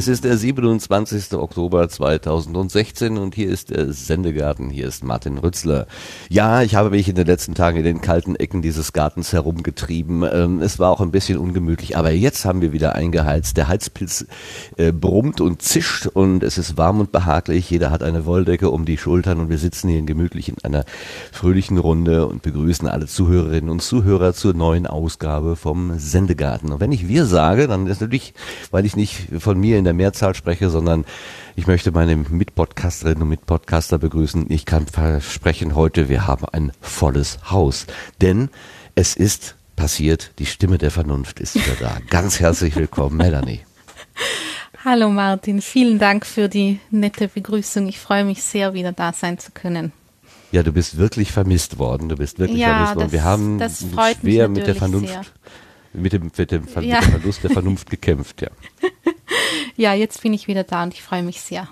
Es ist der 27. Oktober 2016 und hier ist der Sendegarten. Hier ist Martin Rützler. Ja, ich habe mich in den letzten Tagen in den kalten Ecken dieses Gartens herumgetrieben. Ähm, es war auch ein bisschen ungemütlich, aber jetzt haben wir wieder eingeheizt. Der Heizpilz äh, brummt und zischt und es ist warm und behaglich. Jeder hat eine Wolldecke um die Schultern und wir sitzen hier gemütlich in einer fröhlichen Runde und begrüßen alle Zuhörerinnen und Zuhörer zur neuen Ausgabe vom Sendegarten. Und wenn ich wir sage, dann ist natürlich, weil ich nicht von mir in der Mehrzahl spreche, sondern ich möchte meine Mitpodcasterinnen und Mitpodcaster begrüßen. Ich kann versprechen, heute wir haben ein volles Haus, denn es ist passiert, die Stimme der Vernunft ist wieder da. Ganz herzlich willkommen, Melanie. Hallo Martin, vielen Dank für die nette Begrüßung. Ich freue mich sehr, wieder da sein zu können. Ja, du bist wirklich vermisst worden. Du bist wirklich ja, vermisst worden. Das, Wir haben das schwer mit der Vernunft, Sehr. mit dem, mit dem, Ver Ja. mit dem Verlust der Vernunft gekämpft. Ja. Ja, jetzt bin ich wieder da und ich freue mich sehr.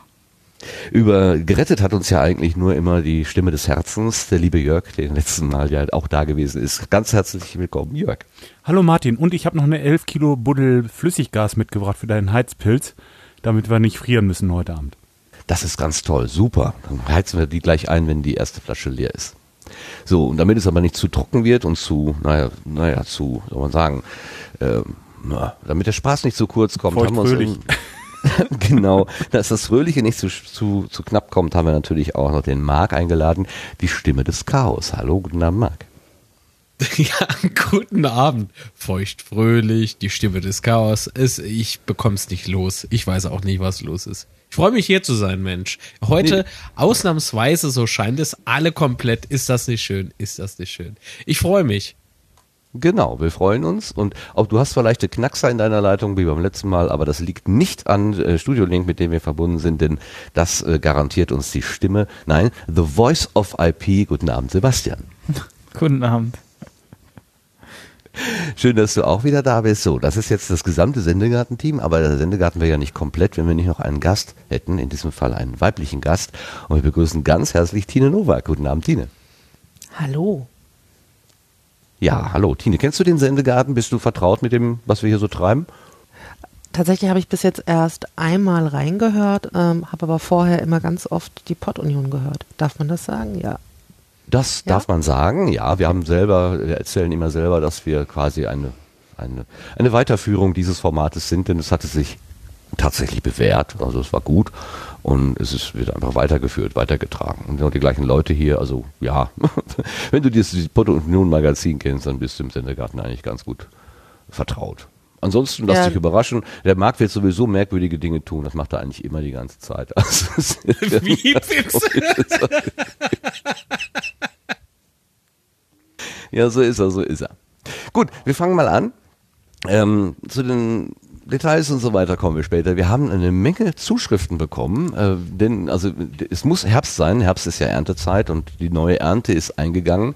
Über gerettet hat uns ja eigentlich nur immer die Stimme des Herzens, der liebe Jörg, der im letzten Mal ja auch da gewesen ist. Ganz herzlich willkommen, Jörg. Hallo Martin, und ich habe noch eine 11 Kilo Buddel Flüssiggas mitgebracht für deinen Heizpilz, damit wir nicht frieren müssen heute Abend. Das ist ganz toll, super. Dann heizen wir die gleich ein, wenn die erste Flasche leer ist. So, und damit es aber nicht zu trocken wird und zu, naja, naja, zu, soll man sagen, ähm, na, damit der Spaß nicht zu kurz kommt, haben wir uns genau, dass das Fröhliche nicht zu, zu, zu knapp kommt, haben wir natürlich auch noch den Marc eingeladen, die Stimme des Chaos. Hallo, guten Abend, Marc. Ja, guten Abend. Feucht, fröhlich, die Stimme des Chaos. Es, ich bekomm's nicht los. Ich weiß auch nicht, was los ist. Ich freue mich hier zu sein, Mensch. Heute ausnahmsweise, so scheint es, alle komplett. Ist das nicht schön? Ist das nicht schön? Ich freue mich. Genau, wir freuen uns und auch du hast vielleicht eine Knackser in deiner Leitung wie beim letzten Mal, aber das liegt nicht an äh, Studio Link, mit dem wir verbunden sind, denn das äh, garantiert uns die Stimme. Nein, The Voice of IP. Guten Abend, Sebastian. Guten Abend. Schön, dass du auch wieder da bist. So, das ist jetzt das gesamte Sendegarten-Team, aber der Sendegarten wäre ja nicht komplett, wenn wir nicht noch einen Gast hätten, in diesem Fall einen weiblichen Gast. Und wir begrüßen ganz herzlich Tine Nowak. Guten Abend, Tine. Hallo. Ja, hallo, Tine. Kennst du den Sendegarten? Bist du vertraut mit dem, was wir hier so treiben? Tatsächlich habe ich bis jetzt erst einmal reingehört, ähm, habe aber vorher immer ganz oft die Pottunion gehört. Darf man das sagen? Ja. Das Ja? darf man sagen, ja. Wir haben selber, wir erzählen immer selber, dass wir quasi eine, eine, eine Weiterführung dieses Formates sind, denn es hatte sich tatsächlich bewährt. Also es war gut und es ist, wird einfach weitergeführt, weitergetragen. Und auch die gleichen Leute hier, also ja, wenn du dieses Potto und Union Magazin kennst, dann bist du im Sendegarten eigentlich ganz gut vertraut. Ansonsten lass Ja. dich überraschen. Der Markt wird sowieso merkwürdige Dinge tun. Das macht er eigentlich immer die ganze Zeit. Also, Wie? Ja, so ist er, so ist er. Gut, wir fangen mal an. Ähm, zu den Details und so weiter kommen wir später. Wir haben eine Menge Zuschriften bekommen, äh, denn also es muss Herbst sein. Herbst ist ja Erntezeit und die neue Ernte ist eingegangen.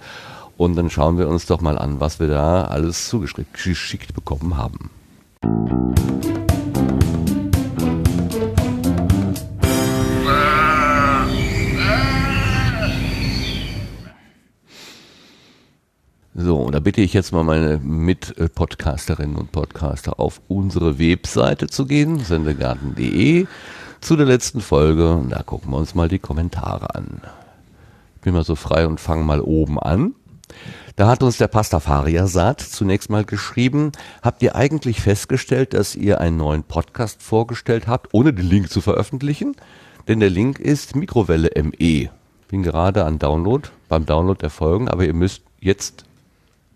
Und dann schauen wir uns doch mal an, was wir da alles zugeschickt geschickt bekommen haben. So, und da bitte ich jetzt mal meine Mit-Podcasterinnen und Podcaster auf unsere Webseite zu gehen, sendegarten.de, zu der letzten Folge. Und da gucken wir uns mal die Kommentare an. Ich bin mal so frei und fange mal oben an. Da hat uns der Pastafariasat zunächst mal geschrieben, habt ihr eigentlich festgestellt, dass ihr einen neuen Podcast vorgestellt habt, ohne den Link zu veröffentlichen? Denn der Link ist Mikrowelle ME. Bin gerade an Download, beim Download der Folgen, aber ihr müsst jetzt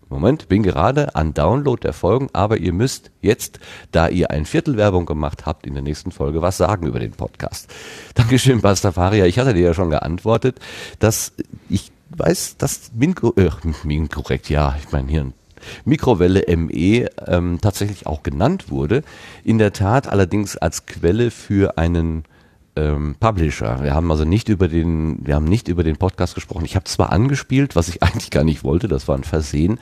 Moment, bin gerade an Download der Folgen, aber ihr müsst jetzt, da ihr ein Viertel Werbung gemacht habt, in der nächsten Folge was sagen über den Podcast. Dankeschön, Pastafaria. Ich hatte dir ja schon geantwortet, dass ich weiß, dass Minko, äh, Min korrekt, ja, ich meine hier Mikrowelle ME ähm, tatsächlich auch genannt wurde. In der Tat allerdings als Quelle für einen ähm, Publisher. Wir haben also nicht über den, wir haben nicht über den Podcast gesprochen. Ich habe zwar angespielt, was ich eigentlich gar nicht wollte, das war ein Versehen.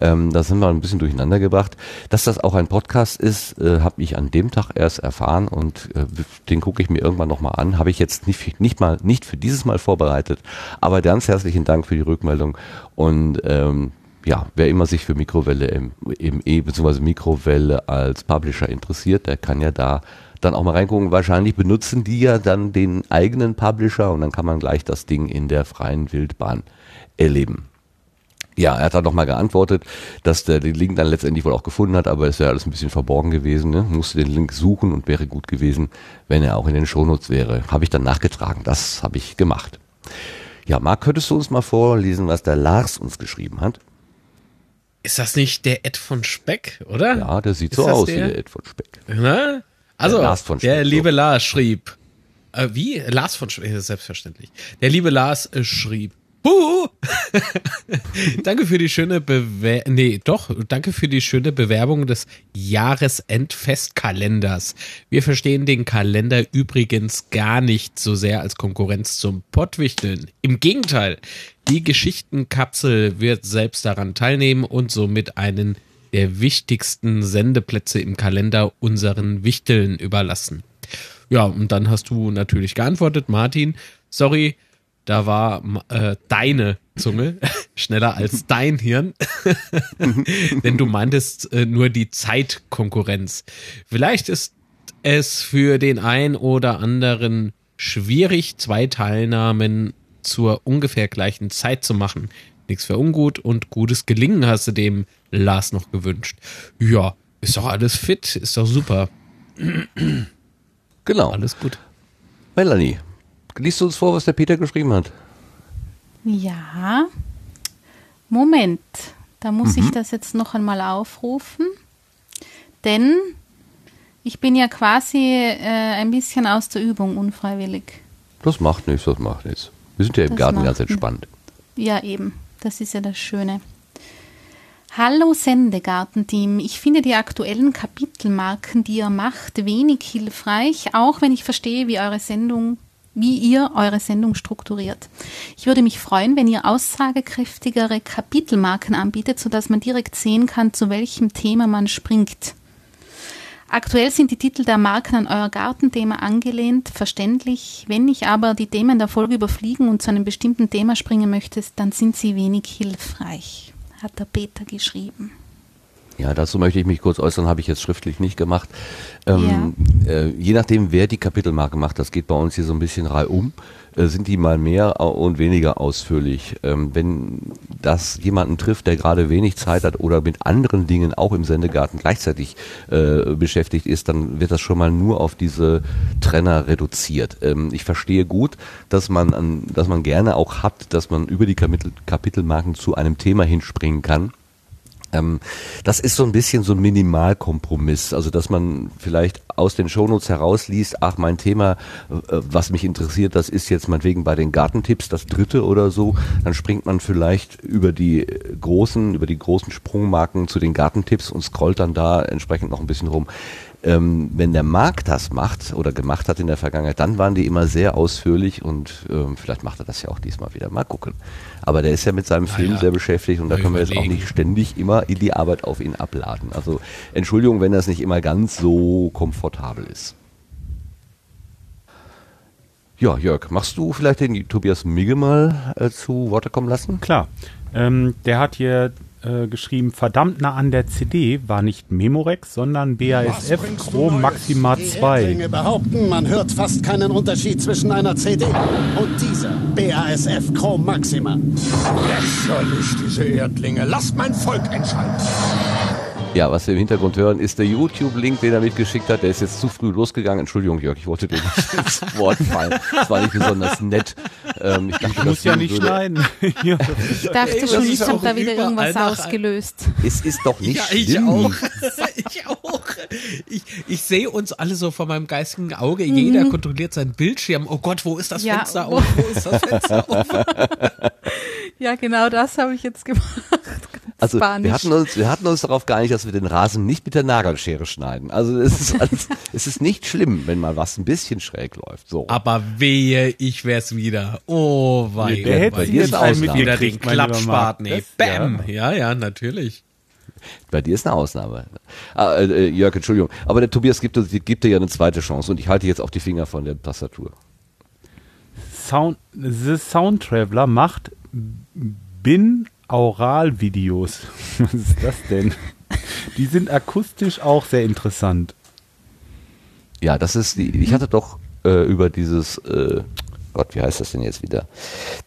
Ähm, da sind wir ein bisschen durcheinander gebracht. Dass das auch ein Podcast ist, äh, habe ich an dem Tag erst erfahren und äh, den gucke ich mir irgendwann nochmal an. Habe ich jetzt nicht, nicht mal nicht für dieses Mal vorbereitet, aber ganz herzlichen Dank für die Rückmeldung und ähm, ja, wer immer sich für Mikrowelle im, im E bzw. Mikrowelle als Publisher interessiert, der kann ja da dann auch mal reingucken. Wahrscheinlich benutzen die ja dann den eigenen Publisher und dann kann man gleich das Ding in der freien Wildbahn erleben. Ja, er hat dann nochmal geantwortet, dass der den Link dann letztendlich wohl auch gefunden hat, aber es wäre alles ein bisschen verborgen gewesen. Ne? Musste den Link suchen und wäre gut gewesen, wenn er auch in den Shownotes wäre. Habe ich dann nachgetragen. Das habe ich gemacht. Ja, Marc, könntest du uns mal vorlesen, was der Lars uns geschrieben hat? Ist das nicht der Ed von Speck, oder? Ja, der sieht Ist so aus der? wie der Ed von Speck. Na? Also, Der der, Lars von Speck, liebe. Lars schrieb, äh, wie? Lars von Speck, selbstverständlich. Der liebe Lars äh, schrieb, Buh! danke für die schöne Bewer nee, doch, danke für die schöne Bewerbung des Jahresendfestkalenders. Wir verstehen den Kalender übrigens gar nicht so sehr als Konkurrenz zum Pottwichteln. Im Gegenteil, die Geschichtenkapsel wird selbst daran teilnehmen und somit einen der wichtigsten Sendeplätze im Kalender unseren Wichteln überlassen. Ja, und dann hast du natürlich geantwortet, Martin, sorry, da war äh, deine Zunge schneller als dein Hirn, denn du meintest äh, nur die Zeitkonkurrenz. Vielleicht ist es für den ein oder anderen schwierig, zwei Teilnahmen zur ungefähr gleichen Zeit zu machen. Nichts für ungut und gutes Gelingen hast du dem Lars noch gewünscht. Ja, ist doch alles fit, ist doch super, Genau. alles gut. Melanie, liest du uns vor, was der Peter geschrieben hat? Ja. Moment. Da muss ich das jetzt noch einmal aufrufen. Denn ich bin ja quasi äh, ein bisschen aus der Übung unfreiwillig. Das macht nichts, das macht nichts. Wir sind ja im Das Garten ganz entspannt. Ja, eben. Das ist ja das Schöne. Hallo Sendegartenteam. Ich finde die aktuellen Kapitelmarken, die ihr macht, wenig hilfreich, auch wenn ich verstehe, wie eure Sendung wie ihr eure Sendung strukturiert. Ich würde mich freuen, wenn ihr aussagekräftigere Kapitelmarken anbietet, sodass man direkt sehen kann, zu welchem Thema man springt. Aktuell sind die Titel der Marken an euer Gartenthema angelehnt, verständlich. Wenn ich aber die Themen der Folge überfliegen und zu einem bestimmten Thema springen möchte, dann sind sie wenig hilfreich, hat der Peter geschrieben. Ja, dazu möchte ich mich kurz äußern, habe ich jetzt schriftlich nicht gemacht. Ähm, äh, je nachdem, wer die Kapitelmarke macht, das geht bei uns hier so ein bisschen reihum, äh, sind die mal mehr au- und weniger ausführlich. Ähm, wenn das jemanden trifft, der gerade wenig Zeit hat oder mit anderen Dingen auch im Sendegarten gleichzeitig äh, beschäftigt ist, dann wird das schon mal nur auf diese Trenner reduziert. Ähm, ich verstehe gut, dass man, an, dass man gerne auch hat, dass man über die Kapitel, Kapitelmarken zu einem Thema hinspringen kann. Ähm, das ist so ein bisschen so ein Minimalkompromiss, also dass man vielleicht aus den Shownotes herausliest, ach mein Thema, äh, was mich interessiert, das ist jetzt meinetwegen bei den Gartentipps das dritte oder so, dann springt man vielleicht über die äh, großen, über die großen Sprungmarken zu den Gartentipps und scrollt dann da entsprechend noch ein bisschen rum. Ähm, wenn der Markt das macht oder gemacht hat in der Vergangenheit, dann waren die immer sehr ausführlich und ähm, vielleicht macht er das ja auch diesmal wieder. Mal gucken. Aber der ist ja mit seinem Film ja. sehr beschäftigt und da können wir jetzt auch nicht ständig immer in die Arbeit auf ihn abladen. Also Entschuldigung, wenn das nicht immer ganz so komfortabel ist. Ja, Jörg, machst du vielleicht den Tobias Migge mal äh, zu Worte kommen lassen? Klar. Ähm, der hat hier äh, geschrieben, verdammt nah an der CD war nicht Memorex, sondern BASF Chrom Maxima 2. Erdlinge behaupten, man hört fast keinen Unterschied zwischen einer CD und dieser BASF Chrome Maxima. Lächerlich, diese Erdlinge. Lasst mein Volk entscheiden. Ja, was wir im Hintergrund hören, ist der YouTube-Link, den er mitgeschickt hat. Der ist jetzt zu früh losgegangen. Entschuldigung, Jörg, ich wollte dir nicht ins Wort fallen. Das war nicht besonders nett. Ähm, ich dachte, das ja nicht würde- schneiden. Hier. Ich dachte schon, ich habe da wieder irgendwas ausgelöst. Es ist doch nicht Ja, ich schlimm. auch. ich auch. Ich, ich sehe uns alle so vor meinem geistigen Auge. Jeder kontrolliert seinen Bildschirm. Oh Gott, wo ist das Ja, Fenster wo- auf? Wo ist das Fenster auf? Ja, genau das habe ich jetzt gemacht. Also wir panisch. hatten, uns, wir hatten uns darauf geeinigt, dass wir den Rasen nicht mit der Nagelschere schneiden. Also es ist, alles, es ist nicht schlimm, wenn mal was ein bisschen schräg läuft. So. Aber wehe, ich wär's wieder. Oh, wei. Der hätte bei sie dir jetzt ist einen Ausnahme. wieder den Klappspaten. Das- Bam. Ja, ja, natürlich. Bei dir ist eine Ausnahme. Ah, äh, Jörg, Entschuldigung. Aber der Tobias gibt, gibt dir ja eine zweite Chance und ich halte jetzt auch die Finger von der Tastatur. Sound, The Sound Traveler macht Bin Binaural-Videos. Was ist das denn? Die sind akustisch auch sehr interessant. Ja, das ist die. Ich hatte doch äh, über dieses, äh, Gott, wie heißt das denn jetzt wieder?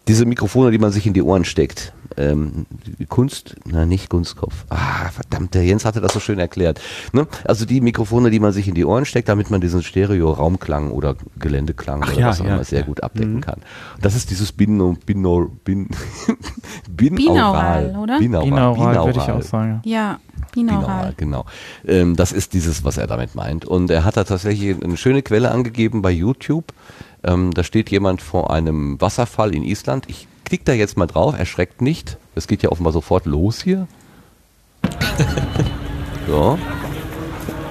Diese Mikrofone, die man sich in die Ohren steckt. Ähm, Kunst, na nicht Kunstkopf. Ah, verdammt, der Jens hatte das so schön erklärt. Ne? Also die Mikrofone, die man sich in die Ohren steckt, damit man diesen Stereo-Raumklang oder Geländeklang Ach oder ja, was auch ja, immer sehr ja. gut abdecken Mhm. kann. Das ist dieses Bino, Bino, Bin, Binaural, oder? Binaural, Binaural, würde ich auch sagen. Ja, Binaural, binaural. genau. Ähm, das ist dieses, was er damit meint. Und er hat da tatsächlich eine schöne Quelle angegeben bei YouTube. Ähm, da steht jemand vor einem Wasserfall in Island. Ich klicke da jetzt mal drauf, erschreckt nicht. Es geht ja offenbar sofort los hier. so.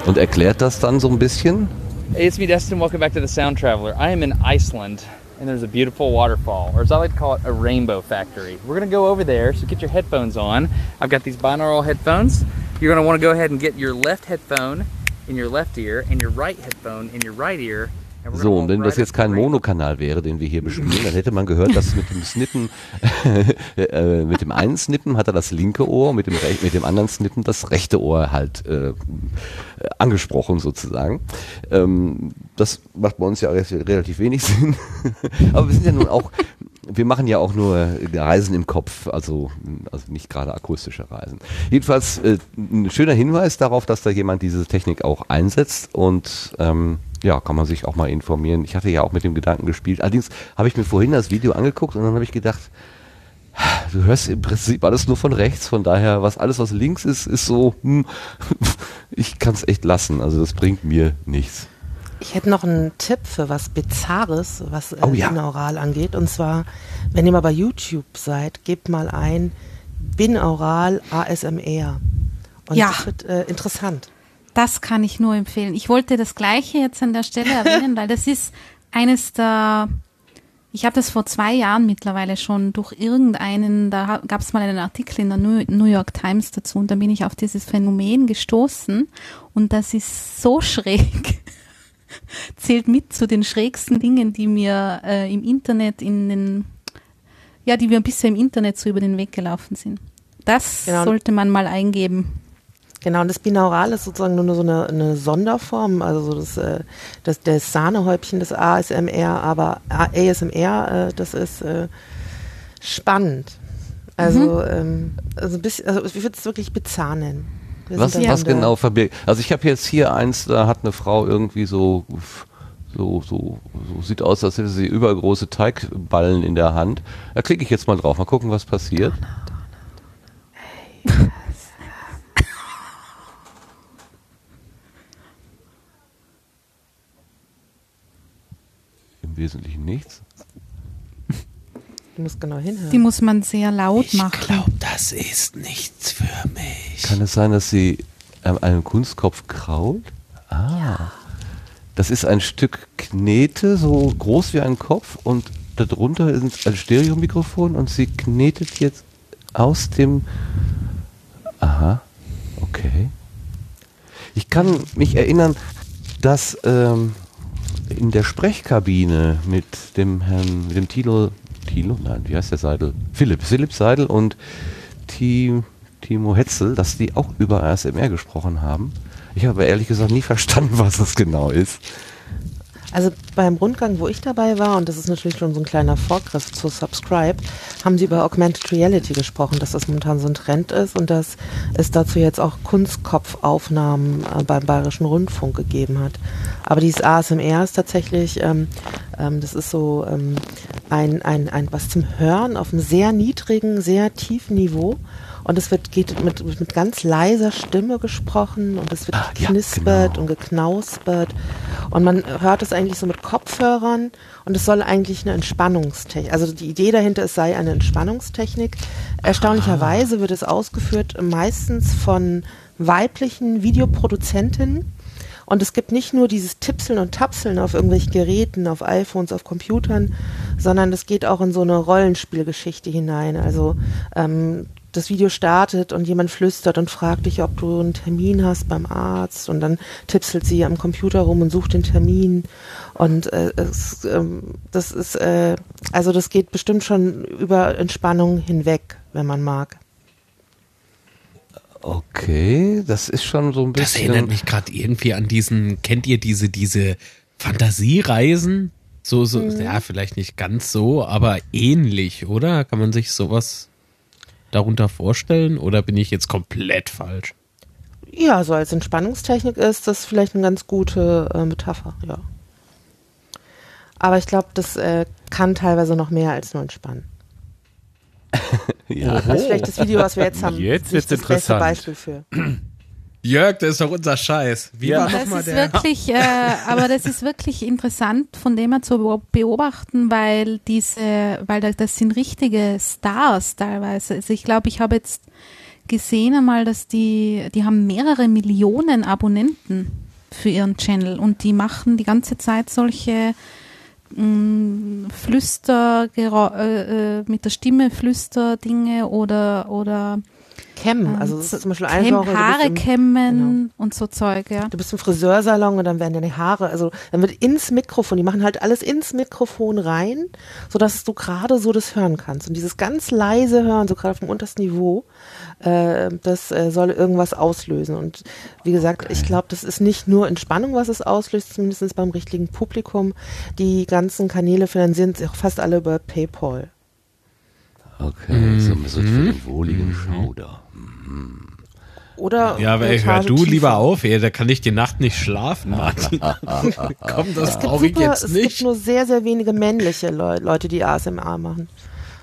Und erklärt das dann so ein bisschen. Hey, it's me, Destin. Welcome back to the Sound Traveler. I am in Iceland, and there's a beautiful waterfall, or as I like to call it, a rainbow factory. We're gonna go over there, so get your headphones on. I've got these binaural headphones. You're gonna wanna go ahead and get your left headphone in your left ear and your right headphone in your right ear. So, und wenn das jetzt kein. Monokanal wäre, den wir hier bespielen, dann hätte man gehört, dass mit dem Snippen, äh, mit dem einen Snippen hat er das linke Ohr, mit dem, mit dem anderen Snippen das rechte Ohr halt äh, angesprochen sozusagen. Ähm, das macht bei uns ja re- relativ wenig Sinn. Aber wir sind ja nun auch, wir machen ja auch nur Reisen im Kopf, also, also nicht gerade akustische Reisen. Jedenfalls äh, ein schöner Hinweis darauf, dass da jemand diese Technik auch einsetzt und ähm, ja, kann man sich auch mal informieren. Ich hatte ja auch mit dem Gedanken gespielt. Allerdings habe ich mir vorhin das Video angeguckt und dann habe ich gedacht, du hörst im Prinzip alles nur von rechts, von daher, was alles, was links ist, ist so, hm, ich kann es echt lassen. Also das bringt mir nichts. Ich hätte noch einen Tipp für was Bizarres, was äh, Oh ja. Binaural angeht. Und zwar, wenn ihr mal bei YouTube seid, gebt mal ein Binaural ASMR. Und Ja. das wird äh, interessant. Das kann ich nur empfehlen. Ich wollte das Gleiche jetzt an der Stelle erwähnen, weil das ist eines der, ich habe das vor zwei Jahren mittlerweile schon durch irgendeinen, da gab es mal einen Artikel in der New New York Times dazu und da bin ich auf dieses Phänomen gestoßen und das ist so schräg. Zählt mit zu den schrägsten Dingen, die mir äh, im Internet in den, ja, die mir bisher im Internet so über den Weg gelaufen sind. Das Genau. sollte man mal eingeben. Genau, und das Binaural ist sozusagen nur so eine, eine Sonderform, also so das, äh, das, das Sahnehäubchen des ASMR, aber ASMR, äh, das ist äh, spannend. Also, ähm, also, bisschen, also ich würde es wirklich bizarr nennen. Wir Was, was genau verbirgt? Also ich habe jetzt hier eins, da hat eine Frau irgendwie so, so, so, so sieht aus, als hätte sie übergroße Teigballen in der Hand. Da klicke ich jetzt mal drauf, mal gucken, was passiert. Im Wesentlichen nichts. Du musst genau hinhören. Die muss man sehr laut machen. glaube, das ist nichts für mich. Kann es sein, dass sie an einem Kunstkopf krault? Ah. Das ist ein Stück Knete, so groß wie ein Kopf und darunter ist ein Stereomikrofon und sie knetet jetzt aus dem. Aha, okay. Ich kann mich erinnern, dass ähm, in der Sprechkabine mit dem Herrn, mit dem Tilo, Tilo, nein, wie heißt der Seidel? Philipp, Philipp Seidel und Ti- Timo Hetzel, dass die auch über ASMR gesprochen haben. Ich habe ehrlich gesagt nie verstanden, was das genau ist. Also beim Rundgang, wo ich dabei war, und das ist natürlich schon so ein kleiner Vorgriff zu Subscribe, haben sie über Augmented Reality gesprochen, dass das momentan so ein Trend ist und dass es dazu jetzt auch Kunstkopfaufnahmen äh, beim Bayerischen Rundfunk gegeben hat. Aber dieses ASMR ist tatsächlich, ähm, ähm, das ist so ähm, ein, ein, ein was zum Hören auf einem sehr niedrigen, sehr tiefen Niveau. Und es wird geht mit, mit ganz leiser Stimme gesprochen und es wird Ah, ja, geknispert genau. und geknauspert. Und man hört es eigentlich so mit Kopfhörern und es soll eigentlich eine Entspannungstechnik, also die Idee dahinter, es sei eine Entspannungstechnik. Erstaunlicherweise wird es ausgeführt meistens von weiblichen Videoproduzentinnen. Und es gibt nicht nur dieses Tipseln und Tapseln auf irgendwelchen Geräten, auf iPhones, auf Computern, sondern es geht auch in so eine Rollenspielgeschichte hinein. Also ähm, das Video startet und jemand flüstert und fragt dich, ob du einen Termin hast beim Arzt und dann tippselt sie am Computer rum und sucht den Termin und äh, es, ähm, das ist, äh, also das geht bestimmt schon über Entspannung hinweg, wenn man mag. Okay, das ist schon so ein Das bisschen. erinnert mich gerade irgendwie an diesen, kennt ihr diese, diese Fantasiereisen? So, so, ja, vielleicht nicht ganz so, aber ähnlich, oder? Kann man sich sowas darunter vorstellen? Oder bin ich jetzt komplett falsch? Ja, so als Entspannungstechnik ist das vielleicht eine ganz gute äh, Metapher, ja. Aber ich glaube, das äh, kann teilweise noch mehr als nur entspannen. ja. Also vielleicht das Video, was wir jetzt haben, Jetzt ist das beste interessant. Beispiel für. Jörg, das ist doch unser Scheiß. Wie Ja. war Das nochmal ist der? wirklich, äh, aber das ist wirklich interessant von dem her zu beo- beobachten, weil diese, weil da, das sind richtige Stars teilweise. Also ich glaube, ich habe jetzt gesehen einmal, dass die, die haben mehrere Millionen Abonnenten für ihren Channel und die machen die ganze Zeit solche mh, Flüster, äh, äh, mit der Stimme Flüsterdinge oder, oder Kämmen, ähm, also das ist zum Beispiel ein Kämm- Genre. Haare im- kämmen und so Zeug, ja. Du bist im Friseursalon und dann werden deine Haare, also dann wird ins Mikrofon, die machen halt alles ins Mikrofon rein, sodass du gerade so das hören kannst. Und dieses ganz leise Hören, so gerade auf dem untersten Niveau, äh, das äh, soll irgendwas auslösen. Und wie gesagt, ich glaube, das ist nicht nur Entspannung, was es auslöst, zumindest beim richtigen Publikum. Die ganzen Kanäle finanzieren sich auch fast alle über PayPal. Okay, so, so für den wohligen Schauder. Oder Ja, aber ey, hör du tiefer. lieber auf, ey, da kann ich die Nacht nicht schlafen, Martin. Komm, das Es gibt, brauche ich super, jetzt es gibt nicht. nur sehr, sehr wenige männliche Leu Leute, die ASMR machen.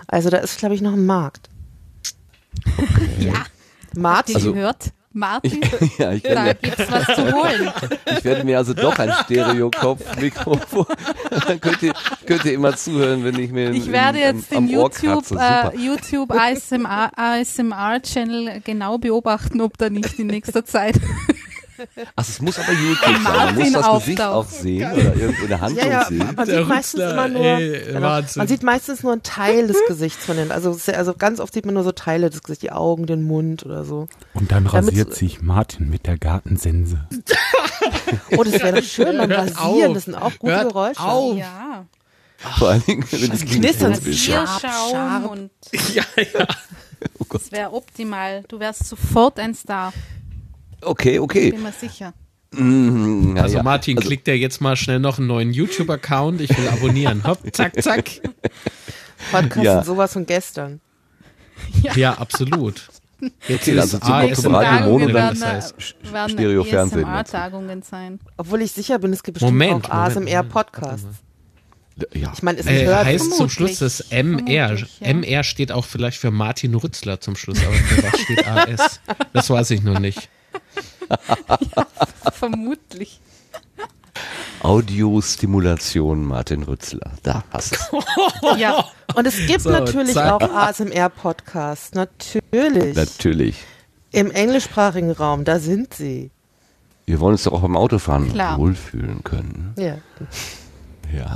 Also da ist, glaube ich, noch ein Markt. Ja, Martin, Also- gehört? Martin, ja, ich, da werde, gibt's was zu holen. ich werde mir also doch ein Stereokopf-Mikrofon. Dann könnt ihr, könnt ihr immer zuhören, wenn ich mir Ich werde jetzt am, den am Ohr YouTube, äh, YouTube ASMR, ASMR Channel genau beobachten, ob da nicht in nächster Zeit. Ach, es muss aber YouTube sein. Man muss das Gesicht auch sehen oder irgendeine Handlung ja, ja, sehen. man Der sieht meistens immer nur, ey, genau, man sieht meistens nur einen Teil des Gesichts von den, also, also ganz oft sieht man nur so Teile des Gesichts, die Augen, den Mund oder so. Und dann Damit- rasiert sich Martin mit der Gartensense. Oh, das wäre doch schön beim Rasieren, auf. das sind auch gute Hört Geräusche. auf. Ja, Vor allen Dingen, wenn. Scharf, Bierschaum scharf. und Ja, ja. das wäre optimal. Du wärst sofort ein Star, Okay, okay. bin mir sicher. Mm, ja, Also ja. Martin, Also- klickt ja jetzt mal schnell noch einen neuen YouTube-Account. Ich will abonnieren. Hopp, zack, zack. Podcast Ja. sowas von gestern. Ja, absolut. Jetzt Okay, also zum- ASMR, zum Radio Mono dann- äh, Stereo-Fernsehen ASMR-Tagungen sein. Obwohl ich sicher bin, es gibt bestimmt Moment, auch ASMR-Podcasts. ja. Ich meine, es Äh, hört heißt zum Schluss das MR. ja. MR steht auch vielleicht für Martin Rützler zum Schluss, aber für was steht AS? Das weiß ich noch nicht. Vermutlich. Audiostimulation Martin Rützler. Da hast du Ja, Und es gibt So, natürlich zack. auch ASMR-Podcasts. Natürlich. Natürlich. Im englischsprachigen Raum, da sind sie. Wir wollen uns doch auch beim Autofahren Klar. wohlfühlen können. Ja. Ja.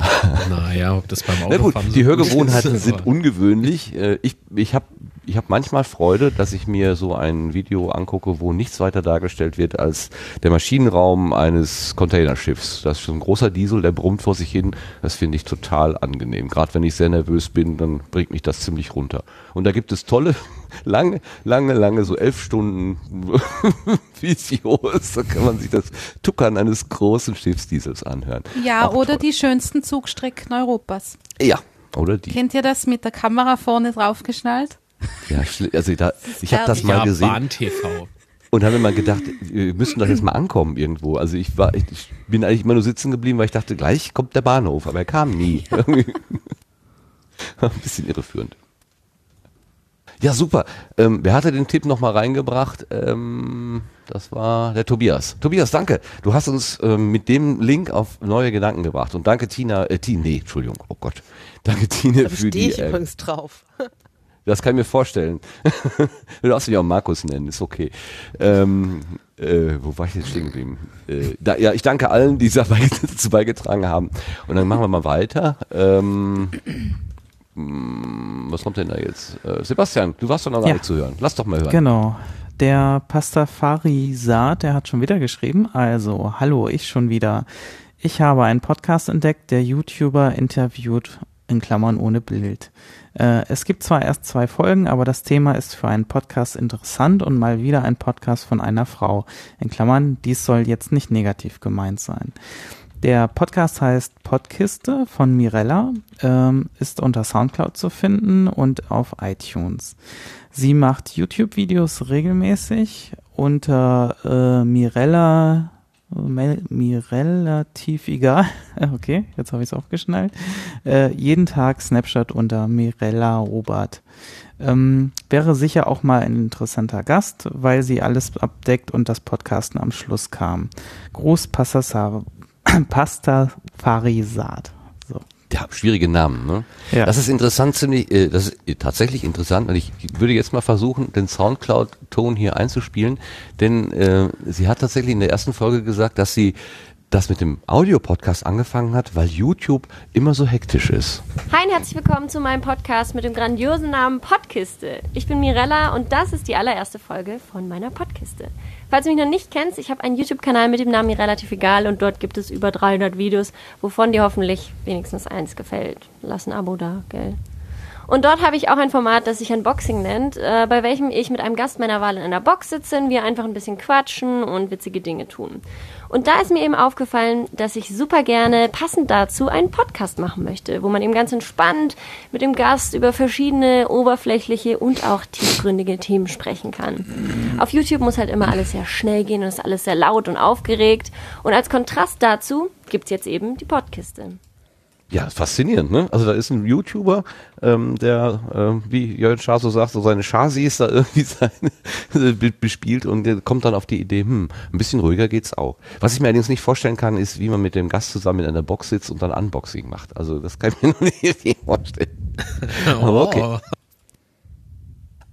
Naja, ob das beim Na gut, Autofahren die so gut Hörgewohnheiten ist, sind ungewöhnlich. Äh, Ich, ich habe ich hab manchmal Freude, dass ich mir so ein Video angucke, wo nichts weiter dargestellt wird als der Maschinenraum eines Containerschiffs. Das ist so ein großer Diesel, der brummt vor sich hin. Das finde ich total angenehm. Gerade wenn ich sehr nervös bin, dann bringt mich das ziemlich runter. Und da gibt es tolle, lange, lange, lange, so elf Stunden Videos. Da kann man sich das Tuckern eines großen Schiffsdiesels anhören. ja Auch oder toll. die schönsten Zugstrecken Europas. Ja, oder die. Kennt ihr das mit der Kamera vorne draufgeschnallt? Ja, also da, ich habe das mal ja, gesehen Bahn-TV. und habe mir mal gedacht, wir müssten doch jetzt mal ankommen irgendwo. Also ich war, ich, ich bin eigentlich immer nur sitzen geblieben, weil ich dachte, gleich kommt der Bahnhof, aber er kam nie. War Ein bisschen irreführend. Ja, super. Ähm, wer hatte den Tipp nochmal reingebracht? Ähm, das war der Tobias. Tobias, danke. Du hast uns ähm, mit dem Link auf neue Gedanken gebracht. Und danke Tina, äh, Tine, nee, Entschuldigung, oh Gott. Danke Tine Da für stehe die. ich äh, übrigens drauf. das kann ich mir vorstellen. du darfst mich auch Markus nennen, ist okay. Ähm, äh, wo war ich jetzt stehen geblieben? Äh, da, ja, ich danke allen, die dazu beigetragen haben. Und dann machen wir mal weiter. Ähm, was kommt denn da jetzt? Äh, Sebastian, du warst doch noch gar Ja. nicht zu hören. Lass doch mal hören. Genau. Der Pastafari Saad, der hat schon wieder geschrieben. Also, hallo, ich schon wieder. Ich habe einen Podcast entdeckt, der YouTuber interviewt, in Klammern ohne Bild. Äh, es gibt zwar erst zwei Folgen, aber das Thema ist für einen Podcast interessant und mal wieder ein Podcast von einer Frau. In Klammern, dies soll jetzt nicht negativ gemeint sein. Der Podcast heißt Podkiste von Mirella, ähm, ist unter Soundcloud zu finden und auf iTunes. Sie macht YouTube-Videos regelmäßig unter äh, Mirella, Mirella tief egal. Okay, jetzt habe ich es aufgeschnallt. Äh, jeden Tag Snapchat unter Mirella Robert. Ähm, wäre sicher auch mal ein interessanter Gast, weil sie alles abdeckt und das Podcasten am Schluss kam. Groß Passasa- Pastafarisat. So. Ja, schwierige Namen, ne? Ja. Das ist interessant, ziemlich, äh, das ist äh, tatsächlich interessant und ich würde jetzt mal versuchen, den Soundcloud-Ton hier einzuspielen, denn äh, sie hat tatsächlich in der ersten Folge gesagt, dass sie das mit dem Audiopodcast angefangen hat, weil YouTube immer so hektisch ist. Hi und herzlich willkommen zu meinem Podcast mit dem grandiosen Namen Podkiste. Ich bin Mirella und das ist die allererste Folge von meiner Podkiste. Falls du mich noch nicht kennst, ich habe einen YouTube-Kanal mit dem Namen mir relativ egal und dort gibt es über 300 Videos, wovon dir hoffentlich wenigstens eins gefällt. Lass ein Abo da, gell? Und dort habe ich auch ein Format, das sich Unboxing nennt, äh, bei welchem ich mit einem Gast meiner Wahl in einer Box sitze, wir einfach ein bisschen quatschen und witzige Dinge tun. Und da ist mir eben aufgefallen, dass ich super gerne passend dazu einen Podcast machen möchte, wo man eben ganz entspannt mit dem Gast über verschiedene oberflächliche und auch tiefgründige Themen sprechen kann. Auf YouTube muss halt immer alles sehr schnell gehen und ist alles sehr laut und aufgeregt. Und als Kontrast dazu gibt's jetzt eben die Podkiste. Ja, faszinierend, ne? Also da ist ein YouTuber, ähm, der, ähm, wie Jörn Schaar so sagt, so seine Chasis da irgendwie seine, be- bespielt und der kommt dann auf die Idee, hm, ein bisschen ruhiger geht's auch. Was ich mir allerdings nicht vorstellen kann, ist, wie man mit dem Gast zusammen in einer Box sitzt und dann Unboxing macht. Also das kann ich mir noch nicht vorstellen. Aber okay.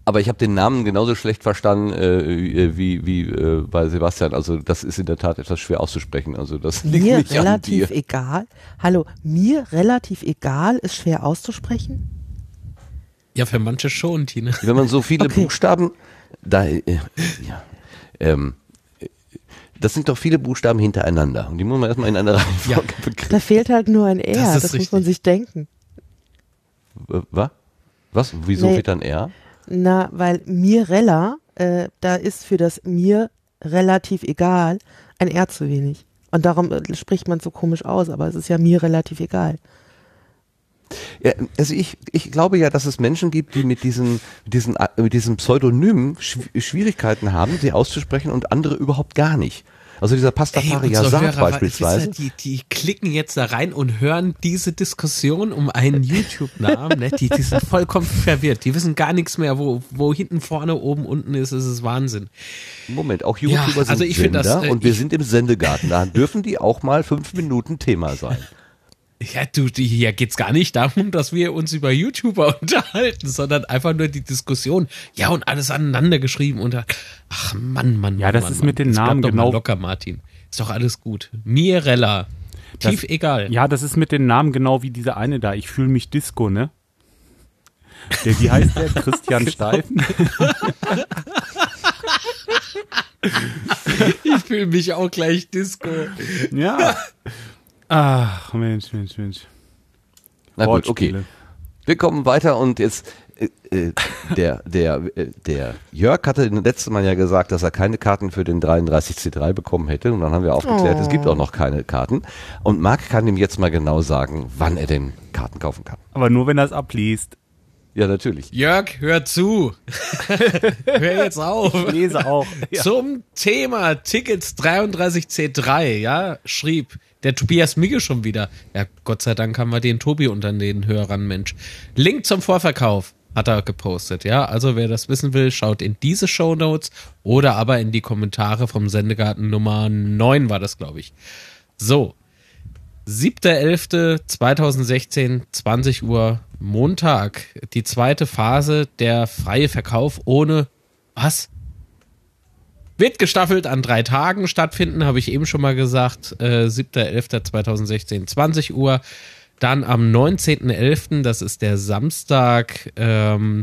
Aber ich habe den Namen genauso schlecht verstanden äh, wie, wie äh, bei Sebastian. Also das ist in der Tat etwas schwer auszusprechen. Also das liegt Mir nicht relativ an dir. egal. Hallo, mir relativ egal ist schwer auszusprechen. Ja, für manche schon, Tine. Wenn man so viele Okay. Buchstaben, da, äh, ja, ähm, äh, das sind doch viele Buchstaben hintereinander und die muss man erstmal in einer Reihenfolge Da begreifen. fehlt halt nur ein R, Das das, muss man sich denken. Was? Was? Wieso Nee. wird dann R? Na, weil Mirella, äh, da ist für das mir relativ egal ein R zu wenig. Und darum äh, spricht man so komisch aus, aber es ist ja mir relativ egal. Ja, also ich, ich glaube ja, dass es Menschen gibt, die mit diesen, diesen, äh, mit diesen Pseudonymen Schw- Schwierigkeiten haben, sie auszusprechen und andere überhaupt gar nicht. Also dieser Ey, Pastafari unsere Yazar Hörer, beispielsweise. ihr, Die, die klicken jetzt da rein und hören diese Diskussion um einen YouTube-Namen. Ne? Die, die sind vollkommen verwirrt. Die wissen gar nichts mehr, wo, wo hinten, vorne, oben, unten ist. Es ist Wahnsinn. Moment, auch Ja, YouTuber sind also find Sender das, äh, und wir sind im Sendegarten. Da dürfen die auch mal fünf Minuten Thema sein. Ja, du, hier geht's gar nicht darum, dass wir uns über YouTuber unterhalten, sondern einfach nur die Diskussion. Ja, und alles aneinander geschrieben und ach Mann, Mann, Ja, Mann, das Mann, ist Mann. mit den Namen genau- locker, Martin. Ist doch alles gut. Mirella. Tief Das- egal. Ja, das ist mit den Namen genau wie dieser eine da. Ich fühle mich Disco, ne? Der, wie heißt der? Christian Steifen? Ich fühle mich auch gleich Disco. Ja. Ach, Mensch, Mensch, Mensch. Na gut, okay. Wir kommen weiter und jetzt äh, äh, der der äh, der Jörg hatte letztes Mal ja gesagt, dass er keine Karten für den 33C3 bekommen hätte und dann haben wir aufgeklärt, es gibt auch noch keine Karten und Marc kann ihm jetzt mal genau sagen, wann er denn Karten kaufen kann. Aber nur, wenn er es abliest. Ja, natürlich. Jörg, hör zu. hör jetzt auf. Ich lese auch. Ja. Zum Thema Tickets 33C3, ja, schrieb der Tobias Migge schon wieder. Ja, Gott sei Dank haben wir den Tobi unter den Hörern, Mensch. Link zum Vorverkauf hat er gepostet, ja. Also wer das wissen will, schaut in diese Show Notes oder aber in die Kommentare vom Sendegarten Nummer 9 war das, glaube ich. So. 7.11.2016, 20 Uhr, Montag, die zweite Phase, der freie Verkauf ohne, was? Wird gestaffelt an drei Tagen stattfinden, habe ich eben schon mal gesagt. Äh, 7.11.2016, 20 Uhr. Dann am 19.11., das ist der Samstag, ähm,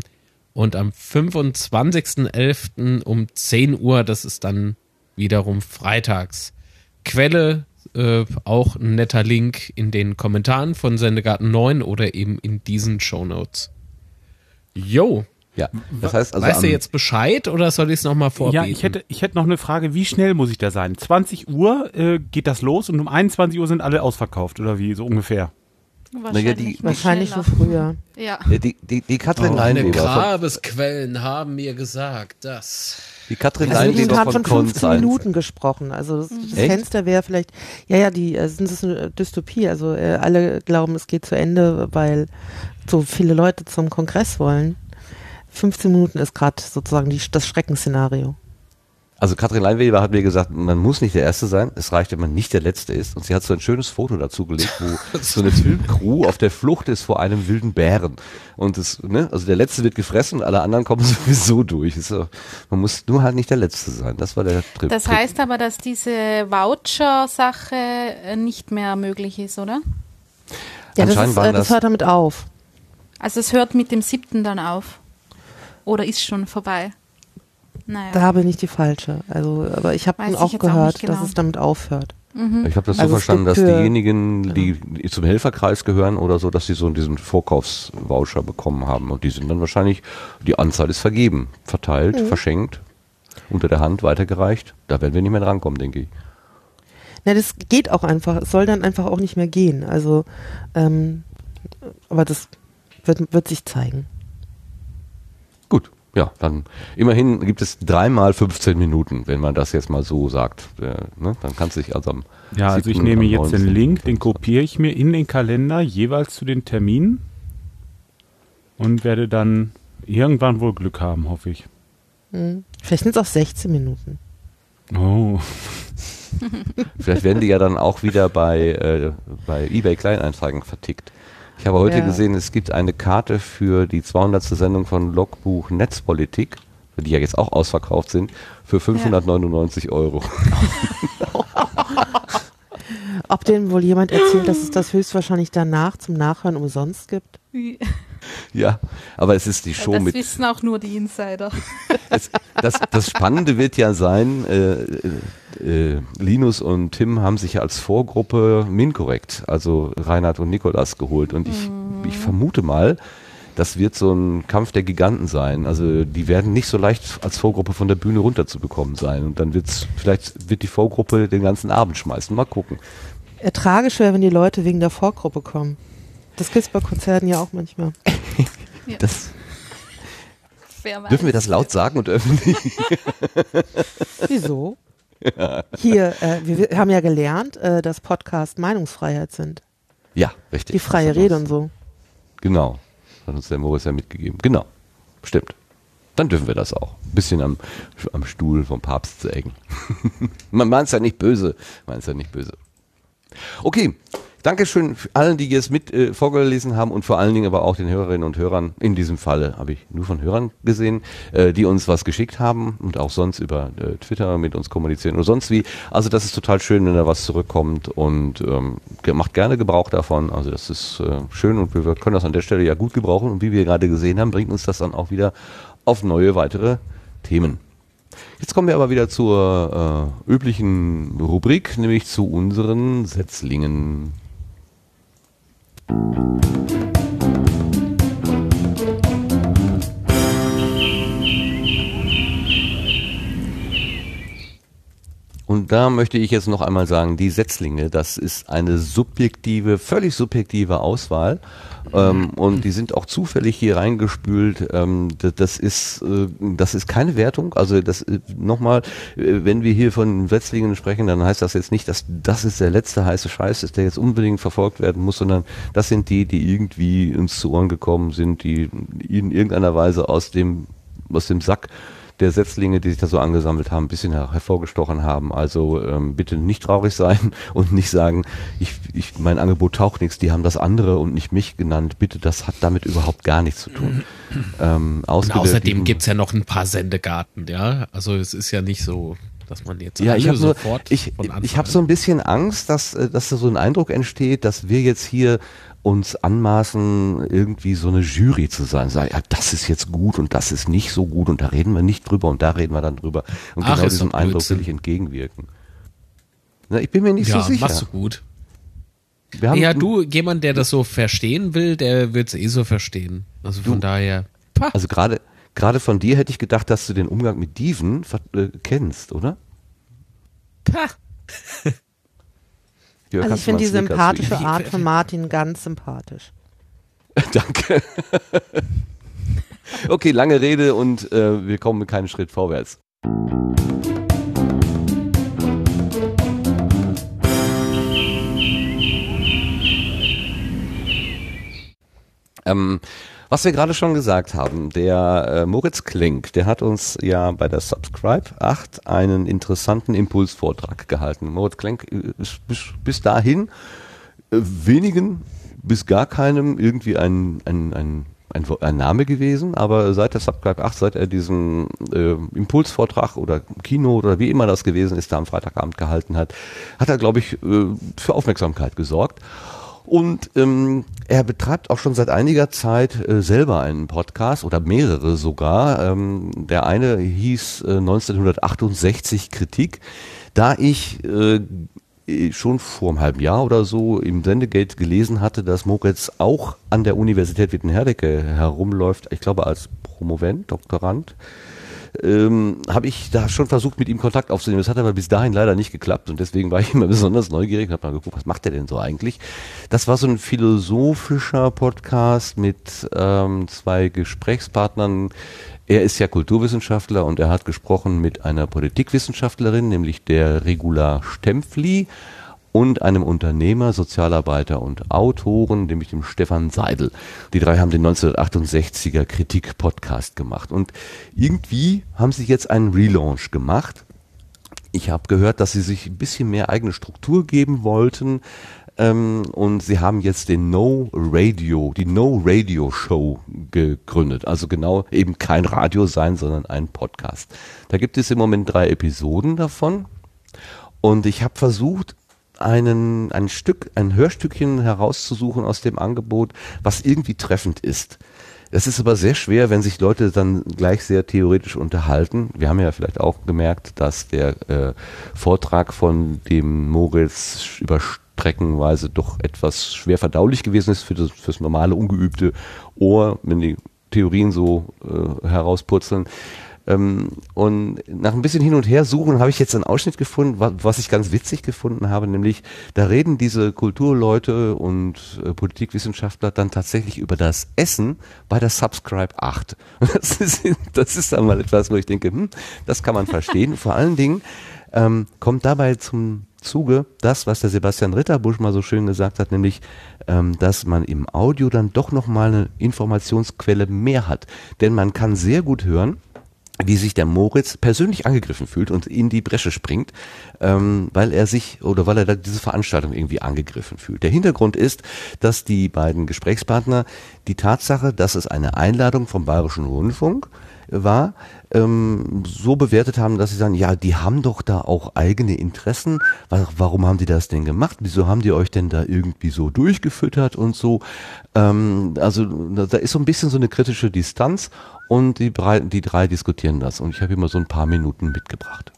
und am 25.11. um 10 Uhr, das ist dann wiederum freitags. Quelle, äh, auch ein netter Link in den Kommentaren von Sendegarten 9 oder eben in diesen Shownotes. Jo. Ja, das heißt also. Weißt du jetzt Bescheid oder soll ich es nochmal vorbeten? Ja, ich hätte, ich hätte noch eine Frage, wie schnell muss ich da sein? 20 Uhr äh, geht das los und um 21 Uhr sind alle ausverkauft oder wie, so ungefähr? Die- Wahrscheinlich schon früher. Ja. Ja, die, die, die Katrin Meine Leinweber, von, Grabesquellen haben mir gesagt, dass. Die Katrin Also haben von von 15 Konstanz. Minuten gesprochen. Also das, das? Fenster wäre vielleicht, ja, ja, die äh, sind es eine Dystopie. Also äh, alle glauben, es geht zu Ende, weil so viele Leute zum Kongress wollen. 15 Minuten ist gerade sozusagen die, das Schreckensszenario. Also Katrin Leinweber hat mir gesagt, man muss nicht der Erste sein, es reicht, wenn man nicht der Letzte ist. Und sie hat so ein schönes Foto dazu gelegt, wo so eine Filmcrew auf der Flucht ist vor einem wilden Bären. Und es, ne, also der Letzte wird gefressen und alle anderen kommen sowieso durch. So, man muss nur halt nicht der Letzte sein. Das war der Trip. Das heißt aber, dass diese Voucher-Sache äh, nicht mehr möglich ist, oder? Ja, das, ist, äh, das das- hört damit auf. Also es hört mit dem siebten dann auf. Oder ist schon vorbei? Naja. Da bin ich die falsche. Also, aber ich habe auch auch gehört, nicht genau. dass es damit aufhört. Ich habe das so Also verstanden, dass diejenigen, die die zum Helferkreis gehören oder so, dass sie so diesen Vorkaufsvoucher bekommen haben. Und die sind dann wahrscheinlich, die Anzahl ist vergeben, verteilt, Mhm. verschenkt, unter der Hand weitergereicht. Da werden wir nicht mehr drankommen, denke ich. Na, das geht auch einfach. Es soll dann einfach auch nicht mehr gehen. Also, ähm, aber das wird, wird sich zeigen. Ja, dann immerhin gibt es dreimal 15 Minuten, wenn man das jetzt mal so sagt. Äh, ne? Dann kann es sich also am Ja, also ich 7., nehme jetzt den 19.. Link, den kopiere ich mir in den Kalender jeweils zu den Terminen und werde dann irgendwann wohl Glück haben, hoffe ich. Hm. Vielleicht sind es auch 16 Minuten. Oh, Vielleicht werden die ja dann auch wieder bei, äh, bei eBay Kleinanzeigen vertickt. Ich habe heute Ja. gesehen, es gibt eine Karte für die 200. Sendung von Logbuch Netzpolitik, die ja jetzt auch ausverkauft sind, für 599 Euro. Ob denn wohl jemand erzählt, dass es das höchstwahrscheinlich danach zum Nachhören umsonst gibt? Ja, aber es ist die Show das mit. wissen auch nur die Insider. Es, das, das Spannende wird ja sein, äh, äh, Linus und Tim haben sich ja als Vorgruppe Minkorrekt, also Reinhard und Nikolas geholt. Und ich, ich vermute mal, das wird so ein Kampf der Giganten sein. Also die werden nicht so leicht als Vorgruppe von der Bühne runterzubekommen sein. Und dann wird's, vielleicht wird die Vorgruppe den ganzen Abend schmeißen. Mal gucken. Äh, tragisch wäre, wenn die Leute wegen der Vorgruppe kommen. Das gibt's bei Konzerten ja auch manchmal. Das, Wer weiß. dürfen wir das laut sagen und öffentlich? Wieso? Hier, äh, wir, wir haben ja gelernt, äh, dass Podcast Meinungsfreiheit sind. Ja, richtig. Die freie Rede und so. Genau. Hat uns der Moritz ja mitgegeben. Genau. Stimmt. Dann dürfen wir das auch. Ein bisschen am, am Stuhl vom Papst sägen. Man meint es ja nicht böse. Man es ja nicht böse. Okay. Dankeschön allen, die jetzt mit äh, vorgelesen haben und vor allen Dingen aber auch den Hörerinnen und Hörern. In diesem Falle habe ich nur von Hörern gesehen, äh, die uns was geschickt haben und auch sonst über äh, Twitter mit uns kommunizieren oder sonst wie. Also das ist total schön, wenn da was zurückkommt und ähm, macht gerne Gebrauch davon. Also das ist äh, schön und wir können das an der Stelle ja gut gebrauchen und wie wir gerade gesehen haben, bringt uns das dann auch wieder auf neue weitere Themen. Jetzt kommen wir aber wieder zur äh, üblichen Rubrik, nämlich zu unseren Setzlingen. thank you Und da möchte ich jetzt noch einmal sagen, die Setzlinge, das ist eine subjektive, völlig subjektive Auswahl. Ähm, und die sind auch zufällig hier reingespült. Ähm, das, ist, äh, das ist keine Wertung. Also das äh, nochmal, äh, wenn wir hier von Setzlingen sprechen, dann heißt das jetzt nicht, dass das ist der letzte heiße Scheiß ist, der jetzt unbedingt verfolgt werden muss, sondern das sind die, die irgendwie uns zu Ohren gekommen sind, die in irgendeiner Weise aus dem, aus dem Sack der Setzlinge, die sich da so angesammelt haben, ein bisschen her hervorgestochen haben. Also ähm, bitte nicht traurig sein und nicht sagen, ich, ich, mein Angebot taucht nichts, die haben das andere und nicht mich genannt. Bitte, das hat damit überhaupt gar nichts zu tun. Ähm, außerdem liegen- gibt's ja noch ein paar Sendegarten, ja. Also es ist ja nicht so, dass man jetzt Ja, ich nur, sofort ich, ich habe so ein bisschen Angst, dass, äh, dass da so ein Eindruck entsteht, dass wir jetzt hier uns anmaßen, irgendwie so eine Jury zu sein. Sagen, ja, das ist jetzt gut und das ist nicht so gut und da reden wir nicht drüber und da reden wir dann drüber. Und Ach, genau diesem Eindruck will ich entgegenwirken. Na, ich bin mir nicht ja, so sicher. machst du gut. Ja, du, jemand, der das so verstehen will, der wird es eh so verstehen. Also von daher. Pah. Also gerade gerade von dir hätte ich gedacht, dass du den Umgang mit Dieven äh, kennst, oder? Pah. Jörg, Also ich finde die sympathische Art von Martin ganz sympathisch. Danke. okay, lange Rede und äh, wir kommen keinen Schritt vorwärts. Ähm, was wir gerade schon gesagt haben, der äh, Moritz Klink, der hat uns ja bei der Subscribe 8 einen interessanten Impulsvortrag gehalten. Moritz Klink äh, ist bis, bis dahin äh, wenigen bis gar keinem irgendwie ein, ein, ein, ein, ein Name gewesen, aber seit der Subscribe 8, seit er diesen äh, Impulsvortrag oder Kino oder wie immer das gewesen ist, da am Freitagabend gehalten hat, hat er, glaube ich, äh, für Aufmerksamkeit gesorgt. Und ähm, er betreibt auch schon seit einiger Zeit äh, selber einen Podcast oder mehrere sogar. Ähm, der eine hieß äh, 1968 Kritik. Da ich äh, schon vor einem halben Jahr oder so im Sendegate gelesen hatte, dass Moritz auch an der Universität Wittenherdecke herumläuft, ich glaube als Promovent, Doktorand, ähm, habe ich da schon versucht, mit ihm Kontakt aufzunehmen. Das hat aber bis dahin leider nicht geklappt und deswegen war ich immer besonders neugierig und habe mal geguckt, was macht der denn so eigentlich? Das war so ein philosophischer Podcast mit ähm, zwei Gesprächspartnern. Er ist ja Kulturwissenschaftler und er hat gesprochen mit einer Politikwissenschaftlerin, nämlich der Regula Stempfli und einem Unternehmer, Sozialarbeiter und Autoren, nämlich dem Stefan Seidel. Die drei haben den 1968er Kritik-Podcast gemacht. Und irgendwie haben sie jetzt einen Relaunch gemacht. Ich habe gehört, dass sie sich ein bisschen mehr eigene Struktur geben wollten. Ähm, und sie haben jetzt den No Radio, die No Radio Show gegründet. Also genau eben kein Radio sein, sondern ein Podcast. Da gibt es im Moment drei Episoden davon. Und ich habe versucht, einen, ein Stück, ein Hörstückchen herauszusuchen aus dem Angebot, was irgendwie treffend ist. Das ist aber sehr schwer, wenn sich Leute dann gleich sehr theoretisch unterhalten. Wir haben ja vielleicht auch gemerkt, dass der äh, Vortrag von dem Moritz über Streckenweise doch etwas schwer verdaulich gewesen ist für das, fürs normale, ungeübte Ohr, wenn die Theorien so äh, herauspurzeln. Ähm, und nach ein bisschen hin und her suchen habe ich jetzt einen Ausschnitt gefunden, wa was ich ganz witzig gefunden habe, nämlich da reden diese Kulturleute und äh, Politikwissenschaftler dann tatsächlich über das Essen bei der Subscribe 8. Und Das ist, das ist dann mal etwas, wo ich denke, hm, das kann man verstehen. Vor allen Dingen ähm, kommt dabei zum Zuge das, was der Sebastian Ritterbusch mal so schön gesagt hat, nämlich, ähm, dass man im Audio dann doch nochmal eine Informationsquelle mehr hat. Denn man kann sehr gut hören, wie sich der Moritz persönlich angegriffen fühlt und in die Bresche springt, ähm, weil er sich oder weil er da diese Veranstaltung irgendwie angegriffen fühlt. Der Hintergrund ist, dass die beiden Gesprächspartner die Tatsache, dass es eine Einladung vom Bayerischen Rundfunk war, ähm, so bewertet haben, dass sie sagen, ja, die haben doch da auch eigene Interessen. Wa- Warum haben die das denn gemacht? Wieso haben die euch denn da irgendwie so durchgefüttert und so? Ähm, also da ist so ein bisschen so eine kritische Distanz und die, drei- die drei diskutieren das. Und ich habe immer so ein paar Minuten mitgebracht.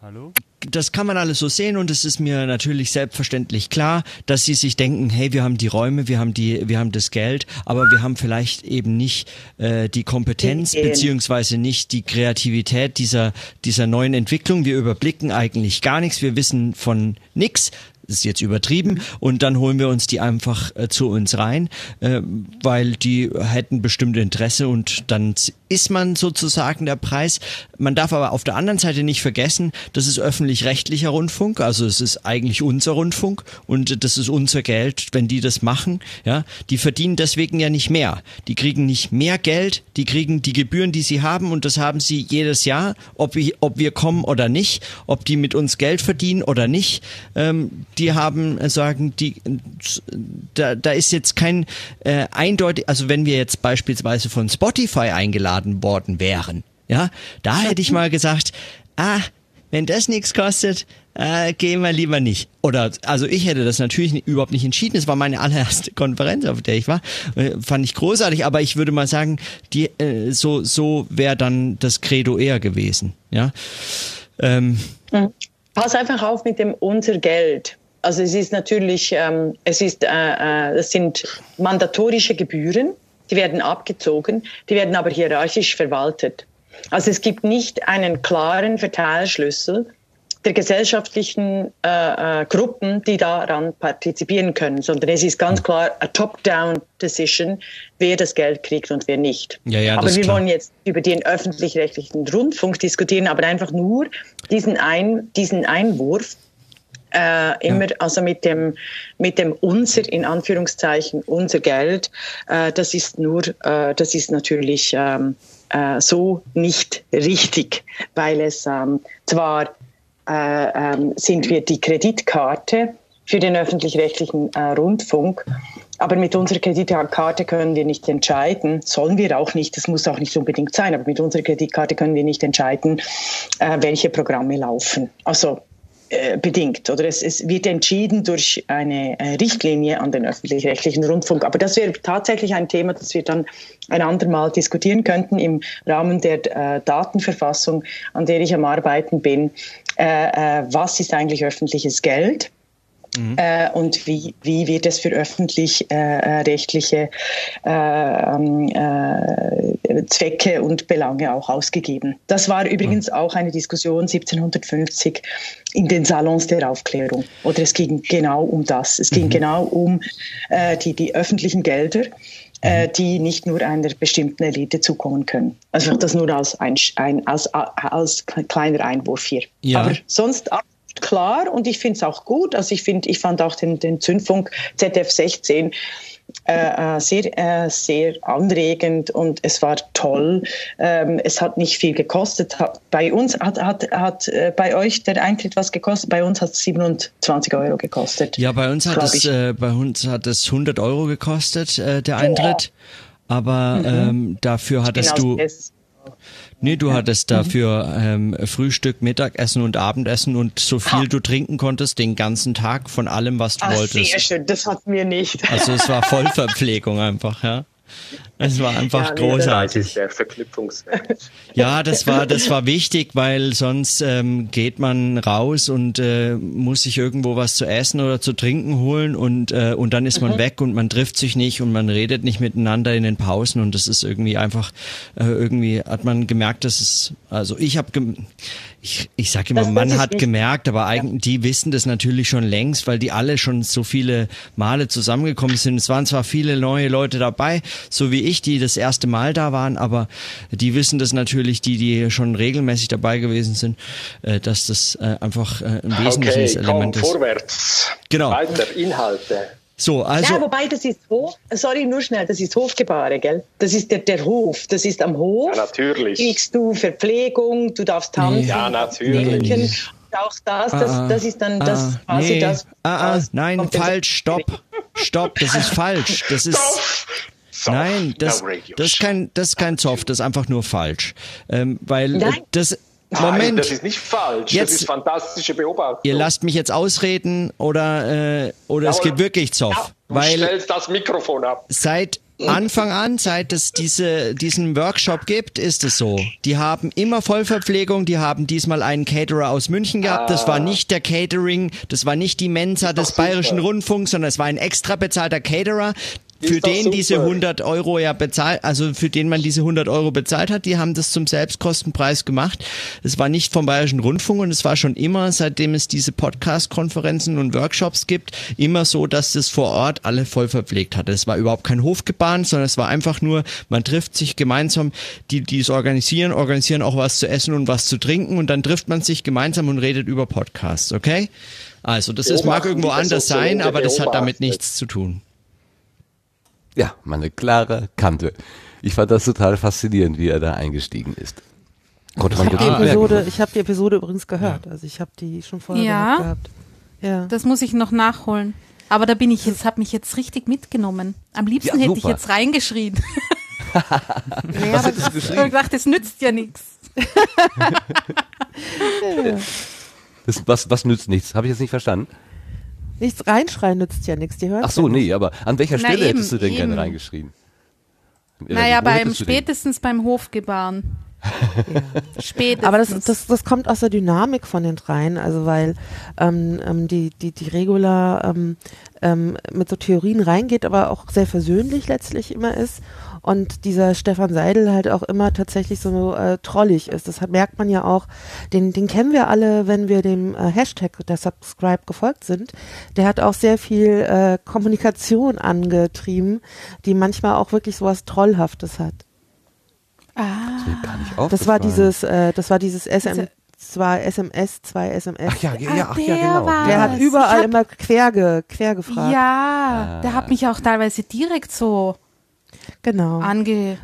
Hallo? das kann man alles so sehen und es ist mir natürlich selbstverständlich klar, dass sie sich denken, hey, wir haben die Räume, wir haben die, wir haben das Geld, aber wir haben vielleicht eben nicht äh, die Kompetenz beziehungsweise nicht die Kreativität dieser dieser neuen Entwicklung. Wir überblicken eigentlich gar nichts, wir wissen von nix. Ist jetzt übertrieben. Und dann holen wir uns die einfach äh, zu uns rein, äh, weil die hätten bestimmt Interesse und dann ist man sozusagen der Preis. Man darf aber auf der anderen Seite nicht vergessen, das ist öffentlich-rechtlicher Rundfunk, also es ist eigentlich unser Rundfunk und das ist unser Geld, wenn die das machen, ja, die verdienen deswegen ja nicht mehr. Die kriegen nicht mehr Geld, die kriegen die Gebühren, die sie haben und das haben sie jedes Jahr, ob wir, ob wir kommen oder nicht, ob die mit uns Geld verdienen oder nicht. Ähm, die haben äh, sagen, die da, da ist jetzt kein äh, eindeutig, also wenn wir jetzt beispielsweise von Spotify eingeladen worden wären, ja, da hätte ich mal gesagt, ah, wenn das nichts kostet, äh, gehen wir lieber nicht. Oder, also ich hätte das natürlich nicht, überhaupt nicht entschieden. Es war meine allererste Konferenz, auf der ich war. Äh, fand ich großartig, aber ich würde mal sagen, die, äh, so, so wäre dann das Credo eher gewesen. Ja. Ähm, Pass einfach auf mit dem unser Geld. Also es ist natürlich, ähm, es ist, äh, äh, das sind mandatorische Gebühren, die werden abgezogen, die werden aber hierarchisch verwaltet. Also es gibt nicht einen klaren Verteilschlüssel der gesellschaftlichen äh, äh, Gruppen, die daran partizipieren können, sondern es ist ganz klar a top-down-Decision, wer das Geld kriegt und wer nicht. Ja, ja, aber wir wollen jetzt über den öffentlich-rechtlichen Rundfunk diskutieren, aber einfach nur diesen, ein, diesen Einwurf, äh, immer also mit dem mit dem unser in Anführungszeichen unser Geld äh, das ist nur äh, das ist natürlich ähm, äh, so nicht richtig weil es ähm, zwar äh, ähm, sind wir die Kreditkarte für den öffentlich-rechtlichen äh, Rundfunk aber mit unserer Kreditkarte können wir nicht entscheiden, sollen wir auch nicht, das muss auch nicht unbedingt sein, aber mit unserer Kreditkarte können wir nicht entscheiden, äh, welche Programme laufen. Also äh, bedingt oder es, es wird entschieden durch eine äh, Richtlinie an den öffentlich-rechtlichen Rundfunk. Aber das wäre tatsächlich ein Thema, das wir dann ein andermal diskutieren könnten im Rahmen der äh, Datenverfassung, an der ich am Arbeiten bin. Äh, was ist eigentlich öffentliches Geld? Äh, und wie, wie wird es für öffentlich-rechtliche äh, ähm, äh, Zwecke und Belange auch ausgegeben. Das war übrigens auch eine Diskussion 1750 in den Salons der Aufklärung. Oder es ging genau um das. Es ging genau um äh, die, die öffentlichen Gelder äh, die nicht nur einer bestimmten Elite zukommen können. Also das nur als, ein, ein, als, als kleiner Einwurf hier. Ja. Aber sonst absolut klar und ich finde es auch gut. Also ich finde, ich fand auch den, den Zündfunk ZF 16 äh, äh, sehr, äh, sehr anregend und es war toll. Ähm, es hat nicht viel gekostet. Hat, bei uns hat, hat, hat äh, bei euch der Eintritt was gekostet. Bei uns hat es 27 Euro gekostet. Ja, bei uns hat es äh, bei uns hat es 100 Euro gekostet äh, der Eintritt, aber Mhm. ähm, dafür hattest Genau, du nee, du hattest Mhm. dafür ähm, Frühstück, Mittagessen und Abendessen und so viel du trinken konntest den ganzen Tag von allem, was du Ah, wolltest. sehr schön, das hatten wir nicht. Also es war Vollverpflegung einfach, ja. Es war einfach Ja, großartig. Der Verknüpfungswert. Ja, das war das war wichtig, weil sonst ähm, geht man raus und äh, muss sich irgendwo was zu essen oder zu trinken holen und äh, und dann ist man Mhm. weg und man trifft sich nicht und man redet nicht miteinander in den Pausen und das ist irgendwie einfach äh, irgendwie hat man gemerkt, dass es also ich habe ich ich sage immer, Das- man hat gemerkt, aber eigentlich die wissen das natürlich schon längst, weil die alle schon so viele Male zusammengekommen sind. Es waren zwar viele neue Leute dabei, so wie ich, die das erste Mal da waren, aber die wissen das natürlich, die die schon regelmäßig dabei gewesen sind, äh, dass das äh, einfach äh, ein wesentliches Okay, komm, Element ist. vorwärts. Genau. Weiter, Inhalte. So, also ja, wobei das ist Hof, sorry, nur schnell, das ist Hofgebare, gell? Das ist der, der Hof, das ist am Hof. Ja, natürlich. Kriegst du Verpflegung, du darfst tanzen, Ja, natürlich. trinken. Und Auch das, das, Ah, das ist dann das ah, quasi nee. das. Ah, ah, nein, falsch, stopp. Stopp, das ist falsch. Das ist Nein, das, das ist kein das ist kein Zoff, das ist einfach nur falsch. Ähm, weil Nein. das Nein, Moment, das ist nicht falsch. Jetzt- das ist fantastische Beobachtung. ihr lasst mich jetzt ausreden oder äh, oder es Ja, gibt oder- wirklich Zoff, Du weil stellst das Mikrofon ab. Seit Anfang an, seit es diese, diesen Workshop gibt, ist es so. Die haben immer Vollverpflegung, die haben diesmal einen Caterer aus München gehabt. Das war nicht der Catering, das war nicht die Mensa des Bayerischen Rundfunks, sondern es war ein extra bezahlter Caterer. Für den diese super. 100 Euro ja bezahlt, also für den man diese 100 Euro bezahlt hat, die haben das zum Selbstkostenpreis gemacht. Es war nicht vom Bayerischen Rundfunk und es war schon immer, seitdem es diese Podcast-Konferenzen und Workshops gibt, immer so, dass das vor Ort alle voll verpflegt hatte. Es war überhaupt kein Hofgebahn, sondern es war einfach nur, man trifft sich gemeinsam, die, die es organisieren, organisieren auch was zu essen und was zu trinken und dann trifft man sich gemeinsam und redet über Podcasts, okay? Also, das ist, mag irgendwo anders sein, aber das hat damit nichts zu tun. Ja, mal eine klare Kante. Ich fand das total faszinierend, wie er da eingestiegen ist. Konnte Ich habe die. Episode, ich hab die Episode übrigens gehört. Also ich habe die schon vorher Ja. gehört gehabt. Ja. Das muss ich noch nachholen. Aber da bin ich jetzt, habe mich jetzt richtig mitgenommen. Am liebsten Ja, hätte ich jetzt reingeschrien. Was hättest du Ich habe gedacht, es nützt ja nichts. Das, was, was nützt nichts? Habe ich jetzt nicht verstanden? Nichts reinschreien nützt ja nichts. Die hören Ach so, nee, aber an welcher Na Stelle eben, hättest du denn gerne eben. reingeschrien? Naja, beim spätestens beim Hofgebaren. Spätestens. Aber das, das, das kommt aus der Dynamik von den dreien, also weil ähm, ähm, die, die, die Regula ähm, ähm, mit so Theorien reingeht, aber auch sehr versöhnlich letztlich immer ist. Und dieser Stefan Seidel halt auch immer tatsächlich so äh, trollig ist. Das hat, merkt man ja auch, den, den kennen wir alle, wenn wir dem äh, Hashtag der Subscribe gefolgt sind. Der hat auch sehr viel äh, Kommunikation angetrieben, die manchmal auch wirklich sowas Trollhaftes hat. Ah. Das Das war dieses, äh, das war dieses SM, zwei SMS, zwei SMS. Ach ja, ja, ach ja, der genau. war's. Der hat überall hab- immer quer, ge, quer gefragt. Ja, der Ah. hat mich auch teilweise direkt so Genau. ange.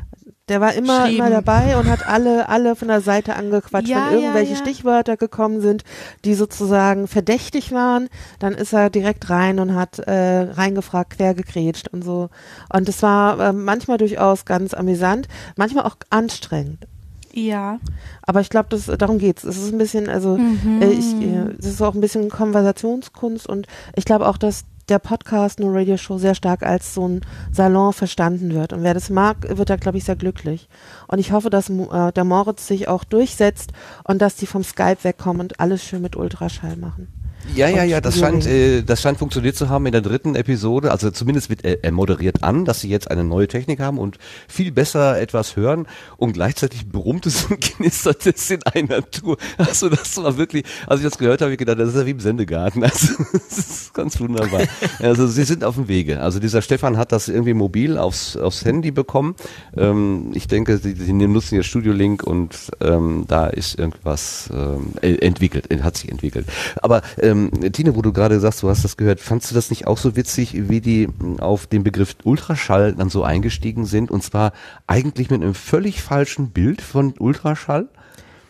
Der war immer, immer dabei und hat alle, alle von der Seite angequatscht, Ja, wenn irgendwelche ja, ja. Stichwörter gekommen sind, die sozusagen verdächtig waren, dann ist er direkt rein und hat äh, reingefragt, quer gegrätscht und so. Und es war äh, manchmal durchaus ganz amüsant, manchmal auch anstrengend. Ja. Aber ich glaube, darum geht's. Es ist ein bisschen, also Mhm. äh, ich, äh, es ist auch ein bisschen Konversationskunst und ich glaube auch, dass der Podcast No Radio Show sehr stark als so ein Salon verstanden wird. Und wer das mag, wird da, glaube ich, sehr glücklich. Und ich hoffe, dass äh, der Moritz sich auch durchsetzt und dass die vom Skype wegkommen und alles schön mit Ultraschall machen. Ja, ja, ja, das scheint, äh, das scheint funktioniert zu haben in der dritten Episode. Also zumindest wird er, er moderiert an, dass sie jetzt eine neue Technik haben und viel besser etwas hören und gleichzeitig brummt es und knistert es in einer Tour. Also das war wirklich, als ich das gehört habe, habe ich gedacht, das ist ja wie im Sendegarten. Also das ist ganz wunderbar. Also sie sind auf dem Wege. Also dieser Stefan hat das irgendwie mobil aufs, aufs Handy bekommen. Ähm, ich denke, sie, sie nutzen ihr Studio Link und ähm, da ist irgendwas ähm, äh, entwickelt, äh, hat sich entwickelt. Aber ähm, Tine, wo du gerade sagst, du hast das gehört, fandst du das nicht auch so witzig, wie die mh, auf den Begriff Ultraschall dann so eingestiegen sind und zwar eigentlich mit einem völlig falschen Bild von Ultraschall?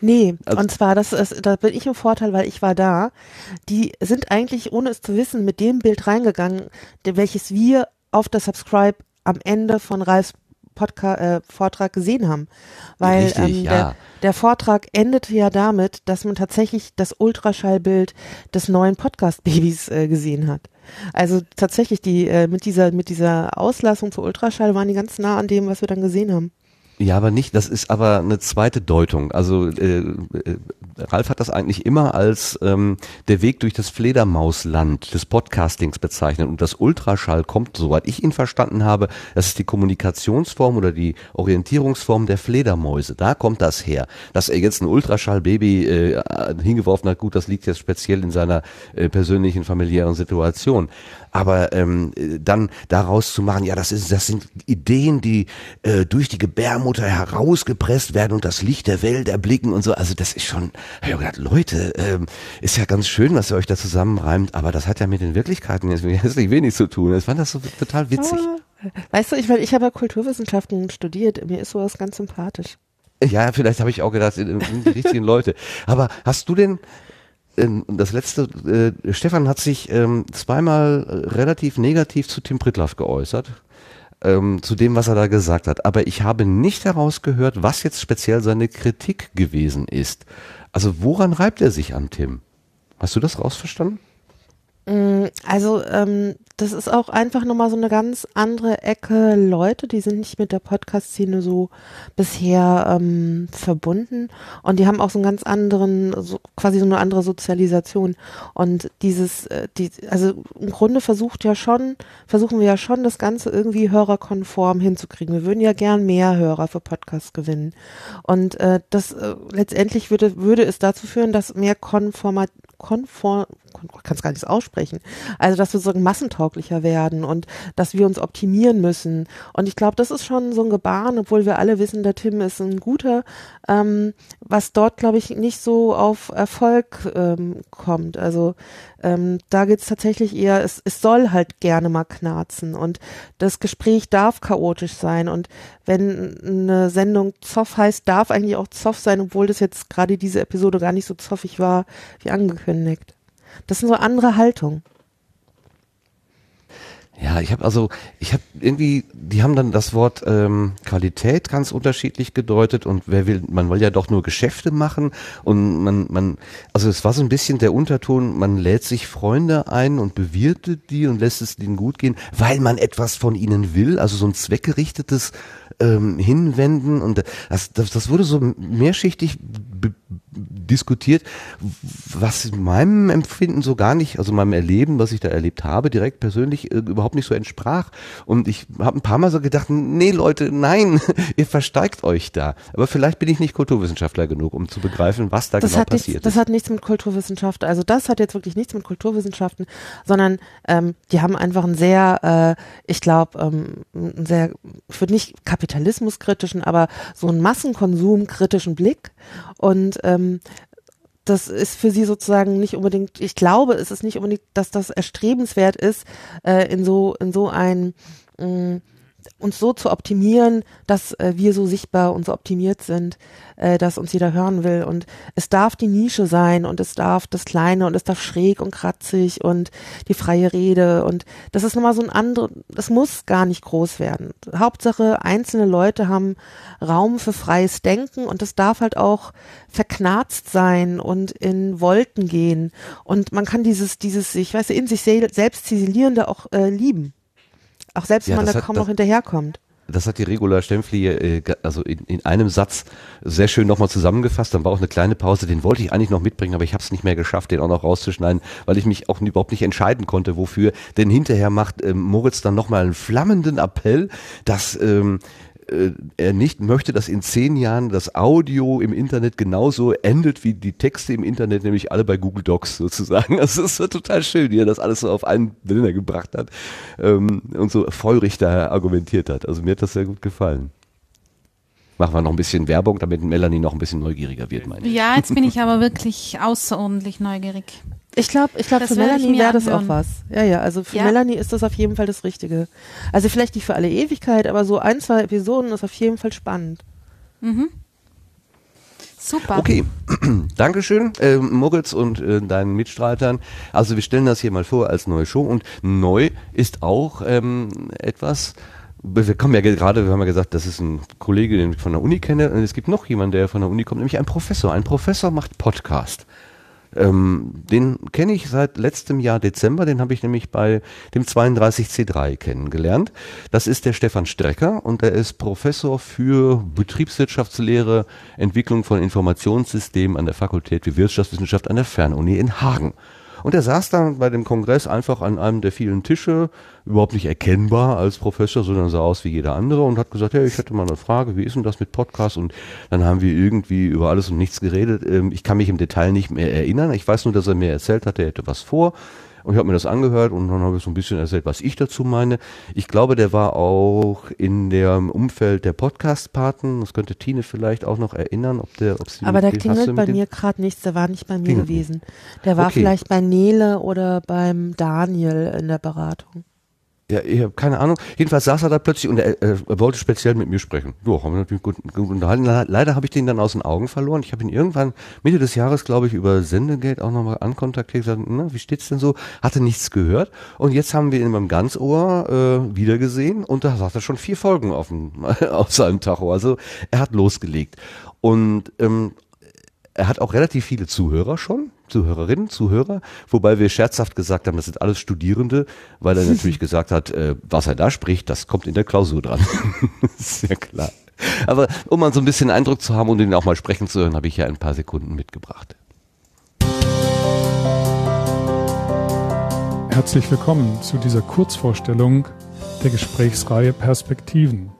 Nee, Also- und zwar, das ist, da bin ich im Vorteil, weil ich war da. Die sind eigentlich, ohne es zu wissen, mit dem Bild reingegangen, welches wir auf der Subscribe am Ende von Ralfs Podca äh, Vortrag gesehen haben. Weil Richtig, ähm, ja. der, der Vortrag endete ja damit, dass man tatsächlich das Ultraschallbild des neuen Podcast-Babys äh, gesehen hat. Also tatsächlich, die äh, mit dieser mit dieser Auslassung zu Ultraschall waren die ganz nah an dem, was wir dann gesehen haben. Ja, aber nicht, das ist aber eine zweite Deutung. Also äh, äh, Ralf hat das eigentlich immer als ähm, der Weg durch das Fledermausland des Podcastings bezeichnet. Und das Ultraschall kommt, soweit ich ihn verstanden habe, das ist die Kommunikationsform oder die Orientierungsform der Fledermäuse. Da kommt das her. Dass er jetzt ein Ultraschall-Baby äh, hingeworfen hat, gut, das liegt jetzt speziell in seiner äh, persönlichen familiären Situation. Aber ähm, äh, dann daraus zu machen, ja, das ist, das sind Ideen, die äh, durch die Gebärmutter herausgepresst werden und das Licht der Welt erblicken und so. Also das ist schon, ich hab gedacht, Leute, ähm, ist ja ganz schön, was ihr euch da zusammenreimt, aber das hat ja mit den Wirklichkeiten jetzt herzlich wenig zu tun. Ich fand das so total witzig. Weißt du, ich, weil ich habe ja Kulturwissenschaften studiert, mir ist sowas ganz sympathisch. Ja, vielleicht habe ich auch gedacht, sind die richtigen Leute. Aber hast du denn das letzte, äh, Stefan hat sich ähm, zweimal relativ negativ zu Tim Pritloff geäußert, ähm, zu dem, was er da gesagt hat. Aber ich habe nicht herausgehört, was jetzt speziell seine Kritik gewesen ist. Also woran reibt er sich an Tim? Hast du das rausverstanden? Mm, Also ähm, das ist auch einfach nochmal so eine ganz andere Ecke. Leute, die sind nicht mit der Podcast-Szene so bisher ähm, verbunden. Und die haben auch so einen ganz anderen, so quasi so eine andere Sozialisation. Und dieses, äh, die, also im Grunde versucht ja schon, versuchen wir ja schon das Ganze irgendwie hörerkonform hinzukriegen. Wir würden ja gern mehr Hörer für Podcasts gewinnen. Und äh, das äh, letztendlich würde, würde es dazu führen, dass mehr Konformat, konform, kann es gar nicht aussprechen. Also, dass wir so massentauglicher werden und dass wir uns optimieren müssen. Und ich glaube, das ist schon so ein Gebaren, obwohl wir alle wissen, der Tim ist ein guter, ähm, was dort, glaube ich, nicht so auf Erfolg ähm, kommt. Also ähm, da geht es tatsächlich eher, es, es soll halt gerne mal knarzen und das Gespräch darf chaotisch sein. Und wenn eine Sendung Zoff heißt, darf eigentlich auch Zoff sein, obwohl das jetzt gerade diese Episode gar nicht so zoffig war, wie angekündigt. Das sind so andere Haltungen. Ja, ich habe also, ich habe irgendwie, die haben dann das Wort ähm, Qualität ganz unterschiedlich gedeutet und wer will, man will ja doch nur Geschäfte machen und man, man, also es war so ein bisschen der Unterton, man lädt sich Freunde ein und bewirtet die und lässt es ihnen gut gehen, weil man etwas von ihnen will, also so ein zweckgerichtetes ähm, Hinwenden und das, das, das wurde so mehrschichtig diskutiert, was in meinem Empfinden so gar nicht, also meinem Erleben, was ich da erlebt habe, direkt persönlich äh, überhaupt nicht so entsprach. Und ich habe ein paar Mal so gedacht, nee Leute, nein, ihr versteigt euch da. Aber vielleicht bin ich nicht Kulturwissenschaftler genug, um zu begreifen, was da das genau hat nichts, passiert das ist. hat nichts mit Kulturwissenschaften, also das hat jetzt wirklich nichts mit Kulturwissenschaften, sondern ähm, die haben einfach einen sehr, äh, ich glaube, ähm, einen sehr, ich würde nicht kapitalismuskritischen, aber so einen Massenkonsumkritischen Blick und ähm, das ist für sie sozusagen nicht unbedingt, ich glaube, es ist nicht unbedingt, dass das erstrebenswert ist, äh, in so, in so ein, mh, uns so zu optimieren, dass äh, wir so sichtbar und so optimiert sind, äh, dass uns jeder hören will. Und es darf die Nische sein und es darf das Kleine und es darf schräg und kratzig und die freie Rede. Und das ist nochmal so ein anderes, das muss gar nicht groß werden. Hauptsache, einzelne Leute haben Raum für freies Denken und das darf halt auch verknarzt sein und in Wolken gehen. Und man kann dieses, dieses, ich weiß, in sich sel selbst ziselierende auch äh, lieben. Auch selbst wenn Ja, man da kaum noch hinterherkommt. Das hat die Regula Stempfli äh, also in, in einem Satz sehr schön nochmal zusammengefasst. Dann war auch eine kleine Pause, den wollte ich eigentlich noch mitbringen, aber ich habe es nicht mehr geschafft, den auch noch rauszuschneiden, weil ich mich auch überhaupt nicht entscheiden konnte, wofür. Denn hinterher macht ähm, Moritz dann nochmal einen flammenden Appell, dass ähm, äh, er nicht möchte, dass in zehn Jahren das Audio im Internet genauso endet wie die Texte im Internet, nämlich alle bei Google Docs sozusagen. Es ist total schön, wie er das alles so auf einen Nenner gebracht hat ähm, und so feurig da argumentiert hat. Also mir hat das sehr gut gefallen. Machen wir noch ein bisschen Werbung, damit Melanie noch ein bisschen neugieriger wird, meine ich. Ja, jetzt bin ich aber wirklich außerordentlich neugierig. Ich glaube, ich glaube, für Melanie wäre das auch was. Ja, ja, also für Ja. Melanie ist das auf jeden Fall das Richtige. Also vielleicht nicht für alle Ewigkeit, aber so ein, zwei Episoden ist auf jeden Fall spannend. Mhm. Super. Okay, Dankeschön, äh, Moritz und äh, deinen Mitstreitern. Also wir stellen das hier mal vor als neue Show und neu ist auch ähm, etwas, wir kommen ja gerade, wir haben ja gesagt, das ist ein Kollege, den ich von der Uni kenne und es gibt noch jemanden, der von der Uni kommt, nämlich ein Professor. Ein Professor macht Podcast. Ähm, den kenne ich seit letztem Jahr Dezember, den habe ich nämlich bei dem 32C3 kennengelernt. Das ist der Stefan Strecker und er ist Professor für Betriebswirtschaftslehre, Entwicklung von Informationssystemen an der Fakultät für Wirtschaftswissenschaft an der Fernuni in Hagen. Und er saß dann bei dem Kongress einfach an einem der vielen Tische, überhaupt nicht erkennbar als Professor, sondern sah aus wie jeder andere und hat gesagt, hey, ich hätte mal eine Frage, wie ist denn das mit Podcast? Und dann haben wir irgendwie über alles und nichts geredet. Ähm, Ich kann mich im Detail nicht mehr erinnern. Ich weiß nur, dass er mir erzählt hat, er hätte was vor. Und ich habe mir das angehört und dann habe ich so ein bisschen erzählt, was ich dazu meine. Ich glaube, der war auch in dem Umfeld der Podcast-Paten. Das könnte Tine vielleicht auch noch erinnern, ob der, ob sie Aber du klingelt bei mir gerade nichts, der war nicht bei mir gewesen. Der war Okay. vielleicht bei Nele oder beim Daniel in der Beratung. Ja, ich habe keine Ahnung. Jedenfalls saß er da plötzlich und er, äh, wollte speziell mit mir sprechen. Ja, haben wir natürlich gut, gut unterhalten. Le- Leider habe ich den dann aus den Augen verloren. Ich habe ihn irgendwann Mitte des Jahres, glaube ich, über Sendegate auch nochmal ankontaktiert gesagt, na, wie steht's denn so? Hatte nichts gehört. Und jetzt haben wir ihn beim Ganzohr äh, wiedergesehen und da sagt er schon vier Folgen auf, dem, auf seinem Tacho. Also er hat losgelegt. Und ähm, er hat auch relativ viele Zuhörer schon, Zuhörerinnen, Zuhörer, wobei wir scherzhaft gesagt haben, das sind alles Studierende, weil er natürlich gesagt hat, äh, was er da spricht, das kommt in der Klausur dran. Sehr klar. Aber um mal so ein bisschen Eindruck zu haben und ihn auch mal sprechen zu hören, habe ich ja ein paar Sekunden mitgebracht. Herzlich willkommen zu dieser Kurzvorstellung der Gesprächsreihe Perspektiven.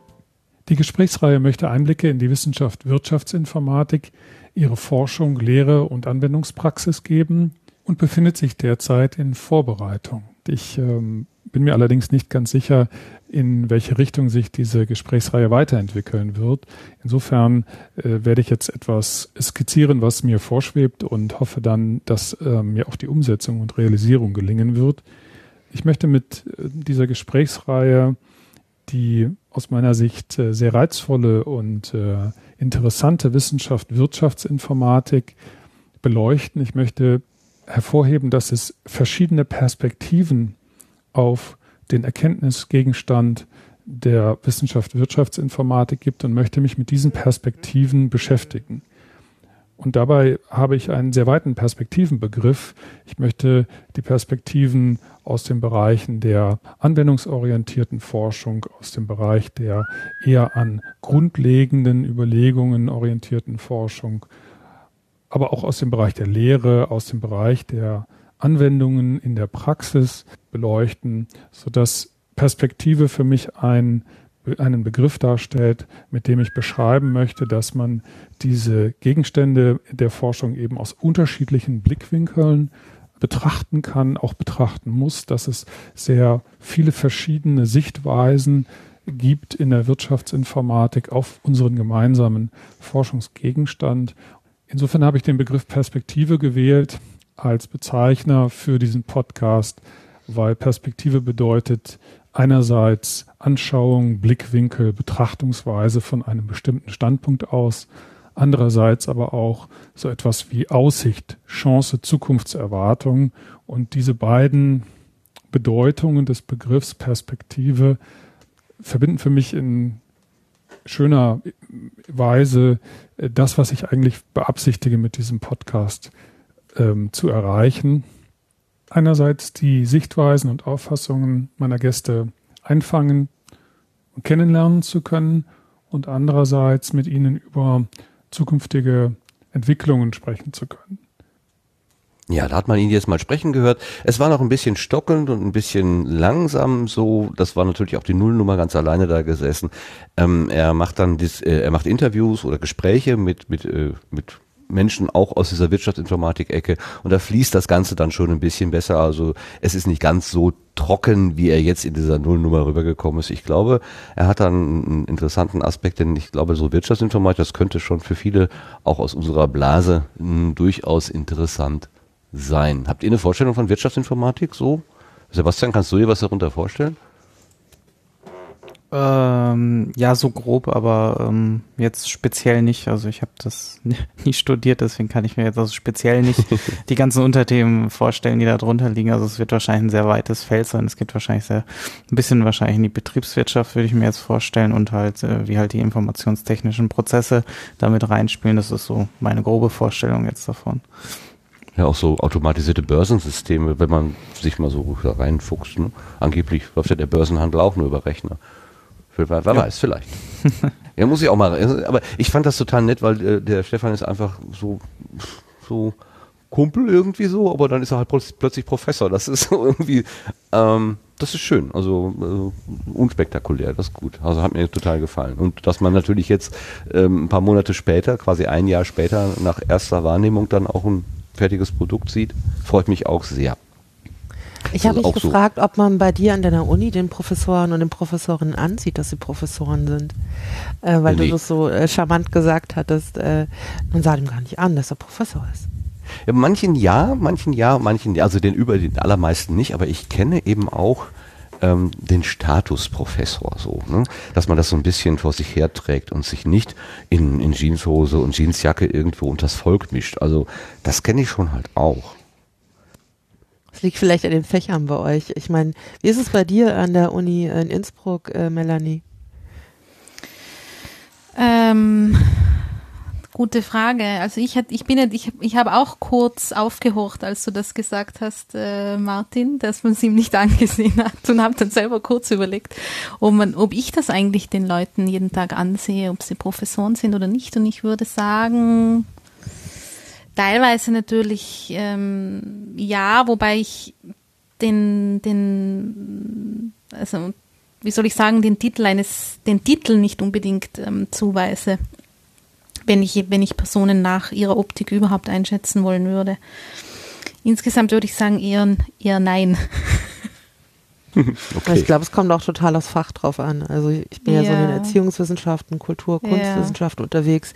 Die Gesprächsreihe möchte Einblicke in die Wissenschaft Wirtschaftsinformatik, ihre Forschung, Lehre und Anwendungspraxis geben und befindet sich derzeit in Vorbereitung. Ich ähm, bin mir allerdings nicht ganz sicher, in welche Richtung sich diese Gesprächsreihe weiterentwickeln wird. Insofern äh, werde ich jetzt etwas skizzieren, was mir vorschwebt und hoffe dann, dass äh, mir auch die Umsetzung und Realisierung gelingen wird. Ich möchte mit äh, dieser Gesprächsreihe die aus meiner Sicht äh, sehr reizvolle und äh, interessante Wissenschaft Wirtschaftsinformatik beleuchten. Ich möchte hervorheben, dass es verschiedene Perspektiven auf den Erkenntnisgegenstand der Wissenschaft Wirtschaftsinformatik gibt und möchte mich mit diesen Perspektiven beschäftigen. Und dabei habe ich einen sehr weiten Perspektivenbegriff. Ich möchte die Perspektiven aus den Bereichen der anwendungsorientierten Forschung, aus dem Bereich der eher an grundlegenden Überlegungen orientierten Forschung, aber auch aus dem Bereich der Lehre, aus dem Bereich der Anwendungen in der Praxis beleuchten, sodass Perspektive für mich ein einen Begriff darstellt, mit dem ich beschreiben möchte, dass man diese Gegenstände der Forschung eben aus unterschiedlichen Blickwinkeln betrachten kann, auch betrachten muss, dass es sehr viele verschiedene Sichtweisen gibt in der Wirtschaftsinformatik auf unseren gemeinsamen Forschungsgegenstand. Insofern habe ich den Begriff Perspektive gewählt als Bezeichner für diesen Podcast, weil Perspektive bedeutet einerseits Anschauung, Blickwinkel, Betrachtungsweise von einem bestimmten Standpunkt aus, andererseits aber auch so etwas wie Aussicht, Chance, Zukunftserwartung. Und diese beiden Bedeutungen des Begriffs Perspektive verbinden für mich in schöner Weise das, was ich eigentlich beabsichtige mit diesem Podcast ähm, zu erreichen einerseits die Sichtweisen und Auffassungen meiner Gäste einfangen und kennenlernen zu können und andererseits mit ihnen über zukünftige Entwicklungen sprechen zu können. Ja, da hat man ihn jetzt mal sprechen gehört. Es war noch ein bisschen stockelnd und ein bisschen langsam so. Das war natürlich auch die Nullnummer ganz alleine da gesessen. Ähm, er macht dann, dis, äh, er macht Interviews oder Gespräche mit mit äh, mit Menschen auch aus dieser Wirtschaftsinformatik-Ecke und da fließt das Ganze dann schon ein bisschen besser. Also es ist nicht ganz so trocken, wie er jetzt in dieser Nullnummer rübergekommen ist. Ich glaube, er hat dann einen interessanten Aspekt, denn ich glaube, so Wirtschaftsinformatik, das könnte schon für viele auch aus unserer Blase mh, hm, durchaus interessant sein. Habt ihr eine Vorstellung von Wirtschaftsinformatik so? Sebastian, kannst du dir was darunter vorstellen? Ähm, ja, so grob, aber ähm, jetzt speziell nicht. Also ich habe das nie studiert, deswegen kann ich mir jetzt also speziell nicht die ganzen Unterthemen vorstellen, die da drunter liegen. Also es wird wahrscheinlich ein sehr weites Feld sein. Es geht wahrscheinlich sehr ein bisschen wahrscheinlich in die Betriebswirtschaft, würde ich mir jetzt vorstellen, und halt äh, wie halt die informationstechnischen Prozesse damit reinspielen. Das ist so meine grobe Vorstellung jetzt davon. Ja, auch so automatisierte Börsensysteme, wenn man sich mal so reinfuchst. Ne? Angeblich läuft ja der Börsenhandel auch nur über Rechner. Wer, wer ja. weiß, vielleicht. ja, muss ich auch mal. Aber ich fand das total nett, weil äh, der Stefan ist einfach so, so Kumpel irgendwie so, aber dann ist er halt plötzlich Professor. Das ist so irgendwie, ähm, das ist schön, also äh, unspektakulär, das ist gut. Also hat mir total gefallen. Und dass man natürlich jetzt ähm, ein paar Monate später, quasi ein Jahr später, nach erster Wahrnehmung dann auch ein fertiges Produkt sieht, freut mich auch sehr. Ich habe mich gefragt, so. ob man bei dir an deiner Uni den Professoren und den Professorinnen ansieht, dass sie Professoren sind. Äh, weil nee. du das so äh, charmant gesagt hattest, äh, man sah ihm gar nicht an, dass er Professor ist. Ja, manchen ja, manchen ja, manchen ja, also den über den allermeisten nicht, aber ich kenne eben auch ähm, den Statusprofessor so, ne? dass man das so ein bisschen vor sich herträgt und sich nicht in, in Jeanshose und Jeansjacke irgendwo unters Volk mischt. Also das kenne ich schon halt auch. Liegt vielleicht an den Fächern bei euch. Ich meine, wie ist es bei dir an der Uni in Innsbruck, äh, Melanie? Ähm, gute Frage. Also ich, ich bin ich, ich habe auch kurz aufgehorcht, als du das gesagt hast, äh, Martin, dass man es ihm nicht angesehen hat und habe dann selber kurz überlegt, ob, man, ob ich das eigentlich den Leuten jeden Tag ansehe, ob sie Professoren sind oder nicht. Und ich würde sagen, Teilweise natürlich ähm, ja, wobei ich den, den, also wie soll ich sagen, den Titel eines, den Titel nicht unbedingt ähm, zuweise, wenn ich, wenn ich Personen nach ihrer Optik überhaupt einschätzen wollen würde. Insgesamt würde ich sagen eher, eher nein. Okay. Ich glaube, es kommt auch total aufs Fach drauf an. Also ich bin ja, ja so in den Erziehungswissenschaften, Kultur, Kunstwissenschaften ja. unterwegs.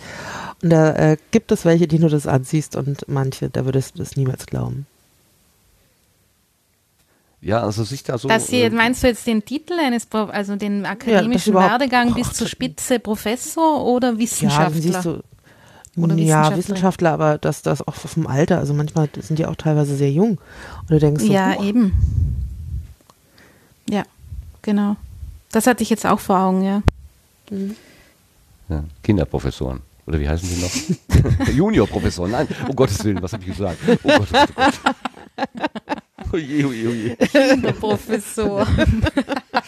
Und da äh, gibt es welche, die du das ansiehst und manche, da würdest du das niemals glauben. Ja, also sich da so. Das hier, äh, meinst du jetzt den Titel eines, also den akademischen ja, Werdegang bis zur Spitze Professor oder Wissenschaftler? Ja, siehst du, oder ja, Wissenschaftler, aber das, das auch vom Alter. Also manchmal sind die auch teilweise sehr jung. Und du denkst, ja, so, eben. Genau. Das hatte ich jetzt auch vor Augen, ja. Ja, Kinderprofessoren. Oder wie heißen sie noch? Juniorprofessoren. Nein, um Gottes Willen, was habe ich gesagt? Oh Gott, oh Gott, oh Gott. Oh je, oh je, oh je. Kinderprofessor.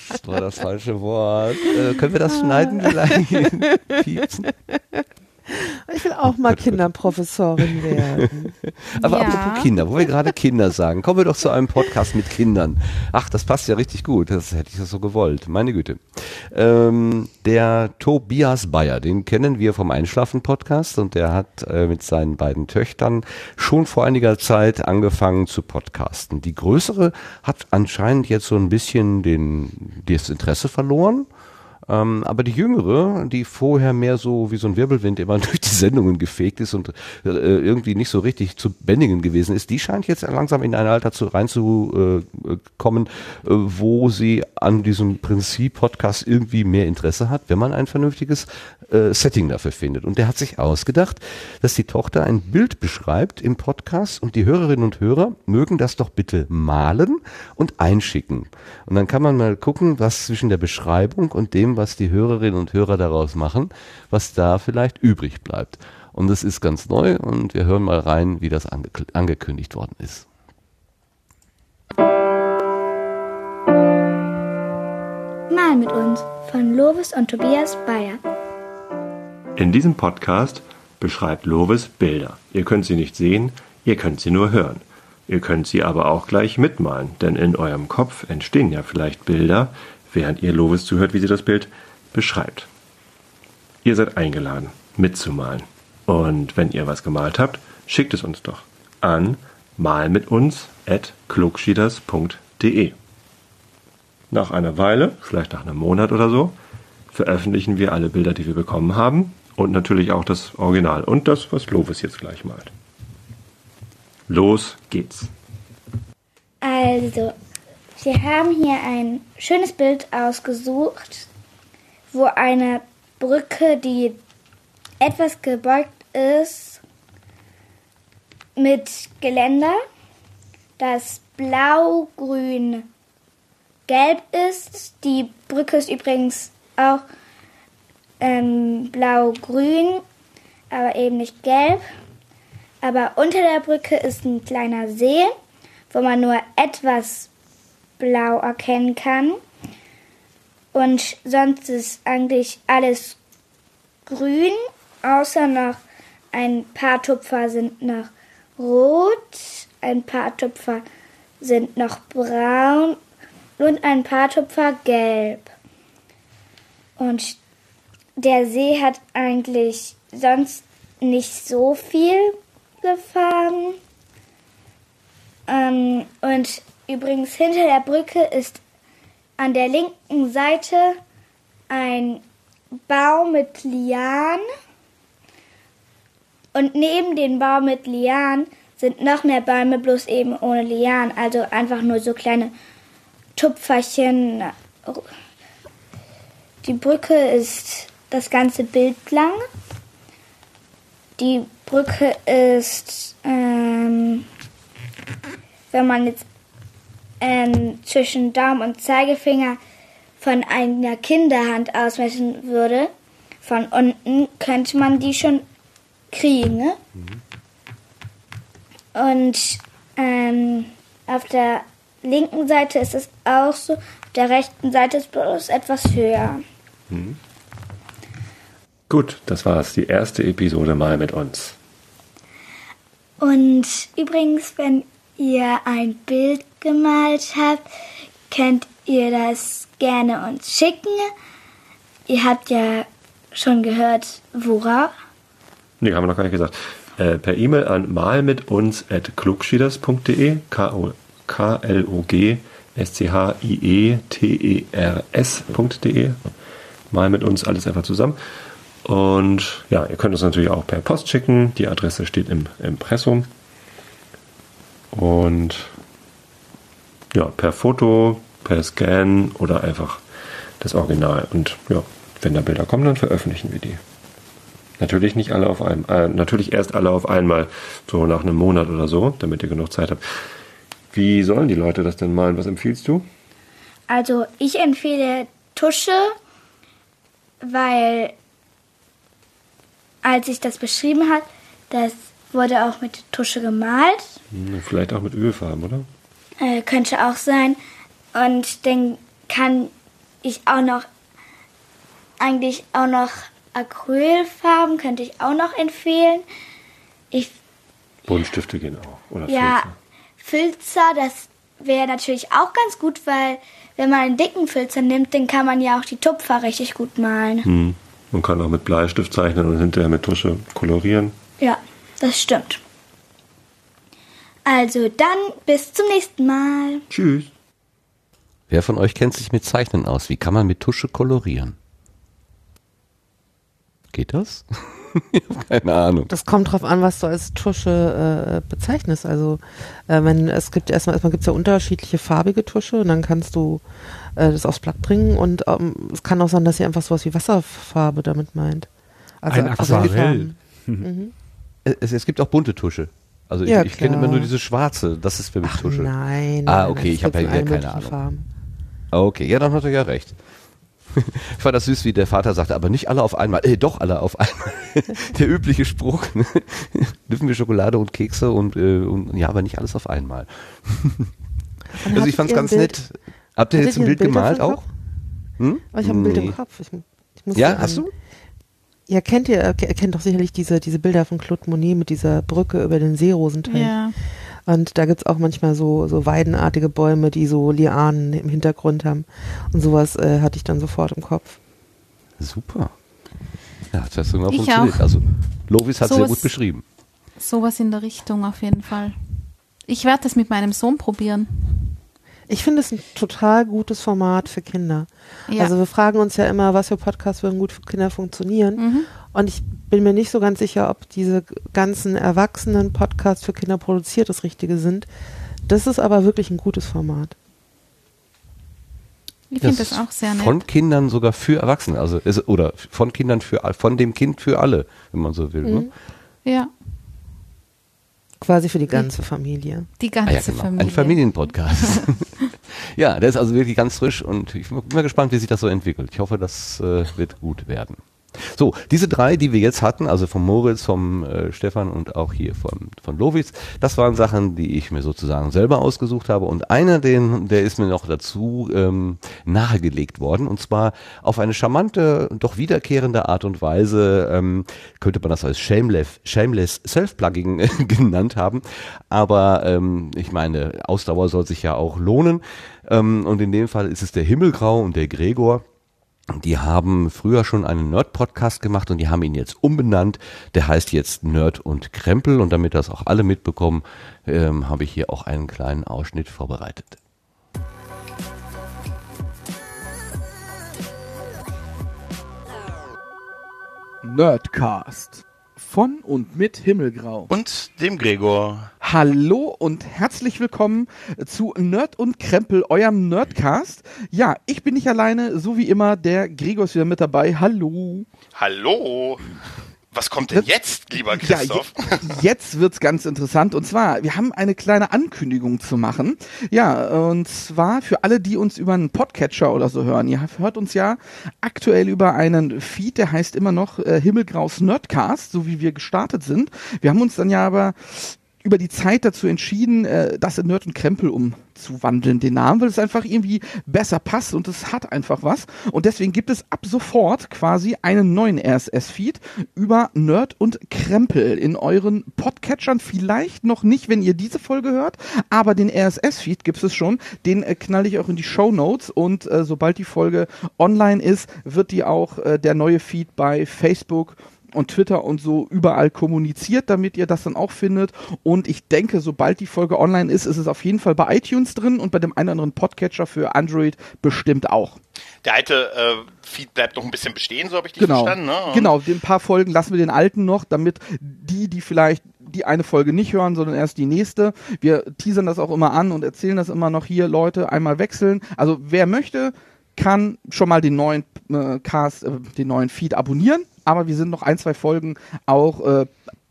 Das war das falsche Wort. Äh, können wir das schneiden vielleicht? Piepsen? Ich will auch mal Kinderprofessorin werden. Aber Ja. apropos Kinder, wo wir gerade Kinder sagen, kommen wir doch zu einem Podcast mit Kindern. Ach, das passt ja richtig gut. Das hätte ich ja so gewollt. Meine Güte. Ähm, der Tobias Bayer, den kennen wir vom Einschlafen-Podcast und der hat äh, mit seinen beiden Töchtern schon vor einiger Zeit angefangen zu podcasten. Die größere hat anscheinend jetzt so ein bisschen den, das Interesse verloren. Ähm, aber die Jüngere, die vorher mehr so wie so ein Wirbelwind immer durch die Sendungen gefegt ist und äh, irgendwie nicht so richtig zu bändigen gewesen ist, die scheint jetzt langsam in ein Alter zu, reinzukommen, äh, äh, wo sie an diesem Prinzip Podcast irgendwie mehr Interesse hat, wenn man ein vernünftiges äh, Setting dafür findet. Und der hat sich ausgedacht, dass die Tochter ein Bild beschreibt im Podcast und die Hörerinnen und Hörer mögen das doch bitte malen und einschicken. Und dann kann man mal gucken, was zwischen der Beschreibung und dem, was die Hörerinnen und Hörer daraus machen, was da vielleicht übrig bleibt. Und das ist ganz neu und wir hören mal rein, wie das ange angekündigt worden ist. Mal mit uns von Lovis und Tobias Bayer. In diesem Podcast beschreibt Lovis Bilder. Ihr könnt sie nicht sehen, ihr könnt sie nur hören. Ihr könnt sie aber auch gleich mitmalen, denn in eurem Kopf entstehen ja vielleicht Bilder, während ihr Lovis zuhört, wie sie das Bild beschreibt. Ihr seid eingeladen, mitzumalen. Und wenn ihr was gemalt habt, schickt es uns doch an malmituns.klugschieders.de. Nach einer Weile, vielleicht nach einem Monat oder so, veröffentlichen wir alle Bilder, die wir bekommen haben und natürlich auch das Original und das, was Lovis jetzt gleich malt. Los geht's. Also, wir haben hier ein schönes Bild ausgesucht, wo eine Brücke, die etwas gebeugt ist, mit Geländer, das blau-grün gelb ist. Die Brücke ist übrigens auch ähm, blau-grün, aber eben nicht gelb. Aber unter der Brücke ist ein kleiner See, wo man nur etwas blau erkennen kann. Und sonst ist eigentlich alles grün, außer noch ein paar Tupfer sind noch rot, ein paar Tupfer sind noch braun und ein paar Tupfer gelb. Und der See hat eigentlich sonst nicht so viel Farben. Ähm, und übrigens hinter der Brücke ist an der linken Seite ein Baum mit Lianen. Und neben dem Baum mit Lianen sind noch mehr Bäume, bloß eben ohne Lianen. Also einfach nur so kleine Tupferchen. Die Brücke ist das ganze Bild lang. Die Brücke ist, ähm, wenn man jetzt ähm, zwischen Daumen und Zeigefinger von einer Kinderhand ausmessen würde, von unten könnte man die schon kriegen. Ne? Und ähm, auf der linken Seite ist es auch so, auf der rechten Seite ist bloß etwas höher. Mhm. Gut, das war's. Die erste Episode mal mit uns. Und übrigens, wenn ihr ein Bild gemalt habt, könnt ihr das gerne uns schicken. Ihr habt ja schon gehört, worauf. Nee, haben wir noch gar nicht gesagt. Äh, per E-Mail an malmituns.klugschieders.de K-L-O-G S-C-H-I-E-T-E-R-S.de Mal mit uns alles einfach zusammen. Und ja, ihr könnt uns natürlich auch per Post schicken. Die Adresse steht im Impressum. Und ja, per Foto, per Scan oder einfach das Original. Und ja, wenn da Bilder kommen, dann veröffentlichen wir die. Natürlich nicht alle auf einmal, äh, natürlich erst alle auf einmal, so nach einem Monat oder so, damit ihr genug Zeit habt. Wie sollen die Leute das denn malen? Was empfiehlst du? Also ich empfehle Tusche, weil als ich das beschrieben hat, das wurde auch mit Tusche gemalt. Hm, Vielleicht auch mit Ölfarben, oder? Äh, könnte auch sein. Und dann kann ich auch noch, eigentlich auch noch Acrylfarben könnte ich auch noch empfehlen. Ich, Buntstifte gehen auch. Oder ja, Filzer, das wäre natürlich auch ganz gut, weil wenn man einen dicken Filzer nimmt, dann kann man ja auch die Tupfer richtig gut malen. Hm. Man kann auch mit Bleistift zeichnen und hinterher mit Tusche kolorieren. Ja, das stimmt. Also dann bis zum nächsten Mal. Tschüss. Wer von euch kennt sich mit Zeichnen aus? Wie kann man mit Tusche kolorieren? Geht das? ich habe keine Ahnung. Das kommt drauf an, was du als Tusche äh, bezeichnest. Also äh, wenn es gibt erstmal erstmal gibt es ja unterschiedliche farbige Tusche und dann kannst du äh, das aufs Blatt bringen und ähm, es kann auch sein, dass ihr einfach sowas wie Wasserfarbe damit meint. Also Ein Aquarell. Mhm. Es, es gibt auch bunte Tusche. Also ich, Ja, ich kenne immer nur diese schwarze. Das ist für mich Tusche. Nein. Ah, nein, okay, es ich habe ja allen keine Ahnung. Farben. Okay, ja, dann hat er ja recht. Ich fand das süß, wie der Vater sagte, aber nicht alle auf einmal. Äh, doch alle auf einmal. der übliche Spruch. Ne? Dürfen wir Schokolade und Kekse und, äh, und ja, aber nicht alles auf einmal. Also ich ihr ein ganz Bild- nett. Habt ihr hattet jetzt ein Bild davon gemalt auch? Hm? Aber ich habe ein Bild Nee. im Kopf. Ich, ich muss Ja, an- hast du? Ja, kennt ihr, ke- kennt doch sicherlich diese, diese Bilder von Claude Monet mit dieser Brücke über den Seerosenteich. Ja. Und da gibt's auch manchmal so, so weidenartige Bäume, die so Lianen im Hintergrund haben. Und sowas äh, hatte ich dann sofort im Kopf. Super. Ja, das hat sogar Ich funktioniert. auch. Also Lovis hat sehr Sowas- gut beschrieben. Sowas in der Richtung auf jeden Fall. Ich werde das mit meinem Sohn probieren. Ich finde es ein total gutes Format für Kinder. Ja. Also wir fragen uns ja immer, was für Podcasts würden gut für Kinder funktionieren. Mhm. Und ich bin mir nicht so ganz sicher, ob diese ganzen erwachsenen Podcasts für Kinder produziert das Richtige sind. Das ist aber wirklich ein gutes Format. Ich finde das auch sehr nett. Von Kindern sogar für Erwachsene, also es- oder von Kindern für von dem Kind für alle, wenn man so will. Ne? Mhm. Ja, Quasi für die ganze Familie. die ganze Ah ja, genau. Familie. Ein Familienpodcast. ja, der ist also wirklich ganz frisch und ich bin mal gespannt, wie sich das so entwickelt. Ich hoffe, das äh, wird gut werden. So, diese drei, die wir jetzt hatten, also von Moritz, vom äh, Stefan und auch hier von, von Lovis, das waren Sachen, die ich mir sozusagen selber ausgesucht habe. Und einer, den, der ist mir noch dazu ähm, nahegelegt worden, und zwar auf eine charmante, doch wiederkehrende Art und Weise, ähm, könnte man das als Shameless, Shameless Self-Plugging genannt haben. Aber ähm, ich meine, Ausdauer soll sich ja auch lohnen. Ähm, und in dem Fall ist es der Himmelgrau und der Gregor. Die haben früher schon einen Nerd-Podcast gemacht und die haben ihn jetzt umbenannt. Der heißt jetzt Nerd und Krempel und damit das auch alle mitbekommen, ähm, habe ich hier auch einen kleinen Ausschnitt vorbereitet. Nerdcast. Von und mit Himmelgrau. Und dem Gregor. Hallo und herzlich willkommen zu Nerd und Krempel, eurem Nerdcast. Ja, ich bin nicht alleine, so wie immer, der Gregor ist wieder mit dabei. Hallo. Hallo. Was kommt denn jetzt, lieber Ja, Christoph? je- jetzt wird's ganz interessant. Und zwar, wir haben eine kleine Ankündigung zu machen. Ja, und zwar für alle, die uns über einen Podcatcher oder so hören. Ihr hört uns ja aktuell über einen Feed, der heißt immer noch äh, Himmelgraus Nerdcast, so wie wir gestartet sind. Wir haben uns dann ja aber über die Zeit dazu entschieden, äh, das in Nerd und Krempel umzuwandeln, den Namen, weil es einfach irgendwie besser passt und es hat einfach was. Und deswegen gibt es ab sofort quasi einen neuen RSS-Feed über Nerd und Krempel in euren Podcatchern. Vielleicht noch nicht, wenn ihr diese Folge hört, aber den RSS-Feed gibt es schon. Den äh, knall ich auch in die Show Notes und äh, sobald die Folge online ist, wird die auch äh, der neue Feed bei Facebook und Twitter und so überall kommuniziert, damit ihr das dann auch findet. Und ich denke, sobald die Folge online ist, ist es auf jeden Fall bei iTunes drin und bei dem einen oder anderen Podcatcher für Android bestimmt auch. Der alte äh, Feed bleibt noch ein bisschen bestehen, so habe ich dich Genau, verstanden. Ne? Genau. Den paar Folgen lassen wir den alten noch, damit die, die vielleicht die eine Folge nicht hören, sondern erst die nächste. Wir teasern das auch immer an und erzählen das immer noch hier, Leute, einmal wechseln. Also wer möchte, kann schon mal den neuen äh, Cast, äh, den neuen Feed abonnieren. Aber wir sind noch ein, zwei Folgen auch äh,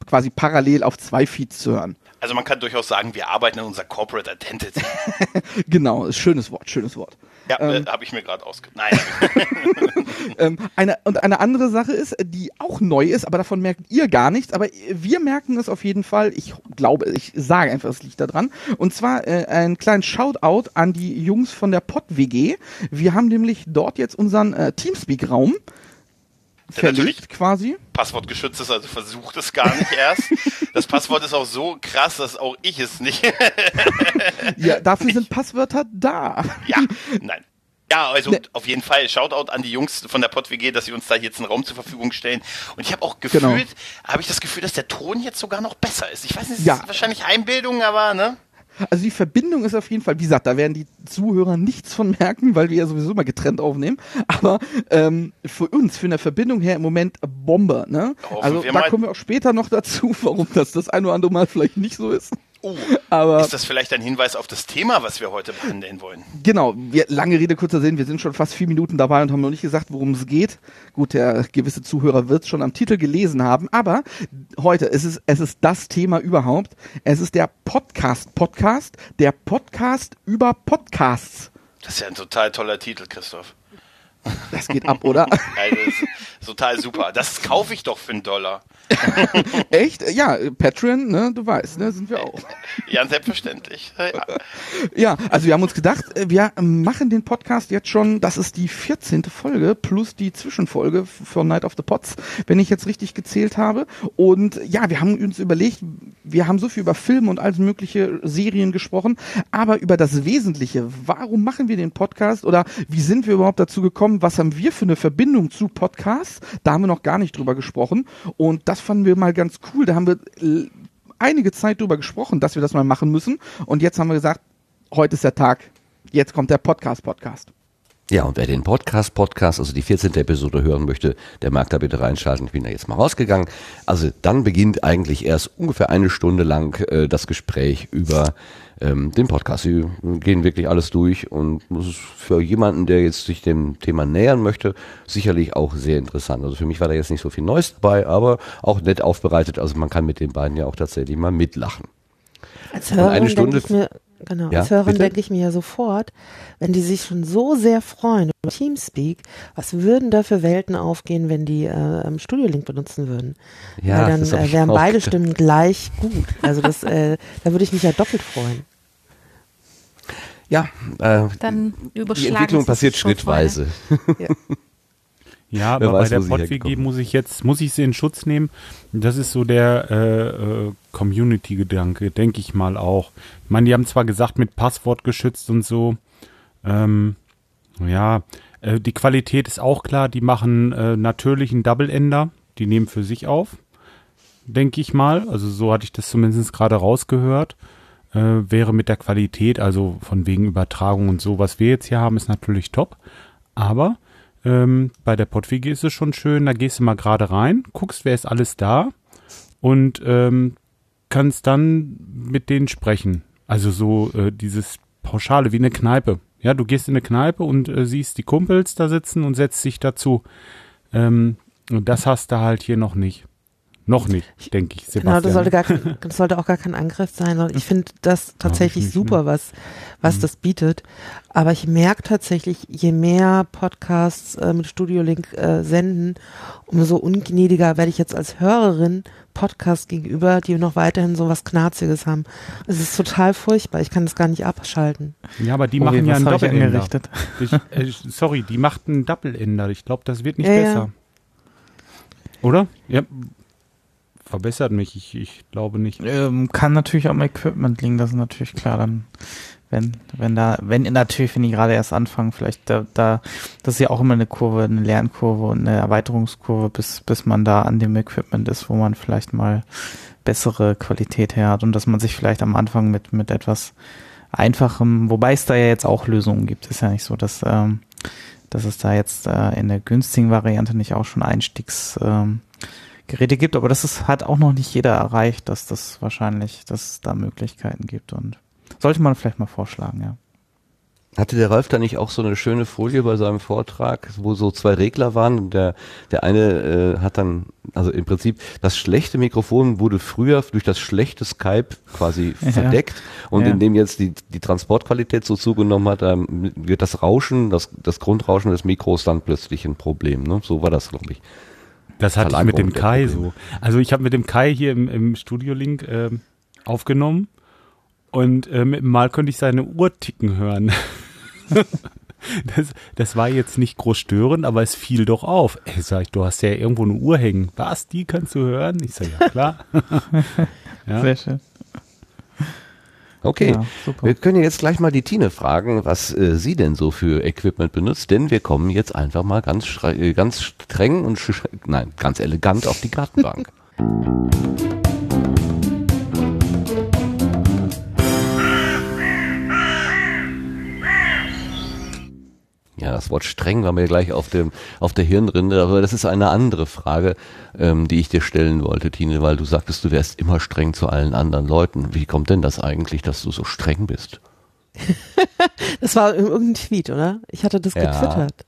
quasi parallel auf zwei Feeds zu hören. Also man kann durchaus sagen, wir arbeiten in unserer Corporate Identity. genau, schönes Wort, schönes Wort. Ja, Ähm, äh, habe ich mir gerade ausge... Nein. ähm, eine, und eine andere Sache ist, die auch neu ist, aber davon merkt ihr gar nichts, aber wir merken es auf jeden Fall. Ich glaube, ich sage einfach, es liegt da dran. Und zwar äh, ein kleines Shoutout an die Jungs von der Pod-WG. Wir haben nämlich dort jetzt unseren äh, Teamspeak-Raum verlegt quasi. Passwort geschützt ist, also versucht es gar nicht erst. Das Passwort ist auch so krass, dass auch ich es nicht. Ja, dafür sind Passwörter da. ja, nein. Ja, also auf jeden Fall Shoutout an die Jungs von der PodWG, dass sie uns da jetzt einen Raum zur Verfügung stellen. Und ich habe auch gefühlt, Genau. habe ich das Gefühl, dass der Ton jetzt sogar noch besser ist. Ich weiß nicht, es Ja. ist wahrscheinlich Einbildung, aber ne? Also die Verbindung ist auf jeden Fall, wie gesagt, da werden die Zuhörer nichts von merken, weil wir ja sowieso mal getrennt aufnehmen. Aber ähm, für uns, für eine Verbindung her im Moment Bombe. Ne? Also da kommen wir auch später noch dazu, warum das das ein oder andere Mal vielleicht nicht so ist. Oh, Aber ist das vielleicht ein Hinweis auf das Thema, was wir heute behandeln wollen? Genau, wir, lange Rede, kurzer Sinn, wir sind schon fast vier Minuten dabei und haben noch nicht gesagt, worum es geht. Gut, der gewisse Zuhörer wird es schon am Titel gelesen haben, aber heute ist es, es ist das Thema überhaupt. Es ist der Podcast-Podcast, der Podcast über Podcasts. Das ist ja ein total toller Titel, Christoph. Das geht ab, oder? Also, total super. Das kaufe ich doch für einen Dollar. Echt? Ja, Patreon, ne, du weißt, ne, sind wir auch. Ja, selbstverständlich. Ja. Ja, also wir haben uns gedacht, äh, wir machen den Podcast jetzt schon, das ist die 14. Folge plus die Zwischenfolge von Night of the Pots, wenn ich jetzt richtig gezählt habe. Und ja, wir haben uns überlegt, wir haben so viel über Filme und alles mögliche Serien gesprochen, aber über das Wesentliche, warum machen wir den Podcast oder wie sind wir überhaupt dazu gekommen, was haben wir für eine Verbindung zu Podcasts? Da haben wir noch gar nicht drüber gesprochen und das fanden wir mal ganz cool. Da haben wir äh, einige Zeit drüber gesprochen, dass wir das mal machen müssen. Und jetzt haben wir gesagt, heute ist der Tag. Jetzt kommt der Podcast-Podcast. Ja, und wer den Podcast, Podcast, also die 14. Episode hören möchte, der mag da bitte reinschalten. Ich bin da jetzt mal rausgegangen. Also dann beginnt eigentlich erst ungefähr eine Stunde lang äh, das Gespräch über ähm, den Podcast. Sie gehen wirklich alles durch und das ist für jemanden, der jetzt sich dem Thema nähern möchte, sicherlich auch sehr interessant. Also für mich war da jetzt nicht so viel Neues dabei, aber auch nett aufbereitet. Also man kann mit den beiden ja auch tatsächlich mal mitlachen. Als Hörerin eine Stunde denke ich mir, genau, Ja, als Hörerin denke ich mir ja sofort, wenn die sich schon so sehr freuen über Teamspeak, was würden da für Welten aufgehen, wenn die äh, Studio-Link benutzen würden? Ja, Weil dann das äh, wären beide gedacht. Stimmen gleich gut. Also das, äh, da würde ich mich ja doppelt freuen. Ja, äh, Dann die überschlagen Entwicklung sie passiert schrittweise. Ja. Ja, Wer aber weiß, bei der herkommen. muss ich jetzt, muss ich sie in Schutz nehmen. Das ist so der äh, äh, Community-Gedanke, denke ich mal auch. Ich meine, die haben zwar gesagt, mit Passwort geschützt und so. Ähm, ja, äh, die Qualität ist auch klar. Die machen äh, natürlich einen Double-Ender. Die nehmen für sich auf, denke ich mal. Also so hatte ich das zumindest gerade rausgehört. Äh, wäre mit der Qualität, also von wegen Übertragung und so, was wir jetzt hier haben, ist natürlich top. Aber ähm, bei der PodWG ist es schon schön, da gehst du mal gerade rein, guckst, wer ist alles da und ähm, kannst dann mit denen sprechen. Also so äh, dieses Pauschale wie eine Kneipe. Ja, du gehst in eine Kneipe und äh, siehst die Kumpels da sitzen und setzt dich dazu. Ähm, und das hast du halt hier noch nicht. Noch nicht, denke ich, Sebastian. Genau, das sollte, gar, das sollte auch gar kein Angriff sein. sondern Ich finde das tatsächlich nicht, ne? super, was, was Mhm. das bietet. Aber ich merke tatsächlich, je mehr Podcasts äh, mit Studio Link äh, senden, umso ungnädiger werde ich jetzt als Hörerin Podcast gegenüber, die noch weiterhin so was Knarziges haben. Es ist total furchtbar. Ich kann das gar nicht abschalten. Ja, aber die Oh, machen ja einen Doppelender. äh, sorry, die macht einen Doppelender. Ich glaube, das wird nicht Ja, ja. besser. Oder? Ja. Verbessert mich, ich, ich glaube nicht. Ähm, kann natürlich am Equipment liegen, das ist natürlich klar. Dann, wenn, wenn da, wenn natürlich, wenn die gerade erst anfangen, vielleicht da, da, das ist ja auch immer eine Kurve, eine Lernkurve und eine Erweiterungskurve, bis, bis man da an dem Equipment ist, wo man vielleicht mal bessere Qualität her hat und dass man sich vielleicht am Anfang mit, mit etwas einfachem, wobei es da ja jetzt auch Lösungen gibt, ist ja nicht so, dass, ähm, dass es da jetzt äh, in der günstigen Variante nicht auch schon Einstiegs, ähm, Geräte gibt, aber das ist, hat auch noch nicht jeder erreicht, dass das wahrscheinlich, dass es da Möglichkeiten gibt und sollte man vielleicht mal vorschlagen, ja. Hatte der Ralf da nicht auch so eine schöne Folie bei seinem Vortrag, wo so zwei Regler waren? Und der, der eine äh, hat dann, also im Prinzip, das schlechte Mikrofon wurde früher durch das schlechte Skype quasi Ja. verdeckt. Und Ja. indem jetzt die, die Transportqualität so zugenommen hat, ähm, wird das Rauschen, das, das Grundrauschen des Mikros dann plötzlich ein Problem. Ne? So war das, glaube ich. Das hatte ich mit dem Kai so. Also ich habe mit dem Kai hier im, im Studio-Link ähm, aufgenommen und äh, mit dem Mal konnte ich seine Uhr ticken hören. das, das war jetzt nicht groß störend, aber es fiel doch auf. Ey, sag ich, du hast ja irgendwo eine Uhr hängen. Was, die kannst du hören? Ich sag, ja klar. ja. Sehr schön. Okay, Ja, wir können jetzt gleich mal die Tine fragen, was äh, sie denn so für Equipment benutzt, denn wir kommen jetzt einfach mal ganz, äh, ganz streng und nein, ganz elegant auf die Gartenbank. Ja, das Wort streng war mir gleich auf dem auf der Hirnrinde, aber das ist eine andere Frage, ähm, die ich dir stellen wollte, Tine, weil du sagtest, du wärst immer streng zu allen anderen Leuten. Wie kommt denn das eigentlich, dass du so streng bist? Das war in irgendein Tweet, oder? Ich hatte das Ja. getwittert.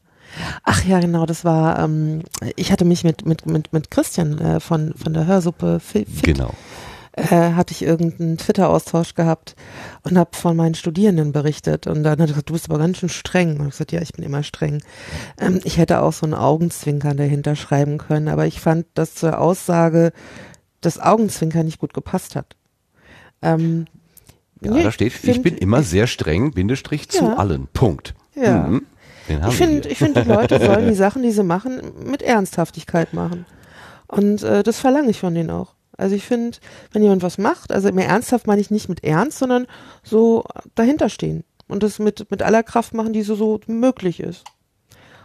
Ach ja, genau, das war, ähm, ich hatte mich mit, mit, mit, mit Christian äh, von, von der Hörsuppe Fi- Fit, Genau. Äh, hatte ich irgendeinen Twitter-Austausch gehabt und habe von meinen Studierenden berichtet. Und dann hat er gesagt, du bist aber ganz schön streng. Und ich gesagt, ja, ich bin immer streng. Ähm, ich hätte auch so ein Augenzwinkern dahinter schreiben können, aber ich fand, dass zur Aussage das Augenzwinkern nicht gut gepasst hat. Ähm, Ja, nee, da steht, ich find- bin immer sehr streng, Bindestrich zu Ja. allen. Punkt. Ja. Mhm. Ich finde, ich finde, die Leute sollen die Sachen, die sie machen, mit Ernsthaftigkeit machen. Und äh, das verlange ich von denen auch. Also ich finde, wenn jemand was macht, also mehr ernsthaft meine ich nicht mit Ernst, sondern so dahinter stehen und das mit, mit aller Kraft machen, die so, so möglich ist.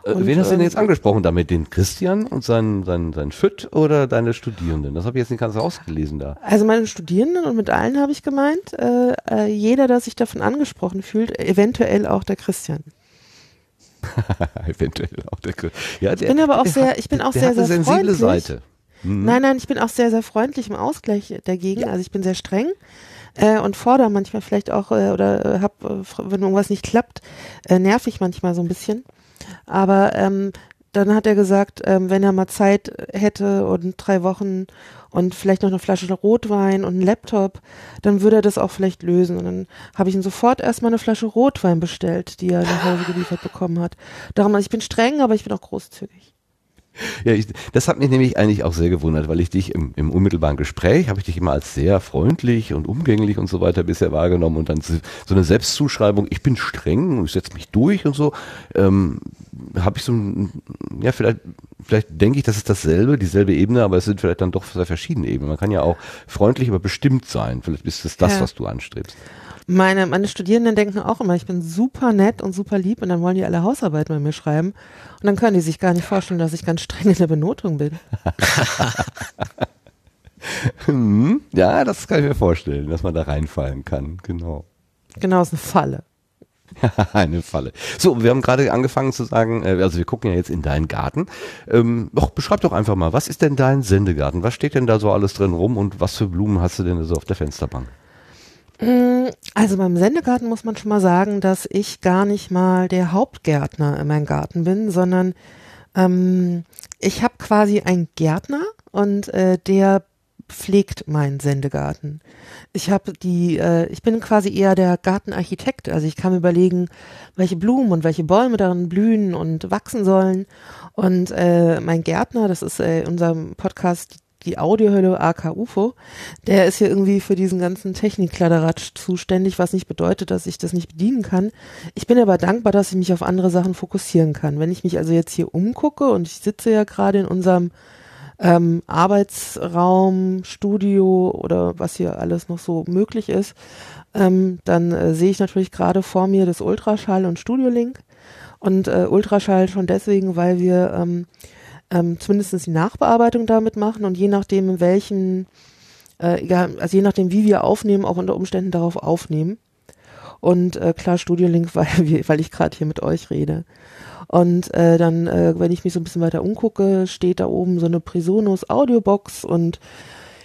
Äh, Und, Wen hast du denn ähm, jetzt angesprochen damit? Den Christian und seinen, seinen, seinen Füt oder deine Studierenden? Das habe ich jetzt nicht ganz ausgelesen da. Also meine Studierenden und mit allen habe ich gemeint, äh, äh, jeder, der sich davon angesprochen fühlt, eventuell auch der Christian. Eventuell auch der Chris- ja, Ich bin aber auch sehr, ich bin auch der sehr, sehr sensible freundlich. Seite. Mhm. Nein, nein, ich bin auch sehr, sehr freundlich im Ausgleich dagegen. Also ich bin sehr streng äh, und fordere manchmal vielleicht auch äh, oder äh, hab, äh, wenn irgendwas nicht klappt, äh, nerv ich manchmal so ein bisschen. Aber ähm, dann hat er gesagt, ähm, wenn er mal Zeit hätte und drei Wochen und vielleicht noch eine Flasche Rotwein und einen Laptop, dann würde er das auch vielleicht lösen. Und dann habe ich ihm sofort erstmal eine Flasche Rotwein bestellt, die er nach Hause geliefert bekommen hat. Darum, also ich bin streng, aber ich bin auch großzügig. Ja, ich, das hat mich nämlich eigentlich auch sehr gewundert, weil ich dich im, im unmittelbaren Gespräch habe ich dich immer als sehr freundlich und umgänglich und so weiter bisher wahrgenommen und dann so eine Selbstzuschreibung, ich bin streng und ich setze mich durch und so, ähm, habe ich so ein, ja vielleicht, vielleicht denke ich, das ist dasselbe, dieselbe Ebene, aber es sind vielleicht dann doch sehr verschiedene Ebenen. Man kann ja auch freundlich, aber bestimmt sein. Vielleicht ist es das, Ja. was du anstrebst. Meine, meine Studierenden denken auch immer, ich bin super nett und super lieb und dann wollen die alle Hausarbeiten bei mir schreiben und dann können die sich gar nicht vorstellen, dass ich ganz streng in der Benotung bin. Hm, ja, das kann ich mir vorstellen, dass man da reinfallen kann, genau. Genau, ist eine Falle. Eine Falle. So, wir haben gerade angefangen zu sagen, äh, also wir gucken ja jetzt in deinen Garten. Ähm, doch, beschreib doch einfach mal, was ist denn dein Sendegarten? Was steht denn da so alles drin rum und was für Blumen hast du denn so auf der Fensterbank? Mm, Also beim Sendegarten muss man schon mal sagen, dass ich gar nicht mal der Hauptgärtner in meinem Garten bin, sondern ähm, ich habe quasi einen Gärtner und äh, der pflegt meinen Sendegarten. Ich habe die, äh, ich bin quasi eher der Gartenarchitekt. Also ich kann mir überlegen, welche Blumen und welche Bäume darin blühen und wachsen sollen. Und äh, mein Gärtner, das ist äh, in unserem Podcast die Audiohölle AK UFO, der ist hier irgendwie für diesen ganzen Technikkladderadatsch zuständig, was nicht bedeutet, dass ich das nicht bedienen kann. Ich bin aber dankbar, dass ich mich auf andere Sachen fokussieren kann. Wenn ich mich also jetzt hier umgucke und ich sitze ja gerade in unserem ähm, Arbeitsraum, Studio oder was hier alles noch so möglich ist, ähm, dann äh, sehe ich natürlich gerade vor mir das Ultraschall und Studiolink. Und äh, Ultraschall schon deswegen, weil wir ähm, ähm, zumindest die Nachbearbeitung damit machen und je nachdem, in welchen, äh, egal, also je nachdem, wie wir aufnehmen, auch unter Umständen darauf aufnehmen. Und äh, klar, Studiolink, weil, weil ich gerade hier mit euch rede. Und äh, dann, äh, wenn ich mich so ein bisschen weiter umgucke, steht da oben so eine Presonus Audiobox und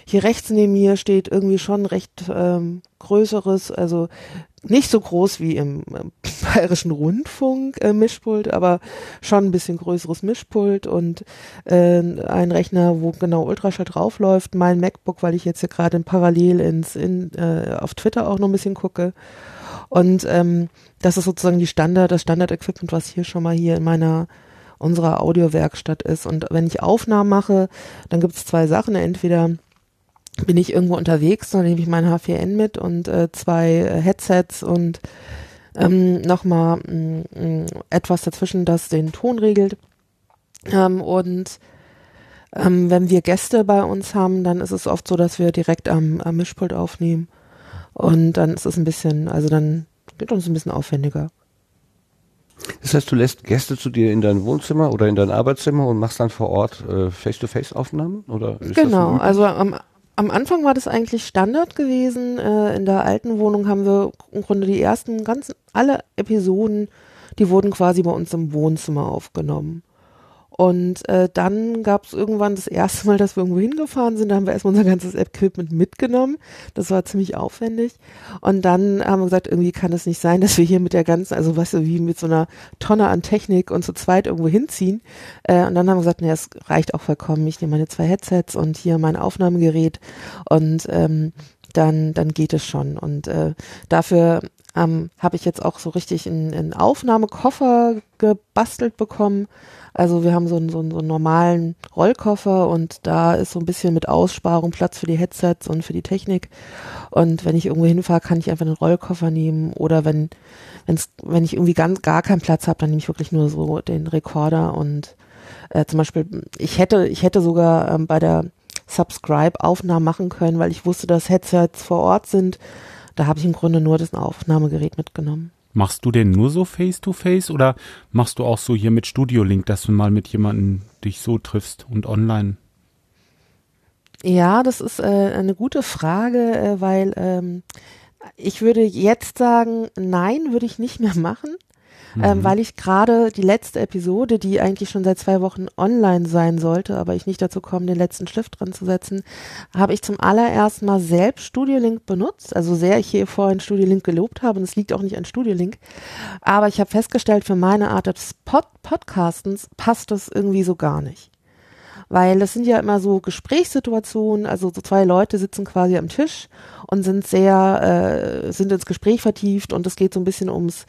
hier rechts neben mir steht irgendwie schon recht ähm, größeres, also nicht so groß wie im ähm, Bayerischen Rundfunk äh, Mischpult, aber schon ein bisschen größeres Mischpult und äh, ein Rechner, wo genau Ultraschall draufläuft, mein MacBook, weil ich jetzt hier gerade parallel ins in, äh, auf Twitter auch noch ein bisschen gucke. Und ähm, das ist sozusagen die Standard, das Standard-Equipment, was hier schon mal hier in meiner unserer Audiowerkstatt ist. Und wenn ich Aufnahmen mache, dann gibt es zwei Sachen. Entweder bin ich irgendwo unterwegs, dann nehme ich mein H4n mit und äh, zwei äh, Headsets und ähm, nochmal mm, etwas dazwischen, das den Ton regelt. Ähm, und ähm, wenn wir Gäste bei uns haben, dann ist es oft so, dass wir direkt am, am Mischpult aufnehmen. Und dann ist es ein bisschen, also dann geht uns ein bisschen aufwendiger. Das heißt, du lässt Gäste zu dir in dein Wohnzimmer oder in dein Arbeitszimmer und machst dann vor Ort äh, Face-to-Face-Aufnahmen? Oder genau, also am, am Anfang war das eigentlich Standard gewesen. Äh, in der alten Wohnung haben wir im Grunde die ersten ganzen, alle Episoden, die wurden quasi bei uns im Wohnzimmer aufgenommen. Und äh, dann gab es irgendwann das erste Mal, dass wir irgendwo hingefahren sind. Da haben wir erstmal unser ganzes Equipment mitgenommen. Das war ziemlich aufwendig. Und dann haben wir gesagt, irgendwie kann es nicht sein, dass wir hier mit der ganzen, also weißt du, wie mit so einer Tonne an Technik und zu zweit irgendwo hinziehen. Äh, und dann haben wir gesagt, nee, es reicht auch vollkommen. Ich nehme meine zwei Headsets und hier mein Aufnahmegerät und ähm, dann, dann geht es schon. Und äh, dafür ähm, habe ich jetzt auch so richtig einen Aufnahmekoffer gebastelt bekommen also wir haben so einen, so, einen, so einen normalen Rollkoffer und da ist so ein bisschen mit Aussparung Platz für die Headsets und für die Technik. Und wenn ich irgendwo hinfahre, kann ich einfach einen Rollkoffer nehmen. Oder wenn, wenn's, wenn ich irgendwie ganz gar keinen Platz habe, dann nehme ich wirklich nur so den Rekorder und äh, zum Beispiel, ich hätte, ich hätte sogar ähm, bei der Subscribe Aufnahmen machen können, weil ich wusste, dass Headsets vor Ort sind. Da habe ich im Grunde nur das Aufnahmegerät mitgenommen. Machst du denn nur so Face-to-Face -face oder machst du auch so hier mit Studio Link, dass du mal mit jemandem dich so triffst und online? Ja, das ist äh, eine gute Frage, äh, weil ähm, ich würde jetzt sagen, nein, würde ich nicht mehr machen ähm, mhm. weil ich gerade die letzte Episode, die eigentlich schon seit zwei Wochen online sein sollte, aber ich nicht dazu komme, den letzten Stift dran zu setzen, habe ich zum allerersten Mal selbst Studio Link benutzt. Also sehr ich hier vorhin Studio Link gelobt habe und es liegt auch nicht an Studio Link. Aber ich habe festgestellt, für meine Art des Pod Podcastens passt das irgendwie so gar nicht weil das sind ja immer so Gesprächssituationen, also so zwei Leute sitzen quasi am Tisch und sind sehr, äh, sind ins Gespräch vertieft und es geht so ein bisschen ums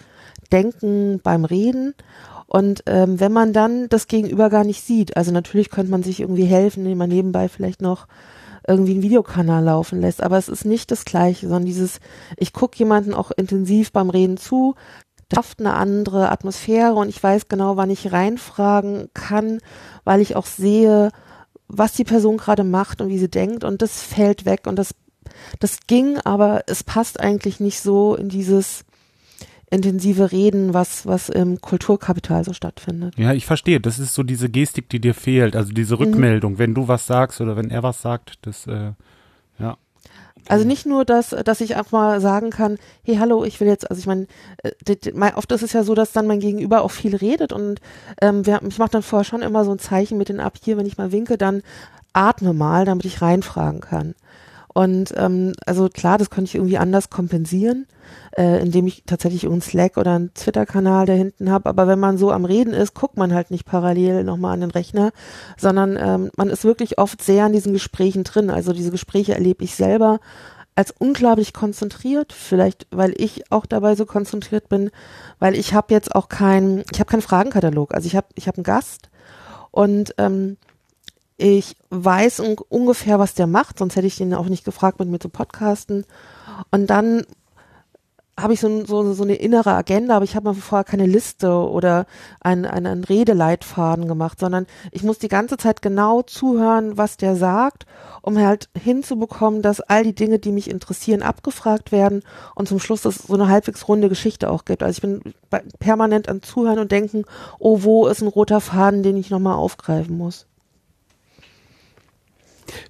Denken beim Reden. Und ähm, wenn man dann das Gegenüber gar nicht sieht, also natürlich könnte man sich irgendwie helfen, indem man nebenbei vielleicht noch irgendwie einen Videokanal laufen lässt, aber es ist nicht das Gleiche, sondern dieses, ich gucke jemanden auch intensiv beim Reden zu, schafft eine andere Atmosphäre. Und ich weiß genau, wann ich reinfragen kann, weil ich auch sehe, was die Person gerade macht und wie sie denkt. Und das fällt weg. Und das, das ging, aber es passt eigentlich nicht so in dieses, intensive Reden, was, was im Kulturkapital so stattfindet. Ja, ich verstehe. Das ist so diese Gestik, die dir fehlt. Also diese mhm. Rückmeldung, mhm. wenn du was sagst oder wenn er was sagt, das, äh, ja. Also nicht nur, dass, dass ich auch mal sagen kann, hey, hallo, ich will jetzt, also ich meine, äh, oft ist es ja so, dass dann mein Gegenüber auch viel redet und ähm, wir, ich mache dann vorher schon immer so ein Zeichen mit den ab hier, wenn ich mal winke, dann atme mal, damit ich reinfragen kann. Und ähm, also klar, das könnte ich irgendwie anders kompensieren, äh, indem ich tatsächlich einen Slack oder einen Twitter-Kanal da hinten habe. Aber wenn man so am Reden ist, guckt man halt nicht parallel nochmal an den Rechner, sondern ähm, man ist wirklich oft sehr an diesen Gesprächen drin. Also diese Gespräche erlebe ich selber als unglaublich konzentriert, vielleicht weil ich auch dabei so konzentriert bin, weil ich habe jetzt auch keinen, ich habe keinen Fragenkatalog. Also ich habe ich habe einen Gast und ähm, ich weiß un ungefähr, was der macht, sonst hätte ich ihn auch nicht gefragt, mit mir zu podcasten. Und dann habe ich so, so, so eine innere Agenda, aber ich habe mir vorher keine Liste oder einen, einen Redeleitfaden gemacht, sondern ich muss die ganze Zeit genau zuhören, was der sagt, um halt hinzubekommen, dass all die Dinge, die mich interessieren, abgefragt werden und zum Schluss es so eine halbwegs runde Geschichte auch gibt. Also ich bin permanent am Zuhören und denken, oh, wo ist ein roter Faden, den ich nochmal aufgreifen muss.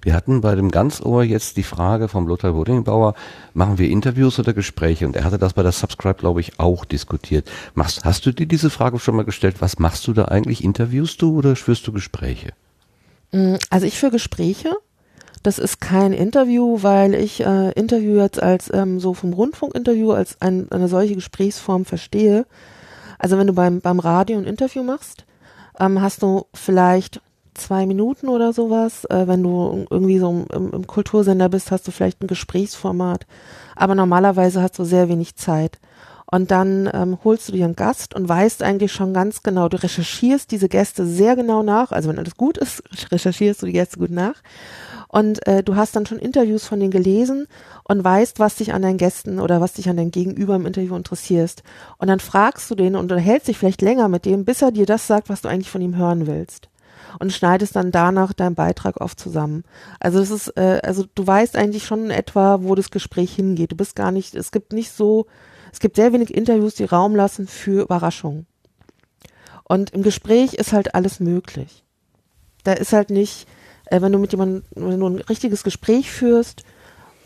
Wir hatten bei dem Ganzohr jetzt die Frage vom Lothar Bodingbauer, machen wir Interviews oder Gespräche? Und er hatte das bei der Subscribe, glaube ich, auch diskutiert. Machst, hast du dir diese Frage schon mal gestellt? Was machst du da eigentlich? Interviewst du oder führst du Gespräche? Mm, also ich führe Gespräche. Das ist kein Interview, weil ich äh, Interview jetzt als ähm, so vom Rundfunkinterview als ein, eine solche Gesprächsform verstehe. Also wenn du beim, beim Radio ein Interview machst, ähm, hast du vielleicht zwei Minuten oder sowas. Äh, wenn du irgendwie so im, im Kultursender bist, hast du vielleicht ein Gesprächsformat. Aber normalerweise hast du sehr wenig Zeit. Und dann ähm, holst du dir einen Gast und weißt eigentlich schon ganz genau, du recherchierst diese Gäste sehr genau nach. Also wenn alles gut ist, recherchierst du die Gäste gut nach. Und äh, du hast dann schon Interviews von denen gelesen und weißt, was dich an deinen Gästen oder was dich an deinem Gegenüber im Interview interessierst. Und dann fragst du den und unterhältst dich vielleicht länger mit dem, bis er dir das sagt, was du eigentlich von ihm hören willst. Und schneidest dann danach deinen Beitrag oft zusammen. Also es ist, äh, also du weißt eigentlich schon etwa, wo das Gespräch hingeht. Du bist gar nicht, es gibt nicht so, es gibt sehr wenig Interviews, die Raum lassen für Überraschungen. Und im Gespräch ist halt alles möglich. Da ist halt nicht, äh, wenn du mit jemandem, wenn du ein richtiges Gespräch führst,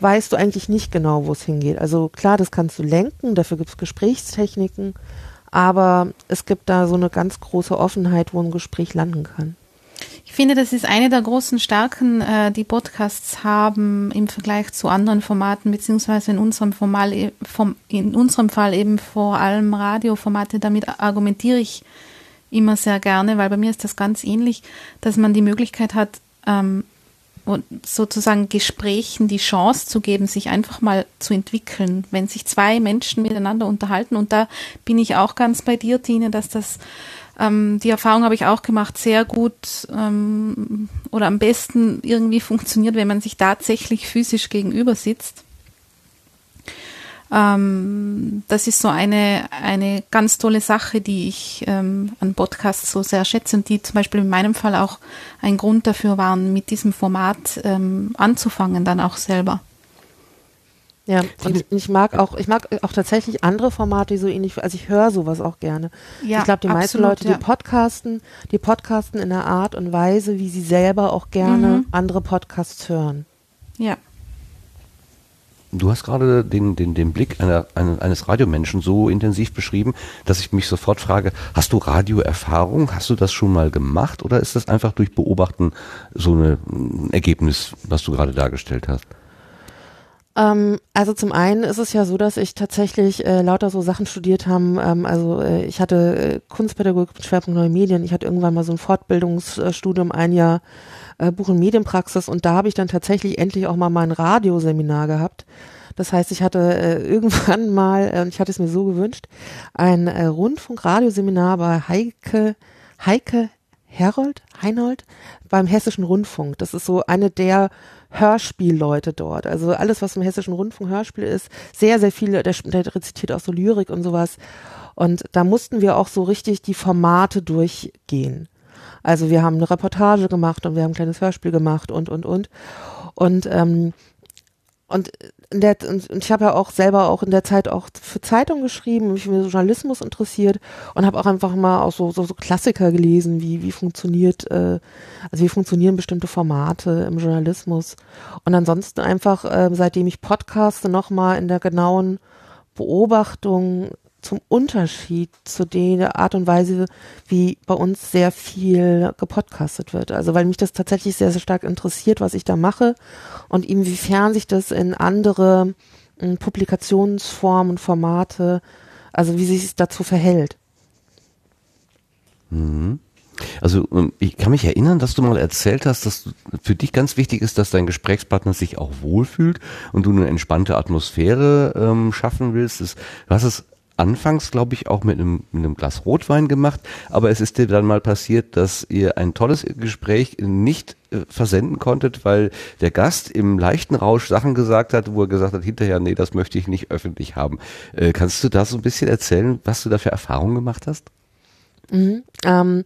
weißt du eigentlich nicht genau, wo es hingeht. Also klar, das kannst du lenken, dafür gibt es Gesprächstechniken, aber es gibt da so eine ganz große Offenheit, wo ein Gespräch landen kann. Ich finde, das ist eine der großen Stärken, äh, die Podcasts haben im Vergleich zu anderen Formaten, beziehungsweise in unserem, Formal, e, in unserem Fall eben vor allem Radioformate. Damit argumentiere ich immer sehr gerne, weil bei mir ist das ganz ähnlich, dass man die Möglichkeit hat, ähm, sozusagen Gesprächen die Chance zu geben, sich einfach mal zu entwickeln, wenn sich zwei Menschen miteinander unterhalten. Und da bin ich auch ganz bei dir, Tine, dass das ähm, die Erfahrung habe ich auch gemacht, sehr gut ähm, oder am besten irgendwie funktioniert, wenn man sich tatsächlich physisch gegenüber sitzt. Ähm, das ist so eine, eine ganz tolle Sache, die ich ähm, an Podcasts so sehr schätze und die zum Beispiel in meinem Fall auch ein Grund dafür waren, mit diesem Format ähm, anzufangen, dann auch selber. Ja, und ich mag auch, ich mag auch tatsächlich andere Formate, die so ähnlich, also ich höre sowas auch gerne. Ja, ich glaube, die absolut, meisten Leute, die ja. podcasten, die podcasten in der Art und Weise, wie sie selber auch gerne mhm. andere Podcasts hören. Ja. Du hast gerade den, den, den Blick einer, eines Radiomenschen so intensiv beschrieben, dass ich mich sofort frage, hast du Radioerfahrung? Hast du das schon mal gemacht oder ist das einfach durch Beobachten so eine, ein Ergebnis, was du gerade dargestellt hast? Ähm, also zum einen ist es ja so, dass ich tatsächlich äh, lauter so Sachen studiert habe. Ähm, also äh, ich hatte äh, Kunstpädagogik mit Schwerpunkt Neue Medien. Ich hatte irgendwann mal so ein Fortbildungsstudium, ein Jahr äh, Buch- und Medienpraxis und da habe ich dann tatsächlich endlich auch mal mein Radioseminar gehabt. Das heißt, ich hatte äh, irgendwann mal, äh, ich hatte es mir so gewünscht, ein äh, Rundfunk-Radioseminar bei Heike, Heike Herold, Heinold beim Hessischen Rundfunk. Das ist so eine der Hörspielleute dort. Also alles, was im Hessischen Rundfunk Hörspiel ist, sehr, sehr viele, der, der rezitiert auch so Lyrik und sowas. Und da mussten wir auch so richtig die Formate durchgehen. Also wir haben eine Reportage gemacht und wir haben ein kleines Hörspiel gemacht und, und, und. Und, ähm, und der, und ich habe ja auch selber auch in der Zeit auch für Zeitungen geschrieben, mich für Journalismus interessiert und habe auch einfach mal auch so, so, so Klassiker gelesen, wie, wie funktioniert, äh, also wie funktionieren bestimmte Formate im Journalismus. Und ansonsten einfach, äh, seitdem ich podcaste, nochmal in der genauen Beobachtung zum Unterschied zu der Art und Weise, wie bei uns sehr viel gepodcastet wird. Also weil mich das tatsächlich sehr, sehr stark interessiert, was ich da mache und inwiefern sich das in andere in Publikationsformen und Formate, also wie sich es dazu verhält. Mhm. Also ähm, ich kann mich erinnern, dass du mal erzählt hast, dass für dich ganz wichtig ist, dass dein Gesprächspartner sich auch wohlfühlt und du eine entspannte Atmosphäre ähm, schaffen willst. du hast es anfangs, glaube ich, auch mit einem, mit einem Glas Rotwein gemacht, aber es ist dir dann mal passiert, dass ihr ein tolles Gespräch nicht äh, versenden konntet, weil der Gast im leichten Rausch Sachen gesagt hat, wo er gesagt hat, hinterher, nee, das möchte ich nicht öffentlich haben. Äh, kannst du da so ein bisschen erzählen, was du da für Erfahrungen gemacht hast? Mhm, ähm,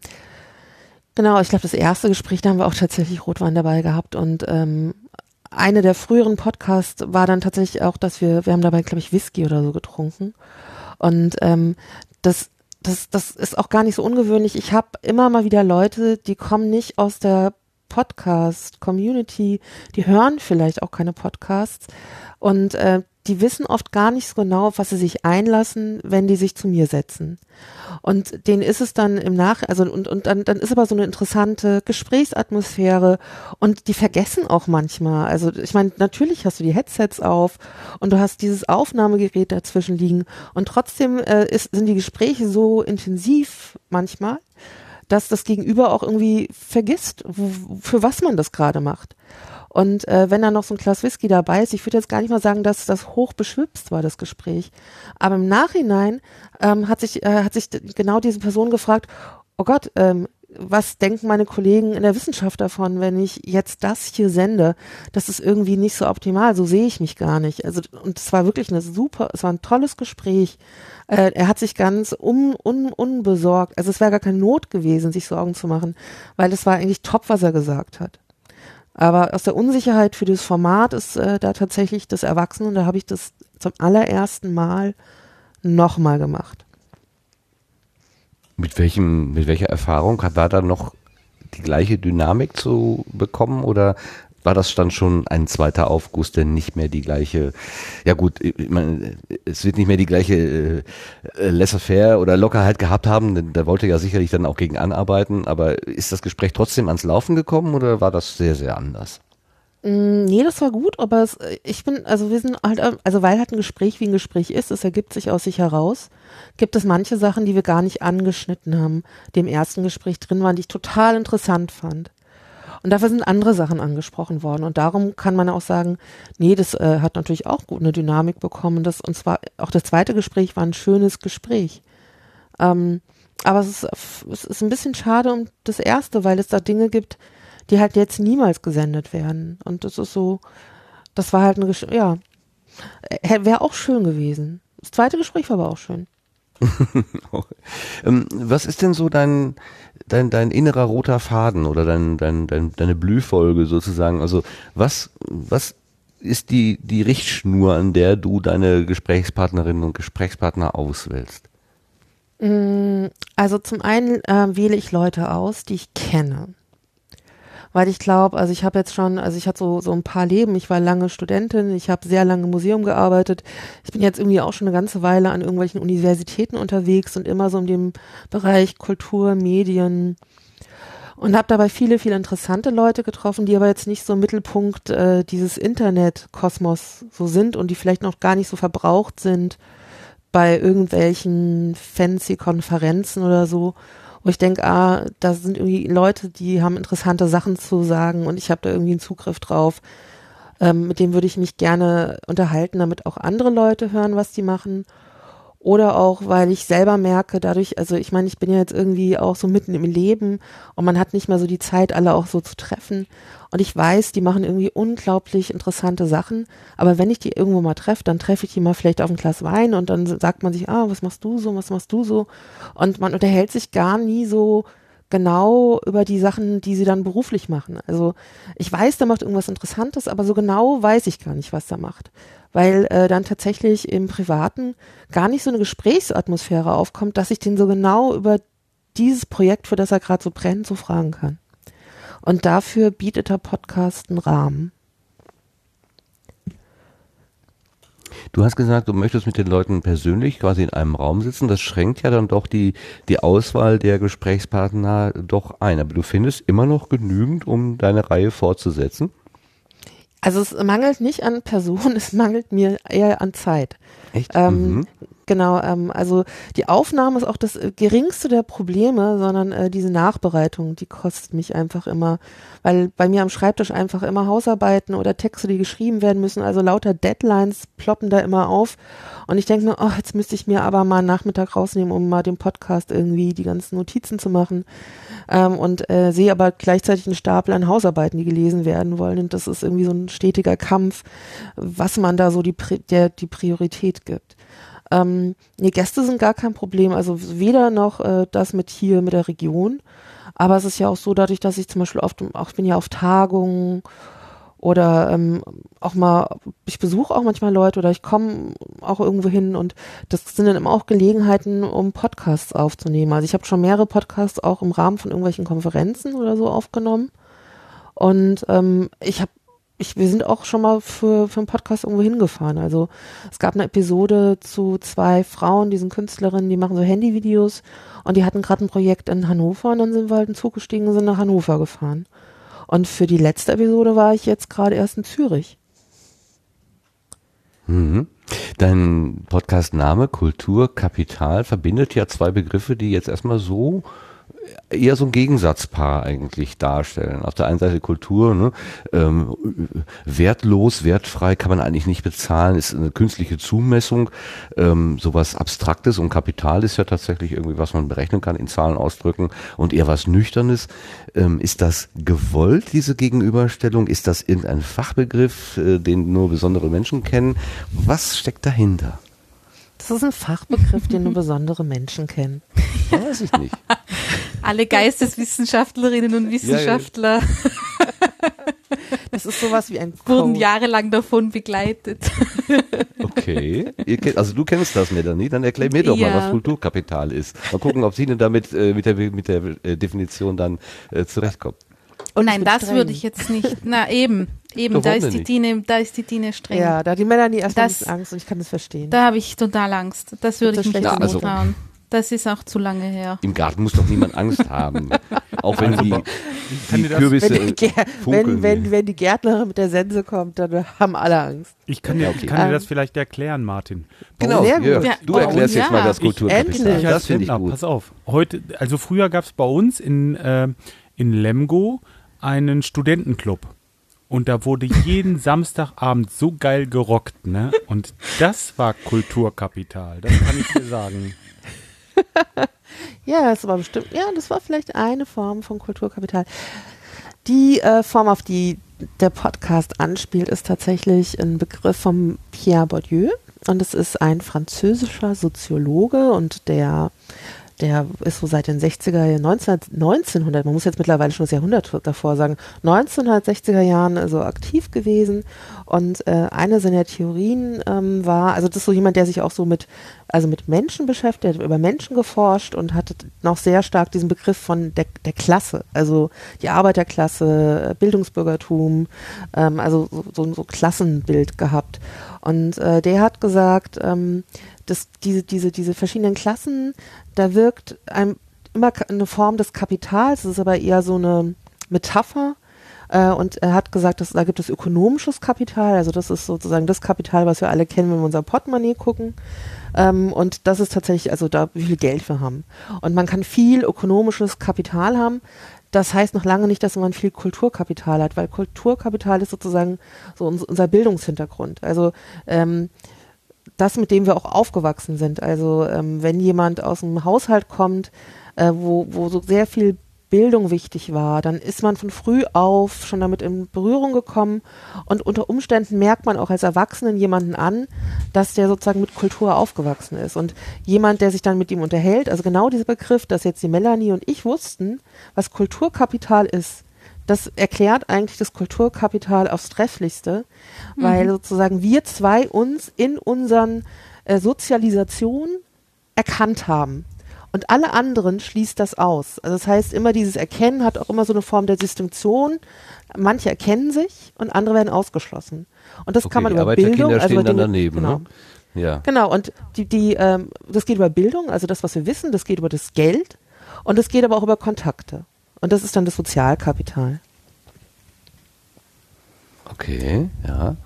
genau, ich glaube, das erste Gespräch, da haben wir auch tatsächlich Rotwein dabei gehabt und ähm, eine der früheren Podcasts war dann tatsächlich auch, dass wir, wir haben dabei, glaube ich, Whisky oder so getrunken. Und ähm, das, das, das ist auch gar nicht so ungewöhnlich. Ich habe immer mal wieder Leute, die kommen nicht aus der Podcast-Community, die hören vielleicht auch keine Podcasts und äh, die wissen oft gar nicht so genau, auf was sie sich einlassen, wenn die sich zu mir setzen. Und denen ist es dann im Nach, also und, und dann, dann ist aber so eine interessante Gesprächsatmosphäre und die vergessen auch manchmal. Also ich meine, natürlich hast du die Headsets auf und du hast dieses Aufnahmegerät dazwischen liegen und trotzdem äh, ist, sind die Gespräche so intensiv manchmal, dass das Gegenüber auch irgendwie vergisst, für was man das gerade macht. Und äh, wenn da noch so ein Glas Whisky dabei ist, ich würde jetzt gar nicht mal sagen, dass das hoch beschwipst war, das Gespräch. Aber im Nachhinein ähm, hat, sich, äh, hat sich genau diese Person gefragt, oh Gott, ähm, was denken meine Kollegen in der Wissenschaft davon, wenn ich jetzt das hier sende? Das ist irgendwie nicht so optimal, so sehe ich mich gar nicht. Also, und es war wirklich eine super, es war ein tolles Gespräch. Äh, er hat sich ganz un, un, unbesorgt, also es wäre gar keine Not gewesen, sich Sorgen zu machen, weil es war eigentlich top, was er gesagt hat. Aber aus der Unsicherheit für das Format ist äh, da tatsächlich das Erwachsene da habe ich das zum allerersten Mal nochmal gemacht. Mit welchem, mit welcher Erfahrung war da noch die gleiche Dynamik zu bekommen oder war das dann schon ein zweiter Aufguss, der nicht mehr die gleiche, ja gut, ich meine, es wird nicht mehr die gleiche äh, laissez-faire oder Lockerheit gehabt haben, denn da wollte ja sicherlich dann auch gegen anarbeiten, aber ist das Gespräch trotzdem ans Laufen gekommen oder war das sehr, sehr anders? Mm, Nee, das war gut, aber es, ich bin, also wir sind halt, also weil halt ein Gespräch wie ein Gespräch ist, es ergibt sich aus sich heraus, gibt es manche Sachen, die wir gar nicht angeschnitten haben, die im ersten Gespräch drin waren, die ich total interessant fand. Und dafür sind andere Sachen angesprochen worden. Und darum kann man auch sagen, nee, das äh, hat natürlich auch gut eine Dynamik bekommen. Das, und zwar auch das zweite Gespräch war ein schönes Gespräch. Ähm, aber es ist, es ist ein bisschen schade um das erste, weil es da Dinge gibt, die halt jetzt niemals gesendet werden. Und das ist so, das war halt eine, Gesch ja, wäre auch schön gewesen. Das zweite Gespräch war aber auch schön. ähm, was ist denn so dein, dein, dein innerer roter Faden oder dein, dein, dein, deine Blühfolge sozusagen? Also was, was ist die, die Richtschnur, an der du deine Gesprächspartnerinnen und Gesprächspartner auswählst? Mm, Also zum einen äh, wähle ich Leute aus, die ich kenne. Weil ich glaube, also ich habe jetzt schon, also ich hatte so, so ein paar Leben, ich war lange Studentin, ich habe sehr lange im Museum gearbeitet, ich bin jetzt irgendwie auch schon eine ganze Weile an irgendwelchen Universitäten unterwegs und immer so in dem Bereich Kultur, Medien. Und habe dabei viele, viele interessante Leute getroffen, die aber jetzt nicht so im Mittelpunkt äh, dieses Internet-Kosmos so sind und die vielleicht noch gar nicht so verbraucht sind bei irgendwelchen fancy Konferenzen oder so wo ich denke, ah, da sind irgendwie Leute, die haben interessante Sachen zu sagen und ich habe da irgendwie einen Zugriff drauf. Ähm, mit dem würde ich mich gerne unterhalten, damit auch andere Leute hören, was die machen. Oder auch, weil ich selber merke, dadurch, also ich meine, ich bin ja jetzt irgendwie auch so mitten im Leben und man hat nicht mehr so die Zeit, alle auch so zu treffen. Und ich weiß, die machen irgendwie unglaublich interessante Sachen. Aber wenn ich die irgendwo mal treffe, dann treffe ich die mal vielleicht auf ein Glas Wein und dann sagt man sich, ah, was machst du so, was machst du so? Und man unterhält sich gar nie so genau über die Sachen, die sie dann beruflich machen. Also ich weiß, da macht irgendwas Interessantes, aber so genau weiß ich gar nicht, was er macht weil äh, dann tatsächlich im Privaten gar nicht so eine Gesprächsatmosphäre aufkommt, dass ich den so genau über dieses Projekt, für das er gerade so brennt, so fragen kann. Und dafür bietet der Podcast einen Rahmen. Du hast gesagt, du möchtest mit den Leuten persönlich quasi in einem Raum sitzen. Das schränkt ja dann doch die, die Auswahl der Gesprächspartner doch ein. Aber du findest immer noch genügend, um deine Reihe fortzusetzen? Also es mangelt nicht an Personen, es mangelt mir eher an Zeit. Echt? Ähm, Mhm. Genau, ähm, also die Aufnahme ist auch das äh, geringste der Probleme, sondern äh, diese Nachbereitung, die kostet mich einfach immer, weil bei mir am Schreibtisch einfach immer Hausarbeiten oder Texte, die geschrieben werden müssen, also lauter Deadlines ploppen da immer auf. Und ich denke mir, oh, jetzt müsste ich mir aber mal einen Nachmittag rausnehmen, um mal den Podcast irgendwie die ganzen Notizen zu machen. Ähm, und äh, sehe aber gleichzeitig einen Stapel an Hausarbeiten, die gelesen werden wollen. Und das ist irgendwie so ein stetiger Kampf, was man da so die, der, die Priorität gibt. Ähm, nee, Gäste sind gar kein Problem. Also weder noch äh, das mit hier mit der Region. Aber es ist ja auch so, dadurch, dass ich zum Beispiel oft, auch bin ja auf Tagungen oder ähm, auch mal, ich besuche auch manchmal Leute oder ich komme auch irgendwo hin und das sind dann immer auch Gelegenheiten, um Podcasts aufzunehmen. Also ich habe schon mehrere Podcasts auch im Rahmen von irgendwelchen Konferenzen oder so aufgenommen. Und ähm, ich habe ich, wir sind auch schon mal für, für einen Podcast irgendwo hingefahren. Also es gab eine Episode zu zwei Frauen, diesen Künstlerinnen, die machen so Handyvideos und die hatten gerade ein Projekt in Hannover und dann sind wir halt in Zug gestiegen und sind nach Hannover gefahren. Und für die letzte Episode war ich jetzt gerade erst in Zürich. Mhm. Dein Podcast-Name Kulturkapital verbindet ja zwei Begriffe, die jetzt erstmal so eher so ein Gegensatzpaar eigentlich darstellen. Auf der einen Seite Kultur, ne? ähm, wertlos, wertfrei kann man eigentlich nicht bezahlen, ist eine künstliche Zumessung, ähm, sowas Abstraktes und Kapital ist ja tatsächlich irgendwie, was man berechnen kann, in Zahlen ausdrücken und eher was Nüchternes. Ähm, ist das gewollt, diese Gegenüberstellung? Ist das irgendein Fachbegriff, äh, den nur besondere Menschen kennen? Was steckt dahinter? Das ist ein Fachbegriff, den nur besondere Menschen kennen. Weiß ich nicht. Alle Geisteswissenschaftlerinnen und Wissenschaftler Das ist sowas wie ein wurden Code. jahrelang davon begleitet. Okay. Ihr kennt, also du kennst das, Melanie, dann erklär mir doch mal, Ja. was Kulturkapital ist. Mal gucken, ob Tine damit äh, mit der, mit der äh, Definition dann äh, zurechtkommt. Oh nein, das streng. würde ich jetzt nicht. Na eben, eben, Doch, da ist denn die nicht? Tine, da ist die Tine streng. Ja, da hat die Melanie erst mal ein Das- bisschen Angst und ich kann das verstehen. Da habe ich total Angst. Das würde ich nicht Noten? trauen. Das ist auch zu lange her. Im Garten muss doch niemand Angst haben. Auch wenn Also, die, die Kürbisse wenn, wenn, wenn, wenn die Gärtnerin mit der Sense kommt, dann haben alle Angst. Ich kann, dir, Ja, ich okay. kann dir Ähm, das vielleicht erklären, Martin. genau, sehr gut. Ja, du oh, erklärst jetzt ja. mal das Kulturkapital. endlich. Das finde ich gut. Pass auf. Heute, also früher gab es bei uns in, äh, in Lemgo einen Studentenclub. Und da wurde jeden Samstagabend so geil gerockt, ne? Und das war Kulturkapital, das kann ich dir sagen. Ja, das war bestimmt, ja, das war vielleicht eine Form von Kulturkapital. Die äh, Form, auf die der Podcast anspielt, ist tatsächlich ein Begriff von Pierre Bourdieu. Und es ist ein französischer Soziologe und der, der ist so seit den 60er Jahren, 19, 1900, man muss jetzt mittlerweile schon das Jahrhundert davor sagen, 1960er Jahren also aktiv gewesen. Und äh, eine seiner Theorien ähm, war, also das ist so jemand, der sich auch so mit, also mit Menschen beschäftigt, hat über Menschen geforscht und hatte noch sehr stark diesen Begriff von der, der Klasse, also die Arbeiterklasse, Bildungsbürgertum, ähm, also so, so, so Klassenbild gehabt. Und äh, der hat gesagt, ähm, dass diese, diese, diese verschiedenen Klassen, da wirkt einem immer eine Form des Kapitals, das ist aber eher so eine Metapher. Äh, und er hat gesagt, dass da gibt es ökonomisches Kapital, also das ist sozusagen das Kapital, was wir alle kennen, wenn wir unser Portemonnaie gucken. Ähm, und das ist tatsächlich, also da, wie viel Geld wir haben. Und man kann viel ökonomisches Kapital haben. Das heißt noch lange nicht, dass man viel Kulturkapital hat, weil Kulturkapital ist sozusagen so uns, unser Bildungshintergrund. Also ähm, das, mit dem wir auch aufgewachsen sind. Also ähm, wenn jemand aus einem Haushalt kommt, äh, wo, wo so sehr viel Bildung wichtig war, dann ist man von früh auf schon damit in Berührung gekommen und unter Umständen merkt man auch als Erwachsenen jemanden an, dass der sozusagen mit Kultur aufgewachsen ist. Und jemand, der sich dann mit ihm unterhält, also genau dieser Begriff, dass jetzt die Melanie und ich wussten, was Kulturkapital ist, das erklärt eigentlich das Kulturkapital aufs Trefflichste, weil Mhm. sozusagen wir zwei uns in unseren äh, Sozialisation erkannt haben. Und alle anderen schließt das aus. Also das heißt, immer dieses Erkennen hat auch immer so eine Form der Distinktion. Manche erkennen sich und andere werden ausgeschlossen. Und das Okay, kann man über Bildung, also stehen über dann Dinge- daneben, genau. ne? Ja. Genau, und die, die, ähm, das geht über Bildung, also das, was wir wissen, das geht über das Geld und das geht aber auch über Kontakte. Und das ist dann das Sozialkapital. Okay, ja.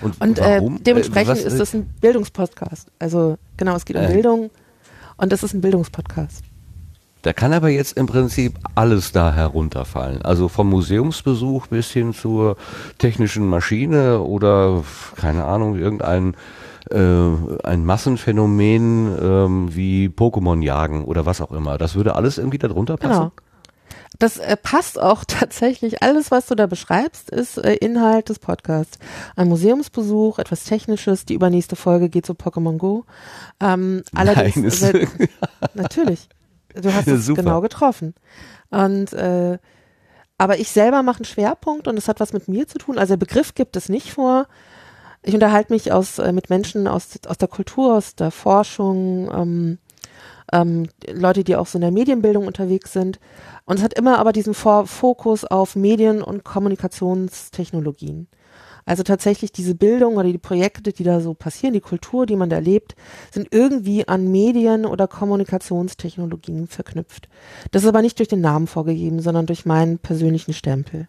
Und, Und warum? äh, dementsprechend was- ist das ein Bildungspodcast. Also genau, es geht um Äh. Bildung und das ist ein Bildungspodcast. Da kann aber jetzt im Prinzip alles da herunterfallen. Also vom Museumsbesuch bis hin zur technischen Maschine oder, keine Ahnung, irgendein äh, ein Massenphänomen ähm, wie Pokémon jagen oder was auch immer. Das würde alles irgendwie darunter passen? Genau. Das äh, passt auch tatsächlich. Alles, was du da beschreibst, ist äh, Inhalt des Podcasts. Ein Museumsbesuch, etwas Technisches. Die übernächste Folge geht zu Pokémon Go. Ähm, allerdings, Nein, ist- äh, natürlich. Du hast es super. genau getroffen. Und äh, aber ich selber mache einen Schwerpunkt und es hat was mit mir zu tun. Also der Begriff gibt es nicht vor. Ich unterhalte mich aus, äh, mit Menschen aus, aus der Kultur, aus der Forschung, ähm, ähm, Leute, die auch so in der Medienbildung unterwegs sind. Und es hat immer aber diesen Vor Fokus auf Medien- und Kommunikationstechnologien. Also tatsächlich diese Bildung oder die Projekte, die da so passieren, die Kultur, die man da erlebt, sind irgendwie an Medien- oder Kommunikationstechnologien verknüpft. Das ist aber nicht durch den Namen vorgegeben, sondern durch meinen persönlichen Stempel.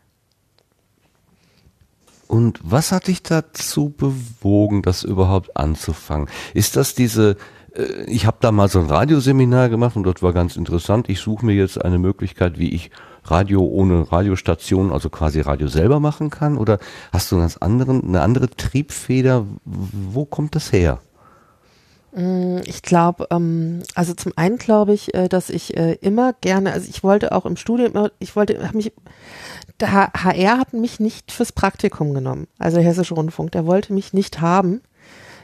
Und was hat dich dazu bewogen, das überhaupt anzufangen? Ist das diese, äh, ich habe da mal so ein Radioseminar gemacht und dort war ganz interessant, ich suche mir jetzt eine Möglichkeit, wie ich Radio ohne Radiostation, also quasi Radio selber machen kann? Oder hast du einen ganz anderen, eine andere Triebfeder? Wo kommt das her? Mm, Ich glaube, ähm, also zum einen glaube ich, äh, dass ich äh, immer gerne, also ich wollte auch im Studium, immer- ich wollte, hab mich, der HR hat mich nicht fürs Praktikum genommen, also der Hessische Rundfunk, der wollte mich nicht haben.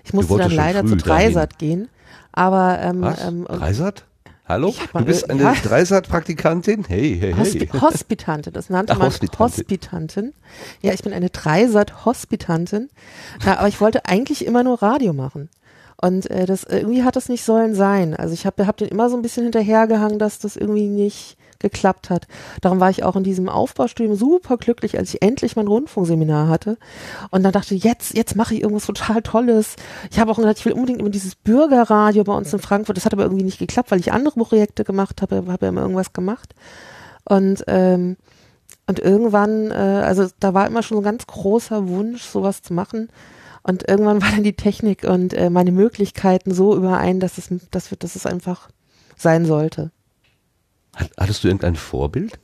Ich musste dann leider zu. Dreisat gehen, aber ähm, Was? ähm, Dreisat? Hallo? mal, Du bist äh, eine ja. Dreisat-Praktikantin? Hey, hey, hey. Hospi Hospitante, das nannte Ach, man Hospitante. Hospitantin. Ja, ich bin eine Dreisat-Hospitantin. Aber ich wollte eigentlich immer nur Radio machen. Und äh, das irgendwie hat das nicht sollen sein. Also ich habe hab den immer so ein bisschen hinterhergehangen, dass das irgendwie nicht geklappt hat. Darum war ich auch in diesem Aufbaustudium super glücklich, als ich endlich mein Rundfunkseminar hatte. Und dann dachte ich, jetzt, jetzt mache ich irgendwas total Tolles. Ich habe auch gedacht, ich will unbedingt immer dieses Bürgerradio bei uns in Frankfurt. Das hat aber irgendwie nicht geklappt, weil ich andere Projekte gemacht habe, habe ja immer irgendwas gemacht. Und ähm, und irgendwann, äh, also da war immer schon so ein ganz großer Wunsch, sowas zu machen. Und irgendwann war dann die Technik und äh, meine Möglichkeiten so überein, dass es, dass, dass es einfach sein sollte. Hat- Hattest du irgendein Vorbild?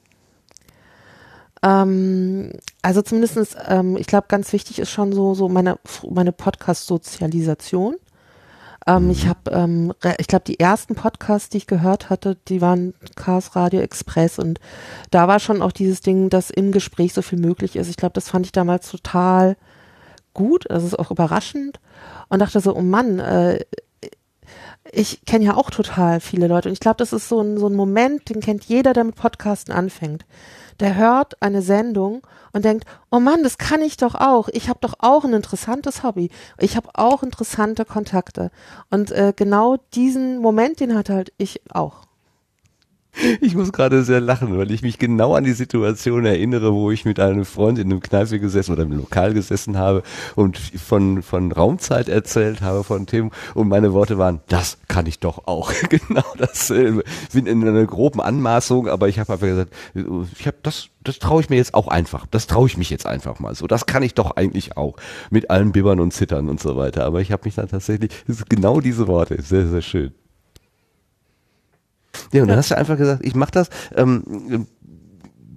Ähm, also zumindestens, ähm, ich glaube, ganz wichtig ist schon so, so meine, meine Podcast-Sozialisation. Ähm, Ich habe, ähm, ich glaube, die ersten Podcasts, die ich gehört hatte, die waren Chaos Radio Express und da war schon auch dieses Ding, dass im Gespräch so viel möglich ist. Ich glaube, das fand ich damals total gut, das ist auch überraschend und dachte so, oh Mann, äh, ich kenne ja auch total viele Leute und ich glaube, das ist so ein, so ein Moment, den kennt jeder, der mit Podcasten anfängt. Der hört eine Sendung und denkt, oh Mann, das kann ich doch auch. Ich habe doch auch ein interessantes Hobby. Ich habe auch interessante Kontakte. Und äh, genau diesen Moment, den hatte halt ich auch. Ich muss gerade sehr lachen, weil ich mich genau an die Situation erinnere, wo ich mit einem Freund in einem Kneipe gesessen oder im Lokal gesessen habe und von, von Raumzeit erzählt habe, von Themen. Und meine Worte waren, das kann ich doch auch. genau dasselbe. Ich bin in einer groben Anmaßung, aber ich habe einfach gesagt, ich habe das, das traue ich mir jetzt auch einfach. Das traue ich mich jetzt einfach mal so. Das kann ich doch eigentlich auch. Mit allen Bibbern und Zittern und so weiter. Aber ich habe mich dann tatsächlich, genau diese Worte. Sehr, sehr schön. Ja, und dann hast du einfach gesagt, ich mach das. Ähm,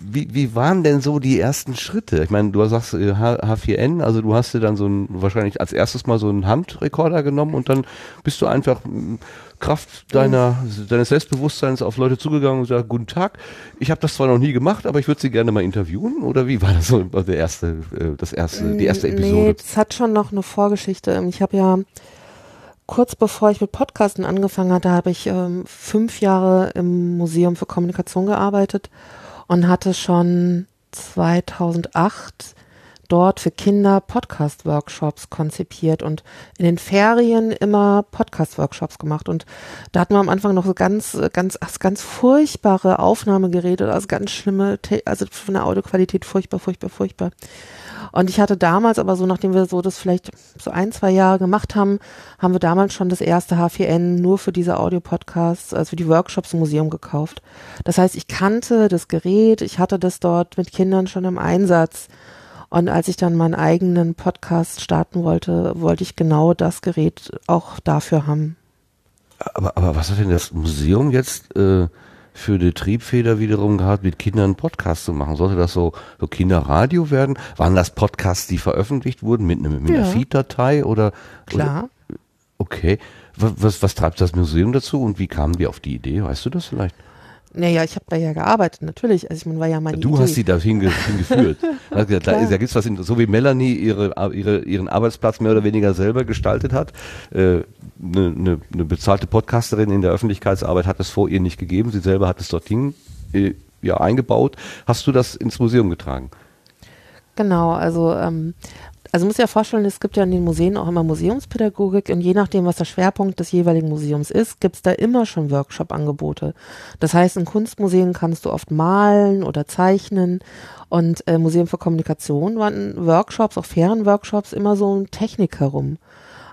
wie, wie waren denn so die ersten Schritte? Ich meine, du sagst äh, H- H4N, also du hast dir dann so ein, wahrscheinlich als erstes mal so einen Handrekorder genommen und dann bist du einfach Kraft deiner, deines Selbstbewusstseins auf Leute zugegangen und gesagt, guten Tag, ich habe das zwar noch nie gemacht, aber ich würde sie gerne mal interviewen. Oder wie war das so der erste, äh, das erste, die erste Nee, Episode? das hat schon noch eine Vorgeschichte. Ich habe ja kurz bevor ich mit Podcasten angefangen hatte, habe ich ähm, fünf Jahre im Museum für Kommunikation gearbeitet und hatte schon 2008 dort für Kinder Podcast-Workshops konzipiert und in den Ferien immer Podcast-Workshops gemacht. Und da hatten wir am Anfang noch so ganz, ganz, ganz furchtbare Aufnahmegeräte, also ganz schlimme, also von der Audioqualität furchtbar, furchtbar, furchtbar. Und ich hatte damals aber so, nachdem wir so das vielleicht so ein, zwei Jahre gemacht haben, haben wir damals schon das erste H4N nur für diese Audio-Podcasts, also für die Workshops im Museum gekauft. Das heißt, ich kannte das Gerät, ich hatte das dort mit Kindern schon im Einsatz. Und als ich dann meinen eigenen Podcast starten wollte, wollte ich genau das Gerät auch dafür haben. Aber, aber was hat denn das Museum jetzt äh, für die Triebfeder wiederum gehabt, mit Kindern Podcasts zu machen? Sollte das so, so Kinderradio werden? Waren das Podcasts, die veröffentlicht wurden mit, einem- mit einer Ja. Feed-Datei oder? Klar. Oder, okay. Was, was, was treibt das Museum dazu und wie kamen die auf die Idee? Weißt du das vielleicht? Naja, ich habe da ja gearbeitet, natürlich. Also ich meine, war ja meine Du Idee. hast sie da hinge hingeführt. Da, da, Klar. da gibt's was, in, so wie Melanie ihre, ihre, ihren Arbeitsplatz mehr oder weniger selber gestaltet hat. Äh, ne, ne, ne bezahlte Podcasterin in der Öffentlichkeitsarbeit hat es vor ihr nicht gegeben. Sie selber hat es dorthin äh, ja, eingebaut. Hast du das ins Museum getragen? Genau, also ähm, also muss ja vorstellen, es gibt ja in den Museen auch immer Museumspädagogik und je nachdem, was der Schwerpunkt des jeweiligen Museums ist, gibt es da immer schon Workshop-Angebote. Das heißt, in Kunstmuseen kannst du oft malen oder zeichnen und äh, Museum für Kommunikation waren Workshops, auch Ferienworkshops, immer so um Technik herum.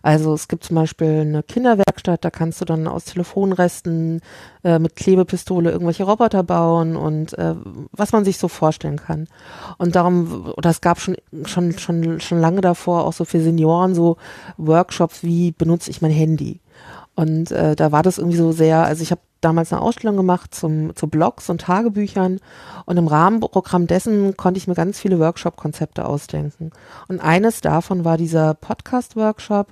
Also es gibt zum Beispiel eine Kinderwerkstatt, da kannst du dann aus Telefonresten äh, mit Klebepistole irgendwelche Roboter bauen und äh, was man sich so vorstellen kann. Und darum, oder es gab schon schon schon schon lange davor auch so für Senioren so Workshops, wie benutze ich mein Handy. Und äh, da war das irgendwie so sehr, also ich habe damals eine Ausstellung gemacht zum, zu Blogs und Tagebüchern und im Rahmenprogramm dessen konnte ich mir ganz viele Workshop-Konzepte ausdenken. Und eines davon war dieser Podcast-Workshop,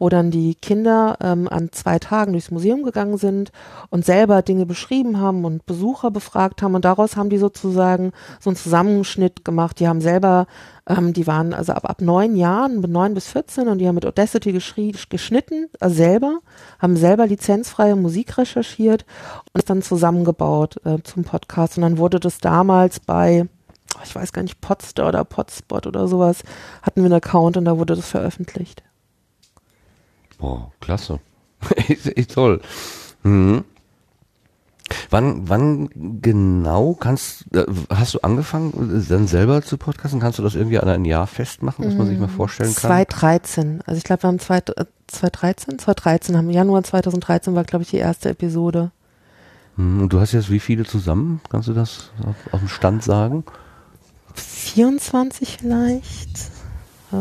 wo dann die Kinder ähm, an zwei Tagen durchs Museum gegangen sind und selber Dinge beschrieben haben und Besucher befragt haben und daraus haben die sozusagen so einen Zusammenschnitt gemacht. Die haben selber, ähm, die waren also ab, ab neun Jahren, neun bis 14 und die haben mit Audacity geschnitten, also selber, haben selber lizenzfreie Musik recherchiert und es dann zusammengebaut äh, zum Podcast und dann wurde das damals bei ich weiß gar nicht, Podstar oder Podspot oder sowas, hatten wir einen Account und da wurde das veröffentlicht. Boah, klasse. echt, toll. Mhm. Wann, wann genau kannst, äh, hast du angefangen, dann selber zu podcasten? Kannst du das irgendwie an ein Jahr festmachen, dass man sich mal Mm, vorstellen kann? 2013. Also ich glaube, wir haben zwei, äh, 2013, 2013 haben Januar 2013 war, glaube ich, die erste Episode. Mhm, Und du hast jetzt wie viele zusammen? Kannst du das auf, auf dem Stand sagen? 24 vielleicht. Äh,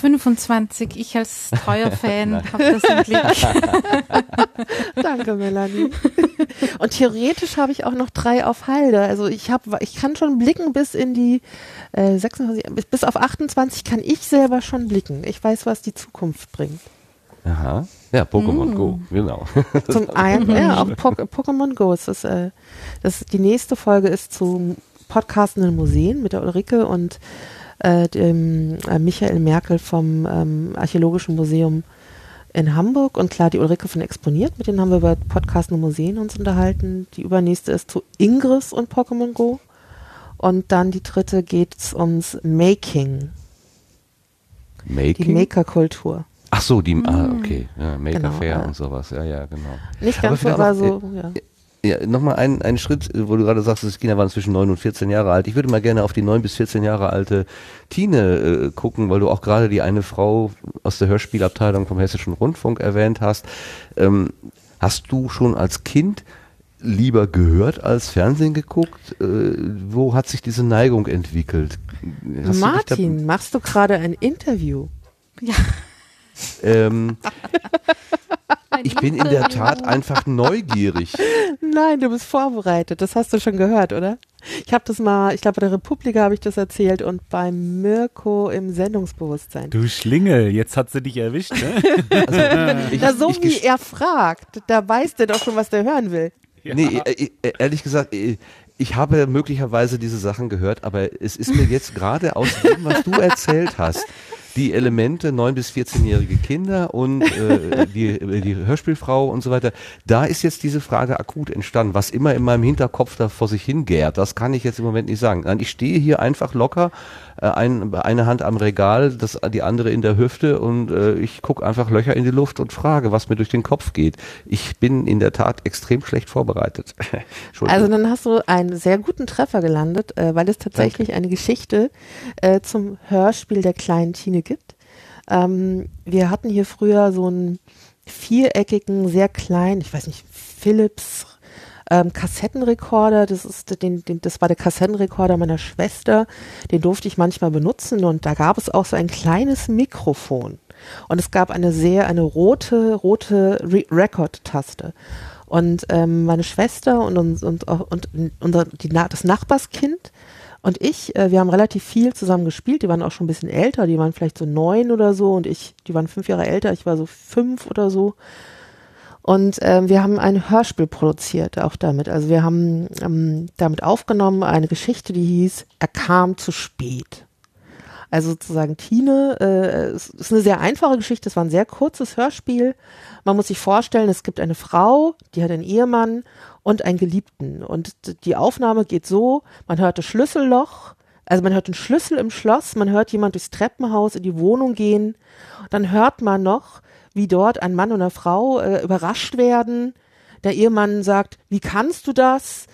25, ich als treuer Fan habe das im Blick. Danke, Melanie. Und theoretisch habe ich auch noch drei auf Halde. Also ich habe, ich kann schon blicken bis in die äh, 26, bis, auf 28 kann ich selber schon blicken. Ich weiß, was die Zukunft bringt. Aha. Ja, Pokémon Mm. Go, genau. Zum einen, ja, auch Po- Pokémon Go. ist Das, äh, das, die nächste Folge ist zum Podcastenden Museen mit der Ulrike und äh, dem äh, Michael Merkel vom ähm, Archäologischen Museum in Hamburg und klar die Ulrike von Exponiert, mit denen haben wir über Podcastende Museen uns unterhalten. Die übernächste ist zu Ingris und Pokémon Go. Und dann die dritte geht es ums Making, Making? die Maker-Kultur. Ach so, die, ah, Mm. okay. Ja, Maker Genau, Fair ja. und sowas. Ja, ja, genau. Nicht ganz so, vielleicht aber so, ja. Ja, nochmal ein, einen Schritt, wo du gerade sagst, die Kinder waren zwischen 9 und 14 Jahre alt. Ich würde mal gerne auf die 9 bis 14 Jahre alte Tine äh, gucken, weil du auch gerade die eine Frau aus der Hörspielabteilung vom Hessischen Rundfunk erwähnt hast. Ähm, hast du schon als Kind lieber gehört als Fernsehen geguckt? Äh, wo hat sich diese Neigung entwickelt? Hast du Martin, machst du gerade ein Interview? Ja. ähm, ich bin in der Tat einfach neugierig. Nein, du bist vorbereitet. Das hast du schon gehört, oder? Ich habe das mal, ich glaube, bei der Republika habe ich das erzählt und bei Mirko im Sendungsbewusstsein. Du Schlingel, jetzt hat sie dich erwischt, ne? Also, Na, so wie er fragt, da weiß der doch schon, was der hören will. Nee, äh, äh, ehrlich gesagt, äh, ich habe möglicherweise diese Sachen gehört, aber es ist mir jetzt gerade aus dem, was du erzählt hast, die Elemente 9- bis 14-jährige Kinder und äh, die, äh, die Hörspielfrau und so weiter, da ist jetzt diese Frage akut entstanden, was immer in meinem Hinterkopf da vor sich hingärt, das kann ich jetzt im Moment nicht sagen. Ich stehe hier einfach locker, äh, ein, eine Hand am Regal, das, die andere in der Hüfte und äh, ich gucke einfach Löcher in die Luft und frage, was mir durch den Kopf geht. Ich bin in der Tat extrem schlecht vorbereitet. Also dann hast du einen sehr guten Treffer gelandet, äh, weil es tatsächlich eine Geschichte äh, zum Hörspiel der kleinen Tine gibt. Ähm, wir hatten hier früher so einen viereckigen, sehr kleinen, ich weiß nicht, Philips ähm, Kassettenrekorder. Das ist den, den, das war der Kassettenrekorder meiner Schwester. Den durfte ich manchmal benutzen und da gab es auch so ein kleines Mikrofon. Und es gab eine sehr, eine rote, rote Re Record-Taste. Und ähm, meine Schwester und, und, und, auch- und unser, die, das Nachbarskind und ich, äh, wir haben relativ viel zusammen gespielt. Die waren auch schon ein bisschen älter, die waren vielleicht so neun oder so und ich, die waren fünf Jahre älter, ich war so fünf oder so. Und ähm, wir haben ein Hörspiel produziert, auch damit. Also wir haben ähm, damit aufgenommen eine Geschichte, die hieß Er kam zu spät. Also sozusagen Tine, äh, es ist eine sehr einfache Geschichte, es war ein sehr kurzes Hörspiel. Man muss sich vorstellen, es gibt eine Frau, die hat einen Ehemann und einen Geliebten. Und die Aufnahme geht so, man hört das Schlüsselloch, Also man hört den Schlüssel im Schloss, man hört jemand durchs Treppenhaus in die Wohnung gehen, dann hört man noch, wie dort ein Mann und eine Frau äh, überrascht werden. Der Ehemann sagt, wie kannst du das?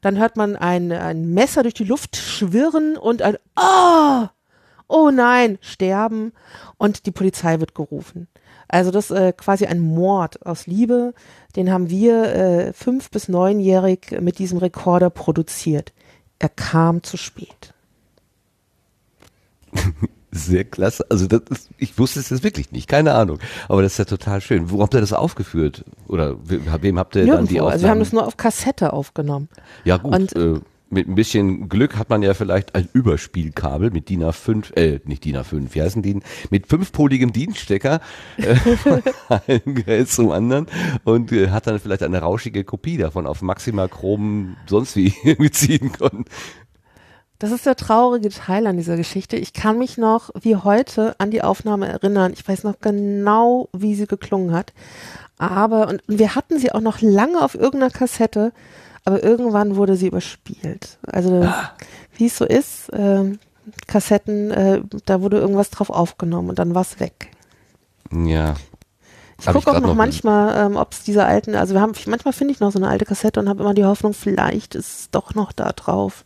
Dann hört man ein, ein Messer durch die Luft schwirren und ein Oh! Oh nein, sterben und die Polizei wird gerufen. Also das ist äh, quasi ein Mord aus Liebe, den haben wir äh, fünf bis neunjährig mit diesem Rekorder produziert. Er kam zu spät. Sehr klasse. Also das ist, ich wusste es jetzt wirklich nicht, keine Ahnung. Aber das ist ja total schön. Wo habt ihr das aufgeführt? Oder we- wem habt ihr dann die Nirgendwo. Aufnahmen? Also wir haben das nur auf Kassette aufgenommen. Ja gut, Und- äh, mit ein bisschen Glück hat man ja vielleicht ein Überspielkabel mit DIN A5, äh, nicht DIN A5, wie heißen die? Mit fünfpoligem Dienststecker äh, von einem Gerät zum anderen und äh, hat dann vielleicht eine rauschige Kopie davon auf maximal chrom sonst wie beziehen können. Das ist der traurige Teil an dieser Geschichte. Ich kann mich noch wie heute an die Aufnahme erinnern. Ich weiß noch genau, wie sie geklungen hat. Aber, und wir hatten sie auch noch lange auf irgendeiner Kassette, aber irgendwann wurde sie überspielt. Also, wie es so ist, ähm, Kassetten, äh, da wurde irgendwas drauf aufgenommen und dann war es weg. Ja. Ich gucke auch grad noch manchmal, ähm, ob es diese alten, also wir haben, manchmal finde ich noch so eine alte Kassette und habe immer die Hoffnung, vielleicht ist es doch noch da drauf.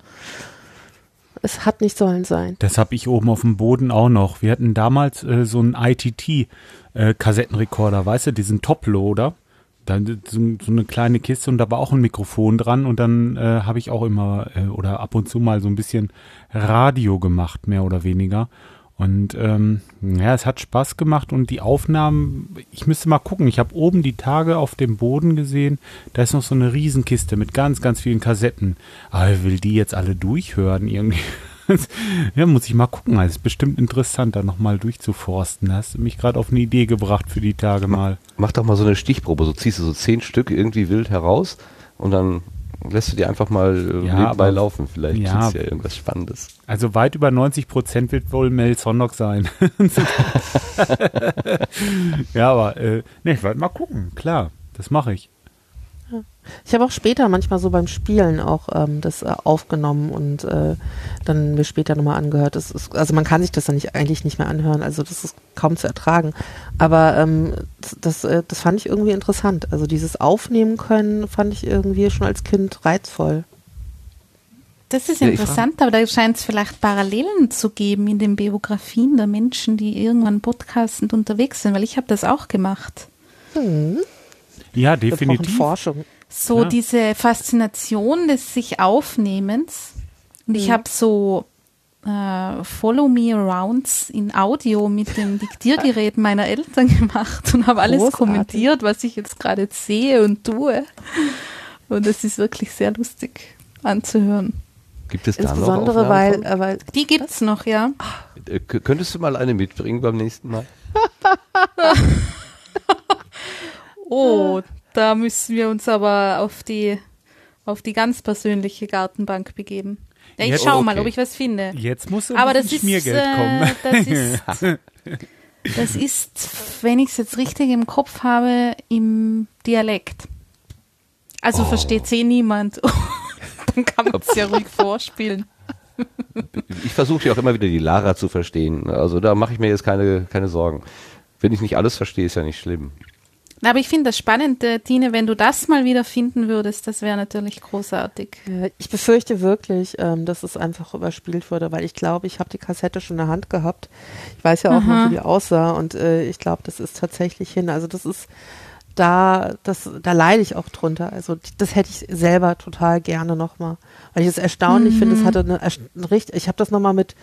Es hat nicht sollen sein. Das habe ich oben auf dem Boden auch noch. Wir hatten damals äh, so einen ITT-Kassettenrekorder, weißt du, diesen Toploader. Dann so, so eine kleine Kiste und da war auch ein Mikrofon dran und dann äh, habe ich auch immer äh, oder ab und zu mal so ein bisschen Radio gemacht, mehr oder weniger. Und ähm, ja, es hat Spaß gemacht und die Aufnahmen, ich müsste mal gucken, ich habe oben die Tage auf dem Boden gesehen, da ist noch so eine Riesenkiste mit ganz, ganz vielen Kassetten. Aber ich will die jetzt alle durchhören irgendwie. ja, muss ich mal gucken. Es ist bestimmt interessant, da nochmal durchzuforsten. Da hast du mich gerade auf eine Idee gebracht für die Tage mal. Mach doch mal so eine Stichprobe, so ziehst du so zehn Stück irgendwie wild heraus und dann lässt du die einfach mal äh, Ja, nebenbei aber- laufen. Vielleicht ja. gibt's ja irgendwas Spannendes. Also weit über 90 Prozent wird wohl Mel Sonnock sein. ja, aber äh, ne, ich werde mal gucken. Klar, das mache ich. Ich habe auch später manchmal so beim Spielen auch ähm, das äh, aufgenommen und äh, dann mir später nochmal angehört. Das ist, also man kann sich das dann nicht, eigentlich nicht mehr anhören, also das ist kaum zu ertragen. Aber ähm, das, das, äh, das fand ich irgendwie interessant. Also dieses Aufnehmen können fand ich irgendwie schon als Kind reizvoll. Das ist Ja, interessant, aber da scheint es vielleicht Parallelen zu geben in den Biografien der Menschen, die irgendwann podcastend unterwegs sind, weil ich habe das auch gemacht. Ja, Wir definitiv. Forschung. So Ja. diese Faszination des sich Aufnehmens. Und ich Mhm. habe so äh, Follow Me Arounds in Audio mit dem Diktiergerät meiner Eltern gemacht und habe alles Großartig. kommentiert, was ich jetzt gerade sehe und tue. Und es ist wirklich sehr lustig anzuhören. Gibt es da noch Insbesondere Aufnahmen weil, äh, weil Die gibt's noch, ja. Äh, k- Könntest du mal eine mitbringen beim nächsten Mal? Oh, da müssen wir uns aber auf die, auf die ganz persönliche Gartenbank begeben. Ja, ich Jetzt- schau okay. mal, ob ich was finde. Jetzt muss aber das ist, Schmiergeld äh, kommen. Das ist, das ist, wenn ich es jetzt richtig im Kopf habe, im Dialekt. Also Oh. versteht eh niemand. Dann kann man es ja ruhig vorspielen. Ich versuche ja auch immer wieder die Lara zu verstehen. Also da mache ich mir jetzt keine, keine Sorgen. Wenn ich nicht alles verstehe, ist ja nicht schlimm. Aber ich finde das spannend, Tine, wenn du das mal wieder finden würdest, das wäre natürlich großartig. Ich befürchte wirklich, ähm, dass es einfach überspielt wurde, weil ich glaube, ich habe die Kassette schon in der Hand gehabt. Ich weiß ja auch Aha. noch, wie die aussah und äh, ich glaube, das ist tatsächlich hin. Also das ist da, das, da leide ich auch drunter. Also das hätte ich selber total gerne nochmal, weil ich es erstaunlich finde. Es Mhm. hatte eine, eine richtig, ich habe das nochmal mit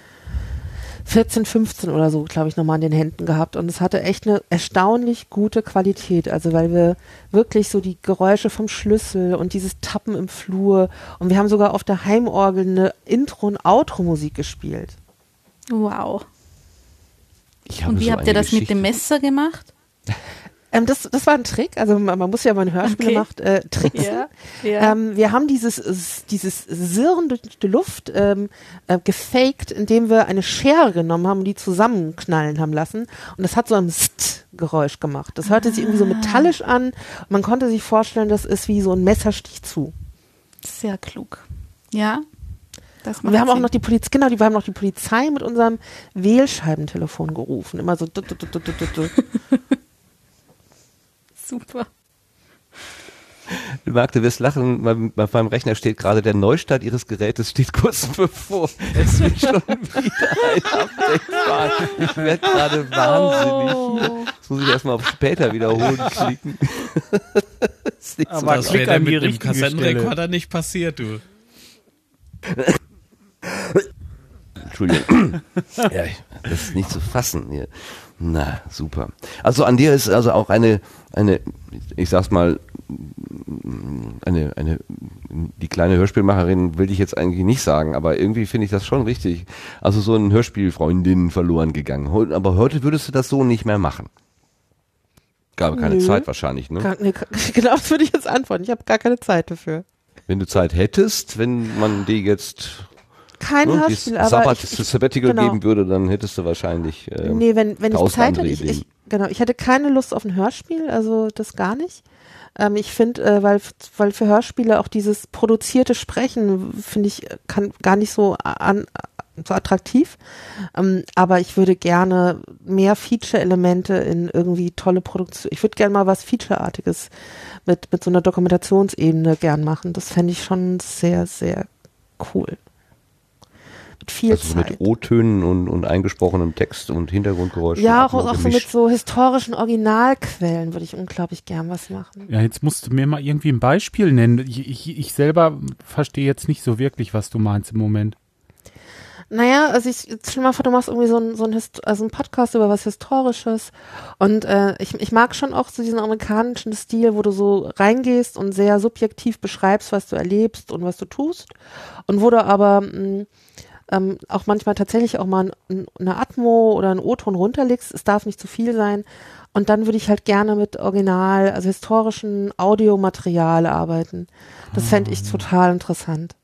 14, 15 oder so, glaube ich, nochmal in den Händen gehabt. Und es hatte echt eine erstaunlich gute Qualität. Also weil wir wirklich so die Geräusche vom Schlüssel und dieses Tappen im Flur und wir haben sogar auf der Heimorgel eine Intro- und Outro-Musik gespielt. Wow. Ich Und wie so habt ihr das mit Geschichte. dem Messer gemacht? Ähm, das, das war ein Trick, also man, man muss ja mal ein Hörspiel Okay. gemacht, äh, tricksen. Ja, ja. Ähm, wir haben dieses, dieses Sirren durch die Luft ähm, äh, gefaked, indem wir eine Schere genommen haben und die zusammenknallen haben lassen. Und das hat so ein St-Geräusch gemacht. Das hörte sich irgendwie so metallisch an. Man konnte sich vorstellen, das ist wie so ein Messerstich zu. Sehr klug. Ja, Das Und macht wir haben auch noch die Polizei, genau, die- wir haben noch die Polizei mit unserem Wählscheibentelefon gerufen. Immer so. du- du- du- du- du- du- du. Super. Marc, du wirst lachen, mein- auf meinem Rechner steht gerade, der Neustart ihres Gerätes steht kurz bevor. Es wird schon wieder ein Update fahren. Ich werde gerade wahnsinnig. Jetzt muss ich erstmal auf später wiederholen klicken. ist nicht so Aber das wäre dann mit dem Kassettenrekorder nicht passiert, du. Entschuldigung. ja, das ist nicht zu fassen hier. Na, super. Also an dir ist also auch eine, eine, ich sag's mal, eine, eine, die kleine Hörspielmacherin will ich jetzt eigentlich nicht sagen, aber irgendwie finde ich das schon richtig. Also so ein Hörspielfreundin verloren gegangen. Aber heute würdest du das so nicht mehr machen. Gab keine Nö. Zeit wahrscheinlich, ne? Gar- nee, genau, das würde ich jetzt antworten. Ich habe gar keine Zeit dafür. Wenn du Zeit hättest, wenn man dir jetzt Kein ne, Hörspiel, aber Sabbat, ich- ich- Sabbatical genau. geben würde, dann hättest du wahrscheinlich ähm, nee, wenn, wenn ich Zeit hätte, ich, ich, genau, ich hätte keine Lust auf ein Hörspiel, also das gar nicht. Ähm, ich finde, äh, weil, weil für Hörspiele auch dieses produzierte Sprechen, finde ich, äh, kann gar nicht so an, so attraktiv. Ähm, aber ich würde gerne mehr Feature-Elemente in irgendwie tolle Produktion. Ich würde gerne mal was Feature-artiges mit, mit so einer Dokumentationsebene gern machen. Das fände ich schon sehr, sehr cool. Mit viel also so Zeit. mit O-Tönen und, und eingesprochenem Text und Hintergrundgeräuschen. Ja, auch, auch so mit so historischen Originalquellen würde ich unglaublich gern was machen. Ja, jetzt musst du mir mal irgendwie ein Beispiel nennen. Ich, ich, ich selber verstehe jetzt nicht so wirklich, was du meinst im Moment. Naja, also ich stell mal vor, du machst irgendwie so ein, so ein, Hist also ein Podcast über was Historisches und äh, ich, ich mag schon auch so diesen amerikanischen Stil, wo du so reingehst und sehr subjektiv beschreibst, was du erlebst und was du tust und wo du aber mh, ähm, auch manchmal tatsächlich auch mal ein, eine Atmo oder einen O-Ton runterlegst. Es darf nicht zu viel sein. Und dann würde ich halt gerne mit Original, also historischen Audiomaterial arbeiten. Das fände ich total interessant.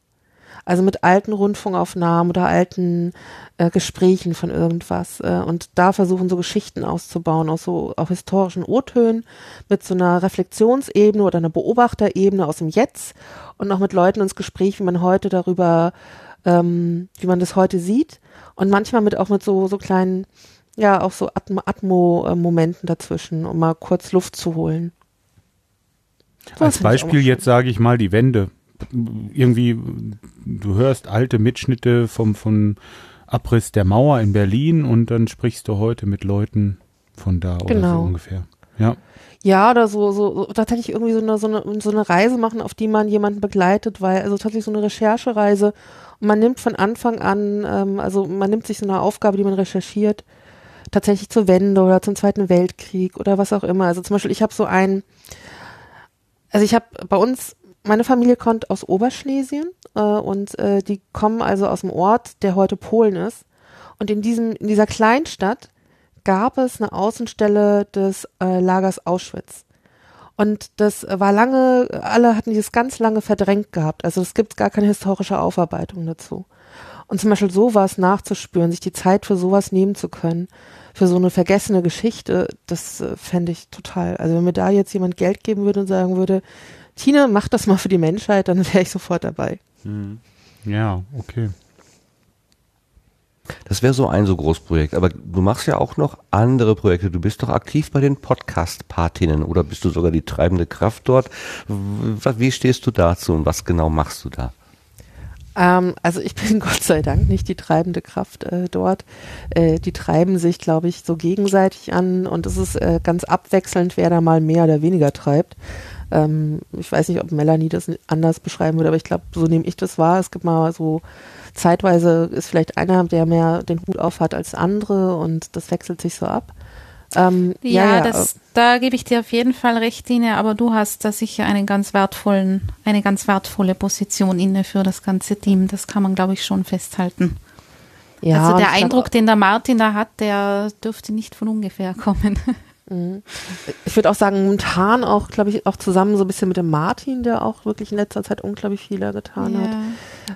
Also mit alten Rundfunkaufnahmen oder alten äh, Gesprächen von irgendwas. Äh, und da versuchen so Geschichten auszubauen aus so auch historischen O-Tönen mit so einer Reflexionsebene oder einer Beobachterebene aus dem Jetzt und auch mit Leuten ins Gespräch, wie man heute darüber, ähm, wie man das heute sieht. Und manchmal mit auch mit so, so kleinen, ja, auch so Atmo- Atmo-Momenten dazwischen, um mal kurz Luft zu holen. Als ich auch Beispiel jetzt sage ich mal die Wände. Irgendwie, du hörst alte Mitschnitte vom, vom Abriss der Mauer in Berlin und dann sprichst du heute mit Leuten von da oder Genau. so ungefähr. Ja. Ja, oder so, so, so tatsächlich irgendwie so eine, so, eine, so eine Reise machen, auf die man jemanden begleitet, weil, also tatsächlich so eine Recherchereise. Und man nimmt von Anfang an, ähm, also man nimmt sich so eine Aufgabe, die man recherchiert, tatsächlich zur Wende oder zum Zweiten Weltkrieg oder was auch immer. Also zum Beispiel, ich habe so ein, also ich habe bei uns, meine Familie kommt aus Oberschlesien äh, und äh, die kommen also aus dem Ort, der heute Polen ist. Und in diesem, in dieser Kleinstadt gab es eine Außenstelle des äh, Lagers Auschwitz. Und das war lange, alle hatten dieses ganz lange verdrängt gehabt. Also es gibt gar keine historische Aufarbeitung dazu. Und zum Beispiel sowas nachzuspüren, sich die Zeit für sowas nehmen zu können, für so eine vergessene Geschichte, das äh, fände ich total. Also wenn mir da jetzt jemand Geld geben würde und sagen würde, Tina, mach das mal für die Menschheit, dann wäre ich sofort dabei. Ja, okay. Das wäre so ein so Großprojekt. Aber du machst ja auch noch andere Projekte. Du bist doch aktiv bei den Podcast-Patinnen oder bist du sogar die treibende Kraft dort? Wie stehst du dazu und was genau machst du da? Ähm, also ich bin Gott sei Dank nicht die treibende Kraft äh, dort. Äh, die treiben sich, glaube ich, so gegenseitig an und es ist äh, ganz abwechselnd, wer da mal mehr oder weniger treibt. Ähm, ich weiß nicht, ob Melanie das anders beschreiben würde, aber ich glaube, so nehme ich das wahr. Es gibt mal so zeitweise ist vielleicht einer, der mehr den Hut auf hat als andere und das wechselt sich so ab. Ähm, Ja, ja, das, da gebe ich dir auf jeden Fall recht, Ine, aber du hast da sicher einen ganz wertvollen, eine ganz wertvolle Position inne für das ganze Team. Das kann man, glaube ich, schon festhalten. Ja, also der ich glaub- Eindruck, den der Martin da hat, der dürfte nicht von ungefähr kommen. Ich würde auch sagen, momentan auch, glaube ich, auch zusammen so ein bisschen mit dem Martin, der auch wirklich in letzter Zeit unglaublich viel getan Ja. hat.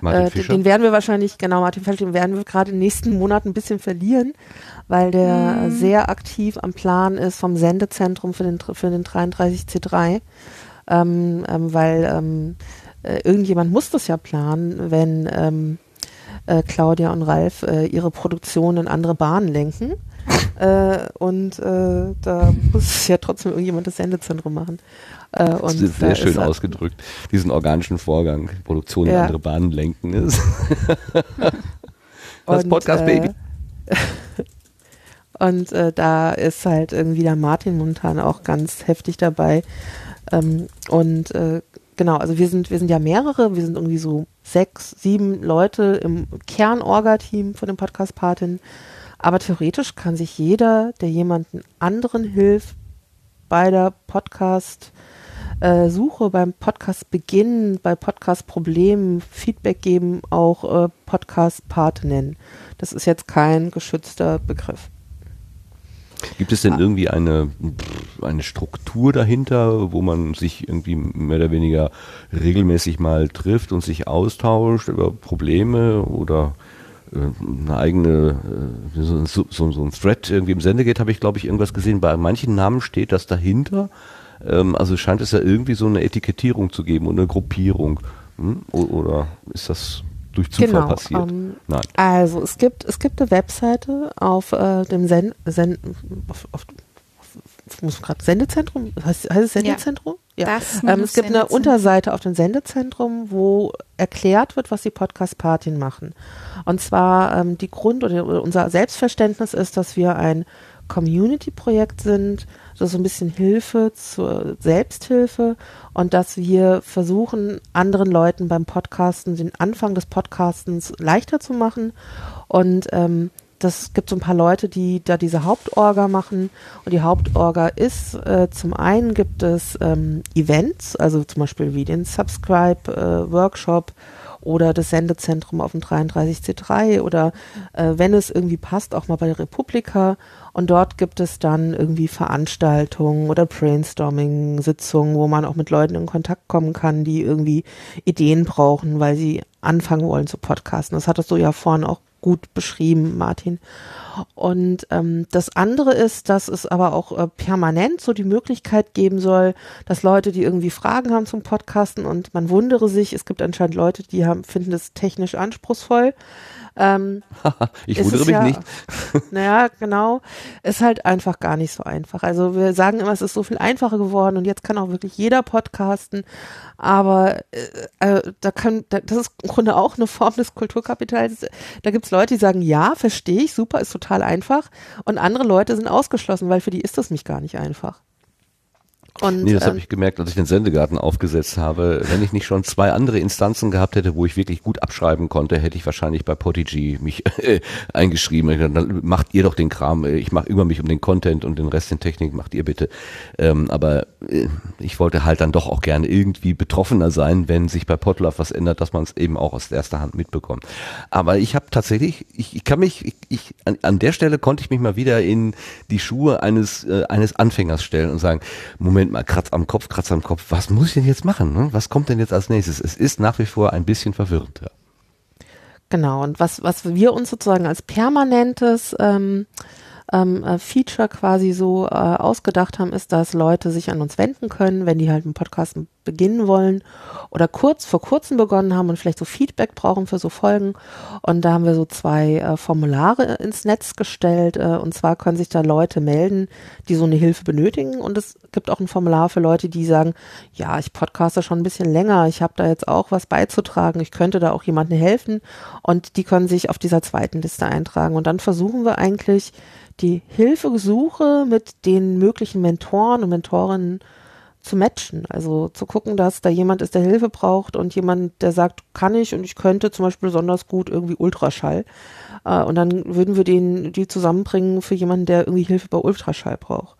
Martin Äh, Fischer? den werden wir wahrscheinlich, genau, Martin Fischer, den werden wir gerade in den nächsten Monaten ein bisschen verlieren, weil der Mhm. sehr aktiv am Plan ist vom Sendezentrum für den, für den 33C3. Ähm, ähm, weil ähm, äh, irgendjemand muss das ja planen, wenn ähm, äh, Claudia und Ralf äh, ihre Produktion in andere Bahnen lenken. äh, und äh, da muss ja trotzdem irgendjemand das Sendezentrum machen. Äh, und das ist sehr schön ist ausgedrückt, diesen organischen Vorgang, Produktion in Ja. andere Bahnen lenken ist. das Und, Podcast Baby. äh, Und äh, da ist halt irgendwie der Martin momentan auch ganz heftig dabei. Ähm, und äh, genau, also wir sind, wir sind ja mehrere, wir sind irgendwie so sechs, sieben Leute im Kern-Orga-Team von dem Podcast Patin. Aber theoretisch kann sich jeder, der jemanden anderen hilft, bei der Podcast äh, Suche, beim Podcast Beginn, bei Podcast Problemen, Feedback geben, auch äh, Podcast Pate nennen. Das ist jetzt kein geschützter Begriff. Gibt es denn irgendwie eine, eine Struktur dahinter, wo man sich irgendwie mehr oder weniger regelmäßig mal trifft und sich austauscht über Probleme oder eine eigene, äh, so, so, so ein Thread irgendwie im Sende geht, habe ich glaube ich irgendwas gesehen. Bei manchen Namen steht das dahinter. Ähm, also scheint es ja irgendwie so eine Etikettierung zu geben und eine Gruppierung. Hm? Oder ist das durch Zufall passiert? ähm, Nein. Also es gibt, es gibt eine Webseite auf äh, dem Sen Sen auf, auf, muss gerade Sendezentrum, heißt, heißt es Sendezentrum? Das Ähm, es gibt eine. Unterseite auf dem Sendezentrum, wo erklärt wird, was die Podcast-Partien machen. Und zwar ähm, die Grund- oder unser Selbstverständnis ist, dass wir ein Community-Projekt sind, das so ein bisschen Hilfe zur Selbsthilfe und dass wir versuchen, anderen Leuten beim Podcasten den Anfang des Podcastens leichter zu machen. Und ähm, das gibt so ein paar Leute, die da diese Hauptorga machen. Und die Hauptorga ist, äh, zum einen gibt es ähm, Events, also zum Beispiel wie den Subscribe-Workshop oder das Sendezentrum auf dem 33C3 oder äh, wenn es irgendwie passt, auch mal bei der Republika. Und dort gibt es dann irgendwie Veranstaltungen oder Brainstorming-Sitzungen, wo man auch mit Leuten in Kontakt kommen kann, die irgendwie Ideen brauchen, weil sie anfangen wollen zu podcasten. Das hattest du ja vorhin auch gut beschrieben, Martin. Und ähm, das andere ist, dass es aber auch äh, permanent so die Möglichkeit geben soll, dass Leute, die irgendwie Fragen haben zum Podcasten und man wundere sich, es gibt anscheinend Leute, die haben, finden es technisch anspruchsvoll. Ähm, Ich wundere mich ja, nicht. Naja, genau. Ist halt einfach gar nicht so einfach. Also wir sagen immer, es ist so viel einfacher geworden und jetzt kann auch wirklich jeder podcasten. Aber äh, äh, da kann, da, das ist im Grunde auch eine Form des Kulturkapitals. Da gibt es Leute, die sagen, ja, verstehe ich, super, ist total einfach. Und andere Leute sind ausgeschlossen, weil für die ist das mich gar nicht einfach. Und, nee, das habe ähm, ich gemerkt, als ich den Sendegarten aufgesetzt habe. Wenn ich nicht schon zwei andere Instanzen gehabt hätte, wo ich wirklich gut abschreiben konnte, hätte ich wahrscheinlich bei Podigy mich äh, eingeschrieben. Dachte, Dann macht ihr doch den Kram. Ich mache über mich um den Content und den Rest den Technik macht ihr bitte. Ähm, aber äh, ich wollte halt dann doch auch gerne irgendwie betroffener sein, wenn sich bei Podlove was ändert, dass man es eben auch aus erster Hand mitbekommt. Aber ich habe tatsächlich, ich, ich kann mich, ich, ich an, an der Stelle konnte ich mich mal wieder in die Schuhe eines äh, eines Anfängers stellen und sagen, Moment mal, kratz am Kopf, kratz am Kopf, was muss ich denn jetzt machen? Ne? Was kommt denn jetzt als nächstes? Es ist nach wie vor ein bisschen verwirrend. Ja. Genau, und was, was wir uns sozusagen als permanentes ähm, ähm, äh, Feature quasi so äh, ausgedacht haben, ist, dass Leute sich an uns wenden können, wenn die halt einen Podcast beginnen wollen oder kurz vor kurzem begonnen haben und vielleicht so Feedback brauchen für so Folgen. Und da haben wir so zwei äh, Formulare ins Netz gestellt. Äh, und zwar können sich da Leute melden, die so eine Hilfe benötigen. Und es gibt auch ein Formular für Leute, die sagen, ja, ich podcaste schon ein bisschen länger, ich habe da jetzt auch was beizutragen, ich könnte da auch jemandem helfen. Und die können sich auf dieser zweiten Liste eintragen. Und dann versuchen wir eigentlich, die Hilfesuche mit den möglichen Mentoren und Mentorinnen zu matchen. Also zu gucken, dass da jemand ist, der Hilfe braucht und jemand, der sagt, kann ich und ich könnte zum Beispiel besonders gut irgendwie Ultraschall. Äh, und dann würden wir den, die zusammenbringen für jemanden, der irgendwie Hilfe bei Ultraschall braucht.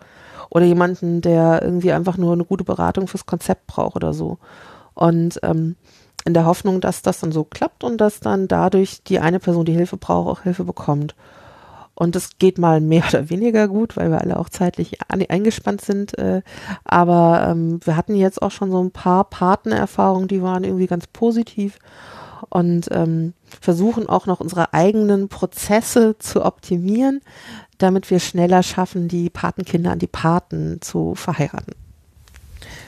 Oder jemanden, der irgendwie einfach nur eine gute Beratung fürs Konzept braucht oder so. Und ähm, in der Hoffnung, dass das dann so klappt und dass dann dadurch die eine Person, die Hilfe braucht, auch Hilfe bekommt. Und es geht mal mehr oder weniger gut, weil wir alle auch zeitlich an, eingespannt sind. Äh, aber ähm, wir hatten jetzt auch schon so ein paar Partnererfahrungen, die waren irgendwie ganz positiv und ähm, versuchen auch noch unsere eigenen Prozesse zu optimieren, damit wir schneller schaffen, die Patenkinder an die Paten zu verheiraten.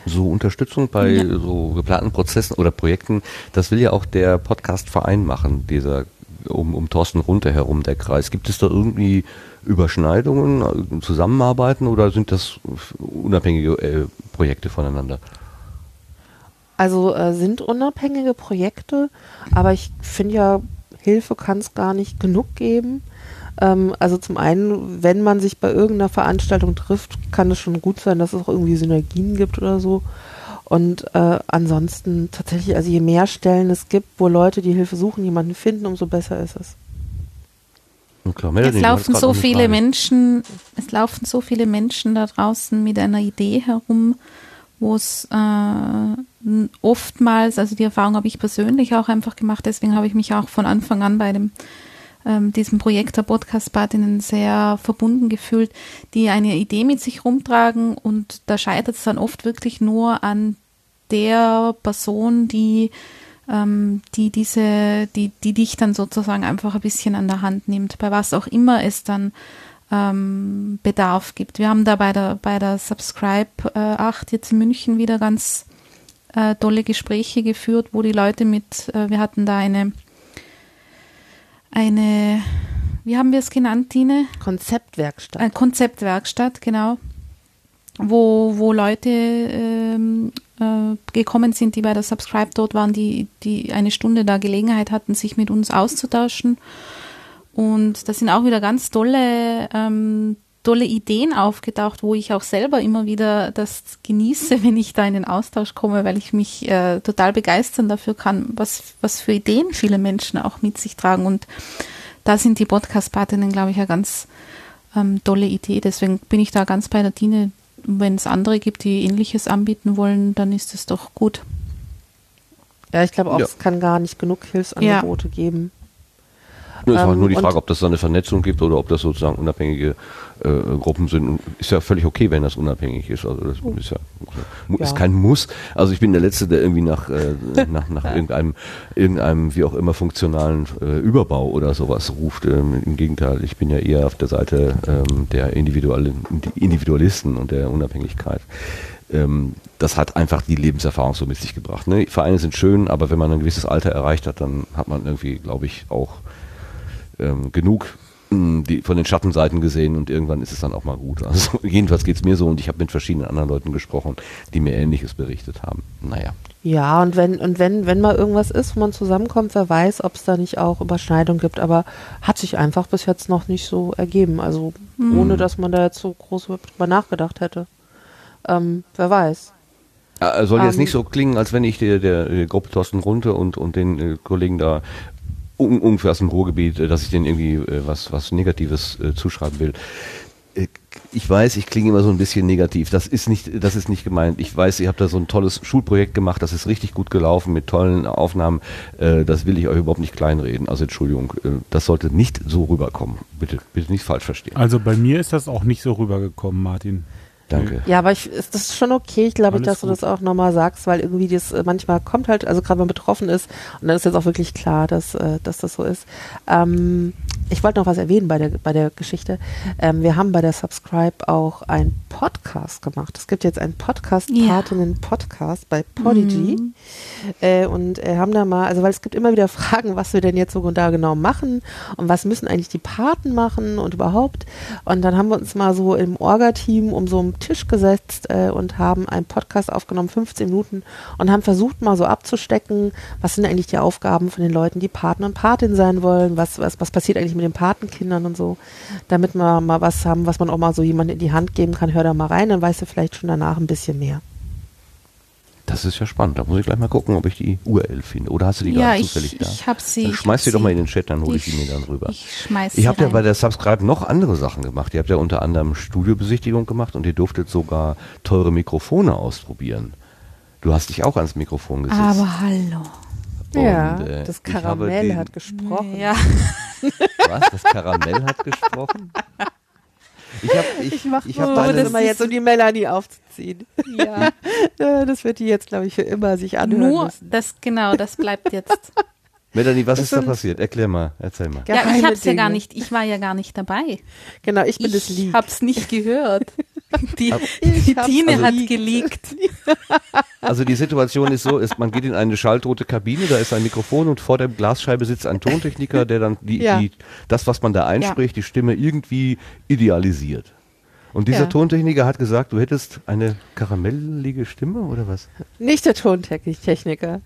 So Unterstützung bei Ja. so geplanten Prozessen oder Projekten, das will ja auch der Podcastverein machen, dieser um, um Thorsten Runter herum, der Kreis. Gibt es da irgendwie Überschneidungen, Zusammenarbeiten oder sind das unabhängige äh, Projekte voneinander? Also äh, sind unabhängige Projekte, aber ich finde ja, Hilfe kann es gar nicht genug geben. Ähm, also zum einen, wenn man sich bei irgendeiner Veranstaltung trifft, kann es schon gut sein, dass es auch irgendwie Synergien gibt oder so. Und äh, ansonsten tatsächlich, also je mehr Stellen es gibt, wo Leute die Hilfe suchen, jemanden finden, umso besser ist es. Klar, es laufen so viele Menschen, es laufen so viele Menschen da draußen mit einer Idee herum, wo es äh, oftmals, also die Erfahrung habe ich persönlich auch einfach gemacht, deswegen habe ich mich auch von Anfang an bei dem ähm, diesem Projekt der Podcast-Partinnen sehr verbunden gefühlt, die eine Idee mit sich rumtragen und da scheitert es dann oft wirklich nur an der Person, die ähm, die diese, die, die dich dann sozusagen einfach ein bisschen an der Hand nimmt, bei was auch immer es dann ähm, Bedarf gibt. Wir haben da bei der, bei der Subscribe äh, 8 jetzt in München wieder ganz äh, tolle Gespräche geführt, wo die Leute mit, äh, wir hatten da eine, eine, wie haben wir es genannt, Tine? Konzeptwerkstatt. Eine Konzeptwerkstatt, genau. Wo, wo Leute ähm, äh, gekommen sind, die bei der Subscribe dort waren, die, die eine Stunde da Gelegenheit hatten, sich mit uns auszutauschen. Und da sind auch wieder ganz tolle, ähm, tolle Ideen aufgetaucht, wo ich auch selber immer wieder das genieße, wenn ich da in den Austausch komme, weil ich mich äh, total begeistern dafür kann, was, was für Ideen viele Menschen auch mit sich tragen. Und da sind die Podcast-Partinnen, glaube ich, eine ganz ähm, tolle Idee. Deswegen bin ich da ganz bei der Tine. Wenn es andere gibt, die ähnliches anbieten wollen, dann ist es doch gut. Ja, ich glaube auch, ja. es kann gar nicht genug Hilfsangebote ja. geben. Nur ist halt nur die Frage, ob das da eine Vernetzung gibt oder ob das sozusagen unabhängige äh, Gruppen sind. Ist ja völlig okay, wenn das unabhängig ist. Also das ist ja, ja. ist kein Muss. Also ich bin der Letzte, der irgendwie nach, äh, nach, nach irgendeinem, irgendeinem, wie auch immer, funktionalen äh, Überbau oder sowas ruft. Ähm, Im Gegenteil, ich bin ja eher auf der Seite ähm, der Individual Individualisten und der Unabhängigkeit ähm, das hat einfach die Lebenserfahrung so mit sich gebracht. Ne? Vereine sind schön, aber wenn man ein gewisses Alter erreicht hat, dann hat man irgendwie, glaube ich, auch ähm, genug die, von den Schattenseiten gesehen und irgendwann ist es dann auch mal gut. Also jedenfalls geht es mir so und ich habe mit verschiedenen anderen Leuten gesprochen, die mir Ähnliches berichtet haben. Naja. Ja, und wenn, und wenn, wenn mal irgendwas ist, wo man zusammenkommt, wer weiß, ob es da nicht auch Überschneidung gibt, aber hat sich einfach bis jetzt noch nicht so ergeben. Also mhm. ohne dass man da jetzt so groß drüber nachgedacht hätte. Ähm, wer weiß. Ja, soll jetzt um, nicht so klingen, als wenn ich der, der, der Gruppe Thorsten Runte und, und den äh, Kollegen da un, ungefähr aus dem Ruhrgebiet, äh, dass ich denen irgendwie äh, was, was Negatives äh, zuschreiben will. Äh, ich weiß, ich klinge immer so ein bisschen negativ. Das ist nicht, das ist nicht gemeint. Ich weiß, ihr habt da so ein tolles Schulprojekt gemacht. Das ist richtig gut gelaufen mit tollen Aufnahmen. Äh, das will ich euch überhaupt nicht kleinreden. Also Entschuldigung, das sollte nicht so rüberkommen. Bitte, bitte nicht falsch verstehen. Also bei mir ist das auch nicht so rübergekommen, Martin. Danke. Ja, aber ich, das ist schon okay, ich glaube, dass gut. du das auch nochmal sagst, weil irgendwie das äh, manchmal kommt halt, also gerade wenn man betroffen ist, und dann ist jetzt auch wirklich klar, dass, äh, dass das so ist. Ähm, ich wollte noch was erwähnen bei der, bei der Geschichte. Ähm, wir haben bei der Subscribe auch einen Podcast gemacht. Es gibt jetzt einen Podcast-Patinnen-Podcast bei Podigy. Mhm. Äh, und äh, haben da mal, also weil es gibt immer wieder Fragen, was wir denn jetzt so da genau machen und was müssen eigentlich die Paten machen und überhaupt. Und dann haben wir uns mal so im Orga-Team um so einen Tisch gesetzt äh, und haben einen Podcast aufgenommen, 15 Minuten, und haben versucht mal so abzustecken, was sind eigentlich die Aufgaben von den Leuten, die Paten und Patin sein wollen, was, was, was passiert eigentlich mit den Patenkindern und so, damit wir mal was haben, was man auch mal so jemandem in die Hand geben kann, hör da mal rein, dann weißt du vielleicht schon danach ein bisschen mehr. Das ist ja spannend. Da muss ich gleich mal gucken, ob ich die URL finde. Oder hast du die ja, gerade zufällig ich, da? Ich habe sie. Dann schmeiß sie doch mal in den Chat, dann hole ich die mir dann rüber. Ich schmeiß Ich habe ja bei der Subscribe noch andere Sachen gemacht. Ihr habt ja unter anderem Studiobesichtigung gemacht und ihr durftet sogar teure Mikrofone ausprobieren. Du hast dich auch ans Mikrofon gesetzt. Aber hallo. Und, ja, äh, das Karamell hat gesprochen. Ja. Was? Das Karamell hat gesprochen? Ich, hab, ich, ich mache ich hab das mal jetzt, um die Melanie aufzuziehen. Ja. das wird die jetzt, glaube ich, für immer sich anhören Nur müssen. das, genau, das bleibt jetzt. Melanie, was das ist da passiert? Erklär mal, erzähl mal. Ja, ich hab's Dinge. ja gar nicht, ich war ja gar nicht dabei. Genau, ich bin ich das Lied. Ich hab's nicht gehört. Die, die Tine hat geleakt. Also die Situation ist so, ist, man geht in eine schaltrote Kabine, da ist ein Mikrofon und vor der Glasscheibe sitzt ein Tontechniker, der dann die, Ja. die, das, was man da einspricht, die Stimme irgendwie idealisiert. Und dieser Ja. Tontechniker hat gesagt, du hättest eine karamellige Stimme oder was? Nicht der Tontechniker.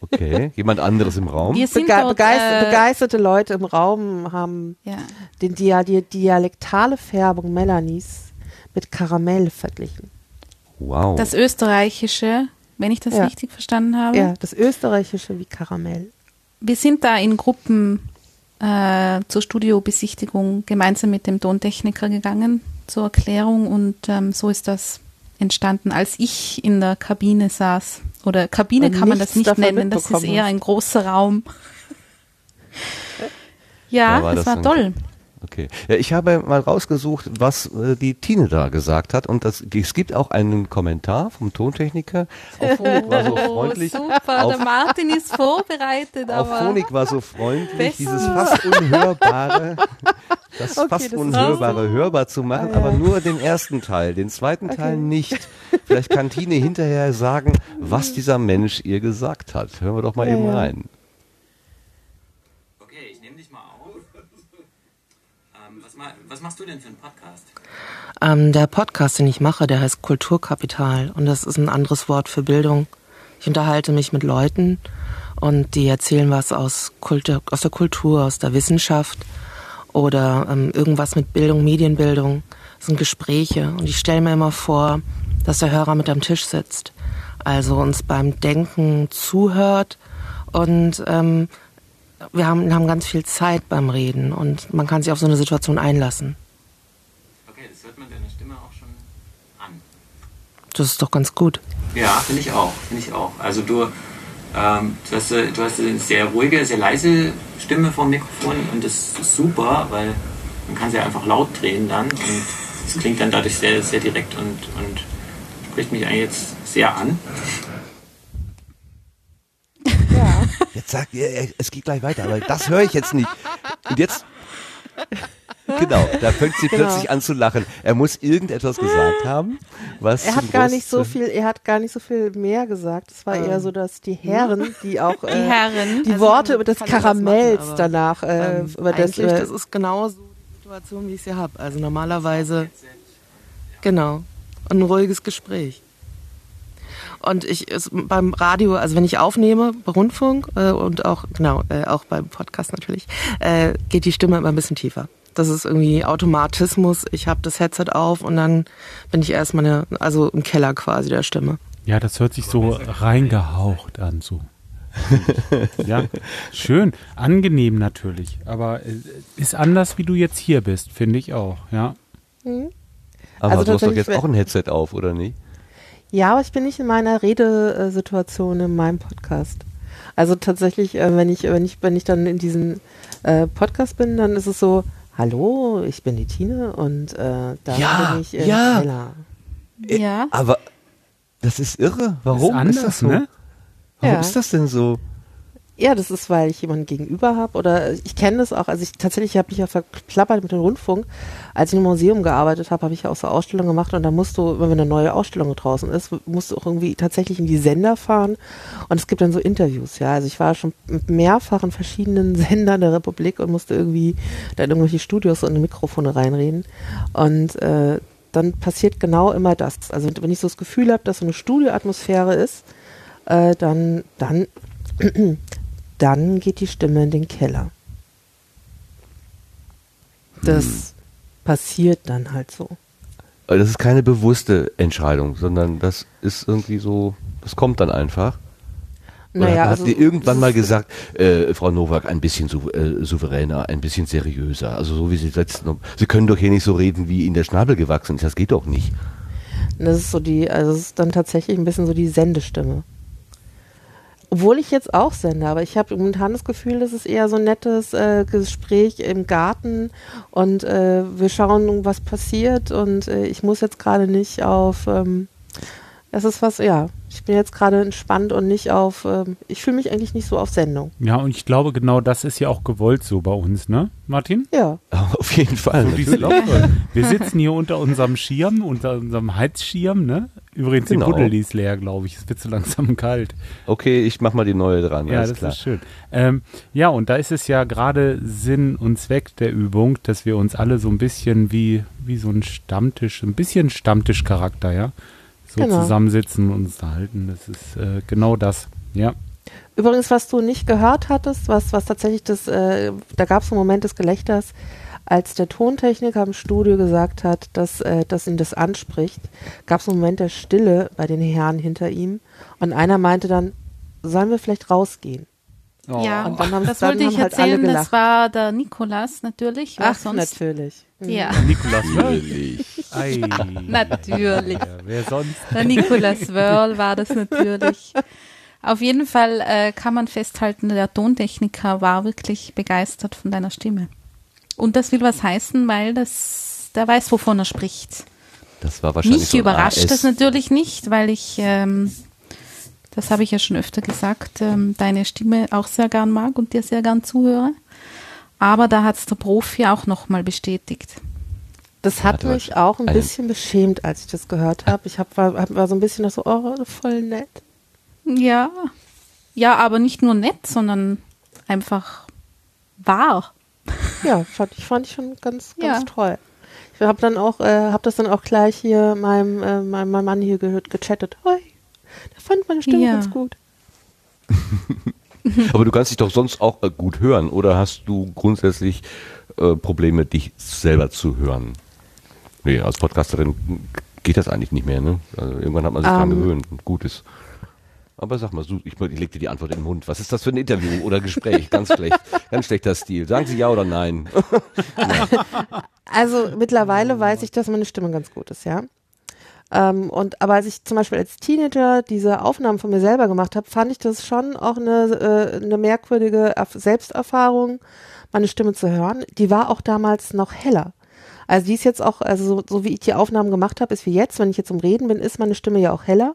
Okay, jemand anderes im Raum? Wir sind Bege dort, begeisterte, äh, begeisterte Leute im Raum haben Ja. den Dia die dialektale Färbung Melanies mit Karamell verglichen. Wow. Das Österreichische, wenn ich das Ja. richtig verstanden habe. Ja, das Österreichische wie Karamell. Wir sind da in Gruppen äh, zur Studiobesichtigung gemeinsam mit dem Tontechniker gegangen zur Erklärung und ähm, so ist das entstanden, als ich in der Kabine saß. Oder Kabine Und kann man das nicht nennen, das ist eher ein großer Raum. Ja, Da war das das war toll. Okay. Ja, ich habe mal rausgesucht, was äh, die Tine da gesagt hat. Und das, es gibt auch einen Kommentar vom Tontechniker. Auf Phonik war so freundlich. Oh, super, auf, der Martin ist vorbereitet, auf aber Phonik war so freundlich, dieses fast Unhörbare, das Okay, fast das Unhörbare hörbar zu machen, Ah, ja. aber nur den ersten Teil, den zweiten Teil nicht. Vielleicht kann Tine hinterher sagen, was dieser Mensch ihr gesagt hat. Hören wir doch mal Ja, eben ja. rein. Okay, ich nehme dich mal auf. Ähm, was, ma was machst du denn für einen Podcast? Ähm, der Podcast, den ich mache, der heißt Kulturkapital und das ist ein anderes Wort für Bildung. Ich unterhalte mich mit Leuten und die erzählen was aus, Kultur, aus der Kultur, aus der Wissenschaft oder ähm, irgendwas mit Bildung, Medienbildung. Das sind Gespräche und ich stelle mir immer vor, dass der Hörer mit am Tisch sitzt, also uns beim Denken zuhört und ähm, wir haben, haben ganz viel Zeit beim Reden und man kann sich auf so eine Situation einlassen. Okay, das hört man deiner Stimme auch schon an. Das ist doch ganz gut. Ja, finde ich auch, finde ich auch. Also du, ähm, du, hast, du hast eine sehr ruhige, sehr leise Stimme vom Mikrofon und das ist super, weil man kann sie einfach laut drehen dann und es klingt dann dadurch sehr, sehr direkt und, und spricht mich eigentlich jetzt sehr an. Jetzt sagt er, es geht gleich weiter, aber das höre ich jetzt nicht. Und jetzt, genau, da fängt sie Genau. plötzlich an zu lachen. Er muss irgendetwas gesagt haben, was Er hat gar nicht so viel, er hat gar nicht so viel mehr gesagt. Es war Ähm. eher so, dass die Herren, die auch äh, Die Herren, die also Worte über das Karamells machen, danach, äh, ähm, über das, eigentlich, äh, das ist genau so die Situation, wie ich sie habe. Also normalerweise, genau, ein ruhiges Gespräch. Und ich es, beim Radio, also wenn ich aufnehme, bei Rundfunk äh, und auch genau äh, auch beim Podcast natürlich, äh, geht die Stimme immer ein bisschen tiefer. Das ist irgendwie Automatismus. Ich habe das Headset auf und dann bin ich erstmal eine, also im Keller quasi der Stimme. Ja, das hört sich so reingehaucht an, so. ja, schön, angenehm natürlich, aber äh, ist anders, wie du jetzt hier bist, finde ich auch, ja. Mhm. Aber Also du hast doch jetzt auch ein Headset auf, oder nicht? Ja, aber ich bin nicht in meiner Redesituation in meinem Podcast. Also tatsächlich, äh, wenn ich, wenn ich, wenn ich dann in diesem äh, Podcast bin, dann ist es so, hallo, ich bin die Tine und äh, da Ja, bin ich in ja. Keller. Ja. Aber das ist irre. Warum ist, anders, das so? ne? Warum Ja. ist das denn so? Ja, das ist, weil ich jemanden gegenüber habe oder ich kenne das auch. Also ich tatsächlich habe mich ja verklappert mit dem Rundfunk. Als ich im Museum gearbeitet habe, habe ich ja auch so Ausstellungen gemacht und da musst du, wenn eine neue Ausstellung draußen ist, musst du auch irgendwie tatsächlich in die Sender fahren und es gibt dann so Interviews. Ja, also ich war schon mehrfach in verschiedenen Sendern der Republik und musste irgendwie da in irgendwelche Studios und Mikrofone reinreden und äh, dann passiert genau immer das. Also wenn ich so das Gefühl habe, dass so eine Studioatmosphäre ist, äh, dann, dann dann geht die Stimme in den Keller. Das Hm. passiert dann halt so. Aber Das ist keine bewusste Entscheidung, sondern das ist irgendwie so, das kommt dann einfach. Naja, hat also ihr irgendwann mal gesagt, äh, Frau Nowak, ein bisschen sou äh, souveräner, ein bisschen seriöser. Also so wie Sie letzten, Sie können doch hier nicht so reden, wie Ihnen der Schnabel gewachsen ist. Das geht doch nicht. Das ist so die, also es ist dann tatsächlich ein bisschen so die Sendestimme. Obwohl ich jetzt auch sende, aber ich habe momentan das Gefühl, das ist eher so ein nettes äh, Gespräch im Garten und äh, wir schauen, was passiert und äh, ich muss jetzt gerade nicht auf, ähm, Das ist was, ja. Ich bin jetzt gerade entspannt und nicht auf, ähm, ich fühle mich eigentlich nicht so auf Sendung. Ja, und ich glaube, genau das ist ja auch gewollt so bei uns, ne, Martin? Ja. Auf jeden Fall. So. Wir sitzen hier unter unserem Schirm, unter unserem Heizschirm, ne? Übrigens, Genau. die Buddel die ist leer, glaube ich. Es wird so langsam kalt. Okay, ich mach mal die neue dran. Ja, alles das klar. ist schön. Ähm, ja, und da ist es ja gerade Sinn und Zweck der Übung, dass wir uns alle so ein bisschen wie, wie so ein Stammtisch, ein bisschen Stammtischcharakter, ja, so Genau. zusammensitzen und uns unterhalten. Das ist äh, genau das, ja. Übrigens, was du nicht gehört hattest, was, was tatsächlich das, äh, da gab es einen Moment des Gelächters, als der Tontechniker im Studio gesagt hat, dass, äh, dass ihn das anspricht, gab es einen Moment der Stille bei den Herren hinter ihm und einer meinte dann, sollen wir vielleicht rausgehen? Ja, und dann haben, das dann wollte ich haben halt alle erzählen. gelacht. Das war der Nikolas natürlich. wer Ach, sonst? natürlich. Mhm. Ja. Nikolas Natürlich. Natürlich. Ja, wer sonst? Der Nikolas Wörl war das natürlich. Auf jeden Fall äh, kann man festhalten, der Tontechniker war wirklich begeistert von deiner Stimme. Und das will was heißen, weil das, der weiß, wovon er spricht. Das war wahrscheinlich Mich so überrascht AS. das natürlich nicht, weil ich, ähm, das habe ich ja schon öfter gesagt, ähm, deine Stimme auch sehr gern mag und dir sehr gern zuhöre. Aber da hat es der Profi auch nochmal bestätigt. Das hat mich auch ein einen- bisschen beschämt, als ich das gehört habe. Ich hab, war, war so ein bisschen so, oh, voll nett. Ja. Ja, aber nicht nur nett, sondern einfach wahr. Ja, fand ich, fand ich schon ganz, ganz Ja. toll. Ich habe dann auch, äh, habe das dann auch gleich hier meinem, äh, meinem, meinem Mann hier gehört, gechattet. Hoi, der fand meine Stimme Ja. ganz gut. Aber du kannst dich doch sonst auch äh, gut hören oder hast du grundsätzlich äh, Probleme, dich selber zu hören? Nee, als Podcasterin geht das eigentlich nicht mehr, ne? Also irgendwann hat man sich dran Ähm. gewöhnt und gut ist. Aber sag mal, so, ich, ich leg dir die Antwort in den Mund. Was ist das für ein Interview oder Gespräch? Ganz schlecht. Ganz schlechter Stil. Sagen Sie ja oder nein. Also mittlerweile weiß ich, dass meine Stimme ganz gut ist, ja. Ähm, und aber als ich zum Beispiel als Teenager diese Aufnahmen von mir selber gemacht habe, fand ich das schon auch eine, äh, eine merkwürdige Erf- Selbsterfahrung, meine Stimme zu hören. Die war auch damals noch heller. Also die ist jetzt auch, also so, so wie ich die Aufnahmen gemacht habe, ist wie jetzt, wenn ich jetzt um Reden bin, ist meine Stimme ja auch heller.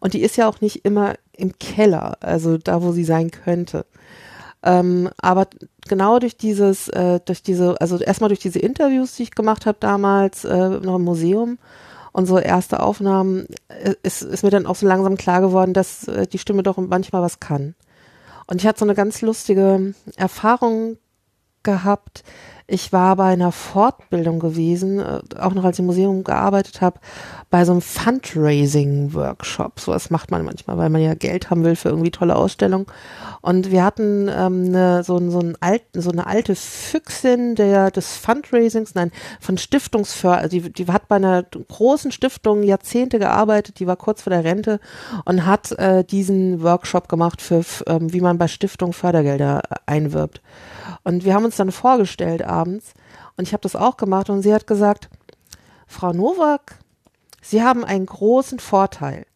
Und die ist ja auch nicht immer im Keller, also da, wo sie sein könnte. Ähm, aber genau durch dieses, äh, durch diese, also erstmal durch diese Interviews, die ich gemacht habe damals, äh, noch im Museum so erste Aufnahmen, äh, ist, ist mir dann auch so langsam klar geworden, dass äh, die Stimme doch manchmal was kann. Und ich hatte so eine ganz lustige Erfahrung gehabt. Ich war bei einer Fortbildung gewesen, äh, auch noch als ich im Museum gearbeitet habe, bei so einem Fundraising-Workshop. So was macht man manchmal, weil man ja Geld haben will für irgendwie tolle Ausstellungen. Und wir hatten ähm, eine, so, so, einen alten, so eine alte Füchsin der, des Fundraisings, nein, von Stiftungsför, also die, die hat bei einer großen Stiftung Jahrzehnte gearbeitet, die war kurz vor der Rente und hat äh, diesen Workshop gemacht für, ähm, wie man bei Stiftungen Fördergelder äh, einwirbt. Und wir haben uns dann vorgestellt abends und ich habe das auch gemacht und sie hat gesagt, Frau Nowak, Sie haben einen großen Vorteil.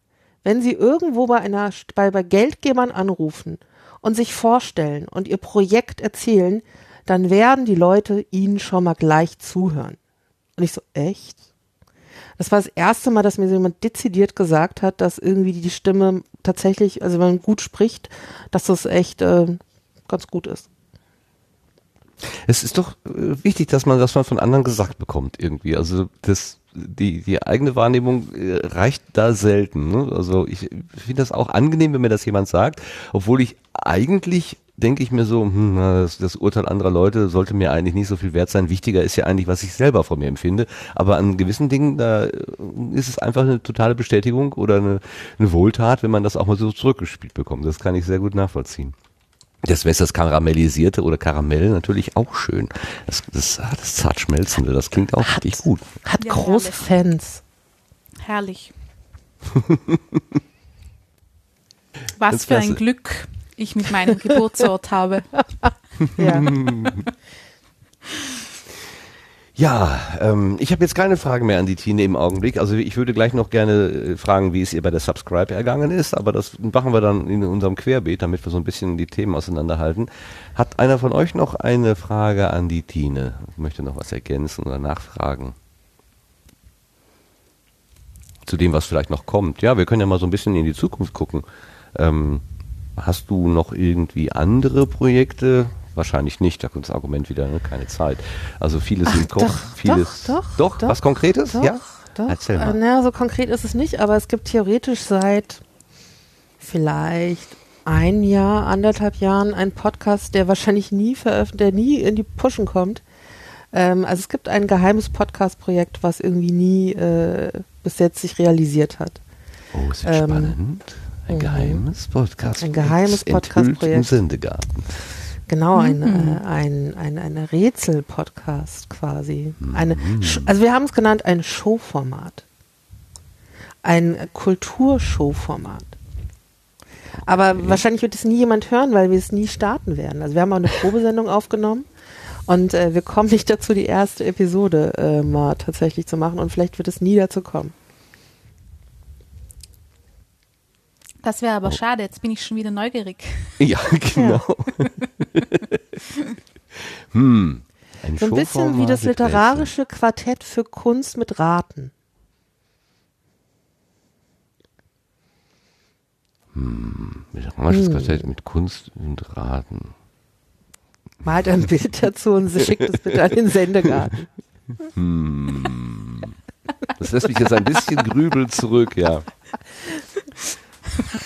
Wenn Sie irgendwo bei einer bei, bei Geldgebern anrufen und sich vorstellen und Ihr Projekt erzählen, dann werden die Leute Ihnen schon mal gleich zuhören. Und ich so, echt? Das war das erste Mal, dass mir jemand dezidiert gesagt hat, dass irgendwie die Stimme tatsächlich, also wenn man gut spricht, dass das echt äh, ganz gut ist. Es ist doch äh, wichtig, dass man das mal von anderen gesagt bekommt irgendwie. Also das, die, die eigene Wahrnehmung äh, reicht da selten. Ne? Also ich finde das auch angenehm, wenn mir das jemand sagt, obwohl ich eigentlich denke ich mir so, hm, das, das Urteil anderer Leute sollte mir eigentlich nicht so viel wert sein. Wichtiger ist ja eigentlich, was ich selber von mir empfinde. Aber an gewissen Dingen, da äh, ist es einfach eine totale Bestätigung oder eine, eine Wohltat, wenn man das auch mal so zurückgespielt bekommt. Das kann ich sehr gut nachvollziehen. Deswegen ist das Karamellisierte oder Karamell natürlich auch schön. Das, das, ah, das zart schmelzende, das klingt auch richtig gut. Hat Ja, große. Fans. Herrlich. Was Ganz für ein klasse. Glück ich mit meinem Geburtsort habe. Ja. Ja, ähm, ich habe jetzt keine Fragen mehr an die Tine im Augenblick. Also ich würde gleich noch gerne äh, fragen, wie es ihr bei der Subscribe ergangen ist, aber das machen wir dann in unserem Querbeet, damit wir so ein bisschen die Themen auseinanderhalten. Hat einer von euch noch eine Frage an die Tine? Möchte noch was ergänzen oder nachfragen? zu dem, was vielleicht noch kommt. Ja, wir können ja mal so ein bisschen in die Zukunft gucken. Ähm, hast du noch irgendwie andere Projekte? Wahrscheinlich nicht, da kommt das Argument wieder, ne? keine Zeit. Also vieles im Kopf, doch, vieles. doch, doch, doch, was Konkretes? Doch, ja? Doch. Erzähl mal. Äh, naja, so konkret ist es nicht, aber es gibt theoretisch seit vielleicht ein Jahr, anderthalb Jahren einen Podcast, der wahrscheinlich nie veröffentlicht, der nie in die Pushen kommt. Ähm, also es gibt ein geheimes Podcast-Projekt, was irgendwie nie äh, bis jetzt sich realisiert hat. Oh, ist ja spannend. Ein mhm. geheimes Podcast. Ein geheimes Im Podcast-Projekt. Sendegarten. Genau, ein, Mhm. äh, ein, ein, ein Rätsel-Podcast quasi. Eine, Sch- also wir haben es genannt ein Showformat. Ein Kulturshow-Format. Aber wahrscheinlich wird es nie jemand hören, weil wir es nie starten werden. Also wir haben auch eine Probesendung aufgenommen und äh, wir kommen nicht dazu, die erste Episode äh, mal tatsächlich zu machen und vielleicht wird es nie dazu kommen. Das wäre aber schade, jetzt bin ich schon wieder neugierig. Ja, genau. hm. Ein So ein bisschen wie das literarische Quartett für Kunst mit Raten. Rätseln. Literarisches Hm. Quartett mit Kunst und Raten. Malt ein Bild dazu und schickt es bitte an den Sendegarten. Hm. Das lässt mich jetzt ein bisschen grübeln zurück, ja.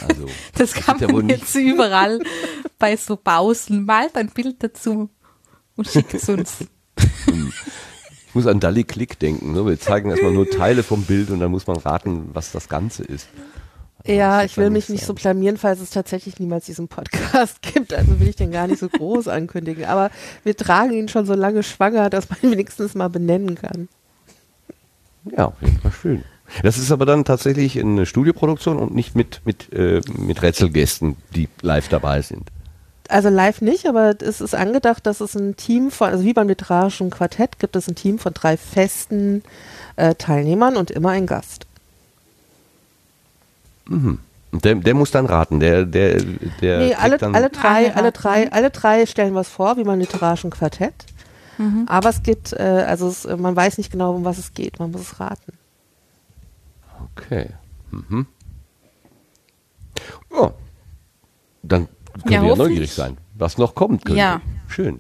Also, Das kann wird ja wohl man jetzt überall bei so Bauseln. Malt ein Bild dazu und schickt es uns. Ich muss an Dalli Click denken. Ne? Wir zeigen erstmal nur Teile vom Bild und dann muss man raten, was das Ganze ist. Ja, ich will mich nicht so blamieren, falls es tatsächlich niemals diesen Podcast gibt. Also will ich den gar nicht so groß ankündigen. Aber wir tragen ihn schon so lange schwanger, dass man ihn wenigstens mal benennen kann. Ja, auf jeden Fall schön. Das ist aber dann tatsächlich eine Studioproduktion und nicht mit, mit, äh, mit Rätselgästen, die live dabei sind. Also live nicht, aber es ist angedacht, dass es ein Team von, also wie beim literarischen Quartett gibt es ein Team von drei festen äh, Teilnehmern und immer ein Gast. Mhm. Und der, der muss dann raten. Der, der, der nee, alle, dann alle drei, Alle drei, alle drei stellen was vor, wie beim literarischen Quartett. Mhm. Aber es gibt, äh, also es, man weiß nicht genau, um was es geht, man muss es raten. Okay. Mhm. Ja. Dann können Ja, wir ja neugierig sein, was noch kommt könnte. Ja. Schön.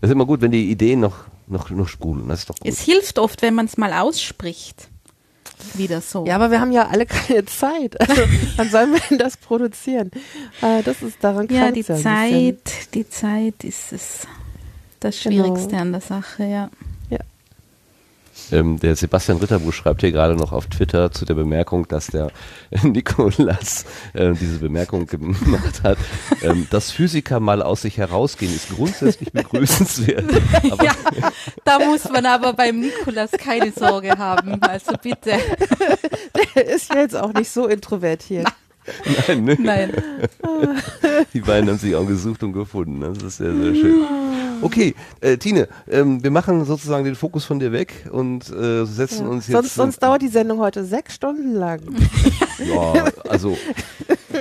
Das ist immer gut, wenn die Ideen noch, noch, noch sprudeln. Das ist doch gut. Es hilft oft, wenn man es mal ausspricht. Wieder so. Ja, aber wir haben ja alle keine Zeit. Also, wann sollen wir denn das produzieren? Äh, das ist daran Ja, die bisschen. Zeit, die Zeit ist es das Genau. Schwierigste an der Sache, ja. Ähm, der Sebastian Ritterbusch schreibt hier gerade noch auf Twitter zu der Bemerkung, dass der Nikolas äh, diese Bemerkung gemacht hat. Ähm, dass Physiker mal aus sich herausgehen, ist grundsätzlich begrüßenswert. Ja, da muss man aber beim Nikolas keine Sorge haben. Also bitte. Der ist ja jetzt auch nicht so introvertiert. Nein, ne? Nein. Die beiden haben sich auch gesucht und gefunden. Das ist sehr, sehr schön. Okay, äh, Tine, ähm, wir machen sozusagen den Fokus von dir weg und äh, setzen Ja. uns jetzt. Sonst, sonst dauert die Sendung heute sechs Stunden lang. Ja, also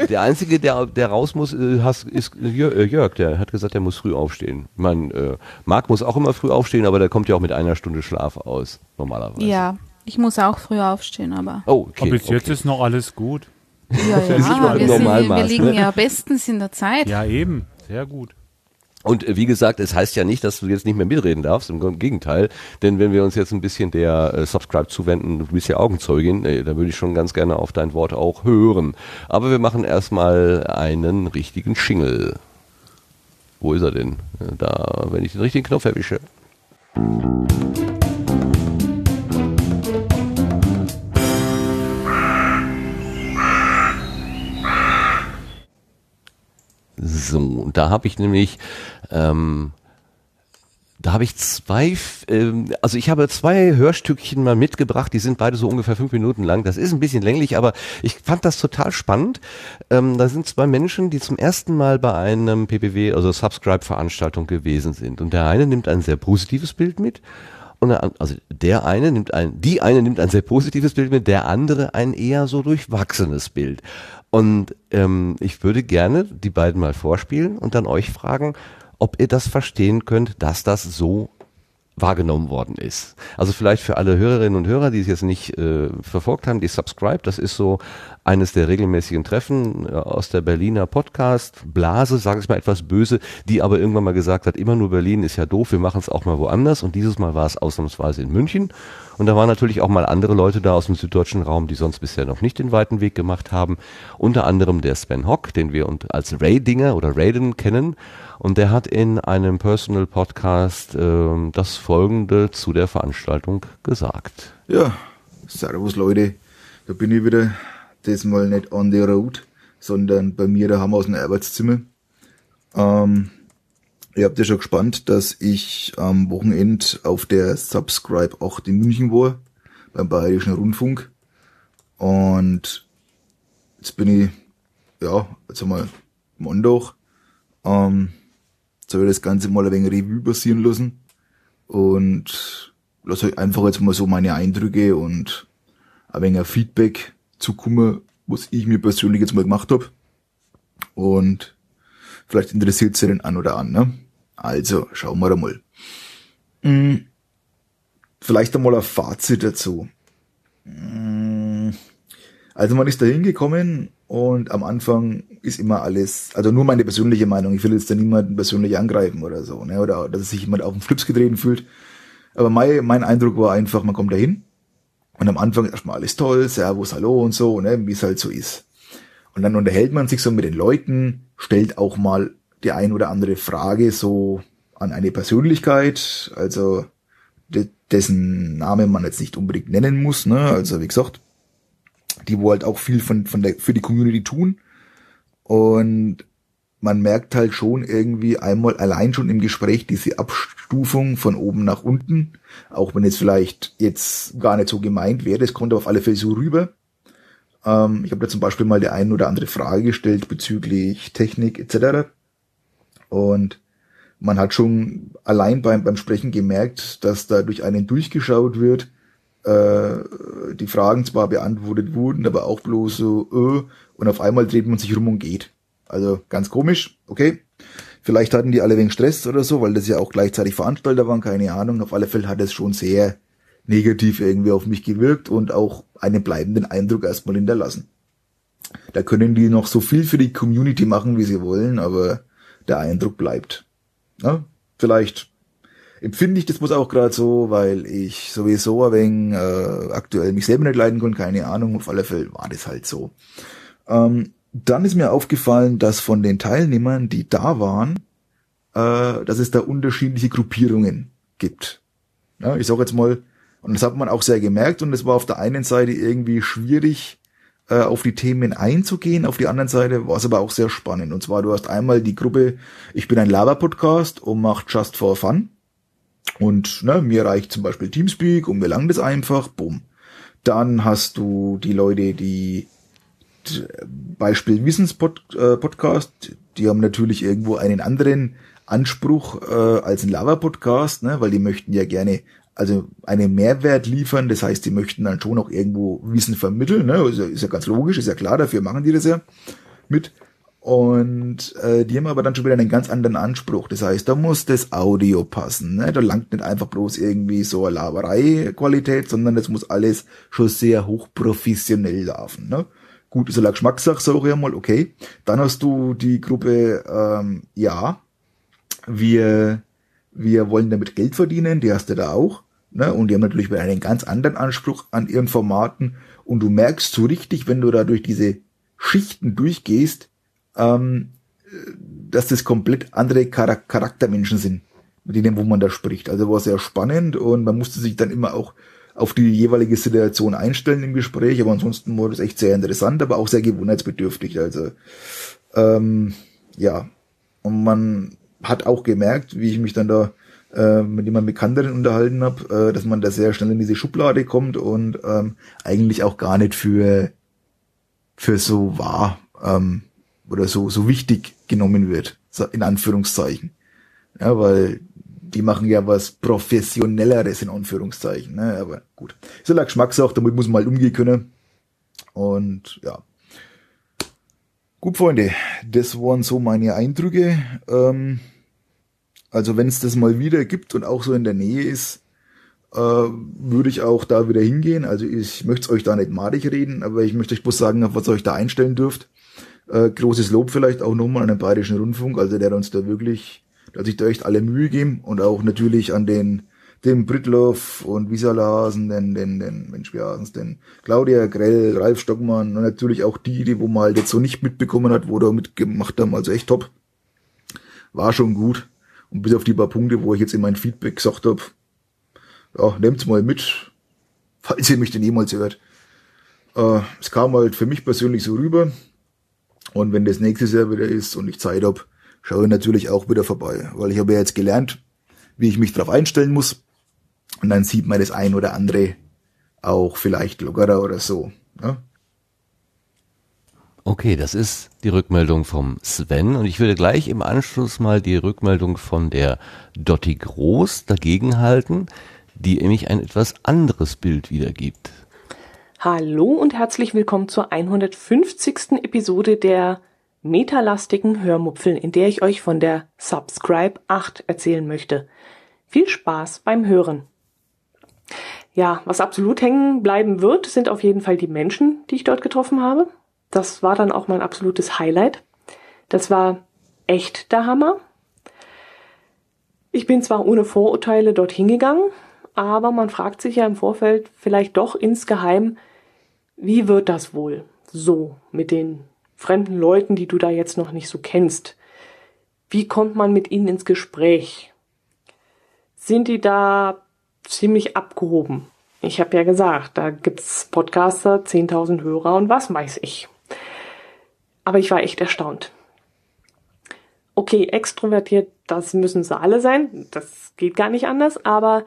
der Einzige, der, der raus muss, äh, hast, ist Jör- äh, Jörg. Der hat gesagt, der muss früh aufstehen. Ich meine, äh, Marc muss auch immer früh aufstehen, aber der kommt ja auch mit einer Stunde Schlaf aus, normalerweise. Ja, ich muss auch früher aufstehen, aber. Oh, okay. Aber bis jetzt okay. ist noch alles gut. Ja, ja, mal wir, sind, wir liegen ne? ja bestens in der Zeit. Ja, eben. Sehr gut. Und äh, wie gesagt, es heißt ja nicht, dass du jetzt nicht mehr mitreden darfst, im Gegenteil. Denn wenn wir uns jetzt ein bisschen der äh, Subscribe zuwenden, du bist ja Augenzeugin, äh, da würde ich schon ganz gerne auf dein Wort auch hören. Aber wir machen erstmal einen richtigen Schingel. Wo ist er denn? Äh, Da, wenn ich den richtigen Knopf erwische. So, und da habe ich nämlich, ähm, da habe ich zwei, ähm, also ich habe zwei Hörstückchen mal mitgebracht, die sind beide so ungefähr fünf Minuten lang. Das ist ein bisschen länglich, aber ich fand das total spannend. Ähm, da sind zwei Menschen, die zum ersten Mal bei einem PPW, also Subscribe-Veranstaltung gewesen sind. Und der eine nimmt ein sehr positives Bild mit. Und der, also der eine nimmt ein, die eine nimmt ein sehr positives Bild mit, der andere ein eher so durchwachsenes Bild. Und ähm, ich würde gerne die beiden mal vorspielen und dann euch fragen, ob ihr das verstehen könnt, dass das so wahrgenommen worden ist. Also vielleicht für alle Hörerinnen und Hörer, die es jetzt nicht äh, verfolgt haben, die Subscribe, das ist so eines der regelmäßigen Treffen äh, aus der Berliner Podcast Blase, sage ich mal etwas böse, die aber irgendwann mal gesagt hat, immer nur Berlin ist ja doof, wir machen es auch mal woanders und dieses Mal war es ausnahmsweise in München und da waren natürlich auch mal andere Leute da aus dem süddeutschen Raum, die sonst bisher noch nicht den weiten Weg gemacht haben, unter anderem der Sven Hock, den wir als Raydinger oder Raiden kennen und der hat in einem Personal Podcast äh, das folgende zu der Veranstaltung gesagt. Ja, servus Leute, da bin ich wieder. Diesmal nicht on the road, sondern bei mir daheim aus dem Arbeitszimmer. Ähm, ihr habt ja schon gespannt, dass ich am Wochenende auf der Subscribe 8 in München war, beim Bayerischen Rundfunk. Und jetzt bin ich, ja, jetzt haben wir Montag, ähm, soll ich das Ganze mal ein wenig Revue passieren lassen und lasse euch einfach jetzt mal so meine Eindrücke und ein wenig Feedback zukommen, was ich mir persönlich jetzt mal gemacht habe. Und vielleicht interessiert sie den an oder an. Also, schauen wir mal. Hm, vielleicht einmal ein Fazit dazu. Hm, also man ist da hingekommen und am Anfang ist immer alles, also nur meine persönliche Meinung, ich will jetzt da niemanden persönlich angreifen oder so, ne? Oder dass sich jemand auf den Flips getreten fühlt. Aber mein, mein Eindruck war einfach, man kommt da hin und am Anfang erstmal alles toll, Servus, Hallo und so, ne, wie es halt so ist. Und dann unterhält man sich so mit den Leuten, stellt auch mal die ein oder andere Frage so an eine Persönlichkeit, also de dessen Name man jetzt nicht unbedingt nennen muss, ne, also wie gesagt, die wo halt auch viel von, von der, für die Community tun. Und man merkt halt schon irgendwie einmal allein schon im Gespräch diese Abstufung von oben nach unten, auch wenn es vielleicht jetzt gar nicht so gemeint wäre, das kommt auf alle Fälle so rüber. Ähm, ich habe da zum Beispiel mal die ein oder andere Frage gestellt bezüglich Technik etc. Und man hat schon allein beim, beim Sprechen gemerkt, dass da durch einen durchgeschaut wird, äh, die Fragen zwar beantwortet wurden, aber auch bloß so, äh, und auf einmal dreht man sich rum und geht. Also ganz komisch, okay. Vielleicht hatten die alle wegen Stress oder so, weil das ja auch gleichzeitig Veranstalter waren, keine Ahnung. Auf alle Fälle hat es schon sehr negativ irgendwie auf mich gewirkt und auch einen bleibenden Eindruck erstmal hinterlassen. Da können die noch so viel für die Community machen, wie sie wollen, aber der Eindruck bleibt. Ja, vielleicht empfinde ich das bloß auch gerade so, weil ich sowieso ein wenig äh, aktuell mich selber nicht leiden konnte, keine Ahnung, auf alle Fälle war das halt so. Ähm, dann ist mir aufgefallen, dass von den Teilnehmern, die da waren, äh, dass es da unterschiedliche Gruppierungen gibt. Ja, ich sage jetzt mal, und das hat man auch sehr gemerkt und es war auf der einen Seite irgendwie schwierig, äh, auf die Themen einzugehen, auf die anderen Seite war es aber auch sehr spannend. Und zwar, du hast einmal die Gruppe, ich bin ein Lava-Podcast und macht Just for Fun. Und ne, mir reicht zum Beispiel Teamspeak und mir langt es einfach, bumm. Dann hast du die Leute, die Beispiel Wissenspodcast, äh, die haben natürlich irgendwo einen anderen Anspruch äh, als ein Lava-Podcast, ne, weil die möchten ja gerne also einen Mehrwert liefern. Das heißt, die möchten dann schon auch irgendwo Wissen vermitteln. Ne? Ist, ja, ist ja ganz logisch, ist ja klar, dafür machen die das ja mit. Und äh, die haben aber dann schon wieder einen ganz anderen Anspruch. Das heißt, da muss das Audio passen. Ne? Da langt nicht einfach bloß irgendwie so eine Laberei-Qualität, sondern das muss alles schon sehr hochprofessionell laufen. Ne? Gut, ist eine Geschmackssache, sag ich einmal, okay. Dann hast du die Gruppe, ähm, ja, wir, wir wollen damit Geld verdienen, die hast du da auch. Ne? Und die haben natürlich einen ganz anderen Anspruch an ihren Formaten. Und du merkst so richtig, wenn du da durch diese Schichten durchgehst, ähm, dass das komplett andere Charak Charaktermenschen sind, mit denen, wo man da spricht. Also war sehr spannend und man musste sich dann immer auch auf die jeweilige Situation einstellen im Gespräch, aber ansonsten war das echt sehr interessant, aber auch sehr gewohnheitsbedürftig. Also ähm, ja, und man hat auch gemerkt, wie ich mich dann da äh, mit jemandem Bekannteren unterhalten habe, äh, dass man da sehr schnell in diese Schublade kommt und ähm, eigentlich auch gar nicht für für so wahr ähm, oder so, so wichtig genommen wird, in Anführungszeichen. Ja, weil die machen ja was professionelleres in Anführungszeichen, ne? aber gut. Ist ja Geschmackssache, damit muss man halt umgehen können. Und ja. Gut, Freunde, das waren so meine Eindrücke. Ähm, Also wenn es das mal wieder gibt und auch so in der Nähe ist, äh, würde ich auch da wieder hingehen. Also ich möchte euch da nicht madig reden, aber ich möchte euch bloß sagen, auf was ihr euch da einstellen dürft. Äh, großes Lob vielleicht auch nochmal an den Bayerischen Rundfunk, also der uns da wirklich, der hat sich da echt alle Mühe gegeben und auch natürlich an den dem Britloff und Wieserlasen, den, den, den, Mensch, wie heißen's denn, Claudia Grell, Ralf Stockmann und natürlich auch die, die wo man halt jetzt so nicht mitbekommen hat, wo da mitgemacht haben, also echt top. War schon gut. Und bis auf die paar Punkte, wo ich jetzt in mein Feedback gesagt habe, ja, nehmt's mal mit, falls ihr mich denn jemals hört. Äh, es kam halt für mich persönlich so rüber. Und wenn das nächstes Jahr wieder ist und ich Zeit hab, schaue ich natürlich auch wieder vorbei. Weil ich habe ja jetzt gelernt, wie ich mich darauf einstellen muss. Und dann sieht man das ein oder andere auch vielleicht lockerer oder so. Ne? Okay, das ist die Rückmeldung vom Sven und ich würde gleich im Anschluss mal die Rückmeldung von der Dotti Groß dagegen halten, die nämlich ein etwas anderes Bild wiedergibt. Hallo und herzlich willkommen zur 150. Episode der metalastigen Hörmupfeln, in der ich euch von der Subscribe 8 erzählen möchte. Viel Spaß beim Hören. Ja, was absolut hängen bleiben wird, sind auf jeden Fall die Menschen, die ich dort getroffen habe. Das war dann auch mein absolutes Highlight. Das war echt der Hammer. Ich bin zwar ohne Vorurteile dorthin gegangen, aber man fragt sich ja im Vorfeld vielleicht doch insgeheim, wie wird das wohl so mit den fremden Leuten, die du da jetzt noch nicht so kennst? Wie kommt man mit ihnen ins Gespräch? Sind die da ziemlich abgehoben? Ich habe ja gesagt, da gibt's Podcaster, 10.000 Hörer und was weiß ich. Aber ich war echt erstaunt. Okay, extrovertiert, das müssen sie alle sein. Das geht gar nicht anders. Aber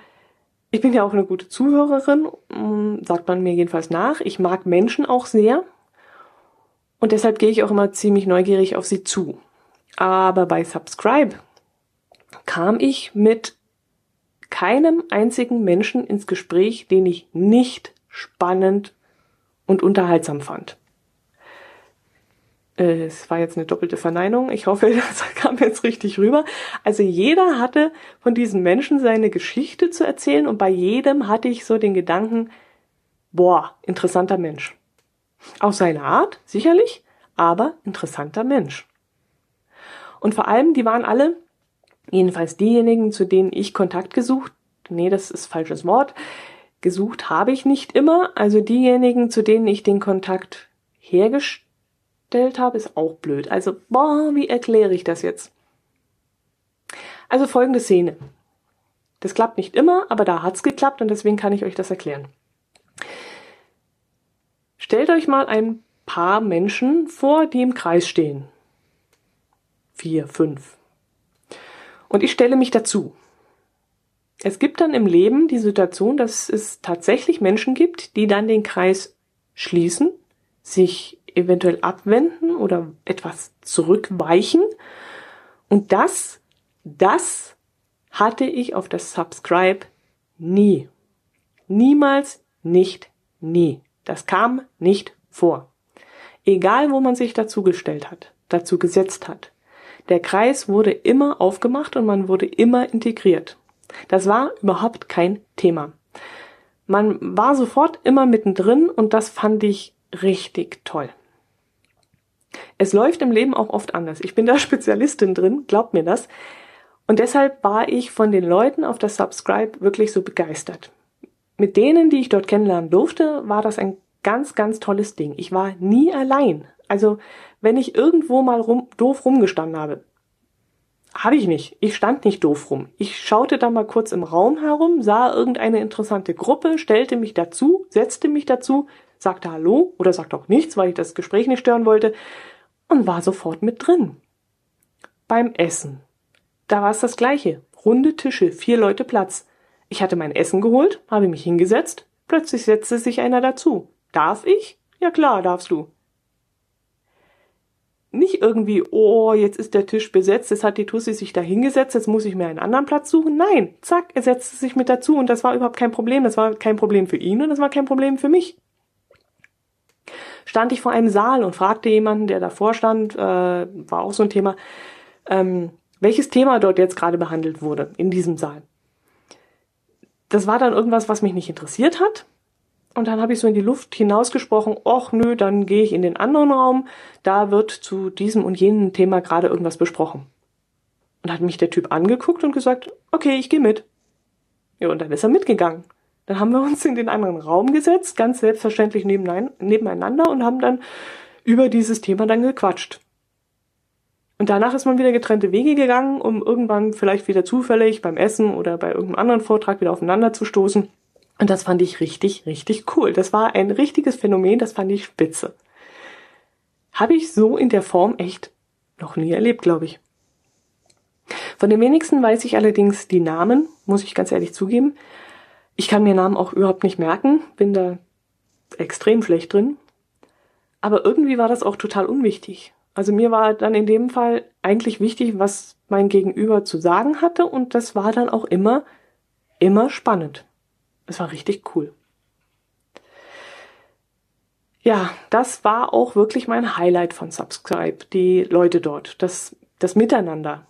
ich bin ja auch eine gute Zuhörerin, mm, sagt man mir jedenfalls nach. Ich mag Menschen auch sehr. Und deshalb gehe ich auch immer ziemlich neugierig auf sie zu. Aber bei Subscribe kam ich mit keinem einzigen Menschen ins Gespräch, den ich nicht spannend und unterhaltsam fand. Es war jetzt eine doppelte Verneinung. Ich hoffe, das kam jetzt richtig rüber. Also jeder hatte von diesen Menschen seine Geschichte zu erzählen und bei jedem hatte ich so den Gedanken, boah, interessanter Mensch. Auf seine Art, sicherlich, aber interessanter Mensch. Und vor allem, die waren alle, jedenfalls diejenigen, zu denen ich Kontakt gesucht, nee, das ist falsches Wort, gesucht habe ich nicht immer, also diejenigen, zu denen ich den Kontakt hergestellt gestellt habe, ist auch blöd. Also, boah, wie erkläre ich das jetzt? Also folgende Szene. Das klappt nicht immer, aber da hat's geklappt und deswegen kann ich euch das erklären. Stellt euch mal ein paar Menschen vor, die im Kreis stehen. Vier, fünf. Und ich stelle mich dazu. Es gibt dann im Leben die Situation, dass es tatsächlich Menschen gibt, die dann den Kreis schließen, sich eventuell abwenden oder etwas zurückweichen. Und das, das hatte ich auf das Subscribe nie. Niemals, nicht, nie. Das kam nicht vor. Egal, wo man sich dazu gestellt hat, dazu gesetzt hat. Der Kreis wurde immer aufgemacht und man wurde immer integriert. Das war überhaupt kein Thema. Man war sofort immer mittendrin und das fand ich richtig toll. Es läuft im Leben auch oft anders. Ich bin da Spezialistin drin, glaubt mir das. Und deshalb war ich von den Leuten auf der Subscribe wirklich so begeistert. Mit denen, die ich dort kennenlernen durfte, war das ein ganz, ganz tolles Ding. Ich war nie allein. Also, wenn ich irgendwo mal rum, doof rumgestanden habe, habe ich nicht. Ich stand nicht doof rum. Ich schaute da mal kurz im Raum herum, sah irgendeine interessante Gruppe, stellte mich dazu, setzte mich dazu, sagte Hallo oder sagte auch nichts, weil ich das Gespräch nicht stören wollte und war sofort mit drin. Beim Essen. Da war es das gleiche. Runde Tische, vier Leute Platz. Ich hatte mein Essen geholt, habe mich hingesetzt, plötzlich setzte sich einer dazu. Darf ich? Ja klar, darfst du. Nicht irgendwie, oh, jetzt ist der Tisch besetzt, jetzt hat die Tussi sich da hingesetzt, jetzt muss ich mir einen anderen Platz suchen. Nein, zack, er setzte sich mit dazu und das war überhaupt kein Problem. Das war kein Problem für ihn und das war kein Problem für mich stand ich vor einem Saal und fragte jemanden, der davor stand, äh, war auch so ein Thema, ähm, welches Thema dort jetzt gerade behandelt wurde in diesem Saal. Das war dann irgendwas, was mich nicht interessiert hat. Und dann habe ich so in die Luft hinausgesprochen, ach nö, dann gehe ich in den anderen Raum, da wird zu diesem und jenem Thema gerade irgendwas besprochen. Und hat mich der Typ angeguckt und gesagt, okay, ich gehe mit. Ja, und dann ist er mitgegangen. Dann haben wir uns in den anderen Raum gesetzt, ganz selbstverständlich nebeneinander und haben dann über dieses Thema dann gequatscht. Und danach ist man wieder getrennte Wege gegangen, um irgendwann vielleicht wieder zufällig beim Essen oder bei irgendeinem anderen Vortrag wieder aufeinander zu stoßen. Und das fand ich richtig, richtig cool. Das war ein richtiges Phänomen, das fand ich spitze. Habe ich so in der Form echt noch nie erlebt, glaube ich. Von den wenigsten weiß ich allerdings die Namen, muss ich ganz ehrlich zugeben. Ich kann mir Namen auch überhaupt nicht merken, bin da extrem schlecht drin. Aber irgendwie war das auch total unwichtig. Also mir war dann in dem Fall eigentlich wichtig, was mein Gegenüber zu sagen hatte und das war dann auch immer, immer spannend. Es war richtig cool. Ja, das war auch wirklich mein Highlight von Subscribe, die Leute dort, das, das Miteinander,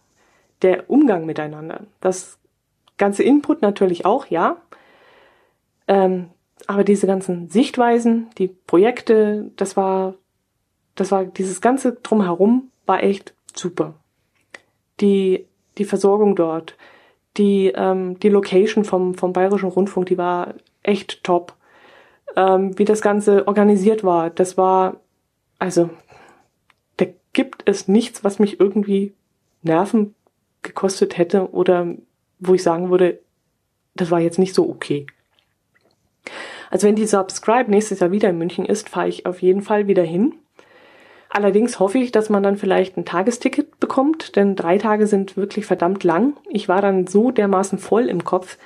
der Umgang miteinander, das ganze Input natürlich auch, ja. Ähm, aber diese ganzen Sichtweisen, die Projekte, das war, das war dieses ganze drumherum war echt super. Die, die Versorgung dort, die, ähm, die Location vom, vom Bayerischen Rundfunk, die war echt top. Ähm, wie das Ganze organisiert war, das war, also, da gibt es nichts, was mich irgendwie Nerven gekostet hätte oder wo ich sagen würde, das war jetzt nicht so okay. Also wenn die Subscribe nächstes Jahr wieder in München ist, fahre ich auf jeden Fall wieder hin. Allerdings hoffe ich, dass man dann vielleicht ein Tagesticket bekommt, denn drei Tage sind wirklich verdammt lang. Ich war dann so dermaßen voll im Kopf.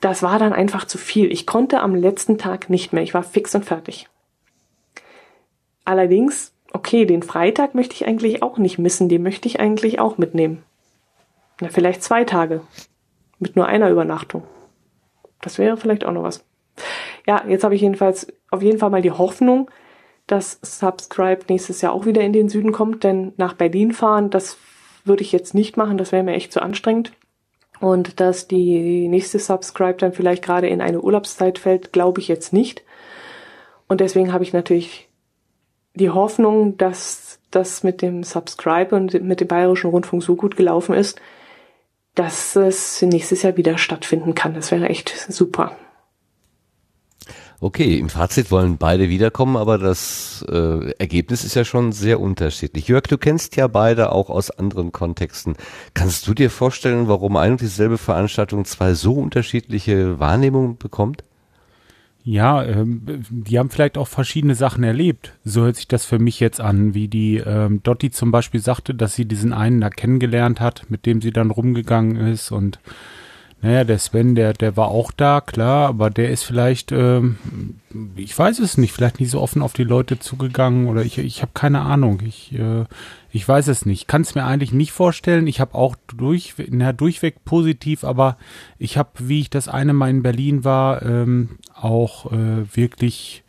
Das war dann einfach zu viel. Ich konnte am letzten Tag nicht mehr. Ich war fix und fertig. Allerdings, okay, den Freitag möchte ich eigentlich auch nicht missen. Den möchte ich eigentlich auch mitnehmen. Na, vielleicht zwei Tage. Mit nur einer Übernachtung. Das wäre vielleicht auch noch was. Ja, jetzt habe ich jedenfalls auf jeden Fall mal die Hoffnung, dass Subscribe nächstes Jahr auch wieder in den Süden kommt, denn nach Berlin fahren, das würde ich jetzt nicht machen, das wäre mir echt zu anstrengend. Und dass die nächste Subscribe dann vielleicht gerade in eine Urlaubszeit fällt, glaube ich jetzt nicht. Und deswegen habe ich natürlich die Hoffnung, dass das mit dem Subscribe und mit dem Bayerischen Rundfunk so gut gelaufen ist, dass es nächstes Jahr wieder stattfinden kann. Das wäre echt super. Okay, im Fazit wollen beide wiederkommen, aber das äh, Ergebnis ist ja schon sehr unterschiedlich. Jörg, du kennst ja beide auch aus anderen Kontexten. Kannst du dir vorstellen, warum ein und dieselbe Veranstaltung zwei so unterschiedliche Wahrnehmungen bekommt? Ja, ähm, die haben vielleicht auch verschiedene Sachen erlebt. So hört sich das für mich jetzt an, wie die ähm, Dotti zum Beispiel sagte, dass sie diesen einen da kennengelernt hat, mit dem sie dann rumgegangen ist und naja, der Sven, der, der war auch da, klar, aber der ist vielleicht, ähm, ich weiß es nicht, vielleicht nicht so offen auf die Leute zugegangen oder ich, ich habe keine Ahnung. Ich, äh, ich weiß es nicht. Kann es mir eigentlich nicht vorstellen. Ich habe auch durch, na, durchweg positiv, aber ich habe, wie ich das eine Mal in Berlin war, ähm, auch äh, wirklich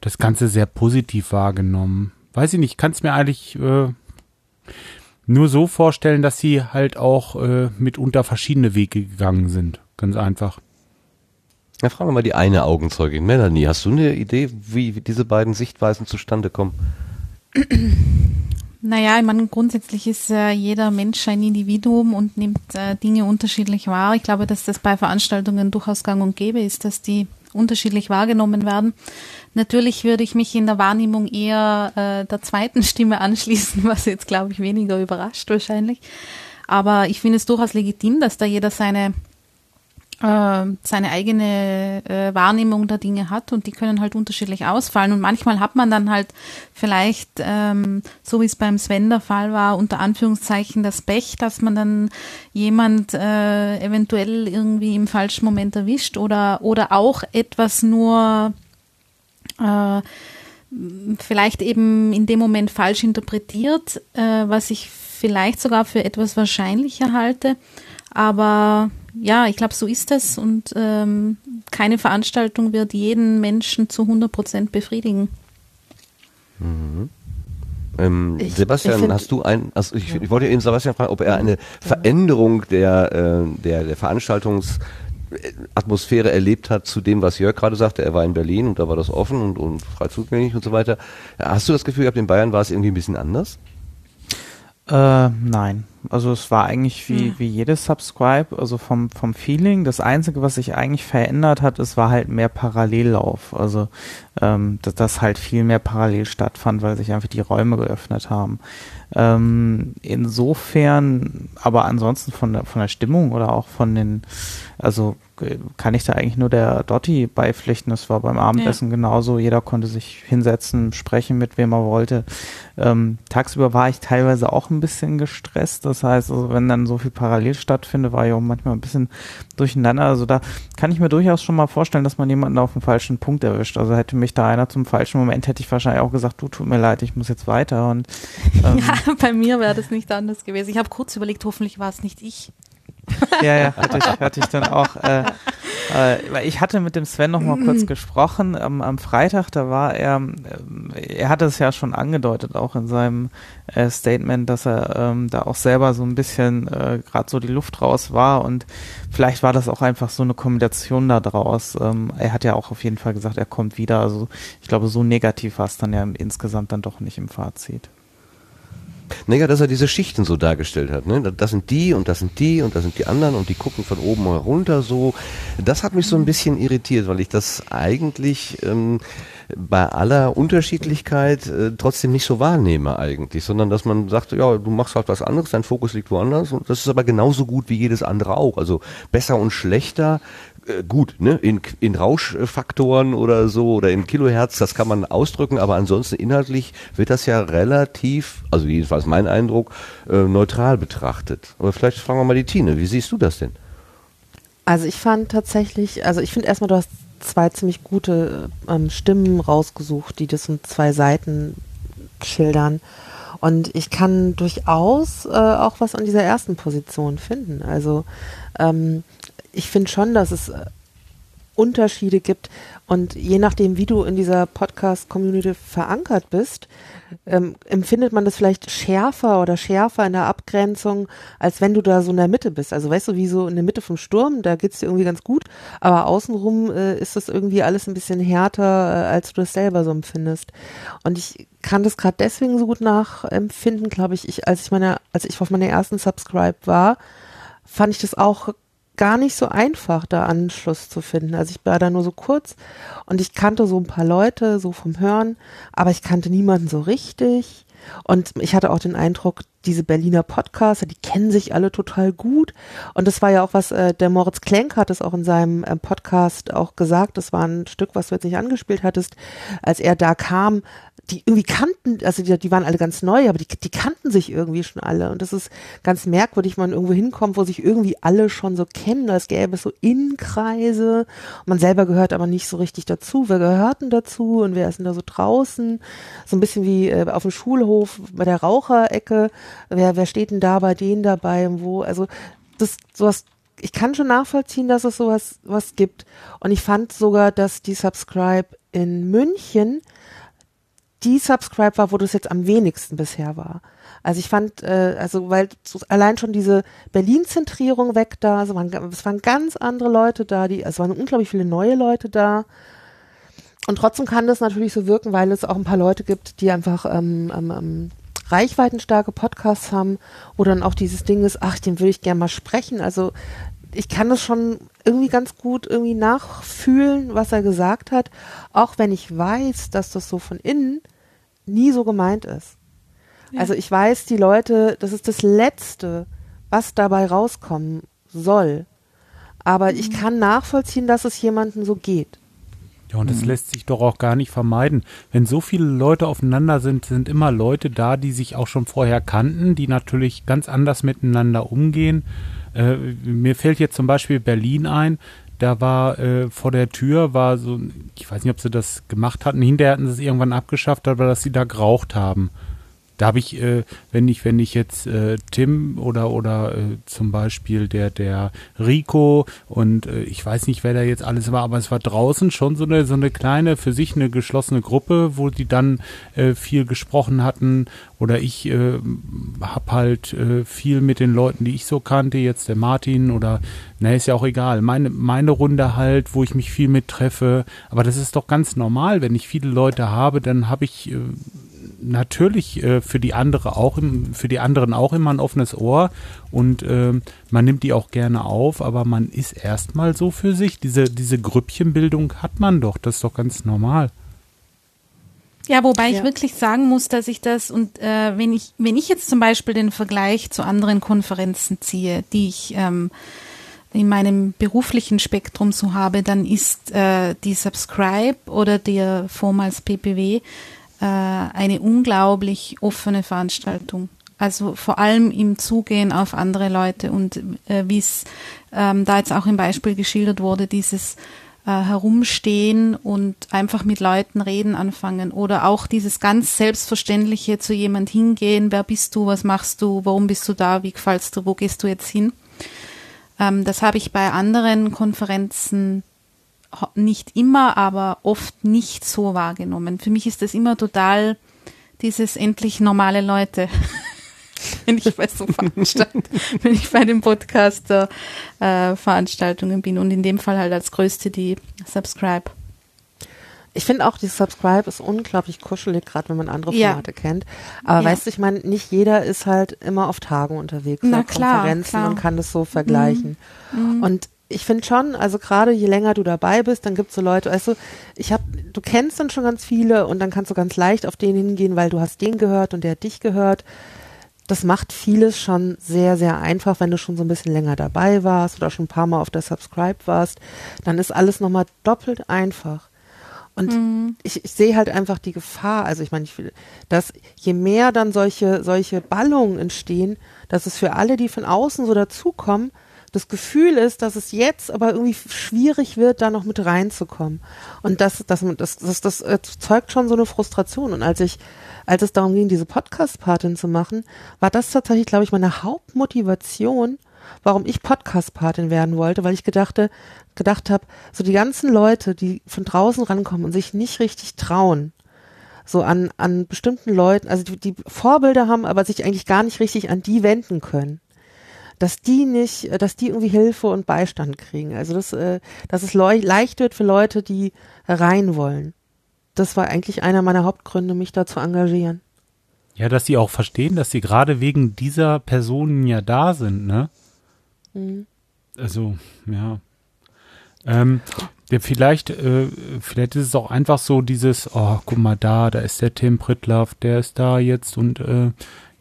das Ganze sehr positiv wahrgenommen. Weiß ich nicht, kann es mir eigentlich äh, nur so vorstellen, dass sie halt auch äh, mitunter verschiedene Wege gegangen sind. Ganz einfach. Ja, fragen wir mal die eine Augenzeugin. Melanie, hast du eine Idee, wie diese beiden Sichtweisen zustande kommen? Naja, ich meine, grundsätzlich ist äh, jeder Mensch ein Individuum und nimmt äh, Dinge unterschiedlich wahr. Ich glaube, dass das bei Veranstaltungen durchaus gang und gäbe ist, dass die unterschiedlich wahrgenommen werden. Natürlich würde ich mich in der Wahrnehmung eher äh, der zweiten Stimme anschließen, was jetzt, glaube ich, weniger überrascht wahrscheinlich. Aber ich finde es durchaus legitim, dass da jeder seine äh, seine eigene äh, Wahrnehmung der Dinge hat und die können halt unterschiedlich ausfallen. Und manchmal hat man dann halt vielleicht, ähm, so wie es beim Sven der Fall war, unter Anführungszeichen das Pech, dass man dann jemand äh, eventuell irgendwie im falschen Moment erwischt oder, oder auch etwas nur äh, vielleicht eben in dem Moment falsch interpretiert, äh, was ich vielleicht sogar für etwas wahrscheinlicher halte. Aber ja, ich glaube, so ist es und ähm, keine Veranstaltung wird jeden Menschen zu 100 Prozent befriedigen. Mhm. Ähm, Ich- Sebastian, ich find- hast du ein, also ich, ich wollte eben Sebastian fragen, ob er eine Veränderung der, äh, der, der Veranstaltungsatmosphäre erlebt hat zu dem, was Jörg gerade sagte. Er war in Berlin und da war das offen und, und frei zugänglich und so weiter. Hast du das Gefühl gehabt, in Bayern war es irgendwie ein bisschen anders? Äh, nein. Also es war eigentlich wie, wie jedes Subscribe, also vom, vom Feeling. Das Einzige, was sich eigentlich verändert hat, es war halt mehr Parallellauf. Also ähm, dass das halt viel mehr parallel stattfand, weil sich einfach die Räume geöffnet haben. Ähm, insofern, aber ansonsten von der, von der Stimmung oder auch von den, also kann ich da eigentlich nur der Dotti beipflichten. Das war beim Abendessen genauso. Jeder konnte sich hinsetzen, sprechen mit wem er wollte. Ähm, tagsüber war ich teilweise auch ein bisschen gestresst. Das heißt, also wenn dann so viel parallel stattfindet, war ich auch manchmal ein bisschen durcheinander. Also da kann ich mir durchaus schon mal vorstellen, dass man jemanden auf den falschen Punkt erwischt. Also hätte mich da einer zum falschen Moment, hätte ich wahrscheinlich auch gesagt, du tut mir leid, ich muss jetzt weiter. Und ähm, Ja, bei mir wäre das nicht anders gewesen. Ich habe kurz überlegt, hoffentlich war es nicht ich. Ja, ja, hatte ich, hatte ich dann auch. Äh, äh, ich hatte mit dem Sven noch mal kurz gesprochen am, am Freitag, da war er, ähm, er hatte es ja schon angedeutet, auch in seinem äh, Statement, dass er ähm, da auch selber so ein bisschen äh, gerade so die Luft raus war und vielleicht war das auch einfach so eine Kombination da draus. Ähm, er hat ja auch auf jeden Fall gesagt, er kommt wieder. Also ich glaube, so negativ war es dann ja insgesamt dann doch nicht im Fazit. Naja, dass er diese Schichten so dargestellt hat. Ne? Das sind die und das sind die und das sind die anderen und die gucken von oben herunter so. Das hat mich so ein bisschen irritiert, weil ich das eigentlich ähm, bei aller Unterschiedlichkeit äh, trotzdem nicht so wahrnehme eigentlich, sondern dass man sagt, ja, du machst halt was anderes, dein Fokus liegt woanders und das ist aber genauso gut wie jedes andere auch. Also besser und schlechter äh, gut, ne? In, in Rauschfaktoren oder so oder in Kilohertz, das kann man ausdrücken, aber ansonsten inhaltlich wird das ja relativ, also jedenfalls mein Eindruck, äh, neutral betrachtet. Aber vielleicht fragen wir mal die Tine, wie siehst du das denn? Also ich fand tatsächlich, also ich finde erstmal, du hast zwei ziemlich gute ähm, Stimmen rausgesucht, die das in zwei Seiten schildern. Und ich kann durchaus äh, auch was an dieser ersten Position finden. Also ähm, ich finde schon, dass es äh, Unterschiede gibt und je nachdem, wie du in dieser Podcast-Community verankert bist, ähm, empfindet man das vielleicht schärfer oder schärfer in der Abgrenzung, als wenn du da so in der Mitte bist. Also weißt du, wie so in der Mitte vom Sturm, da geht's dir irgendwie ganz gut, aber außenrum äh, ist das irgendwie alles ein bisschen härter, äh, als du das selber so empfindest. Und ich kann das gerade deswegen so gut nachempfinden, glaube ich, ich, als ich meine, als ich auf meiner ersten Subscribe war, fand ich das auch gar nicht so einfach, da Anschluss zu finden. Also ich war da nur so kurz und ich kannte so ein paar Leute, so vom Hören, aber ich kannte niemanden so richtig. Und ich hatte auch den Eindruck, diese Berliner Podcaster, die kennen sich alle total gut. Und das war ja auch was, äh, der Moritz Klenk hat es auch in seinem äh, Podcast auch gesagt, das war ein Stück, was du jetzt nicht angespielt hattest, als er da kam, die irgendwie kannten, also die, die waren alle ganz neu, aber die, die kannten sich irgendwie schon alle. Und das ist ganz merkwürdig, wenn man irgendwo hinkommt, wo sich irgendwie alle schon so kennen, als gäbe es so Innenkreise. Man selber gehört aber nicht so richtig dazu. Wer gehört denn dazu und wer ist denn da so draußen? So ein bisschen wie äh, auf dem Schulhof bei der Raucherecke. Wer, wer steht denn da bei denen dabei und wo? Also das sowas ich kann schon nachvollziehen, dass es sowas was gibt. Und ich fand sogar, dass die Subscribe in München die Subscribe war, wo das jetzt am wenigsten bisher war. Also ich fand, äh, also weil so allein schon diese Berlin-Zentrierung weg da, also waren, es waren ganz andere Leute da, die, es waren unglaublich viele neue Leute da. Und trotzdem kann das natürlich so wirken, weil es auch ein paar Leute gibt, die einfach ähm, ähm, ähm, reichweitenstarke Podcasts haben, wo dann auch dieses Ding ist, ach, den würde ich gerne mal sprechen. Also ich kann das schon irgendwie ganz gut irgendwie nachfühlen, was er gesagt hat, auch wenn ich weiß, dass das so von innen nie so gemeint ist. Ja. Also ich weiß, die Leute, das ist das Letzte, was dabei rauskommen soll. Aber ich kann nachvollziehen, dass es jemandem so geht. Ja, und das lässt sich doch auch gar nicht vermeiden. Wenn so viele Leute aufeinander sind, sind immer Leute da, die sich auch schon vorher kannten, die natürlich ganz anders miteinander umgehen. Äh, mir fällt jetzt zum Beispiel Berlin ein. Da war äh, vor der Tür, war so, ich weiß nicht, ob sie das gemacht hatten. Hinterher hatten sie es irgendwann abgeschafft, aber dass sie da geraucht haben. Da habe ich, äh, wenn ich, wenn ich jetzt äh, Tim oder oder äh, zum Beispiel der der Rico und äh, ich weiß nicht, wer da jetzt alles war, aber es war draußen schon so eine so eine kleine für sich eine geschlossene Gruppe, wo die dann äh, viel gesprochen hatten. Oder ich äh, habe halt äh, viel mit den Leuten, die ich so kannte, jetzt der Martin oder na ist ja auch egal, meine meine Runde halt, wo ich mich viel mit treffe, aber das ist doch ganz normal, wenn ich viele Leute habe, dann habe ich äh, natürlich äh, für die andere auch im, für die anderen auch immer ein offenes Ohr und äh, man nimmt die auch gerne auf, aber man ist erstmal so für sich. Diese, diese Grüppchenbildung hat man doch, das ist doch ganz normal. Ja, wobei Ja. ich wirklich sagen muss, dass ich das und äh, wenn ich wenn ich jetzt zum Beispiel den Vergleich zu anderen Konferenzen ziehe, die ich ähm, in meinem beruflichen Spektrum so habe, dann ist äh, die Subscribe oder der vormals PPW äh, eine unglaublich offene Veranstaltung. Also vor allem im Zugehen auf andere Leute und äh, wie es ähm, da jetzt auch im Beispiel geschildert wurde, dieses äh, herumstehen und einfach mit Leuten reden anfangen oder auch dieses ganz selbstverständliche zu jemand hingehen, wer bist du, was machst du, warum bist du da, wie gefällst du, wo gehst du jetzt hin? Ähm, das habe ich bei anderen Konferenzen nicht immer, aber oft nicht so wahrgenommen. Für mich ist das immer total dieses endlich normale Leute. wenn ich bei so Veranstaltungen, wenn ich bei den Podcaster äh, Veranstaltungen bin und in dem Fall halt als größte die Subscribe. Ich finde auch, die Subscribe ist unglaublich kuschelig, gerade wenn man andere Ja. Formate kennt. Aber Ja. weißt du, ich meine, nicht jeder ist halt immer auf Tagen unterwegs, Na klar, Konferenzen klar. und kann das so vergleichen. Mhm. Und ich finde schon, also gerade je länger du dabei bist, dann gibt's so Leute, du, ich hab, du kennst dann schon ganz viele und dann kannst du ganz leicht auf den hingehen, weil du hast den gehört und der hat dich gehört. Das macht vieles schon sehr, sehr einfach, wenn du schon so ein bisschen länger dabei warst oder schon ein paar Mal auf der Subscribe warst. Dann ist alles nochmal doppelt einfach. Und Mhm. ich, ich sehe halt einfach die Gefahr, also ich meine, ich will, dass je mehr dann solche, solche Ballungen entstehen, dass es für alle, die von außen so dazukommen, das Gefühl ist, dass es jetzt aber irgendwie schwierig wird, da noch mit reinzukommen. Und das, das, das, das, das erzeugt schon so eine Frustration. Und als ich, als es darum ging, diese Podcast-Patin zu machen, war das tatsächlich, glaube ich, meine Hauptmotivation, warum ich Podcast-Patin werden wollte, weil ich gedachte, gedacht habe, so die ganzen Leute, die von draußen rankommen und sich nicht richtig trauen, so an, an bestimmten Leuten, also die, die Vorbilder haben, aber sich eigentlich gar nicht richtig an die wenden können. Dass die nicht, äh, dass die irgendwie Hilfe und Beistand kriegen. Also dass, äh, dass es leicht wird für Leute, die rein wollen. Das war eigentlich einer meiner Hauptgründe, mich da zu engagieren. Ja, dass sie auch verstehen, dass sie gerade wegen dieser Personen ja da sind, ne? Mhm. Also, ja. Ähm, ja, vielleicht, äh, vielleicht ist es auch einfach so dieses, oh, guck mal da, da ist der Tim Pritlaff, der ist da jetzt und äh,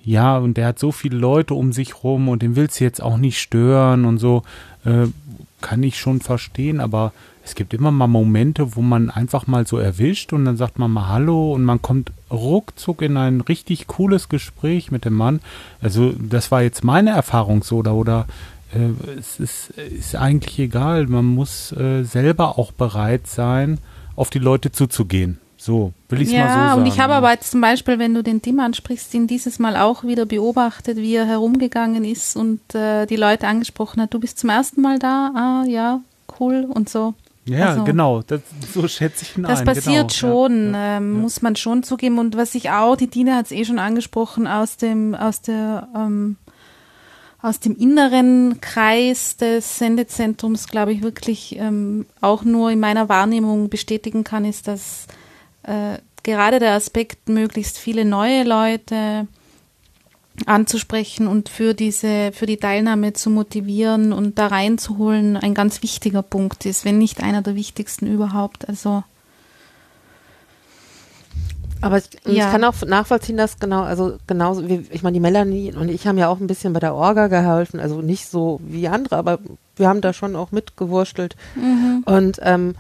ja, und der hat so viele Leute um sich rum und den willst du jetzt auch nicht stören und so, äh, kann ich schon verstehen, aber es gibt immer mal Momente, wo man einfach mal so erwischt und dann sagt man mal Hallo und man kommt ruckzuck in ein richtig cooles Gespräch mit dem Mann. Also das war jetzt meine Erfahrung so oder oder äh, es ist, ist eigentlich egal. Man muss äh, selber auch bereit sein, auf die Leute zuzugehen. So, will ich es ja, mal so sagen. und ich habe aber jetzt zum Beispiel, wenn du den Tim ansprichst, ihn dieses Mal auch wieder beobachtet, wie er herumgegangen ist und äh, die Leute angesprochen hat, du bist zum ersten Mal da, ah ja, cool und so. ja, Also, genau, das, so schätze ich ihn Das ein. passiert genau, schon, ähm, muss man schon zugeben. Und was ich auch, die Dina hat es eh schon angesprochen, aus dem, aus der, ähm, aus dem inneren Kreis des Sendezentrums, glaube ich, wirklich ähm, auch nur in meiner Wahrnehmung bestätigen kann, ist, dass äh, gerade der Aspekt, möglichst viele neue Leute anzusprechen und für diese, für die Teilnahme zu motivieren und da reinzuholen, ein ganz wichtiger Punkt ist, wenn nicht einer der wichtigsten überhaupt. Also Aber ich, ich Ja. kann auch nachvollziehen, dass genau, also genauso wie, ich meine, die Melanie und ich haben ja auch ein bisschen bei der Orga geholfen, also nicht so wie andere, aber wir haben da schon auch mitgewurstelt. Mhm. Und ähm,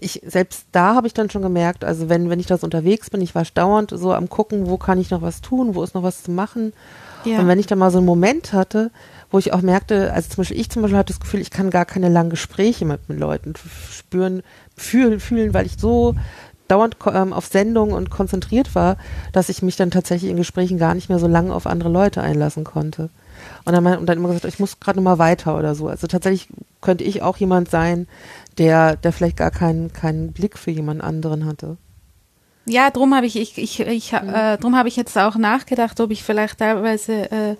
ich, selbst da habe ich dann schon gemerkt, also wenn, wenn ich da so unterwegs bin, ich war dauernd so am gucken, wo kann ich noch was tun, wo ist noch was zu machen. Ja. Und wenn ich dann mal so einen Moment hatte, wo ich auch merkte, also zum Beispiel ich zum Beispiel hatte das Gefühl, ich kann gar keine langen Gespräche mit, mit Leuten spüren, fühlen, fühlen, weil ich so dauernd ähm, auf Sendung und konzentriert war, dass ich mich dann tatsächlich in Gesprächen gar nicht mehr so lange auf andere Leute einlassen konnte. Und dann, mein- und dann immer gesagt, ich muss gerade noch mal weiter oder so. Also tatsächlich könnte ich auch jemand sein, der, der vielleicht gar keinen, keinen Blick für jemand anderen hatte. Ja, drum habe ich, ich, ich, ich äh, drum habe ich jetzt auch nachgedacht, ob ich vielleicht teilweise äh,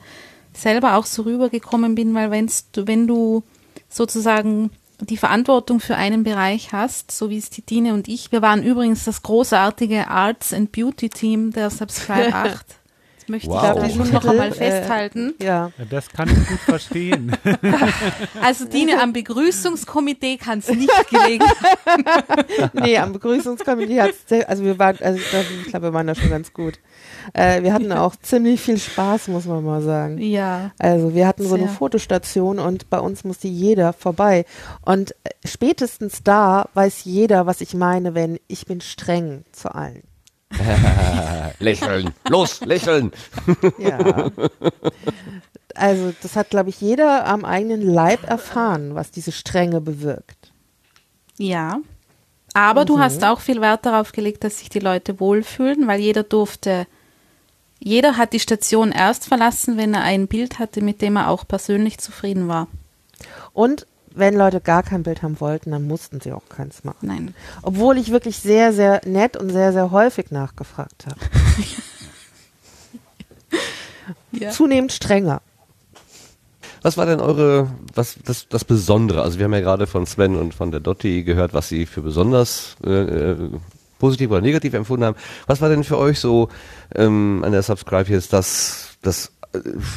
selber auch so rübergekommen bin, weil wenn's, du, wenn du sozusagen die Verantwortung für einen Bereich hast, so wie es die Tine und ich, wir waren übrigens das großartige Arts and Beauty Team der Subscribe 8. Das möchte Wow. ich auch schon noch einmal Äh, festhalten. ja. Ja, das kann ich gut verstehen. Also Tine, am Begrüßungskomitee kann es nicht gelegen. nee, am Begrüßungskomitee hat's sehr, also wir waren, also ich glaube, wir waren da schon ganz gut. Äh, wir hatten auch ziemlich viel Spaß, muss man mal sagen. Ja. Also wir hatten so eine Sehr. Fotostation und bei uns musste jeder vorbei. Und äh, spätestens da weiß jeder, was ich meine, wenn ich bin streng zu allen. lächeln. Los, lächeln. Ja. Also das hat, glaube ich, jeder am eigenen Leib erfahren, was diese Strenge bewirkt. Ja. Aber du Mhm. hast auch viel Wert darauf gelegt, dass sich die Leute wohlfühlen, weil jeder durfte, jeder hat die Station erst verlassen, wenn er ein Bild hatte, mit dem er auch persönlich zufrieden war. Und wenn Leute gar kein Bild haben wollten, dann mussten sie auch keins machen. Nein. Obwohl ich wirklich sehr, sehr nett und sehr, sehr häufig nachgefragt habe. Ja. Zunehmend strenger. Was war denn eure, was das, das Besondere? Also wir haben ja gerade von Sven und von der Dotti gehört, was sie für besonders äh, äh, positiv oder negativ empfunden haben. Was war denn für euch so ähm, an der Subscribe jetzt das, das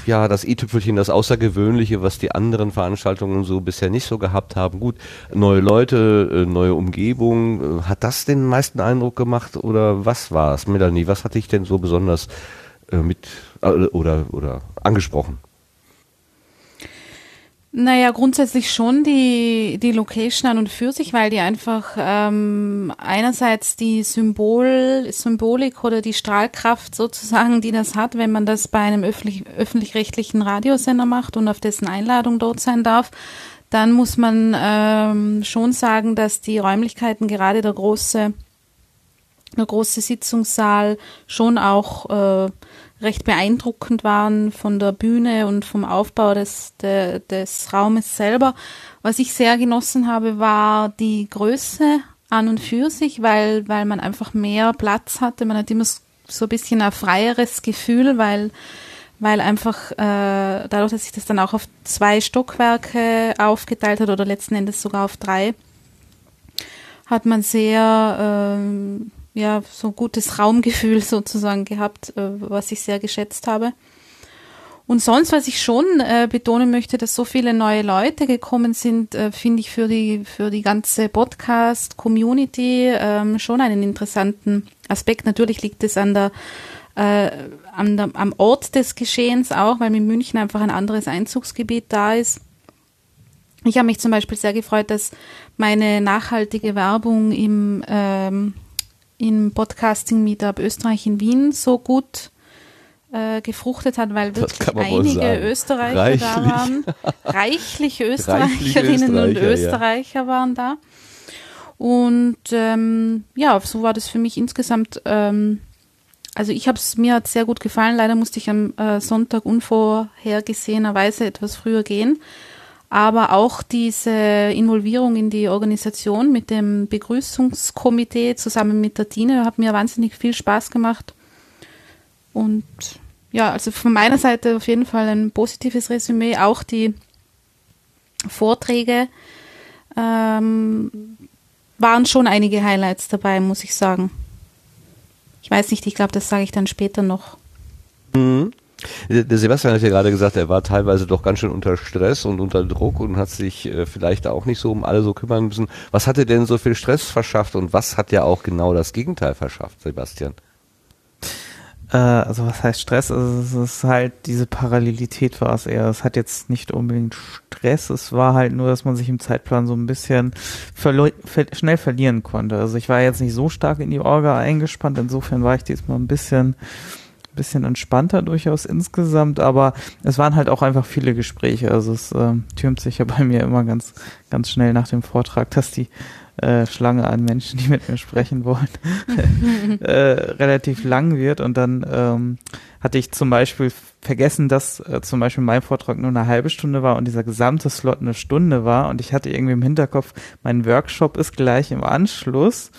ja, das i-Tüpfelchen, das Außergewöhnliche, was die anderen Veranstaltungen so bisher nicht so gehabt haben. Gut, neue Leute, äh, neue Umgebung. Äh, Hat das den meisten Eindruck gemacht oder was war es? Melanie, was hat dich denn so besonders äh, mit äh, oder, oder angesprochen? Naja, grundsätzlich schon die, die Location an und für sich, weil die einfach ähm, einerseits die Symbol, Symbolik oder die Strahlkraft sozusagen, die das hat, wenn man das bei einem öffentlich, öffentlich-rechtlichen Radiosender macht und auf dessen Einladung dort sein darf, dann muss man ähm, schon sagen, dass die Räumlichkeiten, gerade der große, der große Sitzungssaal, schon auch äh, recht beeindruckend waren von der Bühne und vom Aufbau des, de, des Raumes selber. Was ich sehr genossen habe, war die Größe an und für sich, weil, weil man einfach mehr Platz hatte. Man hat immer so ein bisschen ein freieres Gefühl, weil, weil einfach äh, dadurch, dass sich das dann auch auf zwei Stockwerke aufgeteilt hat oder letzten Endes sogar auf drei, hat man sehr ähm, ja, so gutes Raumgefühl sozusagen gehabt, äh, was ich sehr geschätzt habe. Und sonst, was ich schon äh, betonen möchte, dass so viele neue Leute gekommen sind, äh, finde ich für die, für die ganze Podcast-Community ähm, schon einen interessanten Aspekt. Natürlich liegt es an der, äh, an der, am Ort des Geschehens auch, weil in München einfach ein anderes Einzugsgebiet da ist. Ich habe mich zum Beispiel sehr gefreut, dass meine nachhaltige Werbung im ähm, im Podcasting Meetup Österreich in Wien so gut äh, gefruchtet hat, weil wirklich einige. Österreicher da Reichlich. waren. Reichliche Österreicherinnen und Österreicher, ja. Österreicher waren da. Und ähm, ja, so war das für mich insgesamt. Ähm, also ich habe es mir hat sehr gut gefallen. Leider musste ich am äh, Sonntag unvorhergesehenerweise etwas früher gehen. Aber auch diese Involvierung in die Organisation mit dem Begrüßungskomitee zusammen mit der Tine hat mir wahnsinnig viel Spaß gemacht. Und ja, also von meiner Seite auf jeden Fall ein positives Resümee. Auch die Vorträge ähm, waren schon einige Highlights dabei, muss ich sagen. Ich weiß nicht, ich glaube, das sage ich dann später noch. Mhm. Der Sebastian hat ja gerade gesagt, er war teilweise doch ganz schön unter Stress und unter Druck und hat sich äh, vielleicht auch nicht so um alle so kümmern müssen. Was hat dir denn so viel Stress verschafft und was hat ja auch genau das Gegenteil verschafft, Sebastian? Äh, also was heißt Stress? Also es ist halt diese Parallelität war es eher. Es hat jetzt nicht unbedingt Stress, es war halt nur, dass man sich im Zeitplan so ein bisschen ver schnell verlieren konnte. Also ich war jetzt nicht so stark in die Orga eingespannt, insofern war ich diesmal ein bisschen ein bisschen entspannter durchaus insgesamt, aber es waren halt auch einfach viele Gespräche. Also es äh, türmt sich ja bei mir immer ganz, ganz schnell nach dem Vortrag, dass die äh, Schlange an Menschen, die mit mir sprechen wollen, äh, relativ lang wird. Und dann ähm, hatte ich zum Beispiel vergessen, dass äh, zum Beispiel mein Vortrag nur eine halbe Stunde war und dieser gesamte Slot eine Stunde war. Und ich hatte irgendwie im Hinterkopf, mein Workshop ist gleich im Anschluss.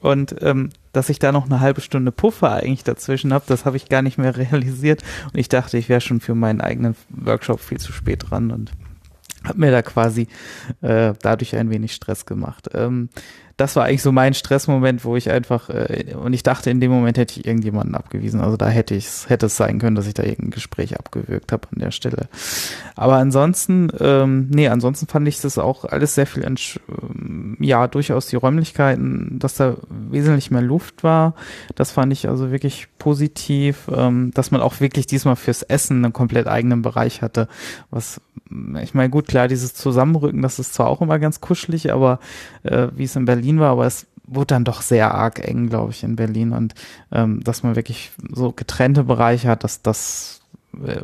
Und ähm, dass ich da noch eine halbe Stunde Puffer eigentlich dazwischen habe, das habe ich gar nicht mehr realisiert. Und ich dachte, ich wäre schon für meinen eigenen Workshop viel zu spät dran und habe mir da quasi äh, dadurch ein wenig Stress gemacht. Ähm, das war eigentlich so mein Stressmoment, wo ich einfach, äh, und ich dachte, in dem Moment hätte ich irgendjemanden abgewiesen. Also da hätte ich hätte es sein können, dass ich da irgendein Gespräch abgewürgt habe an der Stelle. Aber ansonsten, ähm, nee, ansonsten fand ich das auch alles sehr viel, ähm, ja, durchaus die Räumlichkeiten, dass da wesentlich mehr Luft war. Das fand ich also wirklich positiv, ähm, dass man auch wirklich diesmal fürs Essen einen komplett eigenen Bereich hatte. Was, ich meine, gut, klar, dieses Zusammenrücken, das ist zwar auch immer ganz kuschelig, aber äh, wie es in Berlin Berlin war, aber es wurde dann doch sehr arg eng, glaube ich, in Berlin. Und ähm, dass man wirklich so getrennte Bereiche hat, das, das äh,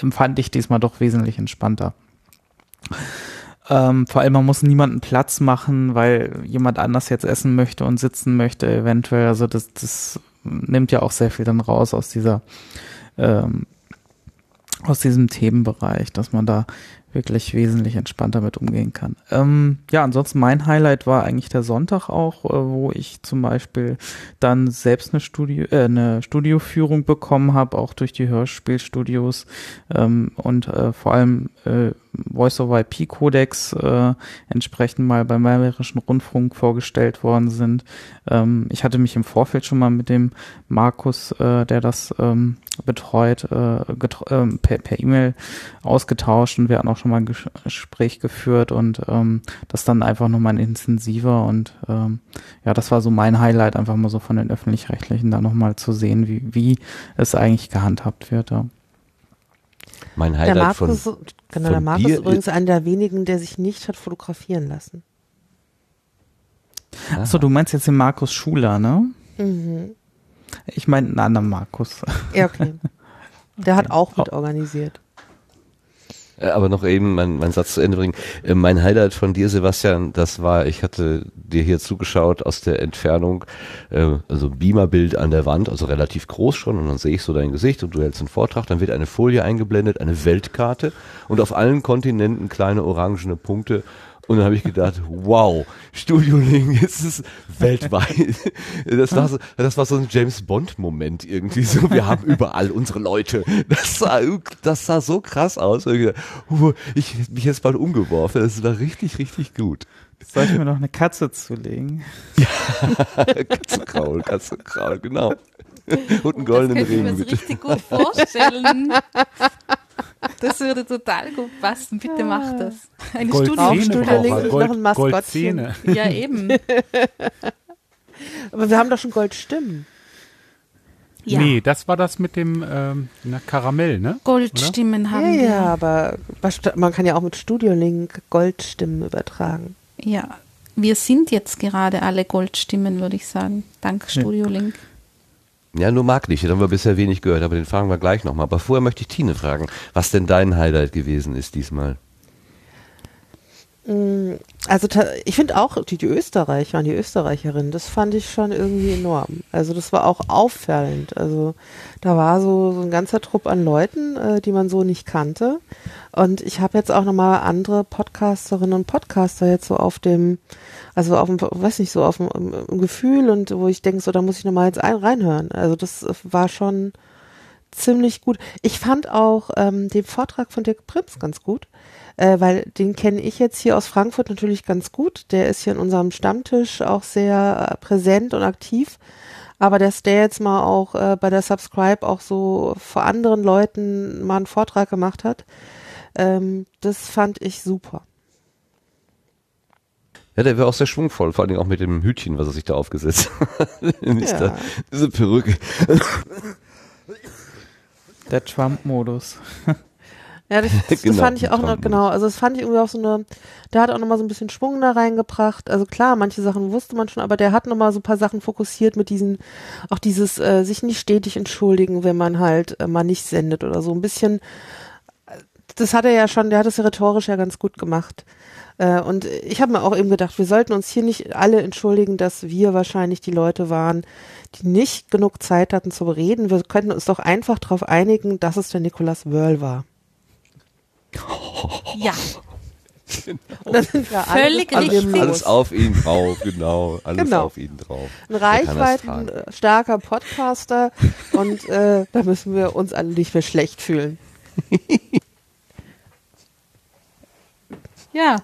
empfand ich diesmal doch wesentlich entspannter. Ähm, vor allem, man muss niemanden Platz machen, weil jemand anders jetzt essen möchte und sitzen möchte, eventuell. Also das, das nimmt ja auch sehr viel dann raus aus dieser ähm, aus diesem Themenbereich, dass man da wirklich wesentlich entspannter mit umgehen kann. Ähm, ja, ansonsten mein Highlight war eigentlich der Sonntag auch, äh, wo ich zum Beispiel dann selbst eine Studio, äh, eine Studioführung bekommen habe, auch durch die Hörspielstudios ähm, und äh, vor allem äh, Voice-over-IP-Kodex äh, entsprechend mal beim Bayerischen Rundfunk vorgestellt worden sind. Ähm, ich hatte mich im Vorfeld schon mal mit dem Markus, äh, der das ähm, betreut, äh, äh, per, per E-Mail ausgetauscht und wir hatten auch schon mal ein Gespräch geführt und ähm, das dann einfach nochmal intensiver und ähm, ja, das war so mein Highlight, einfach mal so von den Öffentlich-Rechtlichen da nochmal zu sehen, wie, wie es eigentlich gehandhabt wird. Ja. Mein Highlight der Markus, von, genau, von der Markus ist übrigens einer der wenigen, der sich nicht hat fotografieren lassen. Achso, du meinst jetzt den Markus Schuler, ne? Mhm. Ich meine einen anderen Markus. Ja, okay. Der hat auch mit organisiert. Äh, Aber noch eben mein, mein Satz zu Ende bringen. Äh, Mein Highlight von dir, Sebastian, das war, ich hatte dir hier zugeschaut aus der Entfernung, äh, also Beamerbild an der Wand, also relativ groß schon, und dann sehe ich so dein Gesicht und du hältst einen Vortrag, dann wird eine Folie eingeblendet, eine Weltkarte und auf allen Kontinenten kleine orangene Punkte. Und dann habe ich gedacht, wow, Studio Link ist es weltweit. Das war so, das war so ein James Bond Moment irgendwie so. Wir haben überall unsere Leute. Das sah, das sah so krass aus. Ich, gedacht, "Huh, ich hätte mich jetzt bald umgeworfen. Das war richtig, richtig gut. Soll ich mir noch eine Katze zulegen? Katzenkraul, Katzenkraul, genau. Und einen goldenen das könnte ich mir Ring, jetzt bitte. richtig gut vorstellen. Das würde total gut passen. Bitte mach das. Eine Goldzähne Studio. braucht er. links ist Gold- noch ein Maskottchen. Goldzähne. Ja, eben. Aber wir haben doch schon Goldstimmen. Ja. Nee, das war das mit dem ähm, na, Karamell, ne? Goldstimmen haben Ja, wir. ja, aber was- man kann ja auch mit Studio Link Goldstimmen übertragen. Ja, wir sind jetzt gerade alle Goldstimmen, würde ich sagen. Dank Studio Link. Ja, nur mag nicht, den haben wir bisher wenig gehört, aber den fragen wir gleich nochmal. Aber vorher möchte ich Tine fragen, was denn dein Highlight gewesen ist diesmal. Mm, Also ich finde auch die, die Österreicher und die Österreicherinnen, das fand ich schon irgendwie enorm. Also das war auch auffallend. Also da war so, so ein ganzer Trupp an Leuten, äh, die man so nicht kannte. Und ich habe jetzt auch nochmal andere Podcasterinnen und Podcaster jetzt so auf dem, also auf dem, weiß nicht, so auf dem Gefühl und wo ich denke, so da muss ich nochmal jetzt ein, reinhören. Also das äh, war schon ziemlich gut. Ich fand auch ähm, den Vortrag von Dirk Prims ganz gut, äh, weil den kenne ich jetzt hier aus Frankfurt natürlich ganz gut. Der ist hier in unserem Stammtisch auch sehr äh, präsent und aktiv. Aber dass der jetzt mal auch äh, bei der Subscribe auch so vor anderen Leuten mal einen Vortrag gemacht hat, ähm, das fand ich super. Ja, der war auch sehr schwungvoll, vor allem auch mit dem Hütchen, was er sich da aufgesetzt hat. Ja. da, diese Perücke. Der Trump-Modus. Ja, das, das, Genau, fand ich auch noch, genau. Also das fand ich irgendwie auch so eine, der hat auch nochmal so ein bisschen Schwung da reingebracht. Also klar, manche Sachen wusste man schon, aber der hat nochmal so ein paar Sachen fokussiert mit diesen, auch dieses äh, sich nicht stetig entschuldigen, wenn man halt äh, mal nicht sendet oder so. Ein bisschen, das hat er ja schon, der hat es ja rhetorisch ja ganz gut gemacht. Äh, und ich habe mir auch eben gedacht, wir sollten uns hier nicht alle entschuldigen, dass wir wahrscheinlich die Leute waren, die nicht genug Zeit hatten zu reden. Wir könnten uns doch einfach darauf einigen, dass es der Nicolas Wörl war. Ja. Und dann sind wir alle Völlig problemlos. richtig. Alles auf ihn drauf, genau. Alles Genau. auf ihn drauf. Ein Der kann das reichweiten tragen. äh, starker Podcaster und äh, da müssen wir uns alle nicht mehr schlecht fühlen. Ja.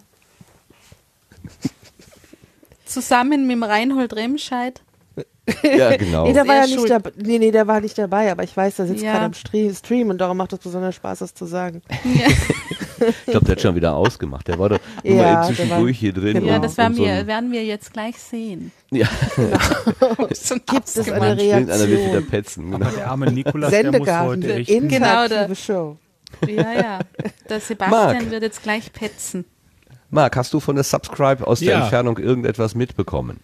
Zusammen mit dem Reinhold Remscheid. Ja, genau. Nee, der war ja nicht. Nee, nee, der war nicht dabei, aber ich weiß, der sitzt Ja. gerade am Stream, und darum macht es besonders Spaß, das zu sagen. Ich glaube, der hat schon wieder ausgemacht. Der war doch nur Ja, mal zwischendurch hier drin. Ja, und- das werden so wir, werden wir jetzt gleich sehen. Ja. Gibt es eine Irgendeiner wird wieder Reaktion? petzen. Genau. der arme Nikolaus, der muss Sendegarten, heute echt... Genau, der- Show. Ja, ja. Der Sebastian Marc. wird jetzt gleich petzen. Marc, hast du von der Subscribe aus der Ja. Entfernung irgendetwas mitbekommen?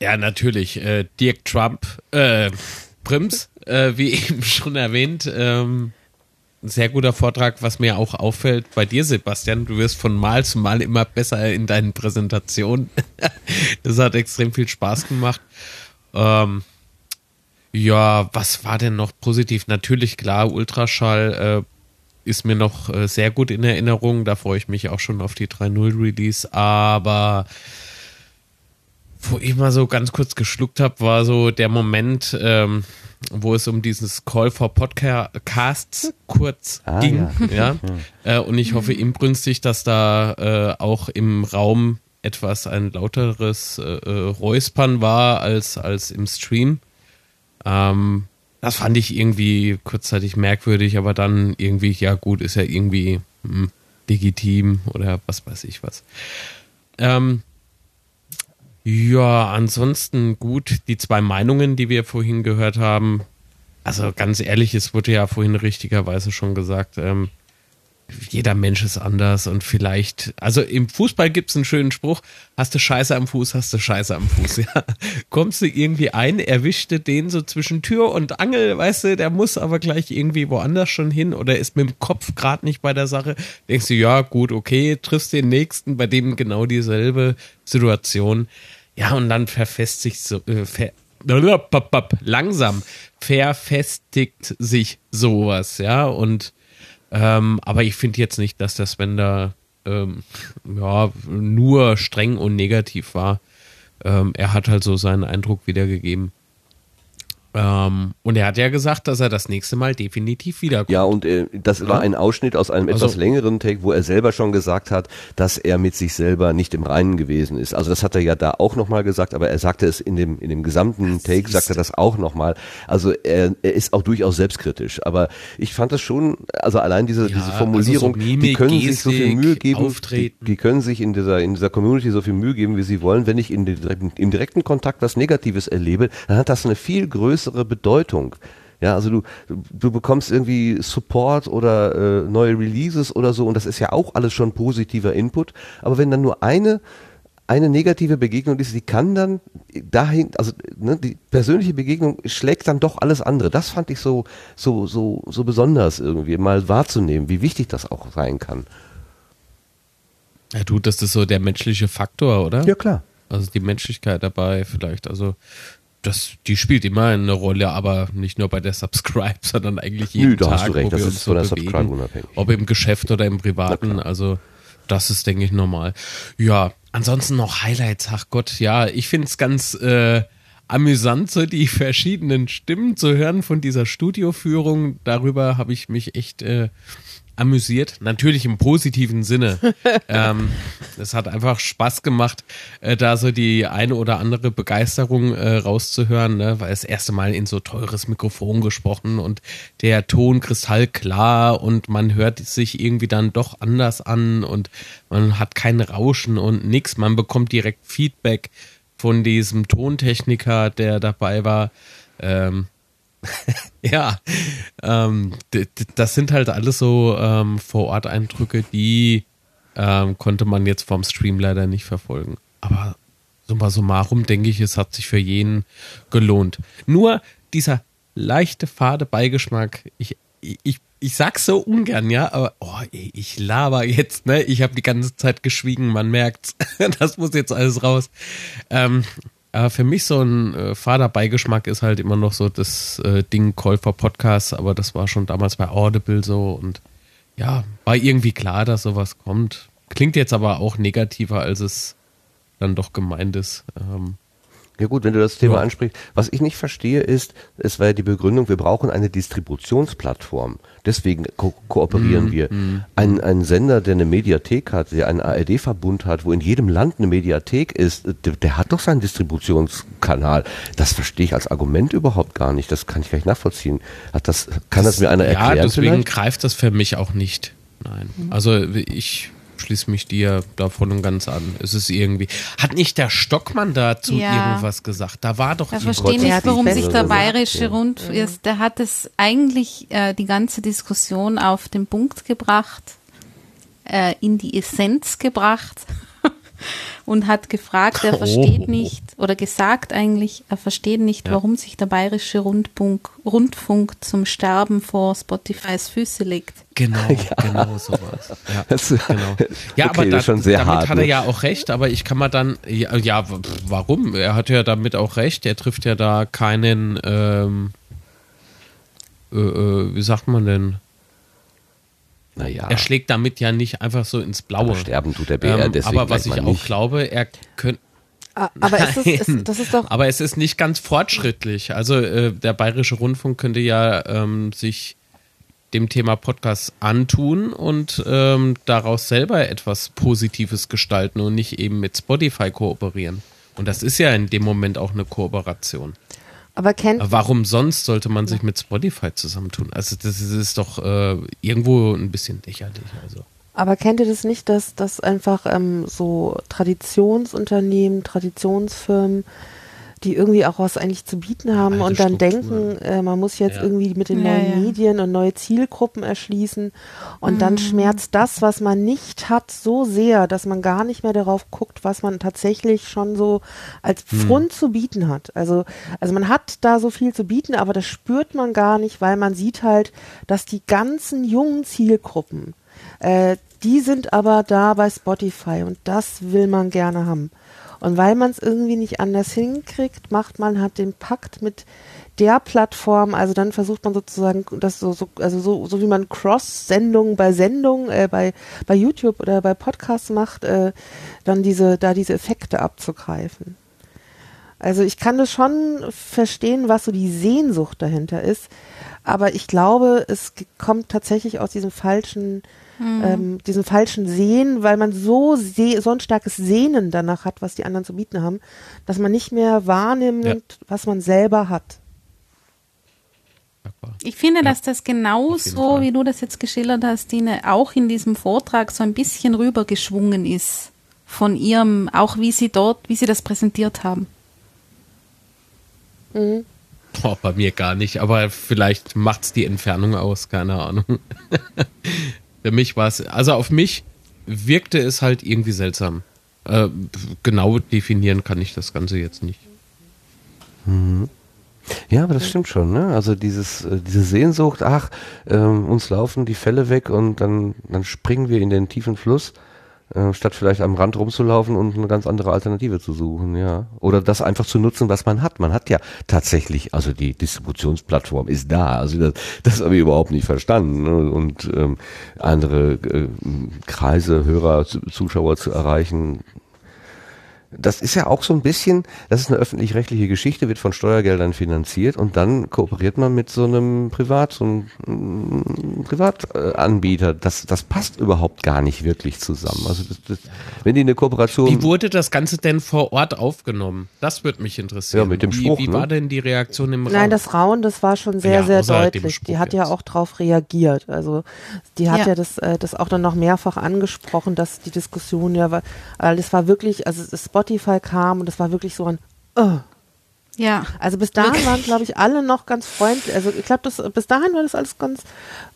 Ja, natürlich. Äh, Dirk Trump, äh, Prims, äh, wie eben schon erwähnt, ähm, ein sehr guter Vortrag, was mir auch auffällt bei dir, Sebastian. Du wirst von Mal zu Mal immer besser in deinen Präsentationen. das hat extrem viel Spaß gemacht. Ähm, ja, was war denn noch positiv? Natürlich, klar, Ultraschall äh, ist mir noch äh, sehr gut in Erinnerung. Da freue ich mich auch schon auf die 3.0 Release. Aber wo ich mal so ganz kurz geschluckt habe, war so der Moment, ähm, wo es um dieses Call for Podcasts kurz Ah, ging. ja. Ja. Äh, und ich hoffe inbrünstig, dass da äh, auch im Raum etwas ein lauteres äh, äh, Räuspern war als, als im Stream. Ähm, das fand ich irgendwie kurzzeitig merkwürdig, aber dann irgendwie, ja gut, ist ja irgendwie hm, legitim oder was weiß ich was. Ähm, ja, ansonsten gut, die zwei Meinungen, die wir vorhin gehört haben. Also ganz ehrlich, es wurde ja vorhin richtigerweise schon gesagt, ähm, jeder Mensch ist anders und vielleicht, also im Fußball gibt es einen schönen Spruch, hast du Scheiße am Fuß, hast du Scheiße am Fuß, ja. Kommst du irgendwie ein, erwischte den so zwischen Tür und Angel, weißt du, der muss aber gleich irgendwie woanders schon hin oder ist mit dem Kopf gerade nicht bei der Sache, denkst du, ja gut, okay, triffst den Nächsten, bei dem genau dieselbe Situation. Ja, und dann verfestigt so, äh, ver langsam verfestigt sich sowas, ja, und ähm, aber ich finde jetzt nicht, dass der Sven da ähm, ja, nur streng und negativ war. Ähm, er hat halt so seinen Eindruck wiedergegeben. Ähm, und er hat ja gesagt, dass er das nächste Mal definitiv wiederkommt. Ja, und äh, das war ein Ausschnitt aus einem etwas Also- längeren Take, wo er selber schon gesagt hat, dass er mit sich selber nicht im Reinen gewesen ist. Also das hat er ja da auch nochmal gesagt, aber er sagte es in dem, in dem gesamten Take, sagt er das auch nochmal. Also er, er ist auch durchaus selbstkritisch. Aber ich fand das schon, also allein diese, diese Formulierung, also so Mimik, die können sich so viel Gestik, Mühe geben, die, die können sich in dieser, in dieser Community so viel Mühe geben, wie sie wollen. Wenn ich in den, im direkten Kontakt was Negatives erlebe, dann hat das eine viel größere Bedeutung. Ja, also du, du, du bekommst irgendwie Support oder äh, neue Releases oder so und das ist ja auch alles schon positiver Input. Aber wenn dann nur eine eine negative Begegnung ist, die kann dann dahin, also ne, die persönliche Begegnung schlägt dann doch alles andere. Das fand ich so so so so besonders irgendwie mal wahrzunehmen, wie wichtig das auch sein kann. Ja, du, das ist so der menschliche Faktor, oder? Ja, klar. Also die Menschlichkeit dabei vielleicht. Also das, die spielt immer eine Rolle, aber nicht nur bei der Subscribe, sondern eigentlich jeden Nö, da Tag, hast du recht, wo das wir ist uns so bewegen. Unabhängig. Ob im Geschäft oder im Privaten. Also das ist, denke ich, normal. Ja, ansonsten noch Highlights. Ach Gott, ja, ich finde es ganz äh, amüsant, so die verschiedenen Stimmen zu hören von dieser Studioführung. Darüber habe ich mich echt äh, amüsiert. Natürlich im positiven Sinne. ähm, es hat einfach Spaß gemacht, äh, da so die eine oder andere Begeisterung äh, rauszuhören, ne? weil das erste Mal in so teures Mikrofon gesprochen und der Ton kristallklar und man hört sich irgendwie dann doch anders an und man hat kein Rauschen und nix. Man bekommt direkt Feedback von diesem Tontechniker, der dabei war. Ähm, Ja, ähm, das sind halt alles so ähm, Vor-Ort-Eindrücke, die ähm, konnte man jetzt vom Stream leider nicht verfolgen. Aber summa summarum denke ich, es hat sich für jeden gelohnt. Nur dieser leichte, fade Beigeschmack, ich, ich, ich sag's so ungern, ja, aber oh, ich laber jetzt, ne? Ich habe die ganze Zeit geschwiegen, man merkt's. das muss jetzt alles raus. Ähm, aber für mich so ein äh, fader Beigeschmack ist halt immer noch so das äh, Ding Käufer Podcast, aber das war schon damals bei Audible so und ja, war irgendwie klar, dass sowas kommt. Klingt jetzt aber auch negativer, als es dann doch gemeint ist. Ähm, Ja gut, wenn du das Thema Ja. ansprichst. Was ich nicht verstehe ist, es war ja die Begründung, wir brauchen eine Distributionsplattform. Deswegen ko kooperieren Mhm, wir. mhm. Ein, ein Sender, der eine Mediathek hat, der einen ARD-Verbund hat, wo in jedem Land eine Mediathek ist, der, der hat doch seinen Distributionskanal. Das verstehe ich als Argument überhaupt gar nicht. Das kann ich gar nicht nachvollziehen. Hat das, kann das, mir einer erklären Ja, deswegen vielleicht? greift das für mich auch nicht. Nein. Also ich schließe mich dir da voll und ganz an. Es ist irgendwie. Hat nicht der Stockmann dazu Ja. irgendwas gesagt? Da war doch Ich verstehe nicht, warum sich der bayerische Ja. Rund, ist, der hat es eigentlich äh, die ganze Diskussion auf den Punkt gebracht, äh, in die Essenz gebracht und hat gefragt, er versteht Oh. nicht oder gesagt eigentlich, er versteht nicht, Ja. warum sich der bayerische Rundfunk, Rundfunk zum Sterben vor Spotifys Füße legt. Genau, genau sowas. Ja, Das- genau. Ja, Okay, aber da, ist schon sehr damit hart, hat er ne? ja auch recht, aber ich kann mal dann, ja, ja, warum? Er hat ja damit auch recht, er trifft ja da keinen, ähm, äh, äh, wie sagt man denn? Naja. Er schlägt damit ja nicht einfach so ins Blaue. Aber sterben tut der BR deswegen Aber was ich auch nicht. glaube, er könnte. Ah, aber ist es- ist- Nein. das ist doch- Aber es ist nicht ganz fortschrittlich. Also äh, der Bayerische Rundfunk könnte ja ähm, sich dem Thema Podcast antun und ähm, daraus selber etwas Positives gestalten und nicht eben mit Spotify kooperieren. Und das ist ja in dem Moment auch eine Kooperation. Aber kennt, Warum sonst sollte man sich mit Spotify zusammentun? Also das ist, ist doch äh, irgendwo ein bisschen lächerlich. Also. aber kennt ihr das nicht, dass, dass einfach ähm, so Traditionsunternehmen, Traditionsfirmen, die irgendwie auch was eigentlich zu bieten haben und dann Strukturen. denken, äh, man muss jetzt Ja. irgendwie mit den Ja, neuen ja. Medien und neue Zielgruppen erschließen und dann Mhm. schmerzt das, was man nicht hat, so sehr, dass man gar nicht mehr darauf guckt, was man tatsächlich schon so als Hm. Pfund zu bieten hat. Also, also man hat da so viel zu bieten, aber das spürt man gar nicht, weil man sieht halt, dass die ganzen jungen Zielgruppen, äh, die sind aber da bei Spotify und das will man gerne haben. Und weil man es irgendwie nicht anders hinkriegt, macht man halt den Pakt mit der Plattform, also dann versucht man sozusagen das so, so also so, so wie man Cross-Sendungen bei Sendungen, äh, bei, bei YouTube oder bei Podcasts macht, äh, dann diese, da diese Effekte abzugreifen. Also ich kann das schon verstehen, was so die Sehnsucht dahinter ist, aber ich glaube, es kommt tatsächlich aus diesem falschen, Mhm. ähm, diesem falschen Sehen, weil man so seh so ein starkes Sehnen danach hat, was die anderen zu bieten haben, dass man nicht mehr wahrnimmt, Ja. was man selber hat. Ich finde, dass das genauso, wie du das jetzt geschildert hast, Dine, auch in diesem Vortrag so ein bisschen rübergeschwungen ist. Von ihrem, auch wie sie dort, wie sie das präsentiert haben. Mhm. Oh, bei mir gar nicht, aber vielleicht macht's die Entfernung aus, keine Ahnung. Für mich war es, also auf mich wirkte es halt irgendwie seltsam. Äh, genau definieren kann ich das Ganze jetzt nicht. Mhm. Ja, aber das stimmt schon, ne? Also dieses, äh, diese Sehnsucht, ach, ähm, uns laufen die Fälle weg und dann, dann springen wir in den tiefen Fluss, äh, statt vielleicht am Rand rumzulaufen und eine ganz andere Alternative zu suchen, ja. Oder das einfach zu nutzen, was man hat. Man hat ja tatsächlich, also die Distributionsplattform ist da. Also das, das habe ich überhaupt nicht verstanden. Ne? Und ähm, andere äh, Kreise, Hörer, Zu- Zuschauer zu erreichen, das ist ja auch so ein bisschen, das ist eine öffentlich-rechtliche Geschichte, wird von Steuergeldern finanziert und dann kooperiert man mit so einem Privat, so einem mm, Privatanbieter. Das, das passt überhaupt gar nicht wirklich zusammen. Also das, das, wenn die eine Kooperation. Wie wurde das Ganze denn vor Ort aufgenommen? Das würde mich interessieren. Ja, mit dem wie, Spruch, Wie ne? war denn die Reaktion im Raum? Nein, das Rauen, das war schon sehr, Ja, sehr deutlich. Spruch Die hat ja jetzt. auch darauf reagiert. Also die hat ja, Ja. das, äh, das auch dann noch mehrfach angesprochen, dass die Diskussion ja war, äh, das war wirklich, also das Spotify kam und das war wirklich so ein, oh, Ja. Also bis dahin waren, glaube ich, alle noch ganz freundlich. Also ich glaube, das bis dahin war das alles ganz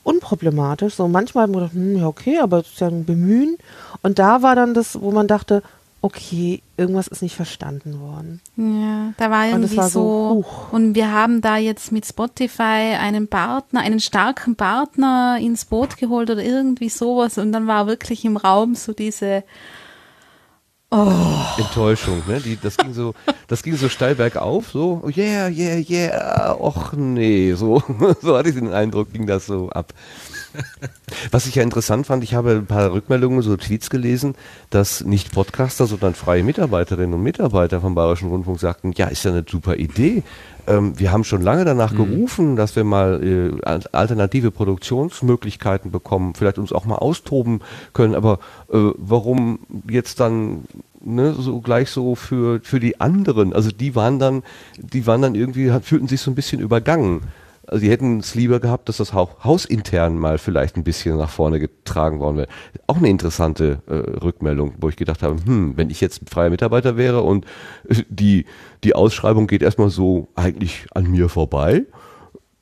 unproblematisch. So manchmal haben wir gedacht, hm, ja okay, aber es ist ja ein Bemühen. Und da war dann das, wo man dachte, okay, irgendwas ist nicht verstanden worden. Ja, da war Und irgendwie war so, so, und wir haben da jetzt mit Spotify einen Partner, einen starken Partner ins Boot geholt oder irgendwie sowas und dann war wirklich im Raum so diese Oh. Enttäuschung, ne? Die, das ging so, das ging so steil bergauf, so, oh yeah, yeah, yeah, och nee, so, so hatte ich den Eindruck, ging das so ab. Was ich ja interessant fand, ich habe ein paar Rückmeldungen, so Tweets gelesen, dass nicht Podcaster, sondern freie Mitarbeiterinnen und Mitarbeiter vom Bayerischen Rundfunk sagten, ja, ist ja eine super Idee. Ähm, wir haben schon lange danach gerufen, dass wir mal äh, al- alternative Produktionsmöglichkeiten bekommen, vielleicht uns auch mal austoben können, aber äh, warum jetzt dann ne, so gleich so für, für die anderen? Also die waren dann, die waren dann irgendwie, fühlten sich so ein bisschen übergangen. Also die hätten es lieber gehabt, dass das Hau- hausintern mal vielleicht ein bisschen nach vorne getragen worden wäre. Auch eine interessante äh, Rückmeldung, wo ich gedacht habe, hm, wenn ich jetzt freier Mitarbeiter wäre und äh, die, die Ausschreibung geht erstmal so eigentlich an mir vorbei,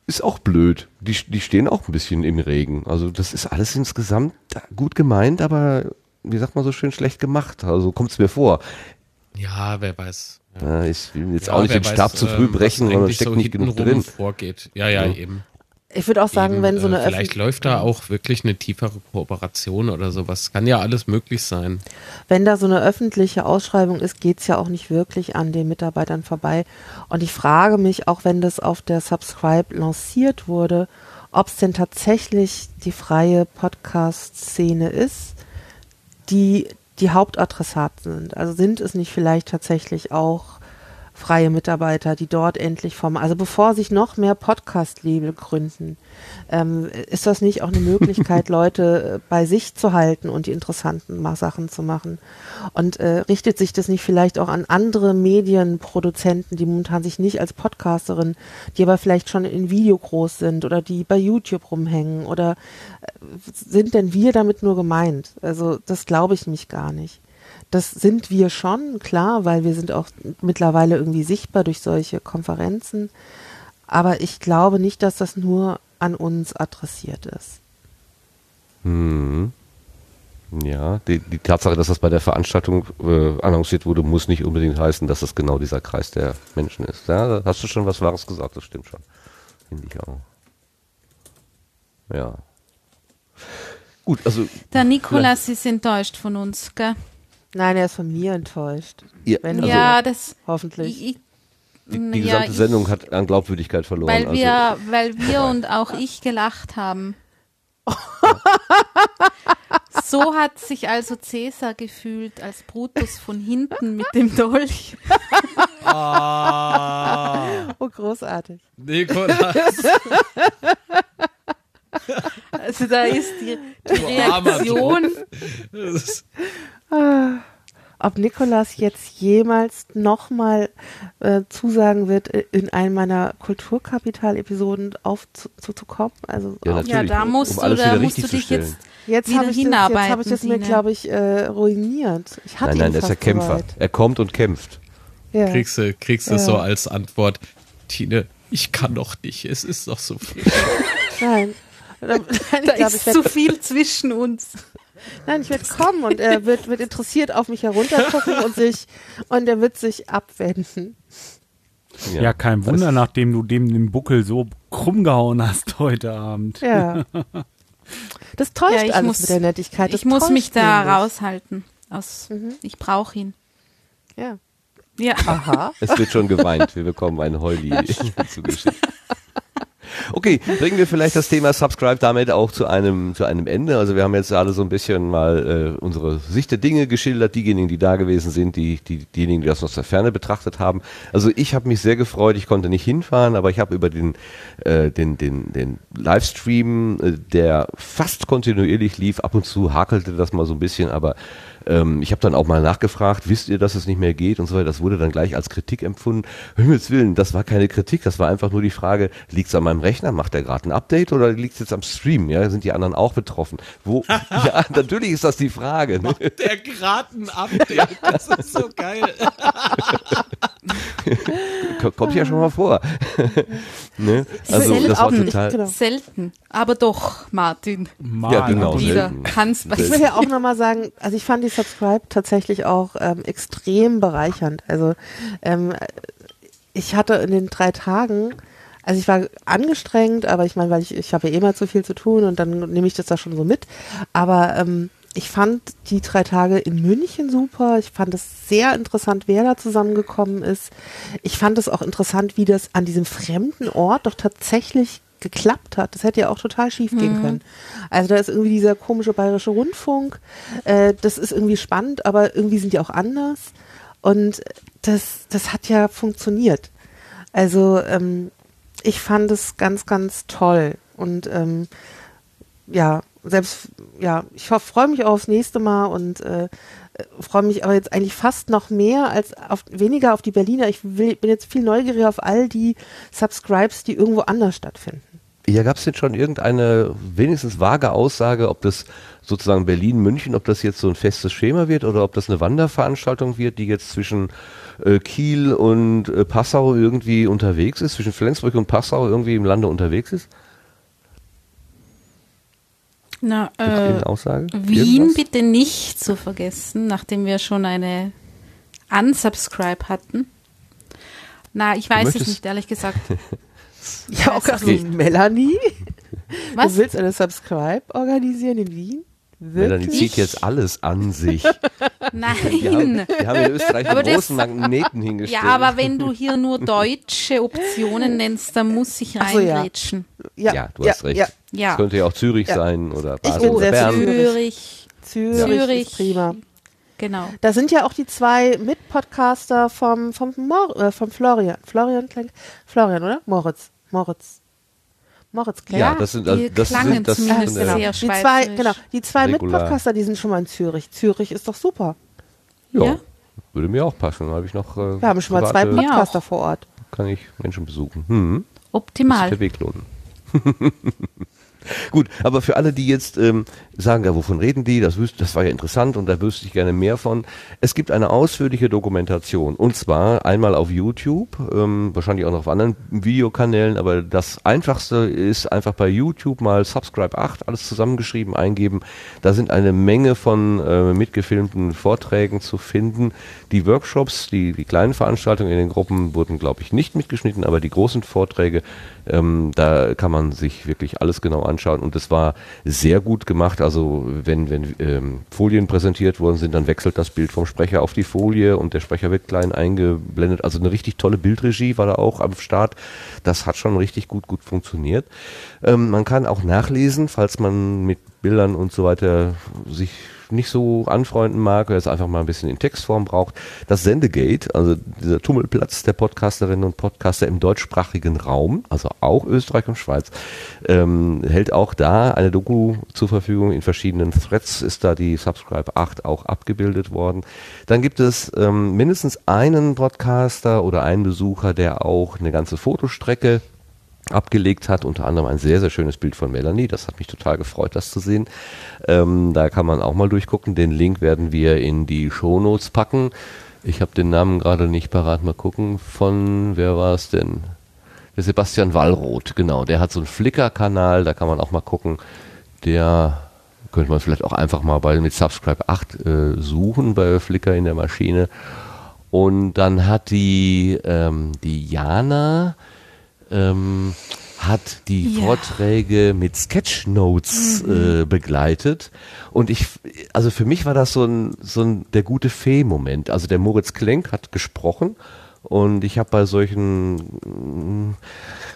ist auch blöd. Die, die stehen auch ein bisschen im Regen. Also das ist alles insgesamt gut gemeint, aber wie sagt man so schön, schlecht gemacht. Also kommt es mir vor. Ja, wer weiß. Ja, ich will jetzt Ja, auch nicht den Stab weiß, zu früh ähm, brechen, weil man steckt so nicht genug drin. vorgeht. Ja, ja, Ja. eben. Ich würde auch sagen, Eben, wenn so eine äh, Vielleicht läuft da auch wirklich eine tiefere Kooperation oder sowas. Kann ja alles möglich sein. wenn da so eine öffentliche Ausschreibung ist, geht's ja auch nicht wirklich an den Mitarbeitern vorbei. Und ich frage mich, auch wenn das auf der Subscribe lanciert wurde, ob es denn tatsächlich die freie Podcast-Szene ist, die die Hauptadressaten sind. Also sind es nicht vielleicht tatsächlich auch freie Mitarbeiter, die dort endlich vom, also bevor sich noch mehr Podcast-Label gründen, ähm, ist das nicht auch eine Möglichkeit, Leute äh, bei sich zu halten und die interessanten Sachen zu machen? Und äh, richtet sich das nicht vielleicht auch an andere Medienproduzenten, die momentan sich nicht als Podcasterin, die aber vielleicht schon in Video groß sind oder die bei YouTube rumhängen oder äh, sind denn wir damit nur gemeint? Also das glaube ich nämlich gar nicht. Das sind wir schon, klar, weil wir sind auch mittlerweile irgendwie sichtbar durch solche Konferenzen. Aber ich glaube nicht, dass das nur an uns adressiert ist. Mhm. Ja, die, die Tatsache, dass das bei der Veranstaltung äh, annonciert wurde, muss nicht unbedingt heißen, dass das genau dieser Kreis der Menschen ist. Ja, da hast du schon was Wahres gesagt, das stimmt schon. Finde ich auch. Ja. Gut, also. Der Nikolas ist enttäuscht von uns, gell? Nein, er ist von mir enttäuscht. Ja, Wenn also- ja, das hoffentlich. Ich, Die, die ja, gesamte ich- Sendung hat an Glaubwürdigkeit verloren. Weil also, wir, weil wir und auch ich gelacht haben. so hat sich also Cäsar gefühlt, als Brutus von hinten mit dem Dolch. Ah. Oh, großartig. Nikolas. Also da ist die, die Reaktion. Ah, ob Nikolas jetzt jemals nochmal äh, zusagen wird, äh, in einem meiner Kulturkapital-Episoden aufzukommen. Also Ja, auf- Ja, da musst um du- da musst du dich jetzt, jetzt wieder habe ich, das- jetzt hinarbeiten, hab ich das mir, glaube ich, äh, ruiniert. Ich hatte nein, nein, der ist ja fast Kämpfer. soweit. Er kommt und kämpft. Ja. Kriegst du, kriegst du Ja. so als Antwort, Tine, ich kann doch nicht, es ist doch so frisch. Nein. Da glaub, ist zu viel zwischen uns. Nein, ich werde kommen und er wird, wird interessiert auf mich heruntergucken und sich und er wird sich abwenden. Ja, kein Wunder, nachdem du dem den Buckel so krumm gehauen hast heute Abend. Ja. Das täuscht Ja, ich alles muss- mit der Nettigkeit. Das Ich muss mich da nämlich. raushalten. Aus, Ich brauche ihn. Ja. Ja. Aha. Es wird schon geweint. Wir bekommen ein Heuli zugeschickt. Okay, bringen wir vielleicht das Thema Subscribe damit auch zu einem, zu einem Ende. Also wir haben jetzt alle so ein bisschen mal äh, unsere Sicht der Dinge geschildert, diejenigen, die da gewesen sind, die, die, diejenigen, die das aus der Ferne betrachtet haben. Also ich habe mich sehr gefreut, ich konnte nicht hinfahren, aber ich habe über den, äh, den, den, den Livestream, äh, der fast kontinuierlich lief, ab und zu hakelte das mal so ein bisschen, aber ähm, ich habe dann auch mal nachgefragt, wisst ihr, dass es nicht mehr geht und so weiter. Das wurde dann gleich als Kritik empfunden. Himmels Willen, das war keine Kritik, das war einfach nur die Frage, liegt es an meinem Rechner, macht der gerade ein Update oder liegt es jetzt am Stream? Ja, sind die anderen auch betroffen? Wo? ja, natürlich ist das die Frage. Ne? Der gerade ein Update, das ist so geil. ko- kommt ja schon mal vor. ne? Also selten, das war total. genau. selten, aber doch, Martin. Ja, genau. Wieder kannst Ich will ja auch nochmal sagen, also ich fand die Subscribe tatsächlich auch ähm, extrem bereichernd. Also ähm, ich hatte in den drei Tagen, also ich war angestrengt, aber ich meine, weil ich, ich habe ja eh mal zu viel zu tun und dann nehme ich das da schon so mit. Aber ähm, ich fand die drei Tage in München super. Ich fand es sehr interessant, wer da zusammengekommen ist. Ich fand es auch interessant, wie das an diesem fremden Ort doch tatsächlich geklappt hat. Das hätte ja auch total schief gehen Mhm. können. Also da ist irgendwie dieser komische bayerische Rundfunk. Äh, das ist irgendwie spannend, aber irgendwie sind die auch anders. Und das, das hat ja funktioniert. Also ähm, ich fand es ganz, ganz toll. Und ähm, ja, selbst, ja, ich freue mich auch aufs nächste Mal und äh, freue mich aber jetzt eigentlich fast noch mehr als auf, weniger auf die Berliner. Ich will, bin jetzt viel neugieriger auf all die Subscribes, die irgendwo anders stattfinden. Ja, gab es denn schon irgendeine wenigstens vage Aussage, ob das sozusagen Berlin, München, ob das jetzt so ein festes Schema wird oder ob das eine Wanderveranstaltung wird, die jetzt zwischen äh, Kiel und äh, Passau irgendwie unterwegs ist, zwischen Flensburg und Passau irgendwie im Lande unterwegs ist? Na, äh, Aussage? Wien Irgendwas? bitte nicht zu vergessen, nachdem wir schon eine Unsubscribe hatten. Na, ich weiß es nicht, ehrlich gesagt. Ja, auch okay. Melanie? Was? Du willst eine Subscribe organisieren in Wien? Melanie Wirklich? zieht jetzt alles an sich. Nein. Wir haben, wir haben in Österreich Aber einen großen Magneten hingestellt. Ja, aber wenn du hier nur deutsche Optionen nennst, dann muss ich Ach so, ja. reingrätschen. Ja, du hast recht. ja. Ja. Es könnte ja auch Zürich Ja. sein oder Ich Basel bin oder sehr Bern. Zürich. Zürich, Zürich. ist prima. Genau. Da sind ja auch die zwei Mitpodcaster vom, vom, Mor äh, vom Florian. Florian, Florian, oder? Moritz. Moritz. Moritz Klenk. Ja, das sind, also, die das klangen sind, das zumindest sind, äh, sehr Die zwei, genau, die zwei. Mitpodcaster, die sind schon mal in Zürich. Zürich ist doch super. ja, Ja? würde mir auch passen. Da habe ich noch. Äh, Wir haben schon mal zwei Podcaster vor Ort. Kann ich Menschen besuchen. Hm. Muss sich Optimal. der Weg lohnen. Gut, aber für alle, die jetzt ähm, sagen, ja, wovon reden die? Das, wüs- das war ja interessant und da wüsste ich gerne mehr von. Es gibt eine ausführliche Dokumentation und zwar einmal auf YouTube, ähm, wahrscheinlich auch noch auf anderen Videokanälen, aber das einfachste ist einfach bei YouTube mal Subscribe 8, alles zusammengeschrieben, eingeben. Da sind eine Menge von äh, mitgefilmten Vorträgen zu finden. Die Workshops, die, die kleinen Veranstaltungen in den Gruppen wurden, glaube ich, nicht mitgeschnitten, aber die großen Vorträge, ähm, da kann man sich wirklich alles genau anschauen und es war sehr gut gemacht. Also wenn, wenn ähm, Folien präsentiert worden sind, dann wechselt das Bild vom Sprecher auf die Folie und der Sprecher wird klein eingeblendet. Also eine richtig tolle Bildregie war da auch am Start. Das hat schon richtig gut, gut funktioniert. Ähm, man kann auch nachlesen, falls man mit Bildern und so weiter sich nicht so anfreunden mag oder es einfach mal ein bisschen in Textform braucht. Das Sendegate, also dieser Tummelplatz der Podcasterinnen und Podcaster im deutschsprachigen Raum, also auch Österreich und Schweiz, ähm, hält auch da eine Doku zur Verfügung. In verschiedenen Threads ist da die Subscribe 8 auch abgebildet worden. Dann gibt es ähm, mindestens einen Podcaster oder einen Besucher, der auch eine ganze Fotostrecke abgelegt hat, unter anderem ein sehr, sehr schönes Bild von Melanie. Das hat mich total gefreut, das zu sehen. Ähm, da kann man auch mal durchgucken. Den Link werden wir in die Shownotes packen. Ich habe den Namen gerade nicht parat. Mal gucken. Von, wer war es denn? Der Sebastian Wallroth, genau. Der hat so einen Flickr-Kanal, da kann man auch mal gucken. Der könnte man vielleicht auch einfach mal bei mit Subscribe 8 äh, suchen bei Flickr in der Maschine. Und dann hat die, ähm, die Jana, ähm, hat die Ja. Vorträge mit Sketchnotes äh, begleitet. Und ich, also für mich war das so ein, so ein der gute Fee-Moment. Also der Moritz Klenk hat gesprochen und ich habe bei solchen mm,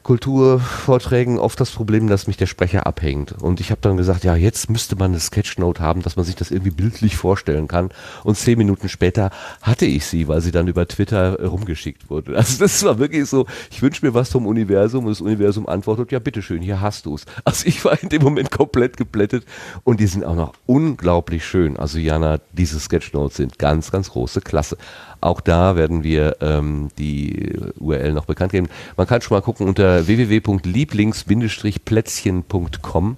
Kulturvorträgen oft das Problem, dass mich der Sprecher abhängt. Und ich habe dann gesagt, ja, jetzt müsste man eine Sketchnote haben, dass man sich das irgendwie bildlich vorstellen kann. Und zehn Minuten später hatte ich sie, weil sie dann über Twitter äh, rumgeschickt wurde. Also das war wirklich so, ich wünsche mir was vom Universum und das Universum antwortet, ja, bitteschön, hier hast du's. Also ich war in dem Moment komplett geblättet und die sind auch noch unglaublich schön. Also Jana, diese Sketchnotes sind ganz, ganz große Klasse. Auch da werden wir ähm, die URL noch bekannt geben. Man kann schon mal gucken unter www.lieblings-plätzchen.com.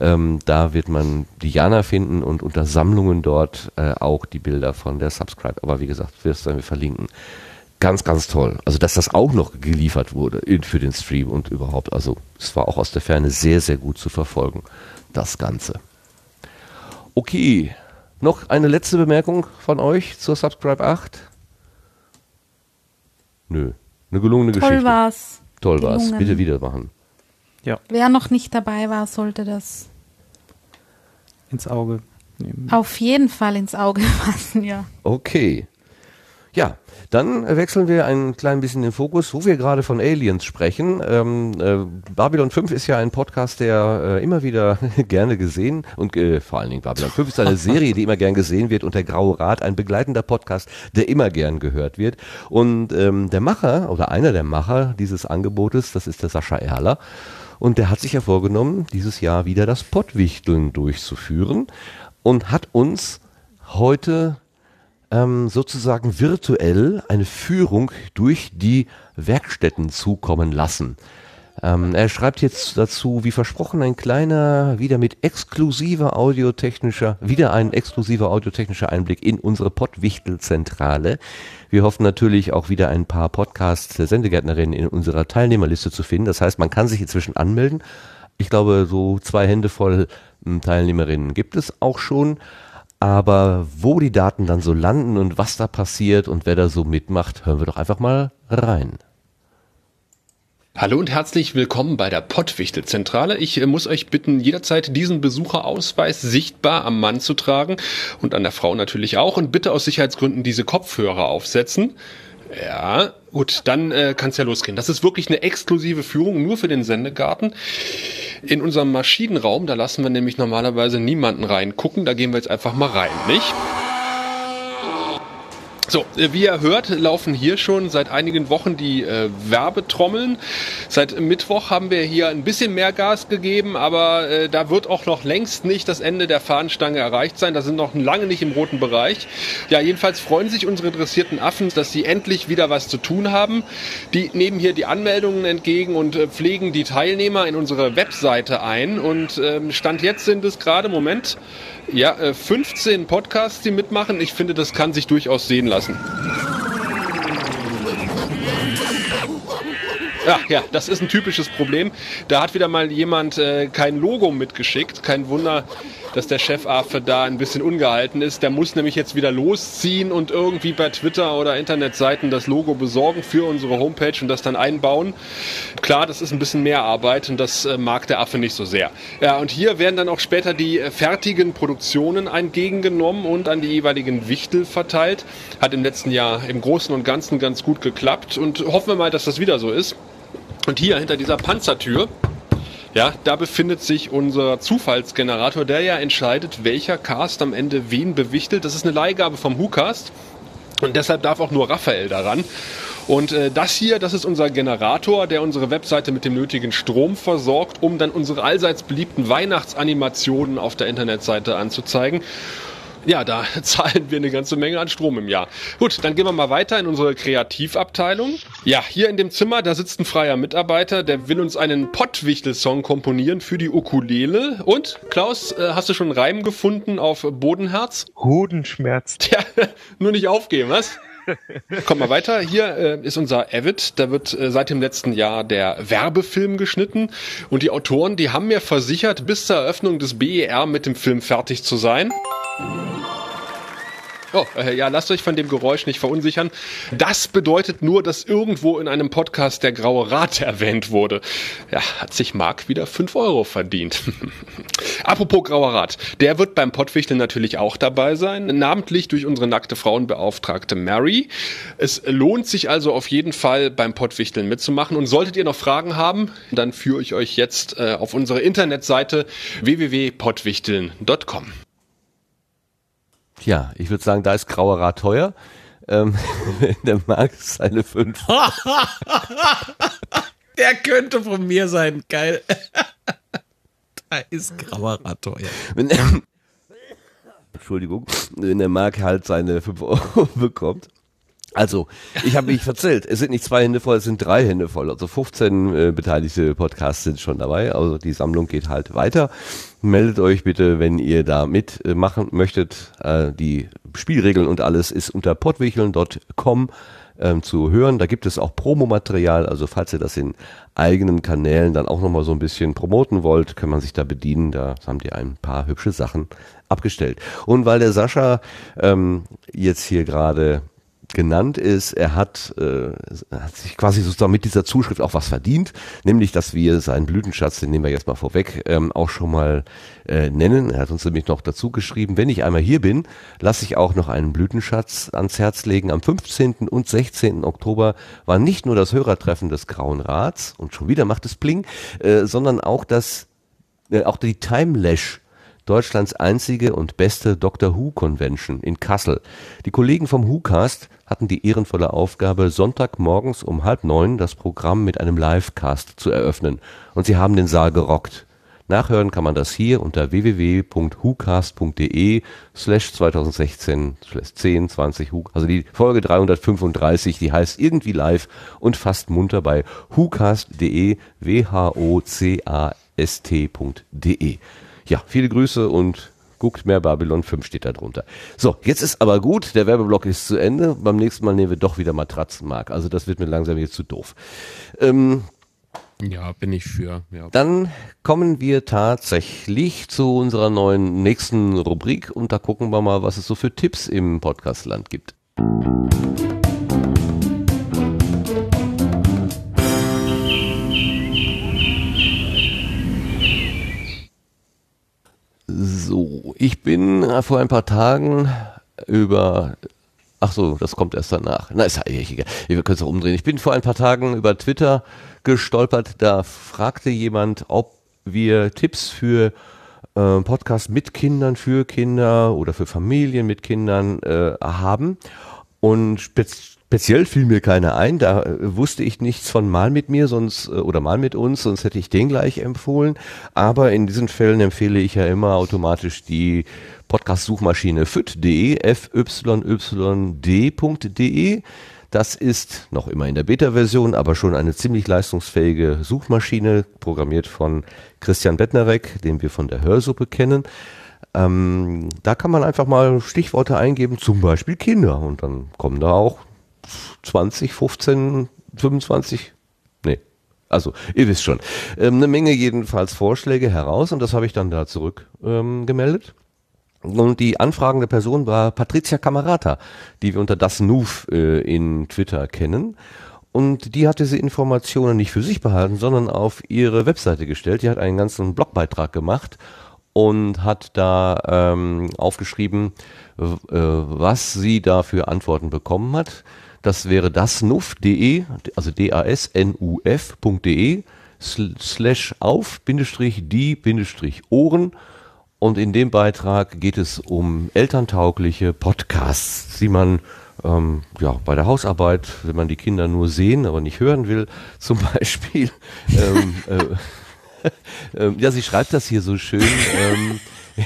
Ähm, da wird man die Jana finden und unter Sammlungen dort äh, auch die Bilder von der Subscribe. Aber wie gesagt, wir das dann verlinken. ganz, ganz toll. Also, dass das auch noch geliefert wurde für den Stream und überhaupt. Also, es war auch aus der Ferne sehr, sehr gut zu verfolgen, das Ganze. Okay, noch eine letzte Bemerkung von euch zur Subscribe 8? Nö, eine gelungene Toll Geschichte. war's. Toll war's. Gelungen. Bitte wieder machen. Wer noch nicht dabei war, sollte das Ins Auge nehmen. auf jeden Fall ins Auge fassen, ja. Okay. Ja, dann wechseln wir ein klein bisschen den Fokus, wo wir gerade von Aliens sprechen. Ähm, äh, Babylon 5 ist ja ein Podcast, der äh, immer wieder gerne gesehen und äh, vor allen Dingen Babylon 5 ist eine Serie, die immer gern gesehen wird und der Graue Rat, ein begleitender Podcast, der immer gern gehört wird. Und ähm, der Macher oder einer der Macher dieses Angebotes, das ist der Sascha Erler. Und der hat sich ja vorgenommen, dieses Jahr wieder das Pottwichteln durchzuführen und hat uns heute ähm, sozusagen virtuell eine Führung durch die Werkstätten zukommen lassen. Ähm, er schreibt jetzt dazu, wie versprochen, ein kleiner, wieder mit exklusiver audiotechnischer, wieder ein exklusiver audiotechnischer Einblick in unsere Pottwichtelzentrale. Wir hoffen natürlich auch wieder ein paar Podcast-Sendegärtnerinnen in unserer Teilnehmerliste zu finden. Das heißt, man kann sich inzwischen anmelden. Ich glaube, so zwei Hände voll ähm, Teilnehmerinnen gibt es auch schon. Aber wo die Daten dann so landen und was da passiert und wer da so mitmacht, hören wir doch einfach mal rein. Hallo und herzlich willkommen bei der Pottwichtelzentrale. Ich äh, muss euch bitten, jederzeit diesen Besucherausweis sichtbar am Mann zu tragen und an der Frau natürlich auch und bitte aus Sicherheitsgründen diese Kopfhörer aufsetzen. Ja, gut, dann äh, kann es ja losgehen. Das ist wirklich eine exklusive Führung nur für den Sendegarten. In unserem Maschinenraum, da lassen wir nämlich normalerweise niemanden reingucken. Da gehen wir jetzt einfach mal rein, nicht? So, äh, wie ihr hört, laufen hier schon seit einigen Wochen die äh, Werbetrommeln. Seit Mittwoch haben wir hier ein bisschen mehr Gas gegeben, aber äh, da wird auch noch längst nicht das Ende der Fahnenstange erreicht sein. Da sind noch lange nicht im roten Bereich. Ja, jedenfalls freuen sich unsere interessierten Affen, dass sie endlich wieder was zu tun haben. Die nehmen hier die Anmeldungen entgegen und äh, pflegen die Teilnehmer in unsere Webseite ein. Und ähm, Stand jetzt sind es gerade, Moment, ja, äh, 15 Podcasts, die mitmachen. Ich finde, das kann sich durchaus sehen lassen. Ja, ja, das ist ein typisches Problem. Da hat wieder mal jemand äh, kein Logo mitgeschickt. Kein Wunder, dass der Chefaffe da ein bisschen ungehalten ist. Der muss nämlich jetzt wieder losziehen und irgendwie bei Twitter oder Internetseiten das Logo besorgen für unsere Homepage und das dann einbauen. Klar, das ist ein bisschen mehr Arbeit und das äh, mag der Affe nicht so sehr. Ja, und hier werden dann auch später die äh, fertigen Produktionen entgegengenommen und an die jeweiligen Wichtel verteilt. Hat im letzten Jahr im Großen und Ganzen ganz gut geklappt und hoffen wir mal, dass das wieder so ist. Und hier hinter dieser Panzertür, ja, da befindet sich unser Zufallsgenerator, der ja entscheidet, welcher Cast am Ende wen bewichtelt. Das ist eine Leihgabe vom WhoCast und deshalb darf auch nur Raphael daran. Und äh, das hier, das ist unser Generator, der unsere Webseite mit dem nötigen Strom versorgt, um dann unsere allseits beliebten Weihnachtsanimationen auf der Internetseite anzuzeigen. Ja, da zahlen wir eine ganze Menge an Strom im Jahr. Gut, dann gehen wir mal weiter in unsere Kreativabteilung. Ja, hier in dem Zimmer, da sitzt ein freier Mitarbeiter, der will uns einen Pottwichtel-Song komponieren für die Ukulele. Und, Klaus, äh, hast du schon einen Reim gefunden auf Bodenherz? Hodenschmerz. Tja, nur nicht aufgeben, was? Kommt mal weiter. Hier äh, ist unser Avid. Da wird äh, seit dem letzten Jahr der Werbefilm geschnitten. Und die Autoren, die haben mir versichert, bis zur Eröffnung des BER mit dem Film fertig zu sein. Oh, äh, ja, lasst euch von dem Geräusch nicht verunsichern. Das bedeutet nur, dass irgendwo in einem Podcast der Graue Rat erwähnt wurde. Ja, hat sich Marc wieder 5 Euro verdient. Apropos Grauer Rat, der wird beim Pottwichteln natürlich auch dabei sein, namentlich durch unsere nackte Frauenbeauftragte Mary. Es lohnt sich also auf jeden Fall beim Pottwichteln mitzumachen und solltet ihr noch Fragen haben, dann führe ich euch jetzt äh, auf unsere Internetseite www.pottwichteln.com. Tja, ich würde sagen, da ist Grauer Rat teuer. Ähm, der Markt ist eine 5. Der könnte von mir sein, geil. da ist grauer Rat teuer. Wenn, Entschuldigung, wenn der Mark halt seine 5 Euro bekommt. Also, ich habe mich verzählt. Es sind nicht zwei Hände voll, es sind drei Hände voll. Also 15 äh, beteiligte Podcasts sind schon dabei. Also die Sammlung geht halt weiter. Meldet euch bitte, wenn ihr da mitmachen möchtet. Äh, die Spielregeln und alles ist unter pottwicheln.com ähm, zu hören. Da gibt es auch Promomaterial, also falls ihr das in eigenen Kanälen dann auch nochmal so ein bisschen promoten wollt, kann man sich da bedienen. Da haben die ein paar hübsche Sachen abgestellt. Und weil der Sascha ähm, jetzt hier gerade genannt ist, er hat, äh, hat sich quasi sozusagen mit dieser Zuschrift auch was verdient, nämlich, dass wir seinen Blütenschatz, den nehmen wir jetzt mal vorweg, ähm, auch schon mal äh, nennen. Er hat uns nämlich noch dazu geschrieben, wenn ich einmal hier bin, lasse ich auch noch einen Blütenschatz ans Herz legen. Am 15. und 16. Oktober war nicht nur das Hörertreffen des Grauen Rats, und schon wieder macht es Pling, äh, sondern auch das, äh, auch die Timelash Deutschlands einzige und beste Doctor Who Convention in Kassel. Die Kollegen vom WhoCast hatten die ehrenvolle Aufgabe, Sonntagmorgens um halb neun das Programm mit einem Livecast zu eröffnen. Und sie haben den Saal gerockt. Nachhören kann man das hier unter www.hucast.de slash 2016 slash 10 20 Hu. Also die Folge 335, die heißt irgendwie live und fast munter bei hucast.de w-h-o-c-a-s-t.de. Ja, viele Grüße und guckt mehr Babylon 5 steht da drunter. So, jetzt ist aber gut, der Werbeblock ist zu Ende. Beim nächsten Mal nehmen wir doch wieder Matratzenmark. Also das wird mir langsam jetzt zu doof. Ähm, ja, bin ich für. Ja. Dann kommen wir tatsächlich zu unserer neuen nächsten Rubrik und da gucken wir mal, was es so für Tipps im Podcastland gibt. So, ich bin äh, vor ein paar Tagen über Ach so, das kommt erst danach. Na, ist ja egal. Wir können es auch umdrehen. Ich bin vor ein paar Tagen über Twitter gestolpert. Da fragte jemand, ob wir Tipps für äh, Podcasts mit Kindern, für Kinder oder für Familien mit Kindern äh, haben. Und spez speziell fiel mir keiner ein. Da äh, wusste ich nichts von mal mit mir, sonst äh, oder mal mit uns, sonst hätte ich den gleich empfohlen. Aber in diesen Fällen empfehle ich ja immer automatisch die Podcast-Suchmaschine fyt.de, fyyd.de. Das ist noch immer in der Beta-Version, aber schon eine ziemlich leistungsfähige Suchmaschine, programmiert von Christian Bettnerek, den wir von der Hörsuppe kennen. Ähm, da kann man einfach mal Stichworte eingeben, zum Beispiel Kinder, und dann kommen da auch 20, 15, 25, nee, also ihr wisst schon, ähm, eine Menge jedenfalls Vorschläge heraus und das habe ich dann da zurück ähm, gemeldet. Und die anfragende Person war Patricia Camerata, die wir unter das Nuf äh, in Twitter kennen. Und die hat diese Informationen nicht für sich behalten, sondern auf ihre Webseite gestellt. Die hat einen ganzen Blogbeitrag gemacht und hat da ähm, aufgeschrieben, äh, was sie da für Antworten bekommen hat. Das wäre dasnuf.de, also d-a-s-n-u-f.de slash auf, Bindestrich, die, Bindestrich, Ohren. Und in dem Beitrag geht es um elterntaugliche Podcasts, die man ähm, ja, bei der Hausarbeit, wenn man die Kinder nur sehen, aber nicht hören will, zum Beispiel. ähm, äh, äh, ja, sie schreibt das hier so schön. Ähm,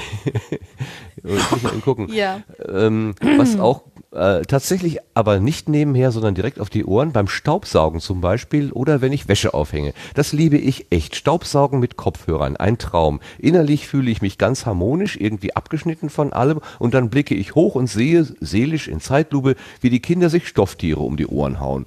ich muss mal gucken. Ja. Ähm, was auch äh, tatsächlich aber nicht nebenher, sondern direkt auf die Ohren, beim Staubsaugen zum Beispiel oder wenn ich Wäsche aufhänge. Das liebe ich echt. Staubsaugen mit Kopfhörern, ein Traum. Innerlich fühle ich mich ganz harmonisch, irgendwie abgeschnitten von allem und dann blicke ich hoch und sehe seelisch in Zeitlupe, wie die Kinder sich Stofftiere um die Ohren hauen.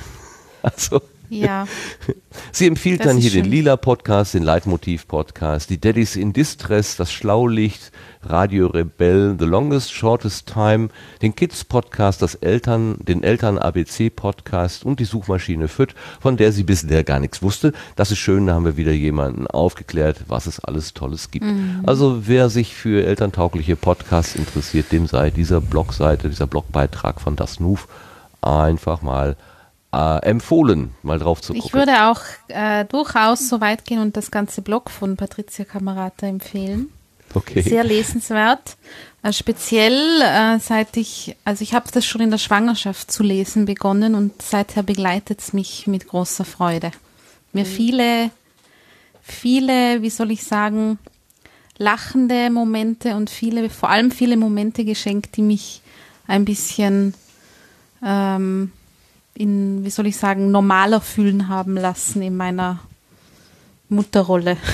also. Ja. Sie empfiehlt Das dann hier den schön. Lila Podcast, den Leitmotiv Podcast, die Daddies in Distress, das Schlaulicht, Radio Rebell, The Longest Shortest Time, den Kids Podcast, das Eltern, den Eltern ABC Podcast und die Suchmaschine FIT, von der sie bisher gar nichts wusste. Das ist schön, da haben wir wieder jemanden aufgeklärt, was es alles Tolles gibt. Mhm. Also wer sich für elterntaugliche Podcasts interessiert, dem sei dieser Blogseite, dieser Blogbeitrag von Das Nuf einfach mal äh, empfohlen, mal drauf zu Ich gucken. würde auch äh, durchaus so weit gehen und das ganze Blog von Patricia Camerata empfehlen. Okay. Sehr lesenswert. Äh, speziell äh, seit ich, also ich habe das schon in der Schwangerschaft zu lesen begonnen und seither begleitet es mich mit großer Freude. Mir viele, viele, wie soll ich sagen, lachende Momente und viele, vor allem viele Momente geschenkt, die mich ein bisschen ähm, in, wie soll ich sagen, normaler fühlen haben lassen in meiner Mutterrolle.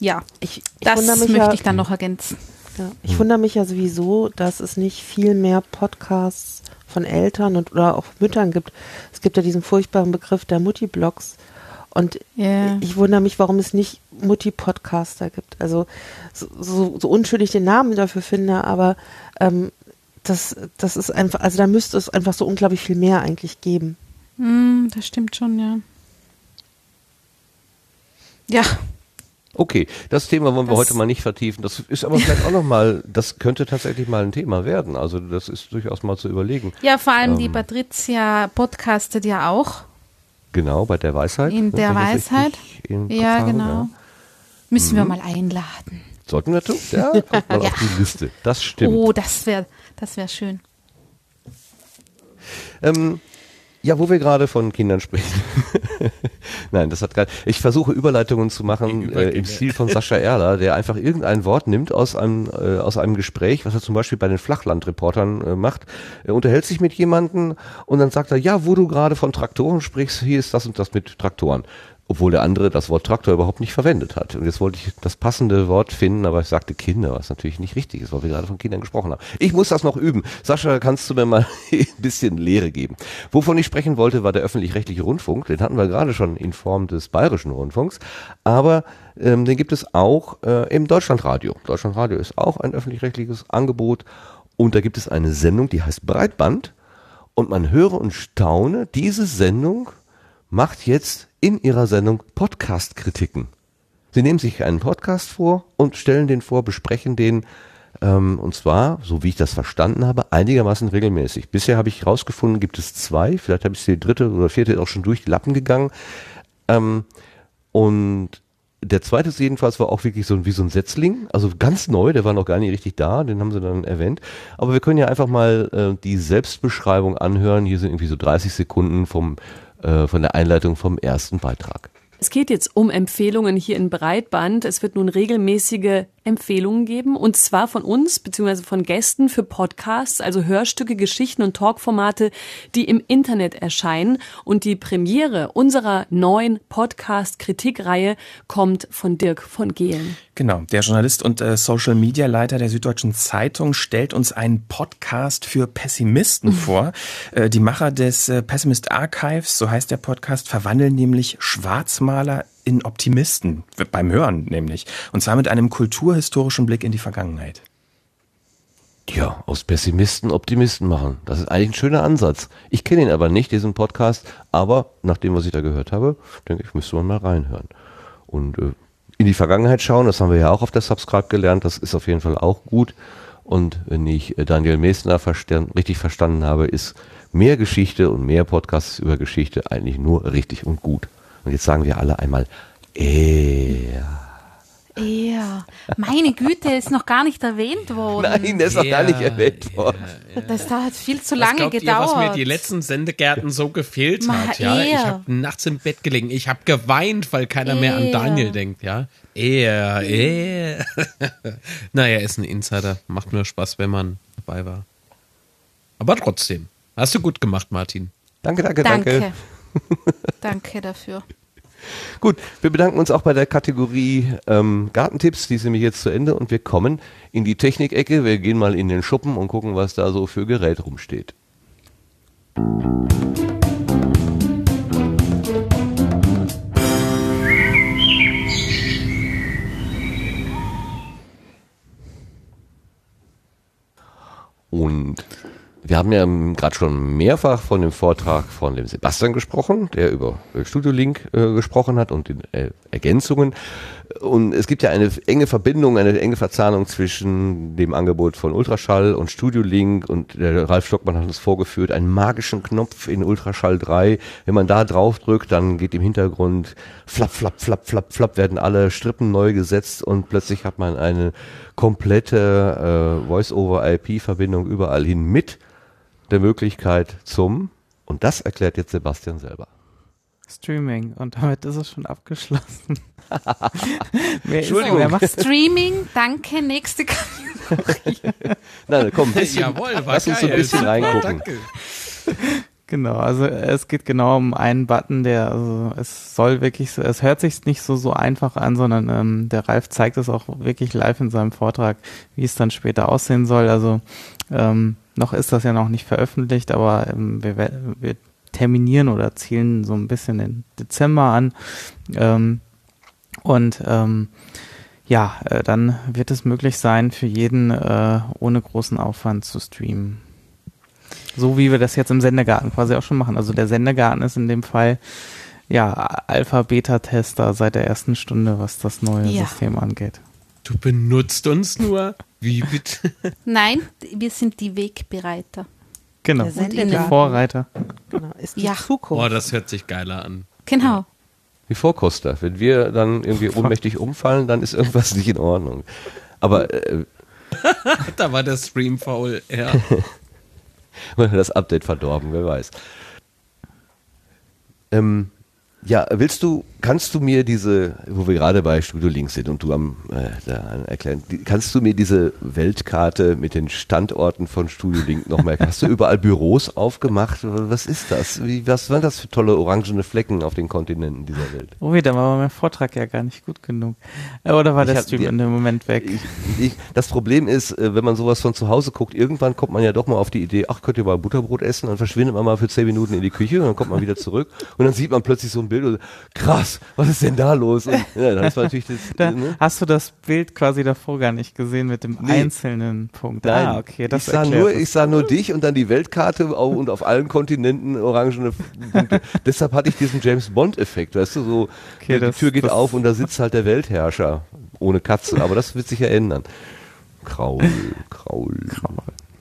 ja, ich das möchte ja- ich dann noch ergänzen. Ja. Ich wundere mich ja sowieso, dass es nicht viel mehr Podcasts von Eltern und oder auch Müttern gibt. Es gibt ja diesen furchtbaren Begriff der Mutti-Blogs. Und Ja. ich wundere mich, warum es nicht Mutti-Podcaster gibt. Also so, so, so unschuldig den Namen dafür finde, aber ähm, das, das ist einfach, also da müsste es einfach so unglaublich viel mehr eigentlich geben. Hm, das stimmt schon, ja. Ja, Okay, das Thema wollen wir Das- heute mal nicht vertiefen. Das ist aber vielleicht auch noch mal, das könnte tatsächlich mal ein Thema werden. Also das ist durchaus mal zu überlegen. ja, vor allem die Ähm, Patricia podcastet ja auch Genau, bei der Weisheit. in der Weisheit. Ja, habe, genau. ja. Müssen wir Mhm. mal einladen. Sollten wir tun? Ja, kommt mal Ja. auf die Liste. Das stimmt. Oh, das wäre das wär schön. Ähm, ja, wo wir gerade von Kindern sprechen. Nein, das hat gar Ich versuche Überleitungen zu machen äh, im Stil von Sascha Erler, der einfach irgendein Wort nimmt aus einem, äh, aus einem Gespräch, was er zum Beispiel bei den Flachlandreportern äh, macht. Er unterhält sich mit jemandem und dann sagt er, ja, wo du gerade von Traktoren sprichst, hier ist das und das mit Traktoren. Obwohl der andere das Wort Traktor überhaupt nicht verwendet hat. Und jetzt wollte ich das passende Wort finden, aber ich sagte Kinder, was natürlich nicht richtig ist, weil wir gerade von Kindern gesprochen haben. Ich muss das noch üben. Sascha, kannst du mir mal ein bisschen Lehre geben? Wovon ich sprechen wollte, war der öffentlich-rechtliche Rundfunk. Den hatten wir gerade schon in Form des bayerischen Rundfunks. Aber ähm, den gibt es auch äh, im Deutschlandradio. Deutschlandradio ist auch ein öffentlich-rechtliches Angebot. Und da gibt es eine Sendung, die heißt Breitband. Und man höre und staune, diese Sendung macht jetzt in ihrer Sendung Podcast-Kritiken. Sie nehmen sich einen Podcast vor und stellen den vor, besprechen den, ähm, und zwar, so wie ich das verstanden habe, einigermaßen regelmäßig. Bisher habe ich herausgefunden, gibt es zwei, vielleicht habe ich die dritte oder vierte auch schon durch die Lappen gegangen. Ähm, und der zweite ist jedenfalls war auch wirklich so ein, wie so ein Setzling, also ganz neu, der war noch gar nicht richtig da, den haben sie dann erwähnt. Aber wir können ja einfach mal äh, die Selbstbeschreibung anhören. Hier sind irgendwie so 30 Sekunden vom, äh, von der Einleitung vom ersten Beitrag. Es geht jetzt um Empfehlungen hier in Breitband. Es wird nun regelmäßige Empfehlungen geben und zwar von uns bzw. von Gästen für Podcasts, also Hörstücke, Geschichten und Talkformate, die im Internet erscheinen. Und die Premiere unserer neuen Podcast-Kritikreihe kommt von Dirk von Gehlen. Genau, der Journalist und äh, Social Media Leiter der Süddeutschen Zeitung stellt uns einen Podcast für Pessimisten vor. Äh, die Macher des äh, Pessimist Archives, so heißt der Podcast, verwandeln nämlich Schwarzmaler in Optimisten, beim Hören nämlich. Und zwar mit einem kulturhistorischen Blick in die Vergangenheit. Ja, aus Pessimisten Optimisten machen. Das ist eigentlich ein schöner Ansatz. Ich kenne ihn aber nicht, diesen Podcast, aber nach dem, was ich da gehört habe, denke ich, müsste man mal reinhören. Und äh, in die Vergangenheit schauen, das haben wir ja auch auf der Subscribe gelernt, das ist auf jeden Fall auch gut. Und wenn ich äh, Daniel Meßner verstand, richtig verstanden habe, ist mehr Geschichte und mehr Podcasts über Geschichte eigentlich nur richtig und gut. Und jetzt sagen wir alle einmal, äh, Ja, meine Güte, ist noch gar nicht erwähnt worden. Nein, der ist noch gar nicht erwähnt worden. Das hat viel zu Was lange glaubt gedauert. Ihr, was mir die letzten Sendegärten so gefehlt Ma, hat, ja? Ich eher. habe nachts im Bett gelegen. Ich habe geweint, weil keiner mehr an Eher. Daniel denkt, ja? Er, er. naja, ist ein Insider. Macht nur Spaß, wenn man dabei war. Aber trotzdem. Hast du gut gemacht, Martin. Danke, danke, Danke. Danke dafür. Gut, wir bedanken uns auch bei der Kategorie ähm, Gartentipps, die ist nämlich jetzt zu Ende und wir kommen in die Technikecke. Wir gehen mal in den Schuppen und gucken, was da so für Gerät rumsteht. Und wir haben ja gerade schon mehrfach von dem Vortrag von dem Sebastian gesprochen, der über Studio Link äh, gesprochen hat und den äh, Ergänzungen. Und es gibt ja eine enge Verbindung, eine enge Verzahnung zwischen dem Angebot von Ultraschall und Studio Link und der Ralf Stockmann hat uns vorgeführt, einen magischen Knopf in Ultraschall 3. Wenn man da drauf drückt, dann geht im Hintergrund flapp, flapp, flapp, flapp, flapp, werden alle Strippen neu gesetzt und plötzlich hat man eine komplette äh, Voice-over-IP-Verbindung überall hin mit der Möglichkeit zum, und das erklärt jetzt Sebastian selber. Streaming. Und damit ist es schon abgeschlossen. Wer ist- Entschuldigung. wer macht Streaming, danke, nächste Kategorie. Nein, komm, bisschen, Jawohl, lass uns so ein bisschen Super, reingucken. danke. Genau, also es geht genau um einen Button, der, also es soll wirklich, es hört sich nicht so so einfach an, sondern ähm, der Ralf zeigt es auch wirklich live in seinem Vortrag, wie es dann später aussehen soll. Also ähm, noch ist das ja noch nicht veröffentlicht, aber ähm, wir, wir terminieren oder zielen so ein bisschen den Dezember an. Ähm, und ähm, ja, äh, dann wird es möglich sein, für jeden äh, ohne großen Aufwand zu streamen. So wie wir das jetzt im Sendegarten quasi auch schon machen. Also der Sendegarten ist in dem Fall ja Alpha-Beta-Tester seit der ersten Stunde, was das neue Ja. System angeht. Du benutzt uns nur. Wie bitte? Nein, wir sind die Wegbereiter. Genau, Der die Sendegarten. Vorreiter. Genau, ist die Ja. Zukunft. Oh, das hört sich geiler an. Genau. Die Vorkoster. Wenn wir dann irgendwie ohnmächtig umfallen, dann ist irgendwas nicht in Ordnung. Aber äh, da war der Stream faul, ja. Das Update verdorben, wer weiß. Ähm, ja, willst du, kannst du mir diese, wo wir gerade bei Studio Links sind und du am äh, da erklären, kannst du mir diese Weltkarte mit den Standorten von Studio Link noch merken? Hast du überall Büros aufgemacht? Was ist das? Wie, was waren das für tolle orangene Flecken auf den Kontinenten dieser Welt? Oh, da war mein Vortrag ja gar nicht gut genug. Äh, Oder war Ich der Stream ja, in dem Moment weg? Ich, das Problem ist, äh, wenn man sowas von zu Hause guckt, irgendwann kommt man ja doch mal auf die Idee, ach, könnt ihr mal Butterbrot essen? Dann verschwindet man mal für zehn Minuten in die Küche und dann kommt man wieder zurück und dann sieht man plötzlich so ein Bild und krass, was ist denn da los? Und, ja, das war natürlich das, Da, ne? Hast du das Bild quasi davor gar nicht gesehen mit dem Nee. einzelnen Punkt? Nein, Ah, okay, das ich sah nur, es. ich sah nur dich und dann die Weltkarte und auf allen Kontinenten orangene Punkte. Deshalb hatte ich diesen James Bond Effekt, weißt du, so Okay, die das- Tür geht auf und da sitzt halt der Weltherrscher ohne Katze, aber das wird sich ja ändern. Kraul, Kraul.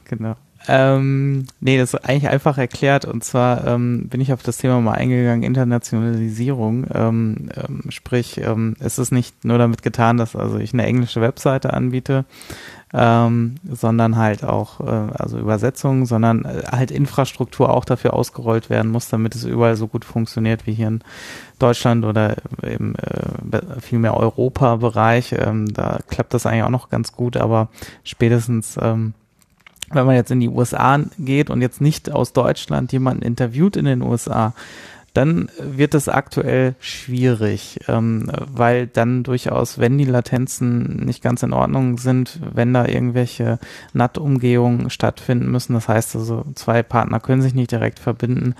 Genau. Ähm, nee, das ist eigentlich einfach erklärt. Und zwar ähm, bin ich auf das Thema mal eingegangen, Internationalisierung. Ähm, ähm, sprich, ähm, es ist nicht nur damit getan, dass also ich eine englische Webseite anbiete, ähm, sondern halt auch, äh, also Übersetzungen, sondern äh, halt Infrastruktur auch dafür ausgerollt werden muss, damit es überall so gut funktioniert wie hier in Deutschland oder im äh, vielmehr Europa-Bereich. Ähm, da klappt das eigentlich auch noch ganz gut, aber spätestens ähm, wenn man jetzt in die USA geht und jetzt nicht aus Deutschland jemanden interviewt in den USA, dann wird es aktuell schwierig, ähm, weil dann durchaus, wenn die Latenzen nicht ganz in Ordnung sind, wenn da irgendwelche NAT-Umgehungen stattfinden müssen, das heißt also, zwei Partner können sich nicht direkt verbinden,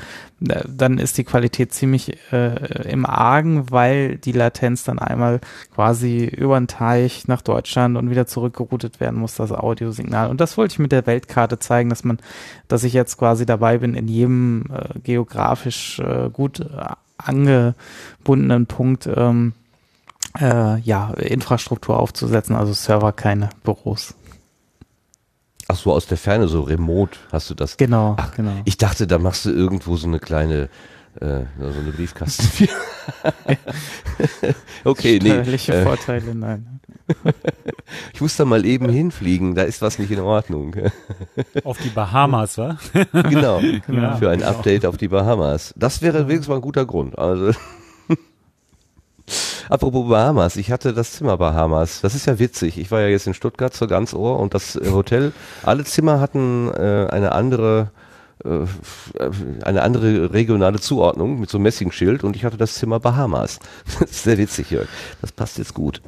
äh, dann ist die Qualität ziemlich äh, im Argen, weil die Latenz dann einmal quasi über den Teich nach Deutschland und wieder zurückgeroutet werden muss, das Audiosignal. Und das wollte ich mit der Weltkarte zeigen, dass man, dass ich jetzt quasi dabei bin, in jedem äh, geografisch äh, äh, angebundenen Punkt ähm, äh, ja, Infrastruktur aufzusetzen, also Server, keine Büros. Ach so, aus der Ferne, so remote hast du das. Genau, Ach, genau. Ich dachte, da machst du irgendwo so eine kleine, äh, so eine Briefkasten. okay, nee. Steuerliche äh, Vorteile, nein. ich muss da mal eben hinfliegen, da ist was nicht in Ordnung. Auf die Bahamas, wa? genau, Ja, für ein genau. Update auf die Bahamas. Das wäre wenigstens mal ein guter Grund. Also Apropos Bahamas, ich hatte das Zimmer Bahamas. Das ist ja witzig. Ich war ja jetzt in Stuttgart zur Ganzohr und das äh, Hotel, alle Zimmer hatten äh, eine andere äh, eine andere regionale Zuordnung mit so einem Messingschild und ich hatte das Zimmer Bahamas. Das ist sehr witzig hier. Das passt jetzt gut.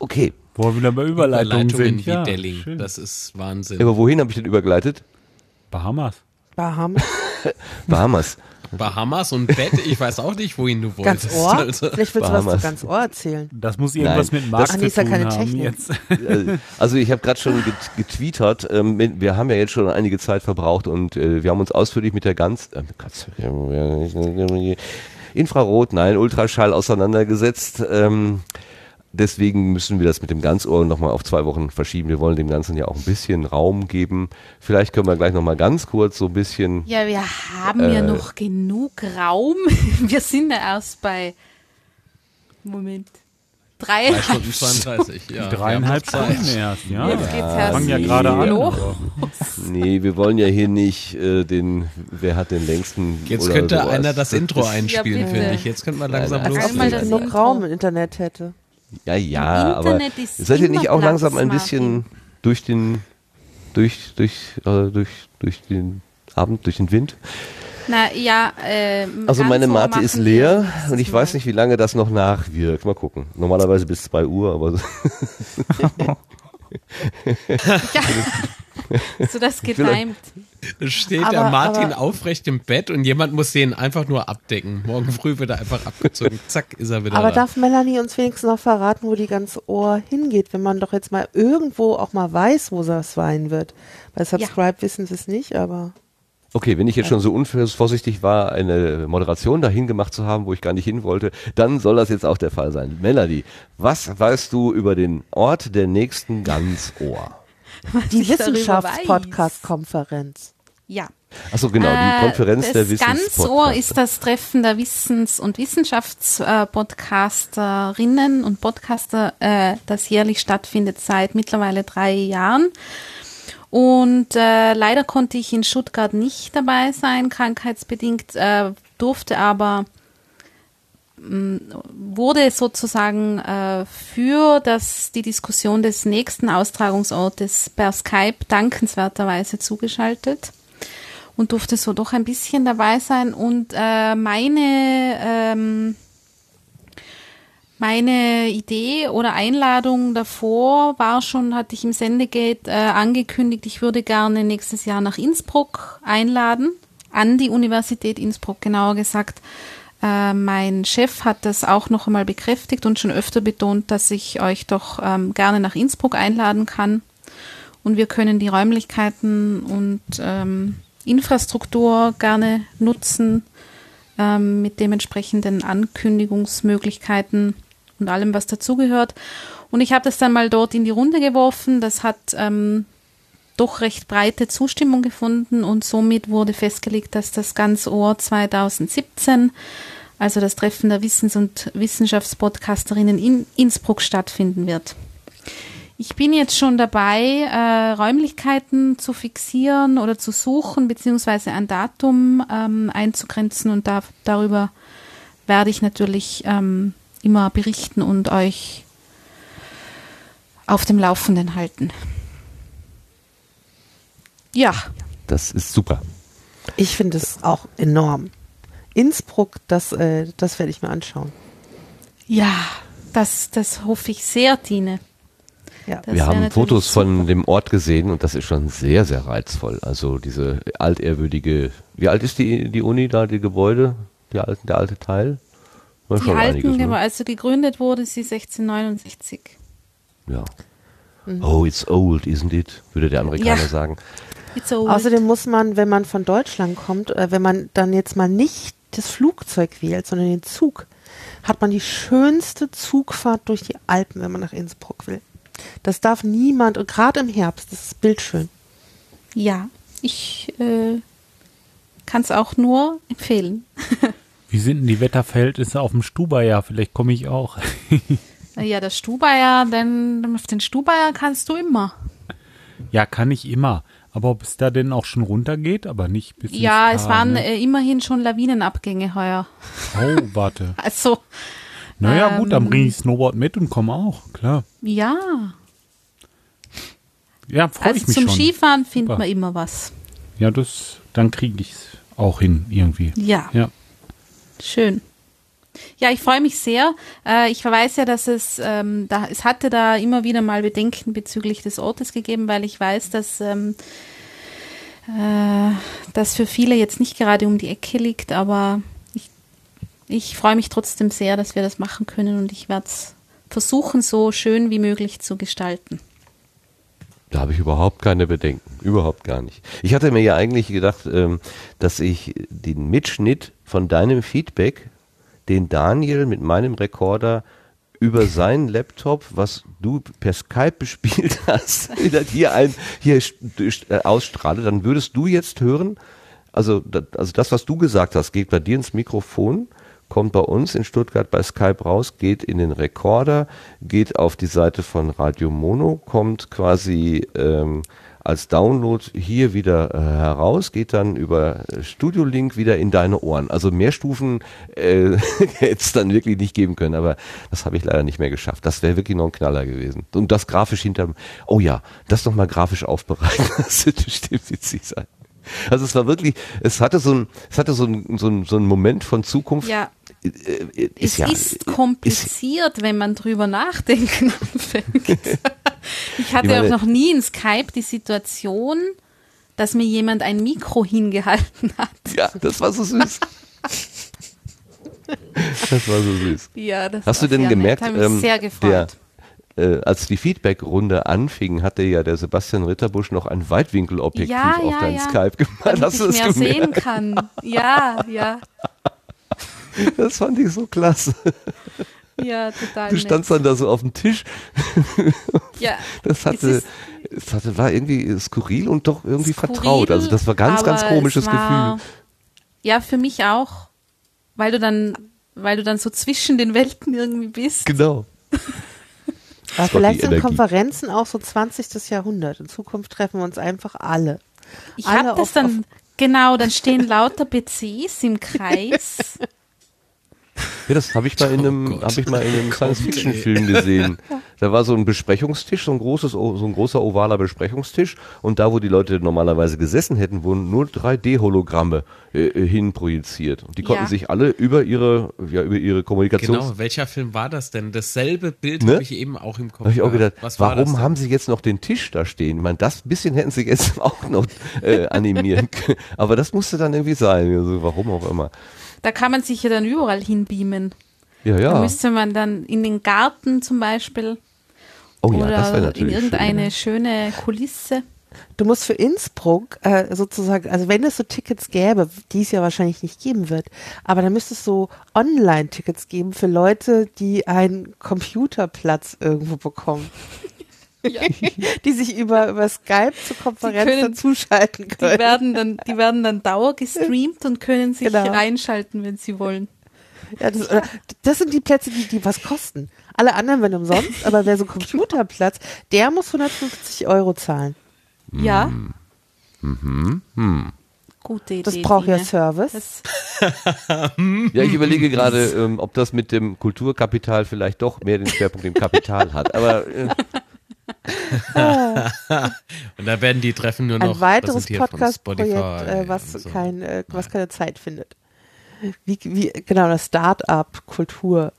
Okay. Wo wir wieder bei Überleitungen Überleitungen sind. wie Ja, Delling. schön. Das ist Wahnsinn. Aber wohin habe ich denn übergeleitet? Bahamas. Bahamas. Bahamas. Bahamas und Bett, ich weiß auch nicht, wohin du wolltest. Ganz Ohr? Also- Vielleicht willst du was Bahamas. zu ganz Ohr erzählen. Das muss irgendwas Nein, mit Markt das- Ach nee, ist ja zu keine haben Technik. jetzt. Äh, Also ich habe gerade schon get getweetert, ähm, mit- wir haben ja jetzt schon einige Zeit verbraucht und äh, wir haben uns ausführlich mit der ganz äh, Infrarot, nein, Ultraschall auseinandergesetzt. Ähm, deswegen müssen wir das mit dem Ganzohr nochmal auf zwei Wochen verschieben. Wir wollen dem Ganzen ja auch ein bisschen Raum geben. Vielleicht können wir gleich nochmal ganz kurz so ein bisschen Ja, wir haben Äh. ja noch genug Raum. Wir sind ja erst bei, Moment, Drei dreieinhalb Stunden 32, ja. Dreieinhalb. Stunden erst, ja. Jetzt geht's erst Fangen ja gerade an. los. Nee, wir wollen ja hier nicht äh, den, wer hat den längsten. Jetzt oder könnte sowas. einer das Intro einspielen, Ja, finde ich. Jetzt könnte man langsam Nein, ob loslegen. man das genug. Raum im Internet hätte. Ja, ja, aber seid ihr nicht auch Platz, langsam ein bisschen durch den, durch, durch, äh, durch, durch den Abend, durch den Wind? Na ja, äh, Also meine so Mate ist leer und ich weiß nicht, wie lange das noch nachwirkt. Mal gucken. Normalerweise bis 2 Uhr, aber Ja. so das getimt. Da steht Aber- der Martin aber- aufrecht im Bett und jemand muss den einfach nur abdecken. Morgen früh wird er einfach abgezogen. Zack, ist er wieder Aber da. darf Melanie uns wenigstens noch verraten, wo die ganze Ohr hingeht, wenn man doch jetzt mal irgendwo auch mal weiß, wo das sein wird? Bei Subscribe wissen sie es nicht, aber Okay, wenn ich jetzt schon so unvorsichtig war, eine Moderation dahin gemacht zu haben, wo ich gar nicht hin wollte, dann soll das jetzt auch der Fall sein. Melanie, was weißt du über den Ort der nächsten Ganzohr? die Wissenschafts-Podcast-Konferenz. Ja. Achso, genau, die Äh, Konferenz das der Wissenspodcaster. Ganzohr ist das Treffen der Wissens- und Wissenschaftspodcasterinnen und Podcaster, äh, das jährlich stattfindet seit mittlerweile drei Jahren. Und äh, leider konnte ich in Stuttgart nicht dabei sein, krankheitsbedingt, äh, durfte aber wurde sozusagen äh, für das, die Diskussion des nächsten Austragungsortes per Skype dankenswerterweise zugeschaltet und durfte so doch ein bisschen dabei sein. Und äh, meine, ähm, meine Idee oder Einladung davor war schon, hatte ich im Sendegate äh, angekündigt, ich würde gerne nächstes Jahr nach Innsbruck einladen, an die Universität Innsbruck genauer gesagt. Äh, mein Chef hat das auch noch einmal bekräftigt und schon öfter betont, dass ich euch doch ähm, gerne nach Innsbruck einladen kann. Und wir können die Räumlichkeiten und ähm, Infrastruktur gerne nutzen ähm, mit dementsprechenden Ankündigungsmöglichkeiten und allem, was dazugehört. Und ich habe das dann mal dort in die Runde geworfen. Das hat ähm, doch recht breite Zustimmung gefunden und somit wurde festgelegt, dass das Ganzohr 2017, also das Treffen der Wissens- und Wissenschaftspodcasterinnen in Innsbruck stattfinden wird. Ich bin jetzt schon dabei, äh, Räumlichkeiten zu fixieren oder zu suchen, beziehungsweise ein Datum ähm, einzugrenzen und da, darüber werde ich natürlich ähm, immer berichten und euch auf dem Laufenden halten. Ja, Das ist super. Ich finde es auch enorm. Innsbruck, das, äh, das werde ich mir anschauen. ja, das, das hoffe ich sehr, Tine. Ja. Das Wir haben Fotos von dem Ort gesehen und das ist schon sehr, sehr reizvoll. Also diese altehrwürdige, wie alt ist die, die Uni da, die Gebäude, die alten, der alte Teil? War Die schon alten, ne? also gegründet wurde sie 1669. Ja. Mhm. Oh, it's old, isn't it? Würde der Amerikaner Ja. sagen. It's old. Außerdem muss man, wenn man von Deutschland kommt, äh, wenn man dann jetzt mal nicht das Flugzeug wählt, sondern den Zug, hat man die schönste Zugfahrt durch die Alpen, wenn man nach Innsbruck will. Das darf niemand, und gerade im Herbst, das ist bildschön. Ja, ich äh, kann es auch nur empfehlen. Wie sind denn die Wetterverhältnisse auf dem Stubaier? Vielleicht komme ich auch. Ja, das Stubaier, denn auf den Stubaier kannst du immer. ja, kann ich immer. Aber ob es da denn auch schon runtergeht, aber nicht bis Ja, es waren ne? äh, immerhin schon Lawinenabgänge heuer. Oh, warte. Also, Naja, gut, dann ähm, bringe ich Snowboard mit und komme auch, klar. ja. Ja, freue Also ich mich zum schon. Skifahren findet man immer was. Ja, das, dann kriege ich es auch hin, irgendwie. Ja. Ja. Schön. Ja, ich freue mich sehr. Äh, ich weiß ja, dass es, ähm, da, es hatte da immer wieder mal Bedenken bezüglich des Ortes gegeben, weil ich weiß, dass ähm, äh, das für viele jetzt nicht gerade um die Ecke liegt, aber ich, ich freue mich trotzdem sehr, dass wir das machen können und ich werde es versuchen, so schön wie möglich zu gestalten. Da habe ich überhaupt keine Bedenken, überhaupt gar nicht. Ich hatte mir ja eigentlich gedacht, ähm, dass ich den Mitschnitt von deinem Feedback, den Daniel mit meinem Rekorder über seinen Laptop, was du per Skype bespielt hast, wieder hier ein hier äh, ausstrahle, dann würdest du jetzt hören, also, also das, was du gesagt hast, geht bei dir ins Mikrofon, kommt bei uns in Stuttgart bei Skype raus, geht in den Rekorder, geht auf die Seite von Radio Mono, kommt quasi ähm, als Download hier wieder äh, heraus, geht dann über äh, Studio Link wieder in deine Ohren. Also mehr Stufen äh, hätte es dann wirklich nicht geben können, aber das habe ich leider nicht mehr geschafft. Das wäre wirklich noch ein Knaller gewesen. Und das grafisch hinterm, oh ja, das nochmal grafisch aufbereiten, das wird bestimmt witzig sein. Also es war wirklich, es hatte so ein, es hatte so ein, so ein, so ein Moment von Zukunft. Ja. Äh, äh, Es ja- ist kompliziert, wenn man drüber nachdenken anfängt. Ich hatte Ich meine- auch noch nie in Skype die Situation, dass mir jemand ein Mikro hingehalten hat. Ja, das war so süß. Das war so süß. Ja, das Hast du denn gemerkt, ähm, sehr gefreut. der, äh, als die Feedback-Runde anfing, hatte ja der Sebastian Ritterbusch noch ein Weitwinkelobjektiv Ja, auf ja, dein ja. Skype gemacht. Damit Hast ich du mehr gemerkt? sehen kann. Ja, ja, Das fand ich so klasse. ja, total Du nett. standst dann da so auf dem Tisch. Ja, Das es hatte, ist es hatte, war irgendwie skurril und doch irgendwie skurril, vertraut. Also das war ganz, ganz komisches es war, Gefühl. Ja, für mich auch, weil du dann, weil du dann so zwischen den Welten irgendwie bist. Genau. Aber vielleicht sind Energie. Konferenzen auch so 20. Jahrhundert. In Zukunft treffen wir uns einfach alle. Ich Alle habe das auf- dann, genau, dann stehen lauter PCs im Kreis. Ja, das habe ich mal in einem, habe ich mal in einem Science-Fiction-Film gesehen. Da war so ein Besprechungstisch, so ein großes, so ein großer ovaler Besprechungstisch und da, wo die Leute normalerweise gesessen hätten, wurden nur 3D-Hologramme äh, äh, hinprojiziert. Und die konnten Ja. sich alle über ihre, ja, über ihre Kommunikation. Genau, welcher Film war das denn? Dasselbe Bild Ne? habe ich eben auch im Kopf. Da habe ich auch gedacht. Was warum haben sie jetzt noch den Tisch da stehen? Ich meine, das bisschen hätten sie jetzt auch noch äh, animieren können. Aber das musste dann irgendwie sein. Also, warum auch immer. Da kann man sich ja dann überall hinbeamen. Ja, Da ja. müsste man dann in den Garten zum Beispiel Oh ja, oder in irgendeine schöne Kulisse. Du musst für Innsbruck äh, sozusagen, also wenn es so Tickets gäbe, die es ja wahrscheinlich nicht geben wird, aber dann müsste es so Online-Tickets geben für Leute, die einen Computerplatz irgendwo bekommen. die sich über, über Skype zur Konferenz können- dazuschalten können. Die werden dann, die werden dann dauer gestreamt und können sich Genau. reinschalten, wenn sie wollen. Ja, das, das sind die Plätze, die, die was kosten. Alle anderen werden umsonst, aber wer so einen Computerplatz, der muss 150 Euro zahlen. Ja, Mhm. Hm. gute Idee. Das braucht ja. Service. Das, Ja, ich überlege gerade, ähm, ob das mit dem Kulturkapital vielleicht doch mehr den Schwerpunkt im Kapital hat. Aber äh, Und da werden die Treffen nur noch Ein weiteres Podcast-Projekt, Spotify äh, was, so. kein, äh, was keine Zeit findet. Wie, wie, genau, das Start-up-Kultur.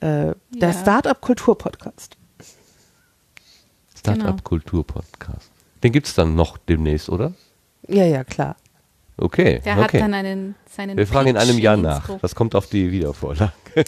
Äh, Der Ja. Start-up-Kultur-Podcast. Startup-Kultur-Podcast. Den gibt's dann noch demnächst, oder? Ja, ja, klar. Okay. der hat okay. dann einen, seinen Wir fragen in einem Jahr nach. Das kommt auf die Wiedervorlage.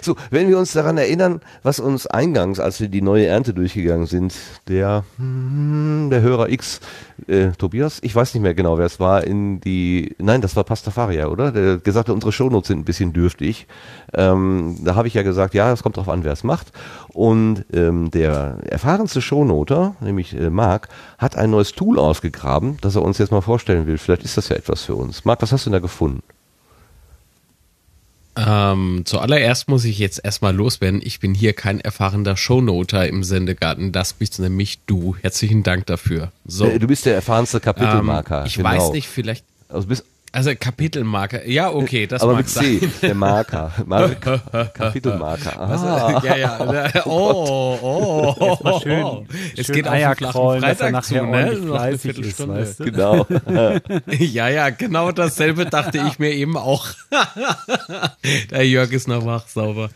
so, wenn wir uns daran erinnern, was uns eingangs, als wir die neue Ernte durchgegangen sind, der, hm, der Hörer X, äh, Tobias, ich weiß nicht mehr genau, wer es war, in die, nein, das war Pastafaria, oder? Der gesagt hat, unsere Shownotes sind ein bisschen dürftig. Ähm, da habe ich ja gesagt, ja, es kommt drauf an, wer es macht. Und ähm, der erfahrenste Shownoter, nämlich äh, Marc, hat ein neues Tool ausgegraben, das er uns jetzt mal vorstellen will. Vielleicht ist das ja etwas für uns. Marc, was hast du denn da gefunden? Ähm, zuallererst muss ich jetzt erstmal loswerden. Ich bin hier kein erfahrener Shownoter im Sendegarten. Das bist nämlich du. Herzlichen Dank dafür. So. Äh, Du bist der erfahrenste Kapitelmarker. Ähm, ich genau. weiß nicht, vielleicht. Also, bist, Also Kapitelmarker. Ja, okay, das aber mag mit C, sein. der Marker. Mar Kapitelmarker. Was, Ah. ja, ja. Oh, oh, oh. Erstmal schön- es schön geht Eier kraulen, dass er nachher zu, ne? fleißig ist, weißt du? Genau. ja, ja, genau dasselbe dachte ich mir eben auch. Der Jörg ist noch wach, sauber.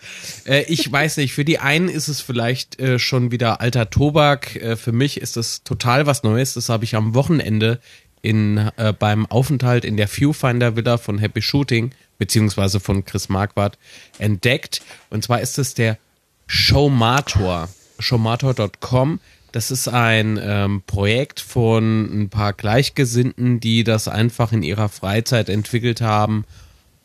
Äh, ich weiß nicht, für die einen ist es vielleicht äh, schon wieder alter Tobak. Äh, für mich ist das total was Neues. Das habe ich am Wochenende in, äh, beim Aufenthalt in der Viewfinder Villa von Happy Shooting, beziehungsweise von Chris Marquardt, entdeckt. Und zwar ist es der Showmator. Showmator.com. Das ist ein ähm, Projekt von ein paar Gleichgesinnten, die das einfach in ihrer Freizeit entwickelt haben.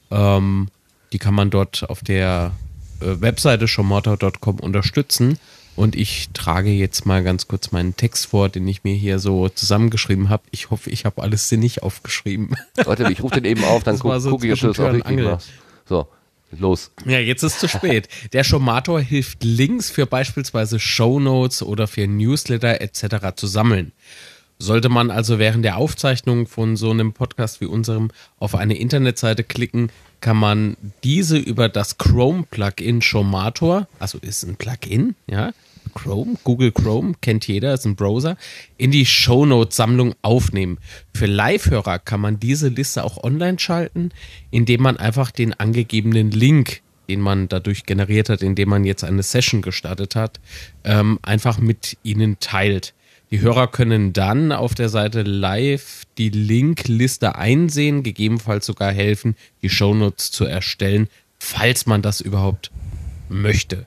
Ähm, die kann man dort auf der äh, Webseite showmator.com unterstützen. Und ich trage jetzt mal ganz kurz meinen Text vor, den ich mir hier so zusammengeschrieben habe. Ich hoffe, ich habe alles sinnig aufgeschrieben. Warte, ich rufe den eben auf, dann gucke so guck ich, ob du das auch richtig machst. So, los. Ja, jetzt ist zu spät. Der Showmator hilft Links für beispielsweise Shownotes oder für Newsletter etc. zu sammeln. Sollte man also während der Aufzeichnung von so einem Podcast wie unserem auf eine Internetseite klicken, kann man diese über das Chrome-Plugin Showmator, also ist ein Plugin, ja, Chrome, Google Chrome, kennt jeder, ist ein Browser, in die Shownotes-Sammlung aufnehmen. Für Live-Hörer kann man diese Liste auch online schalten, indem man einfach den angegebenen Link, den man dadurch generiert hat, indem man jetzt eine Session gestartet hat, ähm, einfach mit ihnen teilt. Die Hörer können dann auf der Seite live die Linkliste einsehen, gegebenenfalls sogar helfen, die Shownotes zu erstellen, falls man das überhaupt möchte.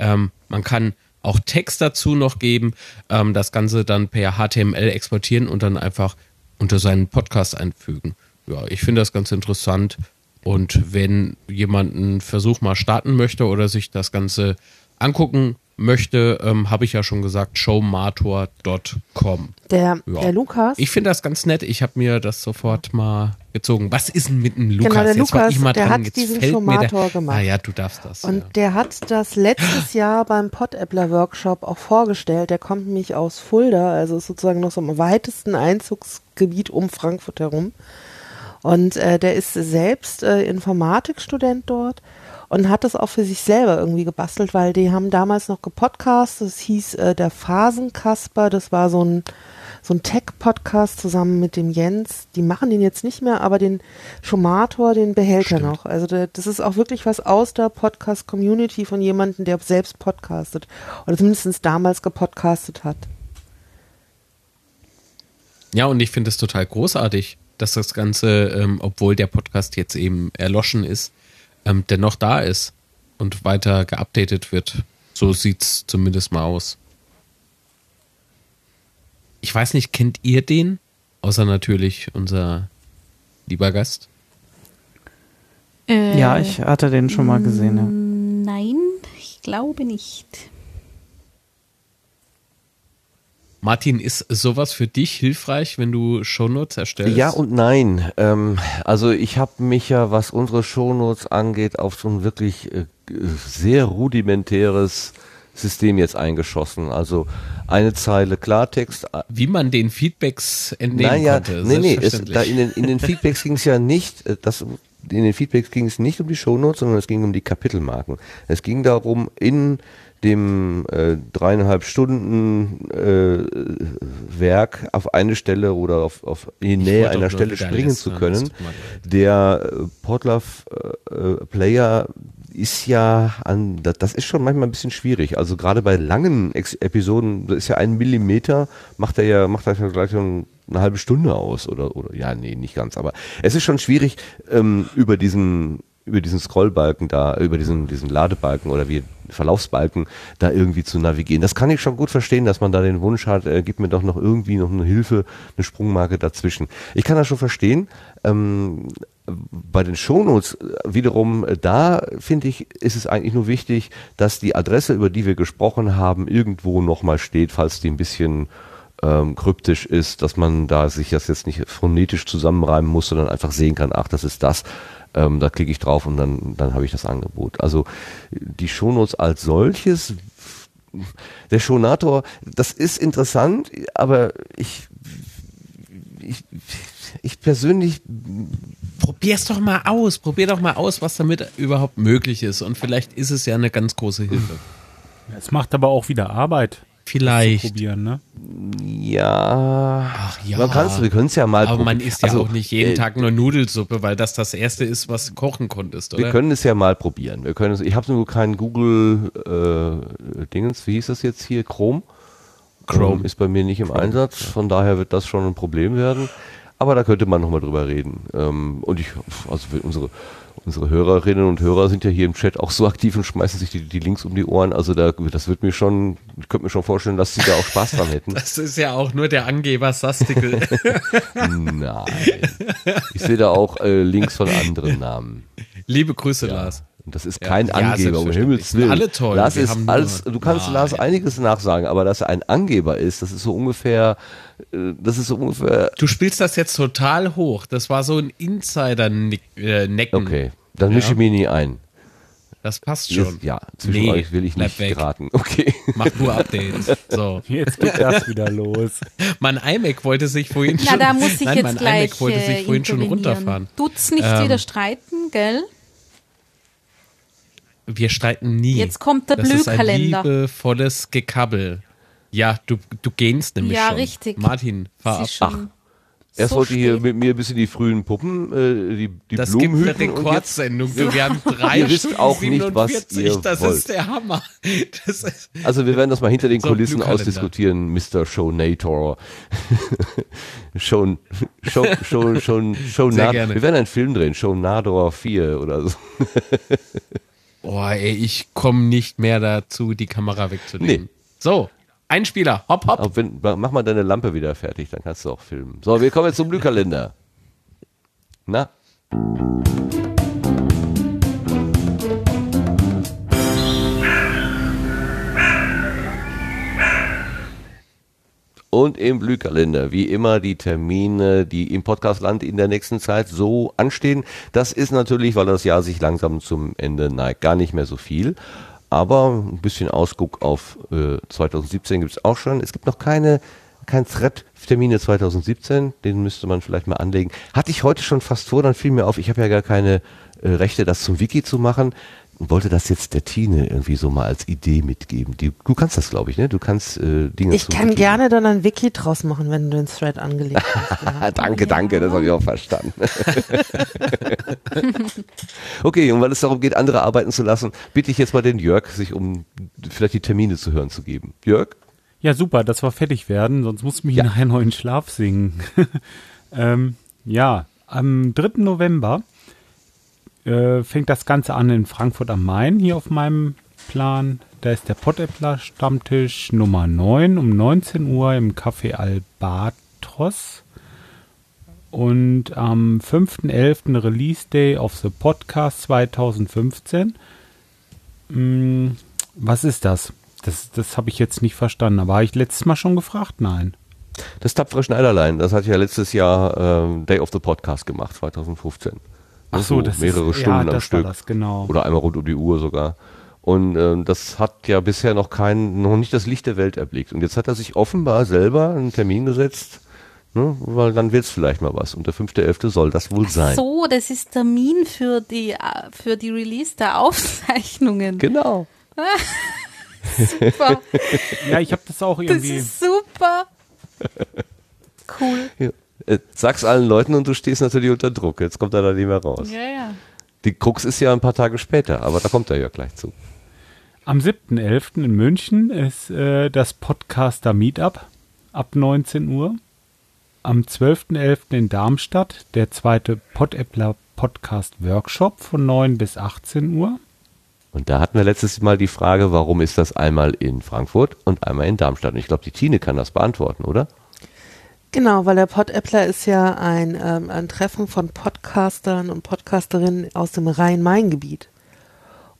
Ähm, man kann auch Text dazu noch geben, ähm, das Ganze dann per HTML exportieren und dann einfach unter seinen Podcast einfügen. Ja, ich finde das ganz interessant. Und wenn jemand einen Versuch mal starten möchte oder sich das Ganze angucken möchte, ähm, habe ich ja schon gesagt, showmator.com. Der, Ja. der Lukas. Ich finde das ganz nett. Ich habe mir das sofort mal gezogen. Was ist denn mit dem Lukas? Genau, der Jetzt Lukas, der dran. hat Jetzt diesen mir der- Showmator gemacht. Ah ja, du darfst das. Und ja. der hat das letztes Jahr beim Podappler Workshop auch vorgestellt. Der kommt nämlich aus Fulda, also ist sozusagen noch so am weitesten Einzugsgebiet um Frankfurt herum. Und äh, der ist selbst äh, Informatikstudent dort und hat das auch für sich selber irgendwie gebastelt, weil die haben damals noch gepodcastet. Das hieß äh, der Phasenkasper. Das war so ein so ein Tech-Podcast zusammen mit dem Jens. Die machen den jetzt nicht mehr, aber den Schomator, den behält er noch. Also der, das ist auch wirklich was aus der Podcast-Community von jemandem, der selbst podcastet. Oder zumindest damals gepodcastet hat. Ja, und ich finde es total großartig, dass das Ganze, ähm, obwohl der Podcast jetzt eben erloschen ist, ähm, dennoch da ist und weiter geupdatet wird. So sieht's zumindest mal aus. Ich weiß nicht, kennt ihr den? Außer natürlich unser lieber Gast. Äh, Ja, ich hatte den schon mal gesehen, ja. Nein, ich glaube nicht. Martin, ist sowas für dich hilfreich, wenn du Shownotes erstellst? Ja und nein. Ähm, also ich habe mich ja, was unsere Shownotes angeht, auf so ein wirklich äh, sehr rudimentäres System jetzt eingeschossen. Also eine Zeile Klartext. Wie man den Feedbacks entnehmen naja, konnte. Nee, nee, es, da in, den, in den Feedbacks ging es ja nicht, äh, das, in den Feedbacks ging es nicht um die Shownotes, sondern es ging um die Kapitelmarken. Es ging darum, in dem äh, dreieinhalb Stunden äh, Werk auf eine Stelle oder auf, auf in Nähe einer Stelle springen zu können. Der äh, Podlove äh, Player ist ja an, das, das ist schon manchmal ein bisschen schwierig. Also gerade bei langen Ex Episoden, das ist ja ein Millimeter, macht er ja, macht er ja gleich schon eine halbe Stunde aus oder, oder, ja, nee, nicht ganz, aber es ist schon schwierig, ähm, über diesen, über diesen Scrollbalken da, über diesen, diesen Ladebalken oder wie Verlaufsbalken da irgendwie zu navigieren. Das kann ich schon gut verstehen, dass man da den Wunsch hat, äh, gib mir doch noch irgendwie noch eine Hilfe, eine Sprungmarke dazwischen. Ich kann das schon verstehen. Ähm, bei den Shownotes äh, wiederum, äh, da finde ich, ist es eigentlich nur wichtig, dass die Adresse, über die wir gesprochen haben, irgendwo nochmal steht, falls die ein bisschen ähm, kryptisch ist, dass man da sich das jetzt nicht phonetisch zusammenreimen muss, sondern einfach sehen kann, ach, das ist das. Ähm, da klicke ich drauf und dann, dann habe ich das Angebot. Also die Shownotes als solches, der Shownator, das ist interessant, aber ich, ich, ich persönlich Probier's doch mal aus. Probier doch mal aus, was damit überhaupt möglich ist. Und vielleicht ist es ja eine ganz große Hilfe. Es macht aber auch wieder Arbeit. Vielleicht. Probieren, ne? Ja. Ach ja. Man kann's, wir können es ja mal Aber man probieren. isst ja Also, auch nicht jeden äh, Tag nur Nudelsuppe, weil das das erste ist, was du kochen konntest, oder? Wir können es ja mal probieren. Wir können es, ich habe nur keinen Google äh, wie hieß das jetzt hier? Chrome. Chrome. Ähm, ist bei mir nicht im Einsatz, von daher wird das schon ein Problem werden. Aber da könnte man nochmal drüber reden. Ähm, und ich, also wir- unsere, unsere Hörerinnen und Hörer sind ja hier im Chat auch so aktiv und schmeißen sich die, die Links um die Ohren. Also da, das wird mir schon, ich könnte mir schon vorstellen, dass sie da auch Spaß dran hätten. Das ist ja auch nur der Angeber Sastikel. Nein. Ich sehe da auch äh, Links von anderen Namen. Liebe Grüße, Lars. Und das ist Ja. kein Ja, Angeber, um. Himmels Willen. Alle toll. Lars ist alles, du kannst Nein. Lars einiges nachsagen, aber dass er ein Angeber ist, das ist so ungefähr, äh, das ist so ungefähr. Du spielst das jetzt total hoch. Das war so ein Insider-Necken. Okay, dann mische ich mich nie ein. Das passt schon. Jetzt, ja, zwischen euch will ich nicht weg. geraten. Okay. Mach nur Updates. So. Jetzt geht das wieder los. Mein iMac wollte sich vorhin Na, schon. da muss ich nein, jetzt mein gleich iMac wollte äh, sich vorhin schon runterfahren. Tut's nicht Ähm, wieder streiten, gell? Wir streiten nie. Jetzt kommt der das ist ein Blühkalender. liebevolles Gekabbel. Ja, du, du gähnst nämlich Ja, schon. richtig. Martin, fahr ab. Sie schon Erst so wollte hier mit mir ein bisschen die frühen Puppen, äh, die, die Das Blumen gibt eine jetzt- Rekordsendung. Du, wir haben drei Ihr wisst auch nicht, was 47. ihr Das wollt. ist der Hammer. Das ist, Also wir werden das mal hinter den So, Kulissen ausdiskutieren, Mr. Shownator. Show, Show, Show, Show, Show Sehr gerne. Wir werden einen Film drehen, Shownador 4 oder so. oh, ey, ich komme nicht mehr dazu, die Kamera wegzunehmen. Nee. So, ein Spieler. Hopp, hopp. Wenn, mach mal deine Lampe wieder fertig, dann kannst du auch filmen. So, wir kommen jetzt zum Blühkalender. Na? Und im Blühkalender, wie immer, die Termine, die im Podcastland in der nächsten Zeit so anstehen. Das ist natürlich, weil das Jahr sich langsam zum Ende neigt, gar nicht mehr so viel. Aber ein bisschen Ausguck auf äh, 2017 gibt es auch schon. Es gibt noch keine kein Thread Termine 2017, den müsste man vielleicht mal anlegen. Hatte ich heute schon fast vor, dann fiel mir auf, ich habe ja gar keine äh, Rechte, das zum Wiki zu machen. Und wollte das jetzt der Tine irgendwie so mal als Idee mitgeben. Die, du kannst das, glaube ich, ne? Du kannst äh, Dinge Ich kann gerne dann ein Wiki draus machen, wenn du den Thread angelegt hast. Ja. danke, danke, das habe ich auch verstanden. okay, und weil es darum geht, andere arbeiten zu lassen, bitte ich jetzt mal den Jörg, sich um vielleicht die Termine zu hören zu geben. Jörg? Ja, super, dass wir fertig werden, sonst muss ich mich nachher noch in Schlaf singen. ähm, ja, am 3. November äh, fängt das Ganze an in Frankfurt am Main, hier auf meinem Plan. Da ist der Pottäppler Stammtisch Nummer 9 um 19 Uhr im Café Albatros. Und am 5.11. Release Day of the Podcast 2015. Hm, was ist das? Das, das habe ich jetzt nicht verstanden. Aber habe ich letztes Mal schon gefragt? Nein. Das tapfere Schneiderlein, das hat ja letztes Jahr ähm, Day of the Podcast gemacht, 2015. Ach so, das ist- mehrere ja, Stunden am das war Stück. das, genau. Oder einmal rund um die Uhr sogar. Und ähm, das hat ja bisher noch kein, noch nicht das Licht der Welt erblickt. Und jetzt hat er sich offenbar selber einen Termin gesetzt, ne, weil dann wird's vielleicht mal was. Und der 5.11. soll das wohl sein. So, das ist Termin für die, äh, für die Release der Aufzeichnungen. Genau. super. Ja, ich habe das auch Das irgendwie. ist super. Cool. Ja. Äh, Sag's allen Leuten und du stehst natürlich unter Druck. Jetzt kommt er da nicht mehr raus. Ja, ja. Die Krux ist ja ein paar Tage später, aber da kommt er ja gleich zu. Am 7.11. in München ist äh, das Podcaster Meetup ab 19 Uhr. Am 12.11. in Darmstadt der zweite Podappler Podcast Workshop von 9 bis 18 Uhr. Und da hatten wir letztes Mal die Frage, warum ist das einmal in Frankfurt und einmal in Darmstadt? Und ich glaube, die Tine kann das beantworten, oder? Genau, weil der Podappler ist ja ein, ähm, ein Treffen von Podcastern und Podcasterinnen aus dem Rhein-Main-Gebiet.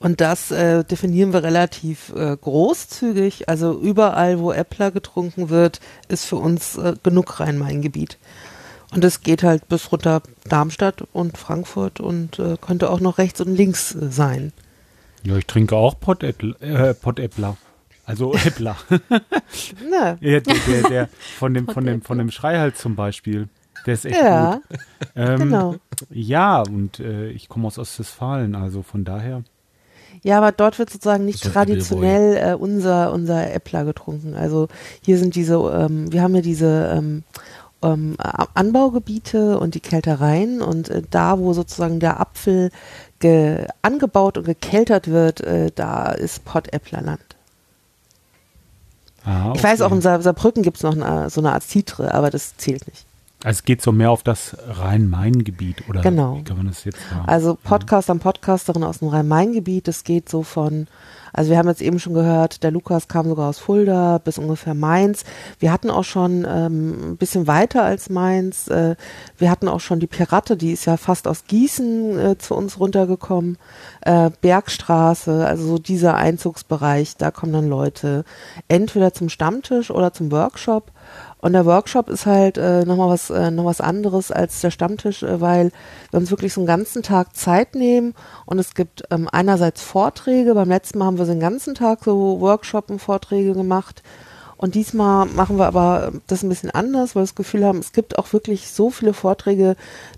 Und das äh, definieren wir relativ äh, großzügig. Also überall, wo Äppler getrunken wird, ist für uns äh, genug Rhein-Main-Gebiet. Und es geht halt bis runter Darmstadt und Frankfurt und äh, könnte auch noch rechts und links äh, sein. Ja, ich trinke auch Podappler. Also Äppler. Na. ja, der, der, der von dem, von dem, von dem Schreihals zum Beispiel. Der ist echt Ja, gut. Ähm, genau. Ja, und äh, ich komme aus Ostwestfalen, also von daher. Ja, aber dort wird sozusagen nicht traditionell äh, unser, unser Äppler getrunken. Also hier sind diese, ähm, wir haben ja diese ähm, ähm, Anbaugebiete und die Kältereien und äh, da, wo sozusagen der Apfel ge angebaut und gekeltert wird, äh, da ist Pottäpplerland. Ah, Ich weiß auch, okay. in Saar Saarbrücken gibt es noch eine, so eine Art Zitre, aber das zählt nicht. Also es geht so mehr auf das Rhein-Main-Gebiet, oder Genau. wie kann man das jetzt sagen? Also Podcaster und Podcasterin aus dem Rhein-Main-Gebiet, das geht so von, also wir haben jetzt eben schon gehört, der Lukas kam sogar aus Fulda bis ungefähr Mainz. Wir hatten auch schon ähm, ein bisschen weiter als Mainz. Äh, wir hatten auch schon die Pirate, die ist ja fast aus Gießen äh, zu uns runtergekommen. Äh, Bergstraße, also so dieser Einzugsbereich, da kommen dann Leute entweder zum Stammtisch oder zum Workshop. Und der Workshop ist halt äh, nochmal was, äh, noch was anderes als der Stammtisch, äh, weil wir uns wirklich so einen ganzen Tag Zeit nehmen und es gibt ähm, einerseits Vorträge. Beim letzten Mal haben wir so den ganzen Tag so Workshop und Vorträge gemacht. Und diesmal machen wir aber das ein bisschen anders, weil wir das Gefühl haben, es gibt auch wirklich so viele Vorträge,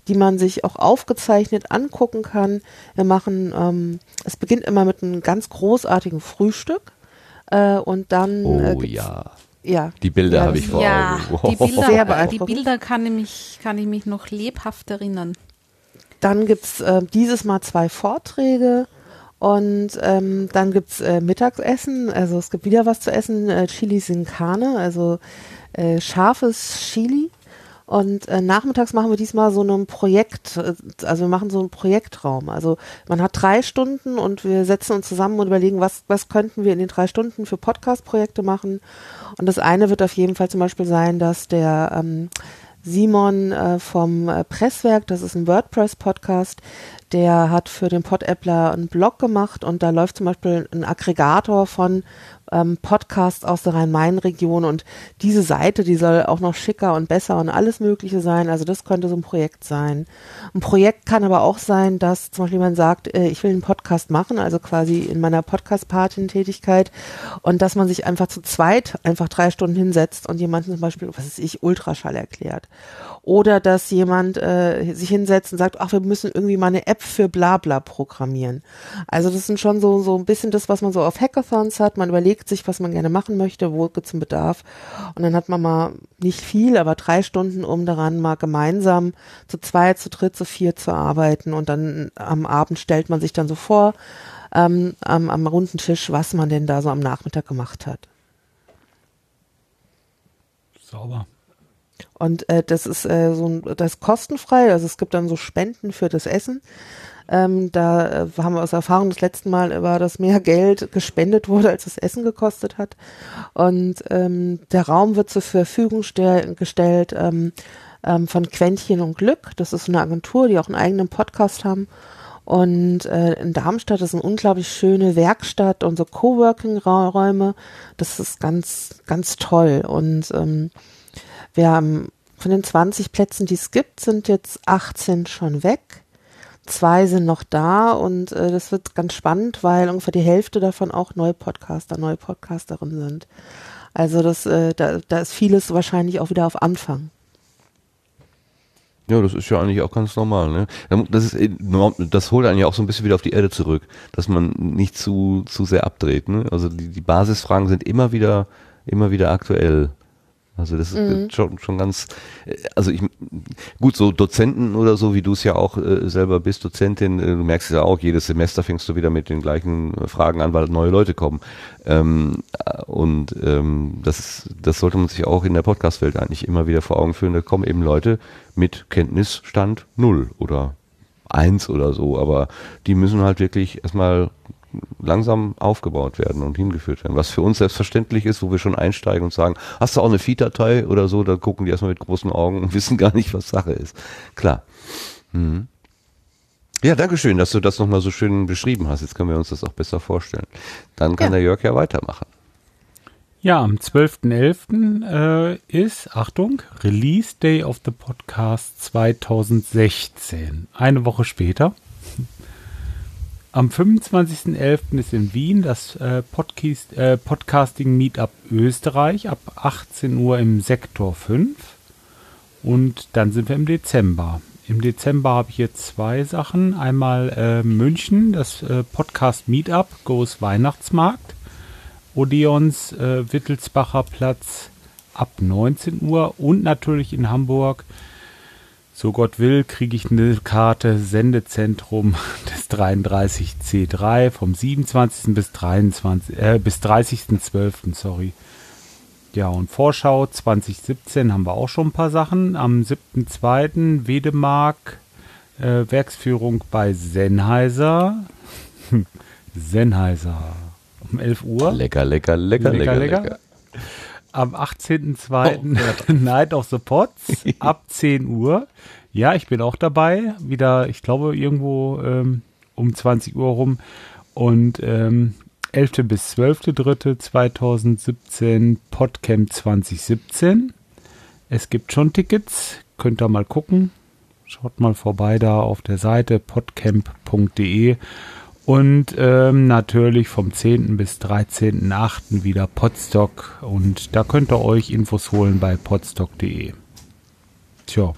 die man sich auch aufgezeichnet angucken kann. Wir machen, ähm, es beginnt immer mit einem ganz großartigen Frühstück äh, und dann. Oh äh, gibt's- ja. Ja. Die Bilder Ja, habe ich vor Ja, Augen. die Sehr Bilder, die beeindruckend. Bilder kann, ich mich, kann ich mich noch lebhaft erinnern. Dann gibt's äh, dieses Mal zwei Vorträge und ähm, dann gibt's äh, Mittagessen. Also es gibt wieder was zu essen, äh, Chili sin Carne, also äh, scharfes Chili. Und äh, nachmittags machen wir diesmal so ein Projekt, äh, also wir machen so einen Projektraum. Also man hat drei Stunden und wir setzen uns zusammen und überlegen, was, was könnten wir in den drei Stunden für Podcast-Projekte machen. Und das eine wird auf jeden Fall zum Beispiel sein, dass der ähm, Simon äh, vom äh, Presswerk, das ist ein WordPress-Podcast, der hat für den Podappler einen Blog gemacht und da läuft zum Beispiel ein Aggregator von ähm, Podcasts aus der Rhein-Main-Region und diese Seite, die soll auch noch schicker und besser und alles Mögliche sein. Also das könnte so ein Projekt sein. Ein Projekt kann aber auch sein, dass zum Beispiel jemand sagt, äh, ich will einen Podcast machen, also quasi in meiner Podcast-Patin-Tätigkeit und dass man sich einfach zu zweit einfach drei Stunden hinsetzt und jemanden zum Beispiel, was weiß ich, Ultraschall erklärt. Oder dass jemand äh, sich hinsetzt und sagt, ach, wir müssen irgendwie mal eine App für Blabla programmieren. Also das sind schon so, so ein bisschen das, was man so auf Hackathons hat. Man überlegt sich, was man gerne machen möchte, wo gibt es einen Bedarf. Und dann hat man mal nicht viel, aber drei Stunden, um daran mal gemeinsam zu zweit, zu dritt, zu vier zu arbeiten. Und dann am Abend stellt man sich dann so vor, ähm, am, am runden Tisch, was man denn da so am Nachmittag gemacht hat. Sauber. Und äh, das ist äh, so ein, das ist kostenfrei, also es gibt dann so Spenden für das Essen. Ähm, da äh, haben wir aus Erfahrung das letzte Mal war, dass mehr Geld gespendet wurde, als das Essen gekostet hat. Und ähm, der Raum wird zur Verfügung stell, gestellt ähm, ähm, von Quäntchen und Glück. Das ist eine Agentur, die auch einen eigenen Podcast haben. Und äh, in Darmstadt ist eine unglaublich schöne Werkstatt und so Coworking-Räume. Das ist ganz, ganz toll. Und ähm, wir haben von den 20 Plätzen, die es gibt, sind jetzt 18 schon weg. Zwei sind noch da und äh, das wird ganz spannend, weil ungefähr die Hälfte davon auch neue Podcaster, neue Podcasterinnen sind. Also das, äh, da, da ist vieles wahrscheinlich auch wieder auf Anfang. Ja, das ist ja eigentlich auch ganz normal. Ne? Das, ist, das holt einen ja auch so ein bisschen wieder auf die Erde zurück, dass man nicht zu, zu sehr abdreht. Ne? Also die, die Basisfragen sind immer wieder, immer wieder aktuell. Also das ist Mhm. schon, schon ganz, äh, also ich, gut, so Dozenten oder so, wie du es ja auch äh, selber bist, Dozentin, äh, du merkst es ja auch, jedes Semester fängst du wieder mit den gleichen äh, Fragen an, weil neue Leute kommen. Ähm, äh, und ähm, das, ist, das sollte man sich auch in der Podcast-Welt eigentlich immer wieder vor Augen führen. Da kommen eben Leute mit Kenntnisstand null oder eins oder so, aber die müssen halt wirklich erstmal langsam aufgebaut werden und hingeführt werden. Was für uns selbstverständlich ist, wo wir schon einsteigen und sagen, hast du auch eine Feed-Datei oder so, da gucken die erstmal mit großen Augen und wissen gar nicht, was Sache ist. Klar. Mhm. Ja, danke schön, dass du das nochmal so schön beschrieben hast. Jetzt können wir uns das auch besser vorstellen. Dann kann Ja. der Jörg ja weitermachen. Ja, am 12.11. Äh, ist, Achtung, Release Day of the Podcast 2016. Eine Woche später. Am 25.11. ist in Wien das äh, Podcast, äh, Podcasting Meetup Österreich ab 18 Uhr im Sektor 5. Und dann sind wir im Dezember. Im Dezember habe ich jetzt zwei Sachen. Einmal äh, München, das äh, Podcast Meetup Goes Weihnachtsmarkt. Odeons äh, Wittelsbacher Platz ab 19 Uhr und natürlich in Hamburg. So Gott will, kriege ich eine Karte Sendezentrum des 33C3 vom 27. bis 23 äh, bis 30.12. sorry. Ja, und Vorschau 2017 haben wir auch schon ein paar Sachen. Am 7.2. Wedemark äh, Werksführung bei Sennheiser. Sennheiser. Um 11 Uhr. Lecker, lecker, lecker, lecker, lecker. Am 18.02. Night of the Pots ab 10 Uhr. Ja, ich bin auch dabei. Wieder, ich glaube, irgendwo ähm, um 20 Uhr rum. Und ähm, 11. bis 12.03.2017 Podcamp 2017. Es gibt schon Tickets. Könnt ihr mal gucken. Schaut mal vorbei da auf der Seite podcamp.de. Und ähm, natürlich vom 10. bis 13.8. wieder Podstock. Und da könnt ihr euch Infos holen bei podstock.de. Tja.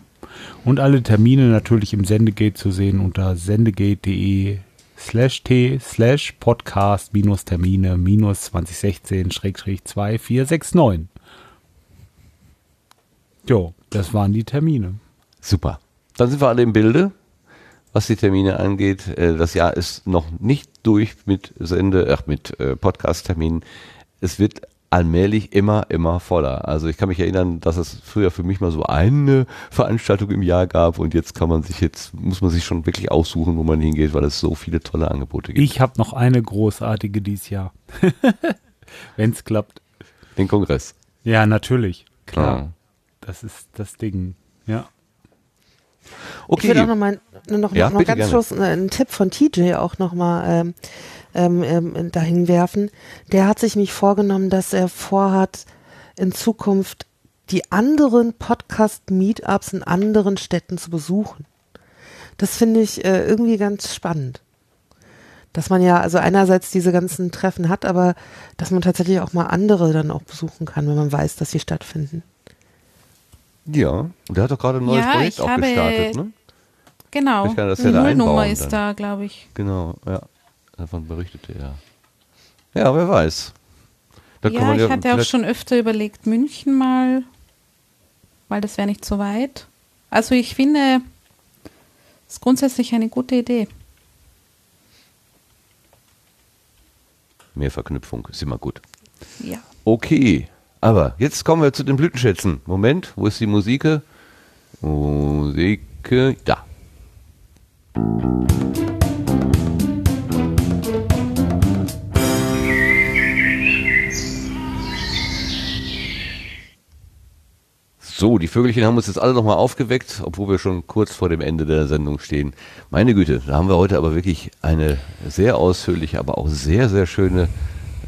Und alle Termine natürlich im Sendegate zu sehen unter sendegate.de slash t slash podcast minus Termine minus 2016 schrägstrich 2469. Jo, das waren die Termine. Super. Dann sind wir alle im Bilde, was die Termine angeht. Äh, Das Jahr ist noch nicht durch mit Sende, ach, mit äh, Podcast-Terminen. Es wird allmählich immer, immer voller. Also ich kann mich erinnern, dass es früher für mich mal so eine Veranstaltung im Jahr gab und jetzt kann man sich jetzt, muss man sich schon wirklich aussuchen, wo man hingeht, weil es so viele tolle Angebote gibt. Ich habe noch eine großartige dieses Jahr. Wenn es klappt. Den Kongress. Ja, natürlich. Klar. Ja. Das ist das Ding. Ja. Okay. Ich würde auch noch mal noch, Ja, noch, noch ganz gerne. schluss äh, einen Tipp von TJ auch noch mal ähm, ähm, ähm, dahin werfen. Der hat sich nämlich vorgenommen, dass er vorhat, in Zukunft die anderen Podcast-Meetups in anderen Städten zu besuchen. Das finde ich äh, irgendwie ganz spannend. Dass man ja also einerseits diese ganzen Treffen hat, aber dass man tatsächlich auch mal andere dann auch besuchen kann, wenn man weiß, dass sie stattfinden. Ja, der hat doch gerade ein neues Ja, Projekt ich auch habe- gestartet, ne? Genau. Vielleicht kann das ja da Nullnummer ist dann. da, glaube ich. Genau, ja. Davon berichtete er. Ja, wer weiß. Da ja, ich hatte auch schon öfter überlegt, München mal, weil das wäre nicht so weit. Also ich finde, es ist grundsätzlich eine gute Idee. Mehr Verknüpfung ist immer gut. Ja. Okay, aber jetzt kommen wir zu den Blütenschätzen. Moment, wo ist die Musik? Musik, da. So, die Vögelchen haben uns jetzt alle nochmal aufgeweckt, obwohl wir schon kurz vor dem Ende der Sendung stehen. Meine Güte, da haben wir heute aber wirklich eine sehr ausführliche, aber auch sehr, sehr schöne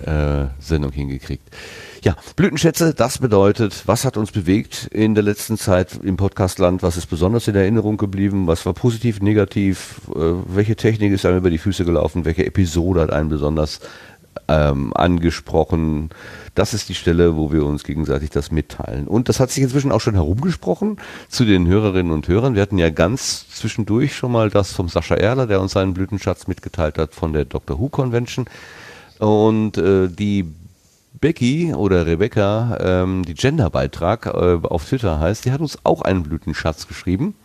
äh, Sendung hingekriegt. Ja, Blütenschätze, das bedeutet, was hat uns bewegt in der letzten Zeit im Podcastland? Was ist besonders in Erinnerung geblieben? Was war positiv, negativ? Äh, welche Technik ist einem über die Füße gelaufen? Welche Episode hat einen besonders ähm, angesprochen? Das ist die Stelle, wo wir uns gegenseitig das mitteilen. Und das hat sich inzwischen auch schon herumgesprochen zu den Hörerinnen und Hörern. Wir hatten ja ganz zwischendurch schon mal das vom Sascha Erler, der uns seinen Blütenschatz mitgeteilt hat von der Doctor Who Convention. Und äh, die Becky oder Rebecca, ähm, die Genderbeitrag äh, auf Twitter heißt, die hat uns auch einen Blütenschatz geschrieben.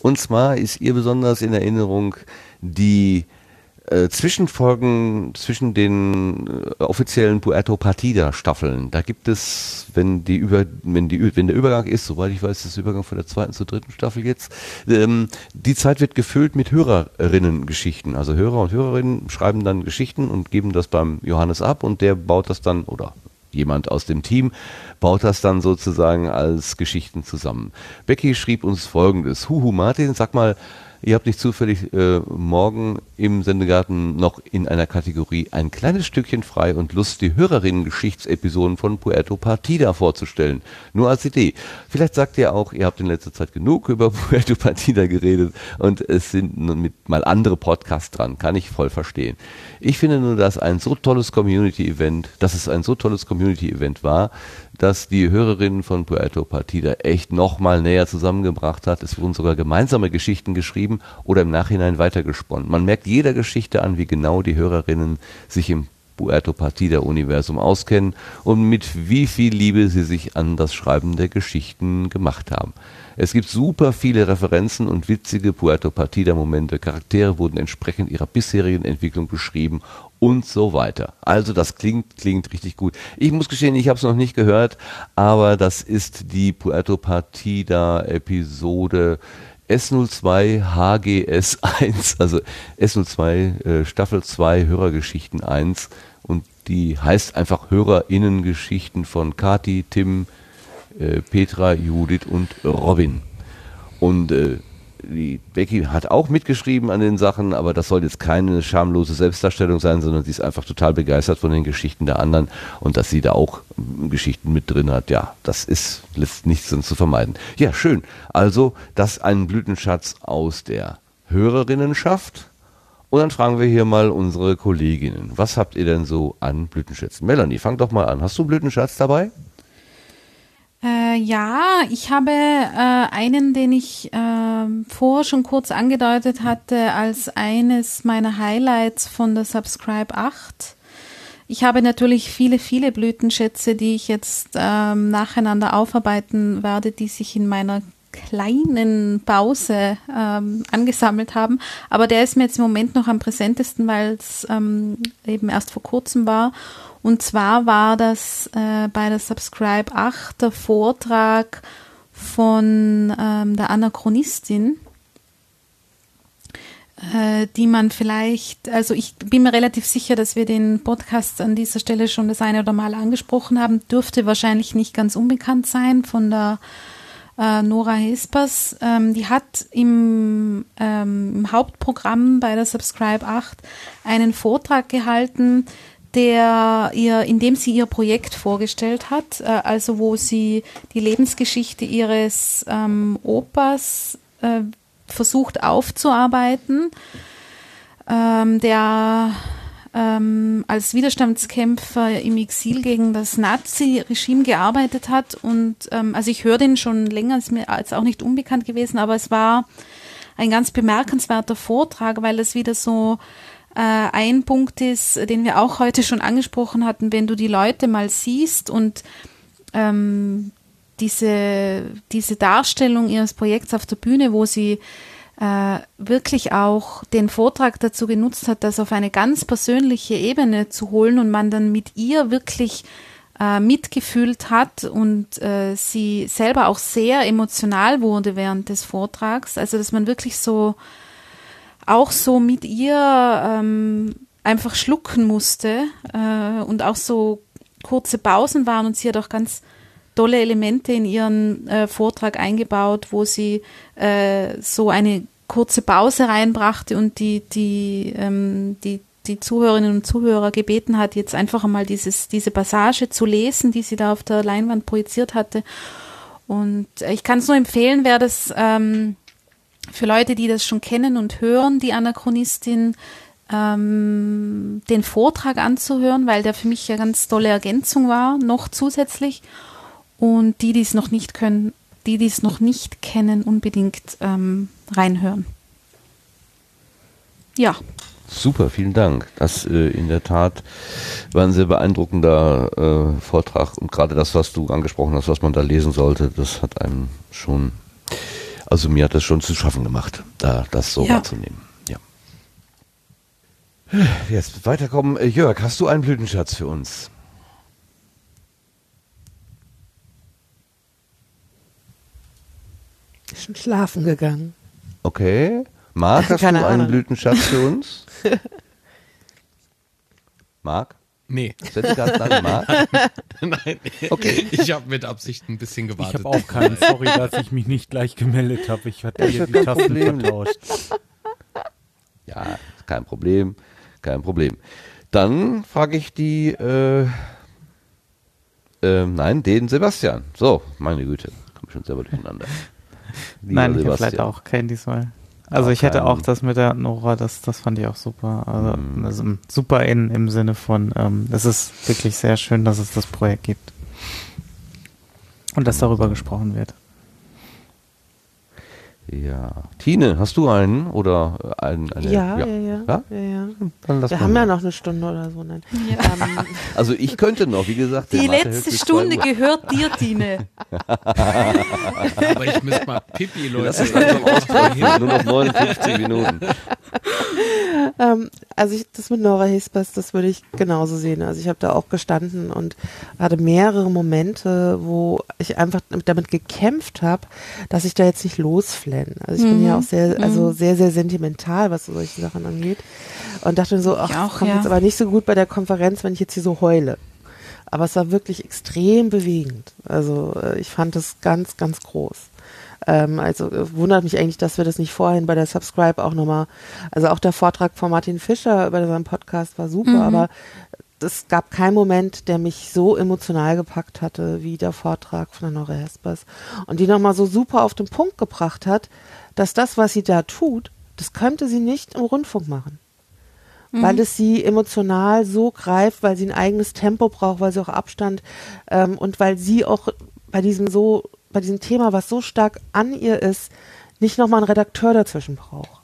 Und zwar ist ihr besonders in Erinnerung die äh, Zwischenfolgen zwischen den äh, offiziellen Puerto Partida Staffeln. Da gibt es, wenn die über, wenn die, wenn der Übergang ist, soweit ich weiß, ist der Übergang von der zweiten zur dritten Staffel jetzt, ähm, die Zeit wird gefüllt mit Hörerinnen-Geschichten. Also Hörer und Hörerinnen schreiben dann Geschichten und geben das beim Johannes ab und der baut das dann, oder jemand aus dem Team baut das dann sozusagen als Geschichten zusammen. Becky schrieb uns folgendes. Huhu Martin, sag mal, ihr habt nicht zufällig äh, morgen im Sendegarten noch in einer Kategorie ein kleines Stückchen frei und Lust, die Hörerinnen-Geschichtsepisoden von Puerto Partida vorzustellen. Nur als Idee. Vielleicht sagt ihr auch, ihr habt in letzter Zeit genug über Puerto Partida geredet und es sind nun mit mal andere Podcasts dran. Kann ich voll verstehen. Ich finde nur, dass ein so tolles Community-Event, dass es ein so tolles Community-Event war, dass die Hörerinnen von Puerto Partida echt nochmal näher zusammengebracht hat. Es wurden sogar gemeinsame Geschichten geschrieben oder im Nachhinein weitergesponnen. Man merkt jeder Geschichte an, wie genau die Hörerinnen sich im Puerto Partida Universum auskennen und mit wie viel Liebe sie sich an das Schreiben der Geschichten gemacht haben. Es gibt super viele Referenzen und witzige Puerto Partida Momente. Charaktere wurden entsprechend ihrer bisherigen Entwicklung beschrieben und so weiter. Also das klingt, klingt richtig gut. Ich muss gestehen, ich habe es noch nicht gehört, aber das ist die Puerto Partida Episode S02 HGS 1, also S02 äh, Staffel 2 Hörergeschichten 1 und die heißt einfach Hörerinnengeschichten von Kati, Tim, äh, Petra, Judith und Robin. Und äh, die Becky hat auch mitgeschrieben an den Sachen, aber das soll jetzt keine schamlose Selbstdarstellung sein, sondern sie ist einfach total begeistert von den Geschichten der anderen und dass sie da auch mm, Geschichten mit drin hat, ja, das ist lässt nichts zu vermeiden. Ja, schön. Also, das ein Blütenschatz aus der Hörerinnenschaft Und dann fragen wir hier mal unsere Kolleginnen. Was habt ihr denn so an Blütenschätzen? Melanie, fang doch mal an. Hast du einen Blütenschatz dabei? Äh, ja, ich habe äh, einen, den ich äh, vorher schon kurz angedeutet hatte, als eines meiner Highlights von der Subscribe 8. Ich habe natürlich viele, viele Blütenschätze, die ich jetzt ähm, nacheinander aufarbeiten werde, die sich in meiner kleinen Pause ähm, angesammelt haben. Aber der ist mir jetzt im Moment noch am präsentesten, weil es ähm, eben erst vor kurzem war. Und zwar war das äh, bei der Subscribe 8 der Vortrag von ähm, der Anachronistin, äh, die man vielleicht, also ich bin mir relativ sicher, dass wir den Podcast an dieser Stelle schon das eine oder mal angesprochen haben, dürfte wahrscheinlich nicht ganz unbekannt sein von der äh, Nora Hespers. Ähm, die hat im, ähm, im Hauptprogramm bei der Subscribe 8 einen Vortrag gehalten, der ihr, in dem sie ihr Projekt vorgestellt hat, äh, also wo sie die Lebensgeschichte ihres ähm, Opas äh, versucht aufzuarbeiten, ähm, der ähm, als Widerstandskämpfer im Exil gegen das Nazi-Regime gearbeitet hat. Und ähm, also ich höre den schon länger, ist mir als auch nicht unbekannt gewesen, aber es war ein ganz bemerkenswerter Vortrag, weil es wieder so ein Punkt ist, den wir auch heute schon angesprochen hatten, wenn du die Leute mal siehst und ähm, diese, diese Darstellung ihres Projekts auf der Bühne, wo sie äh, wirklich auch den Vortrag dazu genutzt hat, das auf eine ganz persönliche Ebene zu holen und man dann mit ihr wirklich äh, mitgefühlt hat und äh, sie selber auch sehr emotional wurde während des Vortrags. Also dass man wirklich so auch so mit ihr ähm, einfach schlucken musste äh, und auch so kurze Pausen waren und sie hat auch ganz tolle Elemente in ihren äh, Vortrag eingebaut, wo sie äh, so eine kurze Pause reinbrachte und die, die, ähm, die, die Zuhörerinnen und Zuhörer gebeten hat, jetzt einfach einmal dieses, diese Passage zu lesen, die sie da auf der Leinwand projiziert hatte. Und ich kann es nur empfehlen, wer das ähm, für Leute, die das schon kennen und hören, die Anachronistin, ähm, den Vortrag anzuhören, weil der für mich ja ganz tolle Ergänzung war, noch zusätzlich. Und die, die es noch nicht können, die, die es noch nicht kennen, unbedingt ähm, reinhören. Ja. Super, vielen Dank. Das äh, in der Tat war ein sehr beeindruckender äh, Vortrag und gerade das, was du angesprochen hast, was man da lesen sollte, das hat einem schon, also mir hat das schon zu schaffen gemacht, da das so Ja. wahrzunehmen. Ja. Jetzt weiterkommen. Äh, Jörg, hast du einen Blütenschatz für uns? Ist schon schlafen gegangen. Okay. Marc, hast Keine du einen Ahnung. Blütenschatz für uns? Marc? Nee. Sendegast, nein, Marc? Nein. Okay. Ich habe mit Absicht ein bisschen Ich gewartet. habe auch keinen. Sorry, dass ich mich nicht gleich gemeldet habe. Ich hatte Das hier die kein Tasten Problem. vertauscht. Ja, kein Problem. Kein Problem. Dann frage ich die, äh, ähm, nein, den Sebastian. So, meine Güte, komme schon selber durcheinander. Lieber Nein, ich habe Sebastian. leider auch keinen diesmal. Also ich hätte auch das mit der Nora, das, das fand ich auch super. Also, Mhm. also super in, im Sinne von, ähm, es ist wirklich sehr schön, dass es das Projekt gibt. Und dass darüber gesprochen wird. Ja. Tine, hast du einen oder äh, einen? Eine, Ja, ja, ja. ja? ja, ja. Dann lass Wir mal haben ja hören. noch eine Stunde oder so. Nein. Ähm, Also ich könnte noch, wie gesagt. Die letzte Stunde gehört dir, Tine. Aber ich müsste mal Pipi, Leute. Lass es langsam aussprechen, nur noch 59 Minuten. ähm, also ich, das mit Nora Hespers, das würde ich genauso sehen. Also ich habe da auch gestanden und hatte mehrere Momente, wo ich einfach damit gekämpft habe, dass ich da jetzt nicht losflenne. Also ich bin Mhm. ja auch sehr, also Mhm. sehr, sehr sentimental, was so solche Sachen angeht. Und dachte mir so, ach, auch, kommt ja. jetzt aber nicht so gut bei der Konferenz, wenn ich jetzt hier so heule. Aber es war wirklich extrem bewegend. Also äh, ich fand es ganz, ganz groß. Ähm, also äh, wundert mich eigentlich, dass wir das nicht vorhin bei der Subscribe auch nochmal, also auch der Vortrag von Martin Fischer über seinen Podcast war super, Mhm. aber es gab keinen Moment, der mich so emotional gepackt hatte wie der Vortrag von der Nora Hespers und die nochmal so super auf den Punkt gebracht hat, dass das, was sie da tut, das könnte sie nicht im Rundfunk machen. Mhm. weil es sie emotional so greift, weil sie ein eigenes Tempo braucht, weil sie auch Abstand ähm, und weil sie auch bei diesem so, bei diesem Thema, was so stark an ihr ist, nicht nochmal einen Redakteur dazwischen braucht.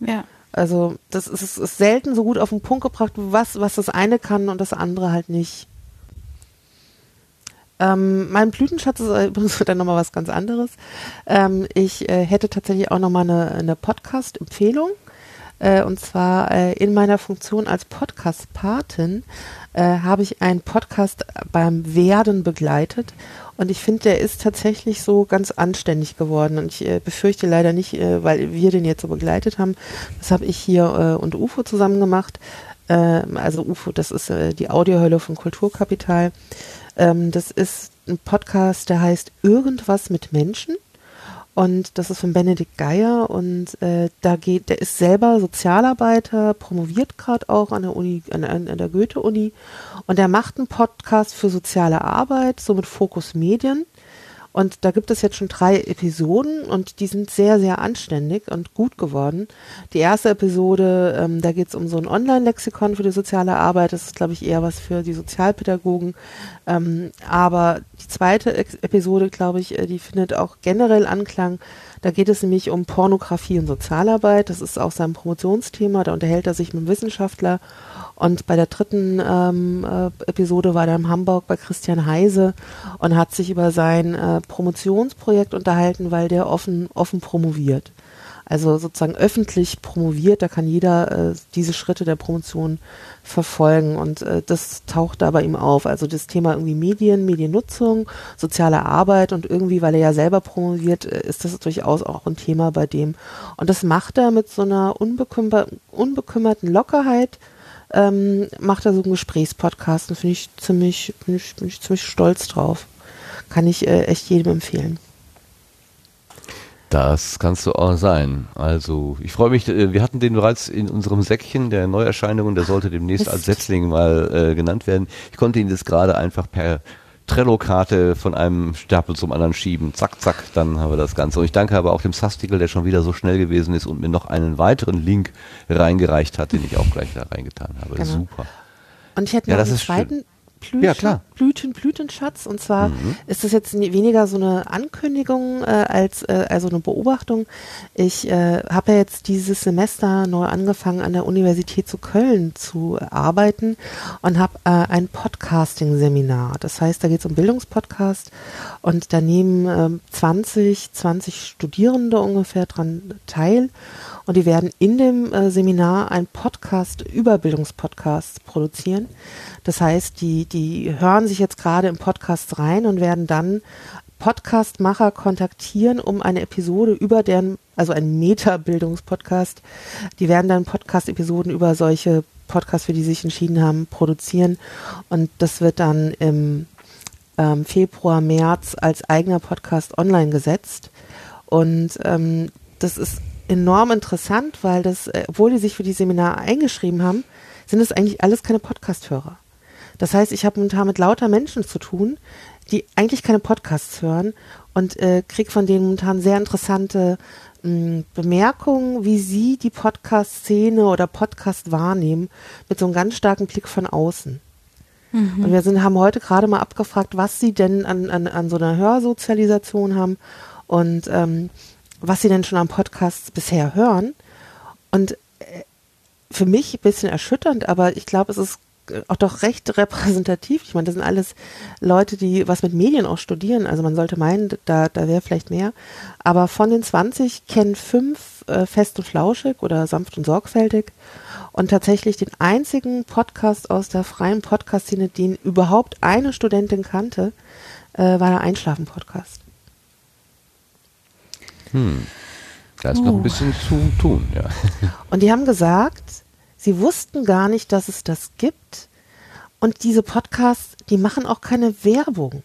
Ja. Also das ist, ist selten so gut auf den Punkt gebracht, was, was das eine kann und das andere halt nicht. Ähm, mein Blütenschatz ist äh, übrigens dann nochmal was ganz anderes. Ähm, ich äh, hätte tatsächlich auch nochmal eine, eine Podcast-Empfehlung. Äh, und zwar äh, in meiner Funktion als Podcast-Patin äh, habe ich einen Podcast beim Werden begleitet. Und ich finde, der ist tatsächlich so ganz anständig geworden. Und ich äh, befürchte leider nicht, äh, weil wir den jetzt so begleitet haben. Das habe ich hier äh, und UFO zusammen gemacht. Ähm, also UFO, das ist äh, die Audiohölle von Kulturkapital. Ähm, das ist ein Podcast, der heißt Irgendwas mit Menschen. Und das ist von Benedikt Geier und äh, da geht, der ist selber Sozialarbeiter, promoviert gerade auch an der Uni, an, an, der Goethe-Uni und der macht einen Podcast für soziale Arbeit, so mit Fokus Medien. Und da gibt es jetzt schon drei Episoden und die sind sehr, sehr anständig und gut geworden. Die erste Episode, ähm, da geht es um so ein Online-Lexikon für die soziale Arbeit. Das ist, glaube ich, eher was für die Sozialpädagogen. Ähm, aber die zweite Episode, glaube ich, äh, die findet auch generell Anklang. Da geht es nämlich um Pornografie und Sozialarbeit. Das ist auch sein Promotionsthema. Da unterhält er sich mit einem Wissenschaftler. Und bei der dritten ähm, äh, Episode war er in Hamburg bei Christian Heise und hat sich über sein äh, Promotionsprojekt unterhalten, weil der offen, offen promoviert. Also sozusagen öffentlich promoviert, da kann jeder äh, diese Schritte der Promotion verfolgen und äh, das taucht da bei ihm auf. Also das Thema irgendwie Medien, Mediennutzung, soziale Arbeit und irgendwie, weil er ja selber promoviert, äh, ist das durchaus auch ein Thema bei dem. Und das macht er mit so einer unbekümmer unbekümmerten Lockerheit, ähm, macht er so einen Gesprächspodcast und finde ich ziemlich, bin ich, bin ich ziemlich stolz drauf. Kann ich äh, echt jedem empfehlen. Das kannst du auch sein. Also, ich freue mich, äh, wir hatten den bereits in unserem Säckchen der Neuerscheinungen, der sollte demnächst als Setzling mal äh, genannt werden. Ich konnte ihn jetzt gerade einfach per Trello-Karte von einem Stapel zum anderen schieben. Zack, zack, dann haben wir das Ganze. Und ich danke aber auch dem Sastikel, der schon wieder so schnell gewesen ist und mir noch einen weiteren Link reingereicht hat, den ich auch gleich da reingetan habe. Genau. Super. Und ich hätte Ja, noch das einen ist schön. Blüten, Ja, klar. Blüten, Blütenschatz. Und zwar Mhm. ist das jetzt weniger so eine Ankündigung äh, als äh, also eine Beobachtung. Ich äh, habe ja jetzt dieses Semester neu angefangen, an der Universität zu Köln zu arbeiten und habe äh, ein Podcasting-Seminar. Das heißt, da geht es um Bildungspodcast und da nehmen ähm, 20, 20 Studierende ungefähr dran teil. Und die werden in dem äh, Seminar ein Podcast über Bildungspodcasts produzieren. Das heißt, die, die hören sich jetzt gerade im Podcast rein und werden dann Podcastmacher kontaktieren, um eine Episode über deren, also ein Meta-Bildungspodcast, die werden dann Podcast-Episoden über solche Podcasts, für die sie sich entschieden haben, produzieren. Und das wird dann im ähm, Februar, März als eigener Podcast online gesetzt. Und ähm, das ist enorm interessant, weil das, äh, obwohl die sich für die Seminare eingeschrieben haben, sind es eigentlich alles keine Podcast-Hörer. Das heißt, ich habe momentan mit lauter Menschen zu tun, die eigentlich keine Podcasts hören und äh, kriege von denen momentan sehr interessante mh, Bemerkungen, wie sie die Podcast-Szene oder Podcast wahrnehmen, mit so einem ganz starken Blick von außen. Mhm. Und wir sind, haben heute gerade mal abgefragt, was sie denn an, an, an so einer Hörsozialisation haben und ähm, was sie denn schon am Podcast bisher hören. Und äh, für mich ein bisschen erschütternd, aber ich glaube, es ist äh, auch doch recht repräsentativ. Ich meine, das sind alles Leute, die was mit Medien auch studieren. Also man sollte meinen, da, da wäre vielleicht mehr. Aber von den 20 kennen fünf äh, Fest und Flauschig oder Sanft und Sorgfältig. Und tatsächlich den einzigen Podcast aus der freien Podcast-Szene, den überhaupt eine Studentin kannte, äh, war der Einschlafen-Podcast. Hm. Da ist noch Oh. ein bisschen zu tun, ja. Und die haben gesagt, sie wussten gar nicht, dass es das gibt. Und diese Podcasts, die machen auch keine Werbung.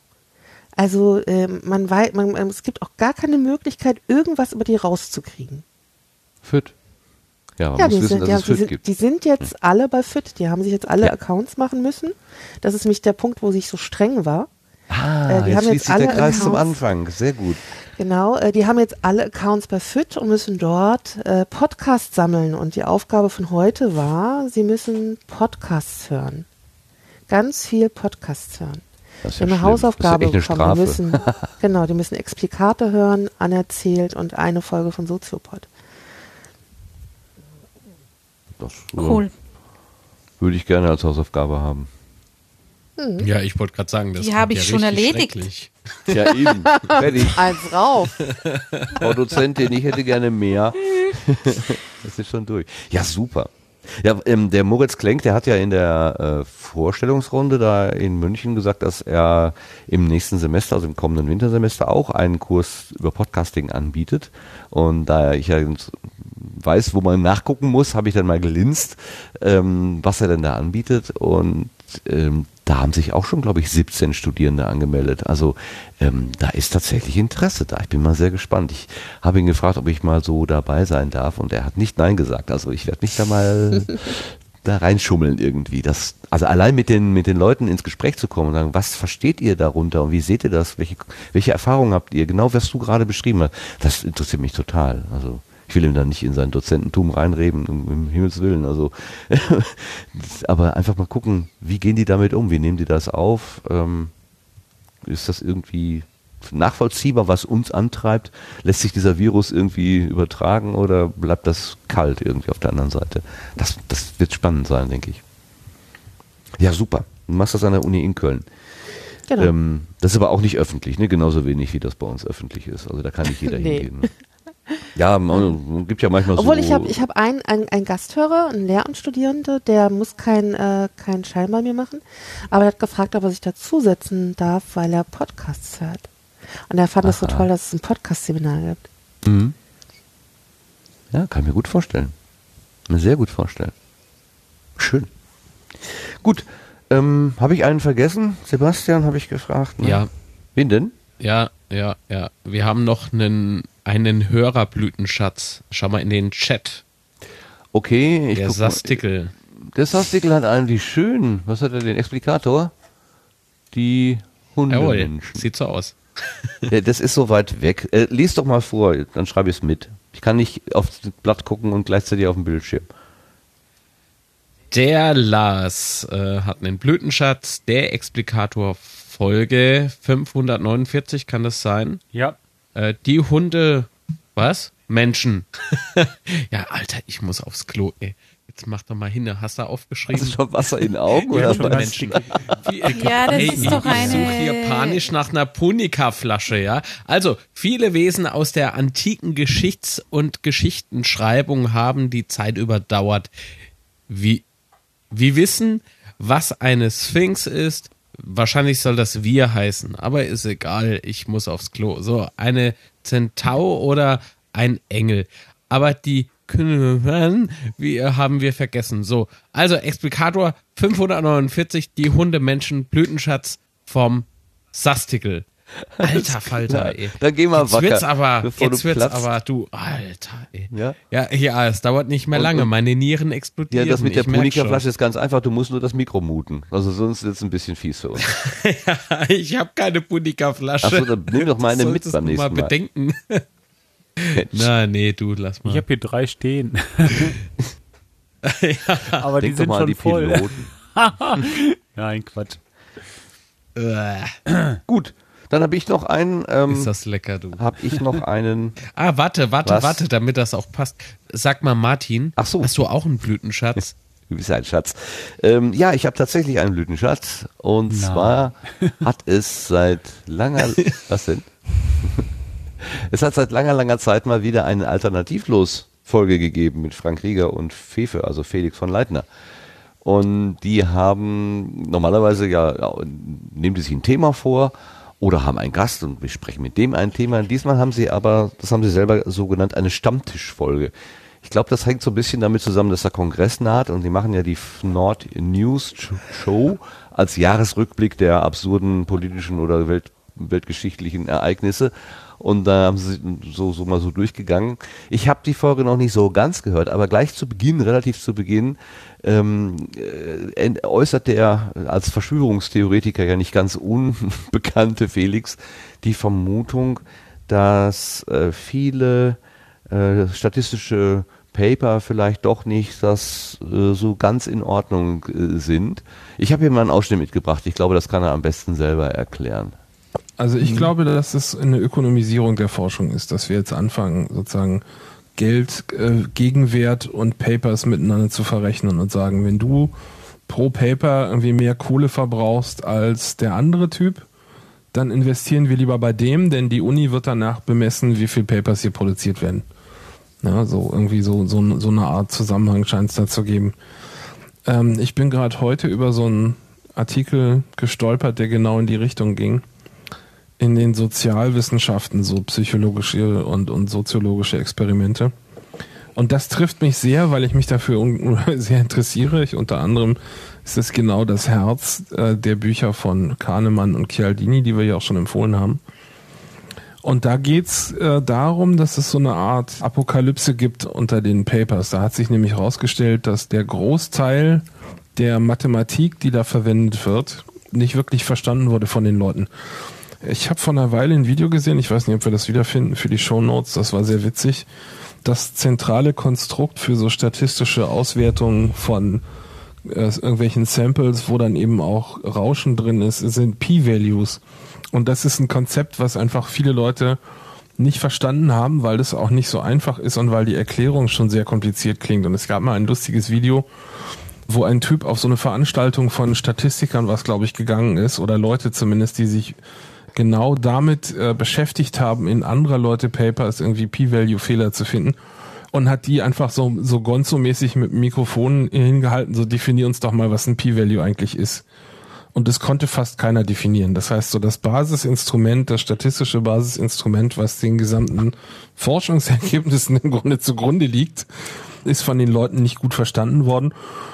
Also ähm, man weiß, man, es gibt auch gar keine Möglichkeit, irgendwas über die rauszukriegen. Fit. Ja, man ja, muss die wissen, sind, dass ja, es die, Fit gibt. die sind jetzt alle bei Fit. Die haben sich jetzt alle Ja. Accounts machen müssen. Das ist nämlich der Punkt, wo ich so streng war. Ah, Äh, jetzt haben schließt jetzt sich der Kreis zum Anfang. Sehr gut. Genau, äh, die haben jetzt alle Accounts bei FIT und müssen dort äh, Podcasts sammeln. Und die Aufgabe von heute war, sie müssen Podcasts hören. Ganz viel Podcasts hören. Das ist ja eine schlimm. Hausaufgabe Das ist ja eine müssen, genau, die müssen Explikate hören, anerzählt und eine Folge von Soziopod. Das, Cool. Würde ich gerne als Hausaufgabe haben. Hm. Ja, ich wollte gerade sagen, das Die habe ich ja schon erledigt. Ja, eben. Fertig. Eins rauf. Frau Dozentin, ich hätte gerne mehr. das ist schon durch. Ja, super. Ja, ähm, der Moritz Klenk, der hat ja in der äh, Vorstellungsrunde da in München gesagt, dass er im nächsten Semester, also im kommenden Wintersemester, auch einen Kurs über Podcasting anbietet. Und da ich ja weiß, wo man nachgucken muss, habe ich dann mal gelinst, ähm, was er denn da anbietet. Und ähm, da haben sich auch schon, glaube ich, 17 Studierende angemeldet. Also ähm, da ist tatsächlich Interesse da. Ich bin mal sehr gespannt. Ich habe ihn gefragt, ob ich mal so dabei sein darf und er hat nicht Nein gesagt. Also ich werde mich da mal da reinschummeln irgendwie. Das, also allein mit den, mit den Leuten ins Gespräch zu kommen und sagen, was versteht ihr darunter und wie seht ihr das? Welche, welche Erfahrungen habt ihr? Genau, was du gerade beschrieben hast. Das interessiert mich total. Also ich will ihm da nicht in sein Dozententum reinreden, um, um Himmels Willen. Also, aber einfach mal gucken, wie gehen die damit um? Wie nehmen die das auf? Ähm, ist das irgendwie nachvollziehbar, was uns antreibt? Lässt sich dieser Virus irgendwie übertragen oder bleibt das kalt irgendwie auf der anderen Seite? Das, das wird spannend sein, denke ich. Ja, super. Du machst das an der Uni in Köln. Genau. Ähm, das ist aber auch nicht öffentlich, ne? genauso wenig wie das bei uns öffentlich ist. Also da kann nicht jeder Nee. hingehen. Ne? Ja, man, gibt ja manchmal Obwohl so. ich habe ich hab einen, einen, einen Gasthörer, einen Lehramtsstudierende, der muss keinen äh, keinen Schein bei mir machen, aber er hat gefragt, ob er sich dazusetzen darf, weil er Podcasts hört. Und er fand es so Aha. toll, dass es ein Podcast-Seminar gibt. Mhm. Ja, kann ich mir gut vorstellen. Mir sehr gut vorstellen. Schön. Gut, ähm, habe ich einen vergessen? Sebastian habe ich gefragt. Ne? Ja. Wen denn? Ja, ja, ja. Wir haben noch einen, einen Hörerblütenschatz. Schau mal in den Chat. Okay, ich Der mal. Sastickel. Der Sastickel hat eigentlich schön. Was hat er den Explikator? Die Jawohl, Hundemenschen. sieht so aus. Ja, das ist so weit weg. Äh, lies doch mal vor, dann schreibe ich es mit. Ich kann nicht aufs Blatt gucken und gleichzeitig auf dem Bildschirm. Der Lars äh, hat einen Blütenschatz. Der Explikator Folge 549, kann das sein? Ja. Äh, die Hunde, was? Menschen. ja, Alter, ich muss aufs Klo, ey. Jetzt mach doch mal hin, hast du aufgeschrieben? Hast du schon Wasser in den Augen, Ja, oder was? Menschen. Wie- Ja, das Ey, ist ich, doch ich eine- suche hier panisch nach einer Punika-Flasche, ja. Also, viele Wesen aus der antiken Geschichts- und Geschichtenschreibung haben die Zeit überdauert. Wie, wir wissen, was eine Sphinx ist. Wahrscheinlich soll das wir heißen, aber ist egal, ich muss aufs Klo. So, eine Zentau oder ein Engel. Aber die wie haben wir vergessen. So, also Explikator 549, die Hundemenschen Blütenschatz vom Sastikel. Alter Falter, ey. Dann geh mal jetzt wacker, wird's aber, bevor jetzt du wird's platzt. aber, du, Alter, ey. Ja? Ja, ja, es dauert nicht mehr lange. und- Meine Nieren Ja, explodieren. das mit der Punika-Flasche ist ganz einfach. Du musst nur das Mikro muten. Also sonst ist es ein bisschen fies für uns. schon. ich habe keine Punika-Flasche. Ach so, dann nimm doch meine mit beim nächsten mal Mal. bedenken. Na, nee, du, lass mal. Ich habe hier drei stehen. Aber Denk die doch sind mal an schon die voll. Piloten. Nein, Quatsch. Gut, dann habe ich noch einen. Ähm, Ist das lecker, du. Habe ich noch einen. Ah, warte, warte, Was? warte, damit das auch passt. Sag mal, Martin, Ach so. hast du auch einen Blütenschatz? Du bist ein Schatz. Ähm, ja, ich habe tatsächlich einen Blütenschatz. Und Na. zwar hat es seit langer. was denn? es hat seit langer, langer Zeit mal wieder eine Alternativlos-Folge gegeben mit Frank Rieger und Fefe, also Felix von Leitner. Und die haben normalerweise ja, ja, nehmen die sich ein Thema vor oder haben einen Gast und wir sprechen mit dem ein Thema. Diesmal haben sie aber, das haben sie selber so genannt, eine Stammtischfolge. Ich glaube, das hängt so ein bisschen damit zusammen, dass der Kongress naht und die machen ja die Nord News Show als Jahresrückblick der absurden politischen oder Welt, weltgeschichtlichen Ereignisse. Und da haben sie so, so mal so durchgegangen. Ich habe die Folge noch nicht so ganz gehört, aber gleich zu Beginn, relativ zu Beginn, ähm, äh, ent- äußert der als Verschwörungstheoretiker ja nicht ganz unbekannte Felix die Vermutung, dass äh, viele äh, statistische Paper vielleicht doch nicht das äh, so ganz in Ordnung äh, sind. Ich habe hier mal einen Ausschnitt mitgebracht. Ich glaube, das kann er am besten selber erklären. Also ich glaube, dass es eine Ökonomisierung der Forschung ist, dass wir jetzt anfangen, sozusagen Geld, äh, Gegenwert und Papers miteinander zu verrechnen und sagen, wenn du pro Paper irgendwie mehr Kohle verbrauchst als der andere Typ, dann investieren wir lieber bei dem, denn die Uni wird danach bemessen, wie viel Papers hier produziert werden. Ja, so irgendwie so, so, so eine Art Zusammenhang scheint es da zu geben. Ähm, ich bin gerade heute über so einen Artikel gestolpert, der genau in die Richtung ging. In den Sozialwissenschaften, so psychologische und, und soziologische Experimente. Und das trifft mich sehr, weil ich mich dafür sehr interessiere. Ich unter anderem ist es genau das Herz äh, der Bücher von Kahnemann und Chialdini, die wir ja auch schon empfohlen haben. Und da geht's äh, darum, dass es so eine Art Apokalypse gibt unter den Papers. Da hat sich nämlich herausgestellt, dass der Großteil der Mathematik, die da verwendet wird, nicht wirklich verstanden wurde von den Leuten. Ich habe vor einer Weile ein Video gesehen, ich weiß nicht, ob wir das wiederfinden für die Show Notes, das war sehr witzig das zentrale Konstrukt für so statistische Auswertungen von äh, irgendwelchen Samples, wo dann eben auch Rauschen drin ist, sind P-Values. Und das ist ein Konzept, was einfach viele Leute nicht verstanden haben, weil das auch nicht so einfach ist und weil die Erklärung schon sehr kompliziert klingt. Und es gab mal ein lustiges Video, wo ein Typ auf so eine Veranstaltung von Statistikern, was glaube ich gegangen ist, oder Leute zumindest, die sich genau damit äh, beschäftigt haben, in anderer Leute Papers irgendwie P-Value-Fehler zu finden und hat die einfach so, so Gonzo-mäßig mit dem Mikrofon hingehalten, so definier uns doch mal, was ein P-Value eigentlich ist. Und das konnte fast keiner definieren. Das heißt, so das Basisinstrument, das statistische Basisinstrument, was den gesamten Forschungsergebnissen im Grunde zugrunde liegt, ist von den Leuten nicht gut verstanden worden.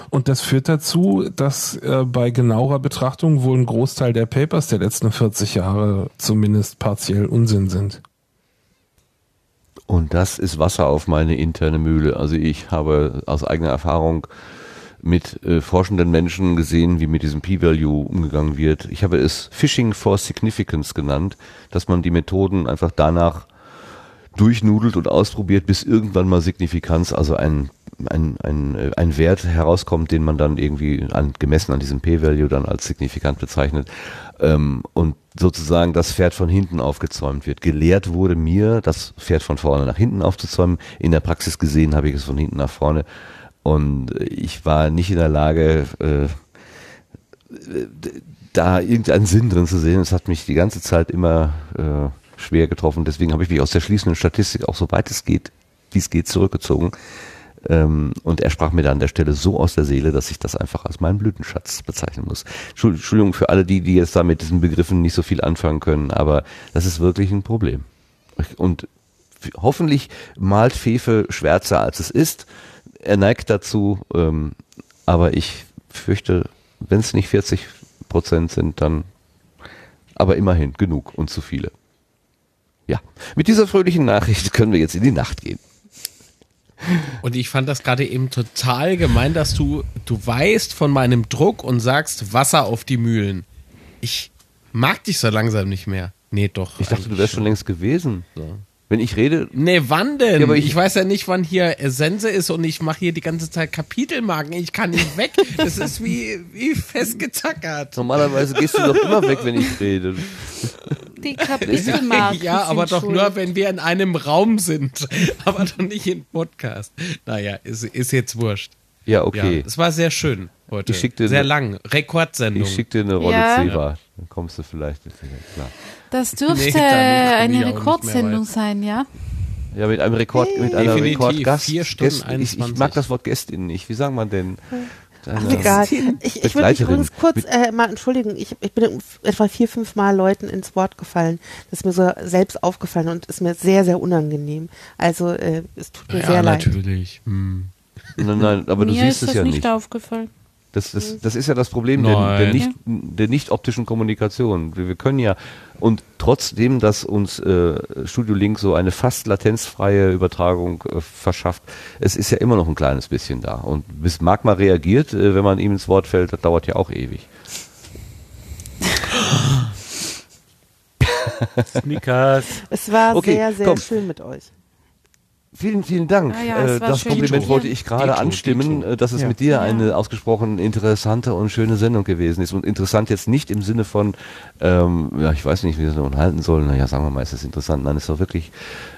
Und das führt dazu, dass äh, bei genauerer Betrachtung wohl ein Großteil der Papers der letzten 40 Jahre zumindest partiell Unsinn sind. Und das ist Wasser auf meine interne Mühle. Also ich habe aus eigener Erfahrung mit äh, forschenden Menschen gesehen, wie mit diesem P-Value umgegangen wird. Ich habe es Phishing for Significance genannt, dass man die Methoden einfach danach durchnudelt und ausprobiert, bis irgendwann mal Signifikanz, also ein, ein, ein, äh, ein Wert herauskommt, den man dann irgendwie an, gemessen an diesem P-Value dann als signifikant bezeichnet. Ähm, und sozusagen das Pferd von hinten aufgezäumt wird. Gelehrt wurde mir, das Pferd von vorne nach hinten aufzuzäumen. In der Praxis gesehen habe ich es von hinten nach vorne. Und ich war nicht in der Lage, äh, da irgendeinen Sinn drin zu sehen. Es hat mich die ganze Zeit immer äh, schwer getroffen. Deswegen habe ich mich aus der schließenden Statistik auch so weit es geht, wie es geht, zurückgezogen. Ähm, und er sprach mir da an der Stelle so aus der Seele, dass ich das einfach als meinen Blütenschatz bezeichnen muss. Entschuldigung für alle die, die jetzt da mit diesen Begriffen nicht so viel anfangen können, aber das ist wirklich ein Problem. Und hoffentlich malt Fefe schwärzer als es ist. Er neigt dazu, ähm, aber ich fürchte, wenn es nicht 40 Prozent sind, dann aber immerhin genug und zu viele. Ja, mit dieser fröhlichen Nachricht können wir jetzt in die Nacht gehen. Und ich fand das gerade eben total gemein, dass du, du weißt von meinem Druck und sagst Wasser auf die Mühlen. Ich mag dich so langsam nicht mehr. Nee, doch. Ich dachte, du wärst schon längst gewesen. So. Wenn ich rede. Nee, wann denn? Ja, aber ich, ich, weiß ja nicht, wann hier Sense ist und ich mache hier die ganze Zeit Kapitelmarken. Ich kann nicht weg. Das ist wie, wie festgezackert. Normalerweise gehst du doch immer weg, wenn ich rede. Die Kapitelmarken. ja, aber doch schuld. nur, wenn wir in einem Raum sind. Aber doch nicht im Podcast. Naja, ist, ist jetzt wurscht. Ja, okay. Ja, es war sehr schön heute. Ich schick dir sehr eine, lang. Rekordsendung. Ich schicke dir eine Rolle ja. Zebra. Dann kommst du vielleicht. Klar. Das dürfte nee, eine Rekordsendung sein, ja? Ja, mit einem Rekord, mit einer Rekordgast. Vier Stunden ich, ich, mag das Wort Gästin nicht. Wie sagt man denn? Ach, egal. Ich, ich würde mich übrigens kurz äh, mal entschuldigen. Ich, ich bin etwa vier, fünf Mal Leuten ins Wort gefallen. Das ist mir so selbst aufgefallen und ist mir sehr, sehr unangenehm. Also äh, es tut mir ja, sehr leid. natürlich. Hm. Nein, nein, aber du mir siehst es ja nicht. Mir ist das nicht aufgefallen. Das, das, das ist ja das Problem der, der, nicht, der nicht optischen Kommunikation. Wir, wir können ja, und trotzdem, dass uns äh, Studio Link so eine fast latenzfreie Übertragung äh, verschafft, es ist ja immer noch ein kleines bisschen da. Und bis Magma reagiert, äh, wenn man ihm ins Wort fällt, das dauert ja auch ewig. Snickers. Es war Okay, sehr, sehr komm. schön mit euch. Vielen, vielen Dank. Ja, ja, es Äh, das schön. Kompliment wollte ich gerade anstimmen, Dito. äh, dass es Ja. mit dir Ja. eine ausgesprochen interessante und schöne Sendung gewesen ist. Und interessant jetzt nicht im Sinne von, ähm, ja, ich weiß nicht, wie wir es nun halten sollen. Naja, sagen wir mal, es ist interessant. Nein, es war wirklich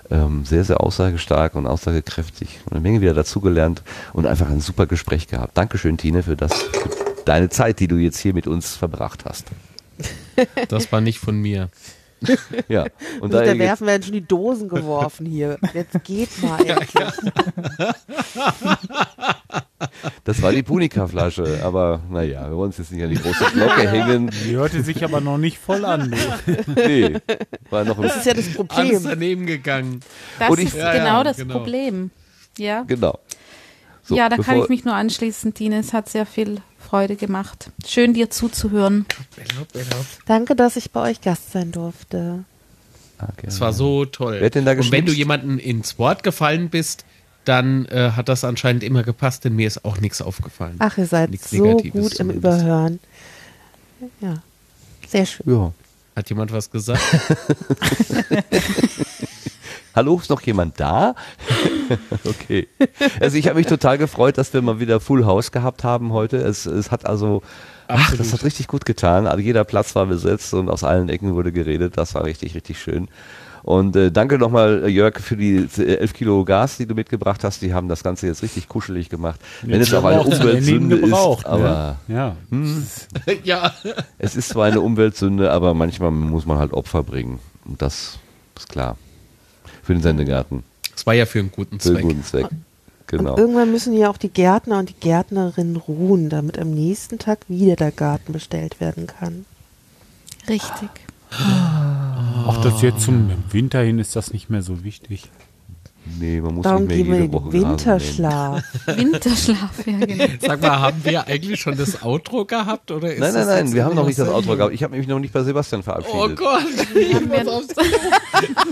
ähm, sehr, sehr aussagestark und aussagekräftig. Und eine Menge wieder dazugelernt und einfach ein super Gespräch gehabt. Dankeschön, Tine, für das, für deine Zeit, die du jetzt hier mit uns verbracht hast. Das war nicht von mir. Ja, und da werfen werden schon die Dosen geworfen hier. Jetzt geht mal endlich. Das war die Punika-Flasche, aber naja, wir wollen uns jetzt nicht an die große Glocke hängen. Die hörte sich aber noch nicht voll an. Nee, war noch Das ist ja das Problem. Alles daneben gegangen. Das Und ich- ist Ja, genau ja, das genau. Problem. Ja. Genau. So, ja, da kann ich mich nur anschließen, Tine. Es hat sehr viel Freude gemacht. Schön, dir zuzuhören. Danke, dass ich bei euch Gast sein durfte. Es war so toll. Wer hat denn da Und wenn du jemanden ins Wort gefallen bist, dann äh, hat das anscheinend immer gepasst, denn mir ist auch nichts aufgefallen. Ach, ihr seid Nichts so Negatives gut im. Überhören. Ja, sehr schön. Ja. Hat jemand was gesagt? Hallo, ist noch jemand da? okay. Also ich habe mich total gefreut, dass wir mal wieder Full House gehabt haben heute. Es, es hat also, ach, das hat richtig gut getan. Also jeder Platz war besetzt und aus allen Ecken wurde geredet. Das war richtig, richtig schön. Und äh, danke nochmal, äh, Jörg, für die äh, 11 Kilo Gas, die du mitgebracht hast. Die haben das Ganze jetzt richtig kuschelig gemacht. Wenn Jetzt es auch eine Umweltsünde ist, aber ne? Ja. hm, ja. es ist zwar eine Umweltsünde, aber manchmal muss man halt Opfer bringen. Und das ist klar. Für den Sendegarten. Es war ja für einen guten Für einen Zweck. guten Zweck. Genau. Und irgendwann müssen ja auch die Gärtner und die Gärtnerinnen ruhen, damit am nächsten Tag wieder der Garten bestellt werden kann. Richtig. Auch das jetzt zum Winter hin ist das nicht mehr so wichtig. Nee, man muss Darum nicht mehr gehen wir jede in Woche Winterschlaf. Winterschlaf, ja genau. Sag mal, haben wir eigentlich schon das Outro gehabt? Oder ist Nein, nein, nein, wir haben noch nicht das Outro gehabt. Ich habe mich noch nicht bei Sebastian Oh verabschiedet. Gott. Ich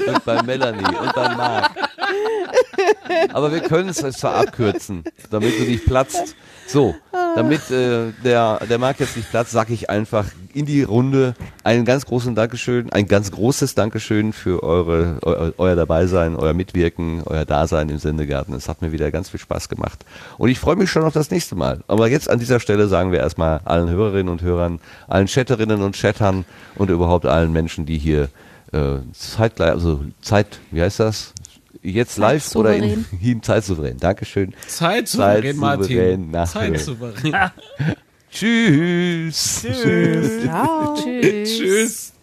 Und bei Melanie und bei Marc. Aber wir können es zwar abkürzen, damit du nicht platzt. So, damit äh, der, der Marc jetzt nicht platzt, sage ich einfach in die Runde einen ganz großen Dankeschön, ein ganz großes Dankeschön für eure, eu, euer Dabeisein, euer Mitwirken, euer Dasein im Sendegarten. Es hat mir wieder ganz viel Spaß gemacht. Und ich freue mich schon auf das nächste Mal. Aber jetzt an dieser Stelle sagen wir erstmal allen Hörerinnen und Hörern, allen Chatterinnen und Chattern und überhaupt allen Menschen, die hier äh, zeitgleich, also Zeit, wie heißt das? Jetzt live oder in, Zeitsouverän. in Zeitsouverän. Dankeschön. Zeitsouverän, Martin. nachhören. Zeitsouverän. Tschüss. Tschüss. Ciao. Tschüss. Tschüss.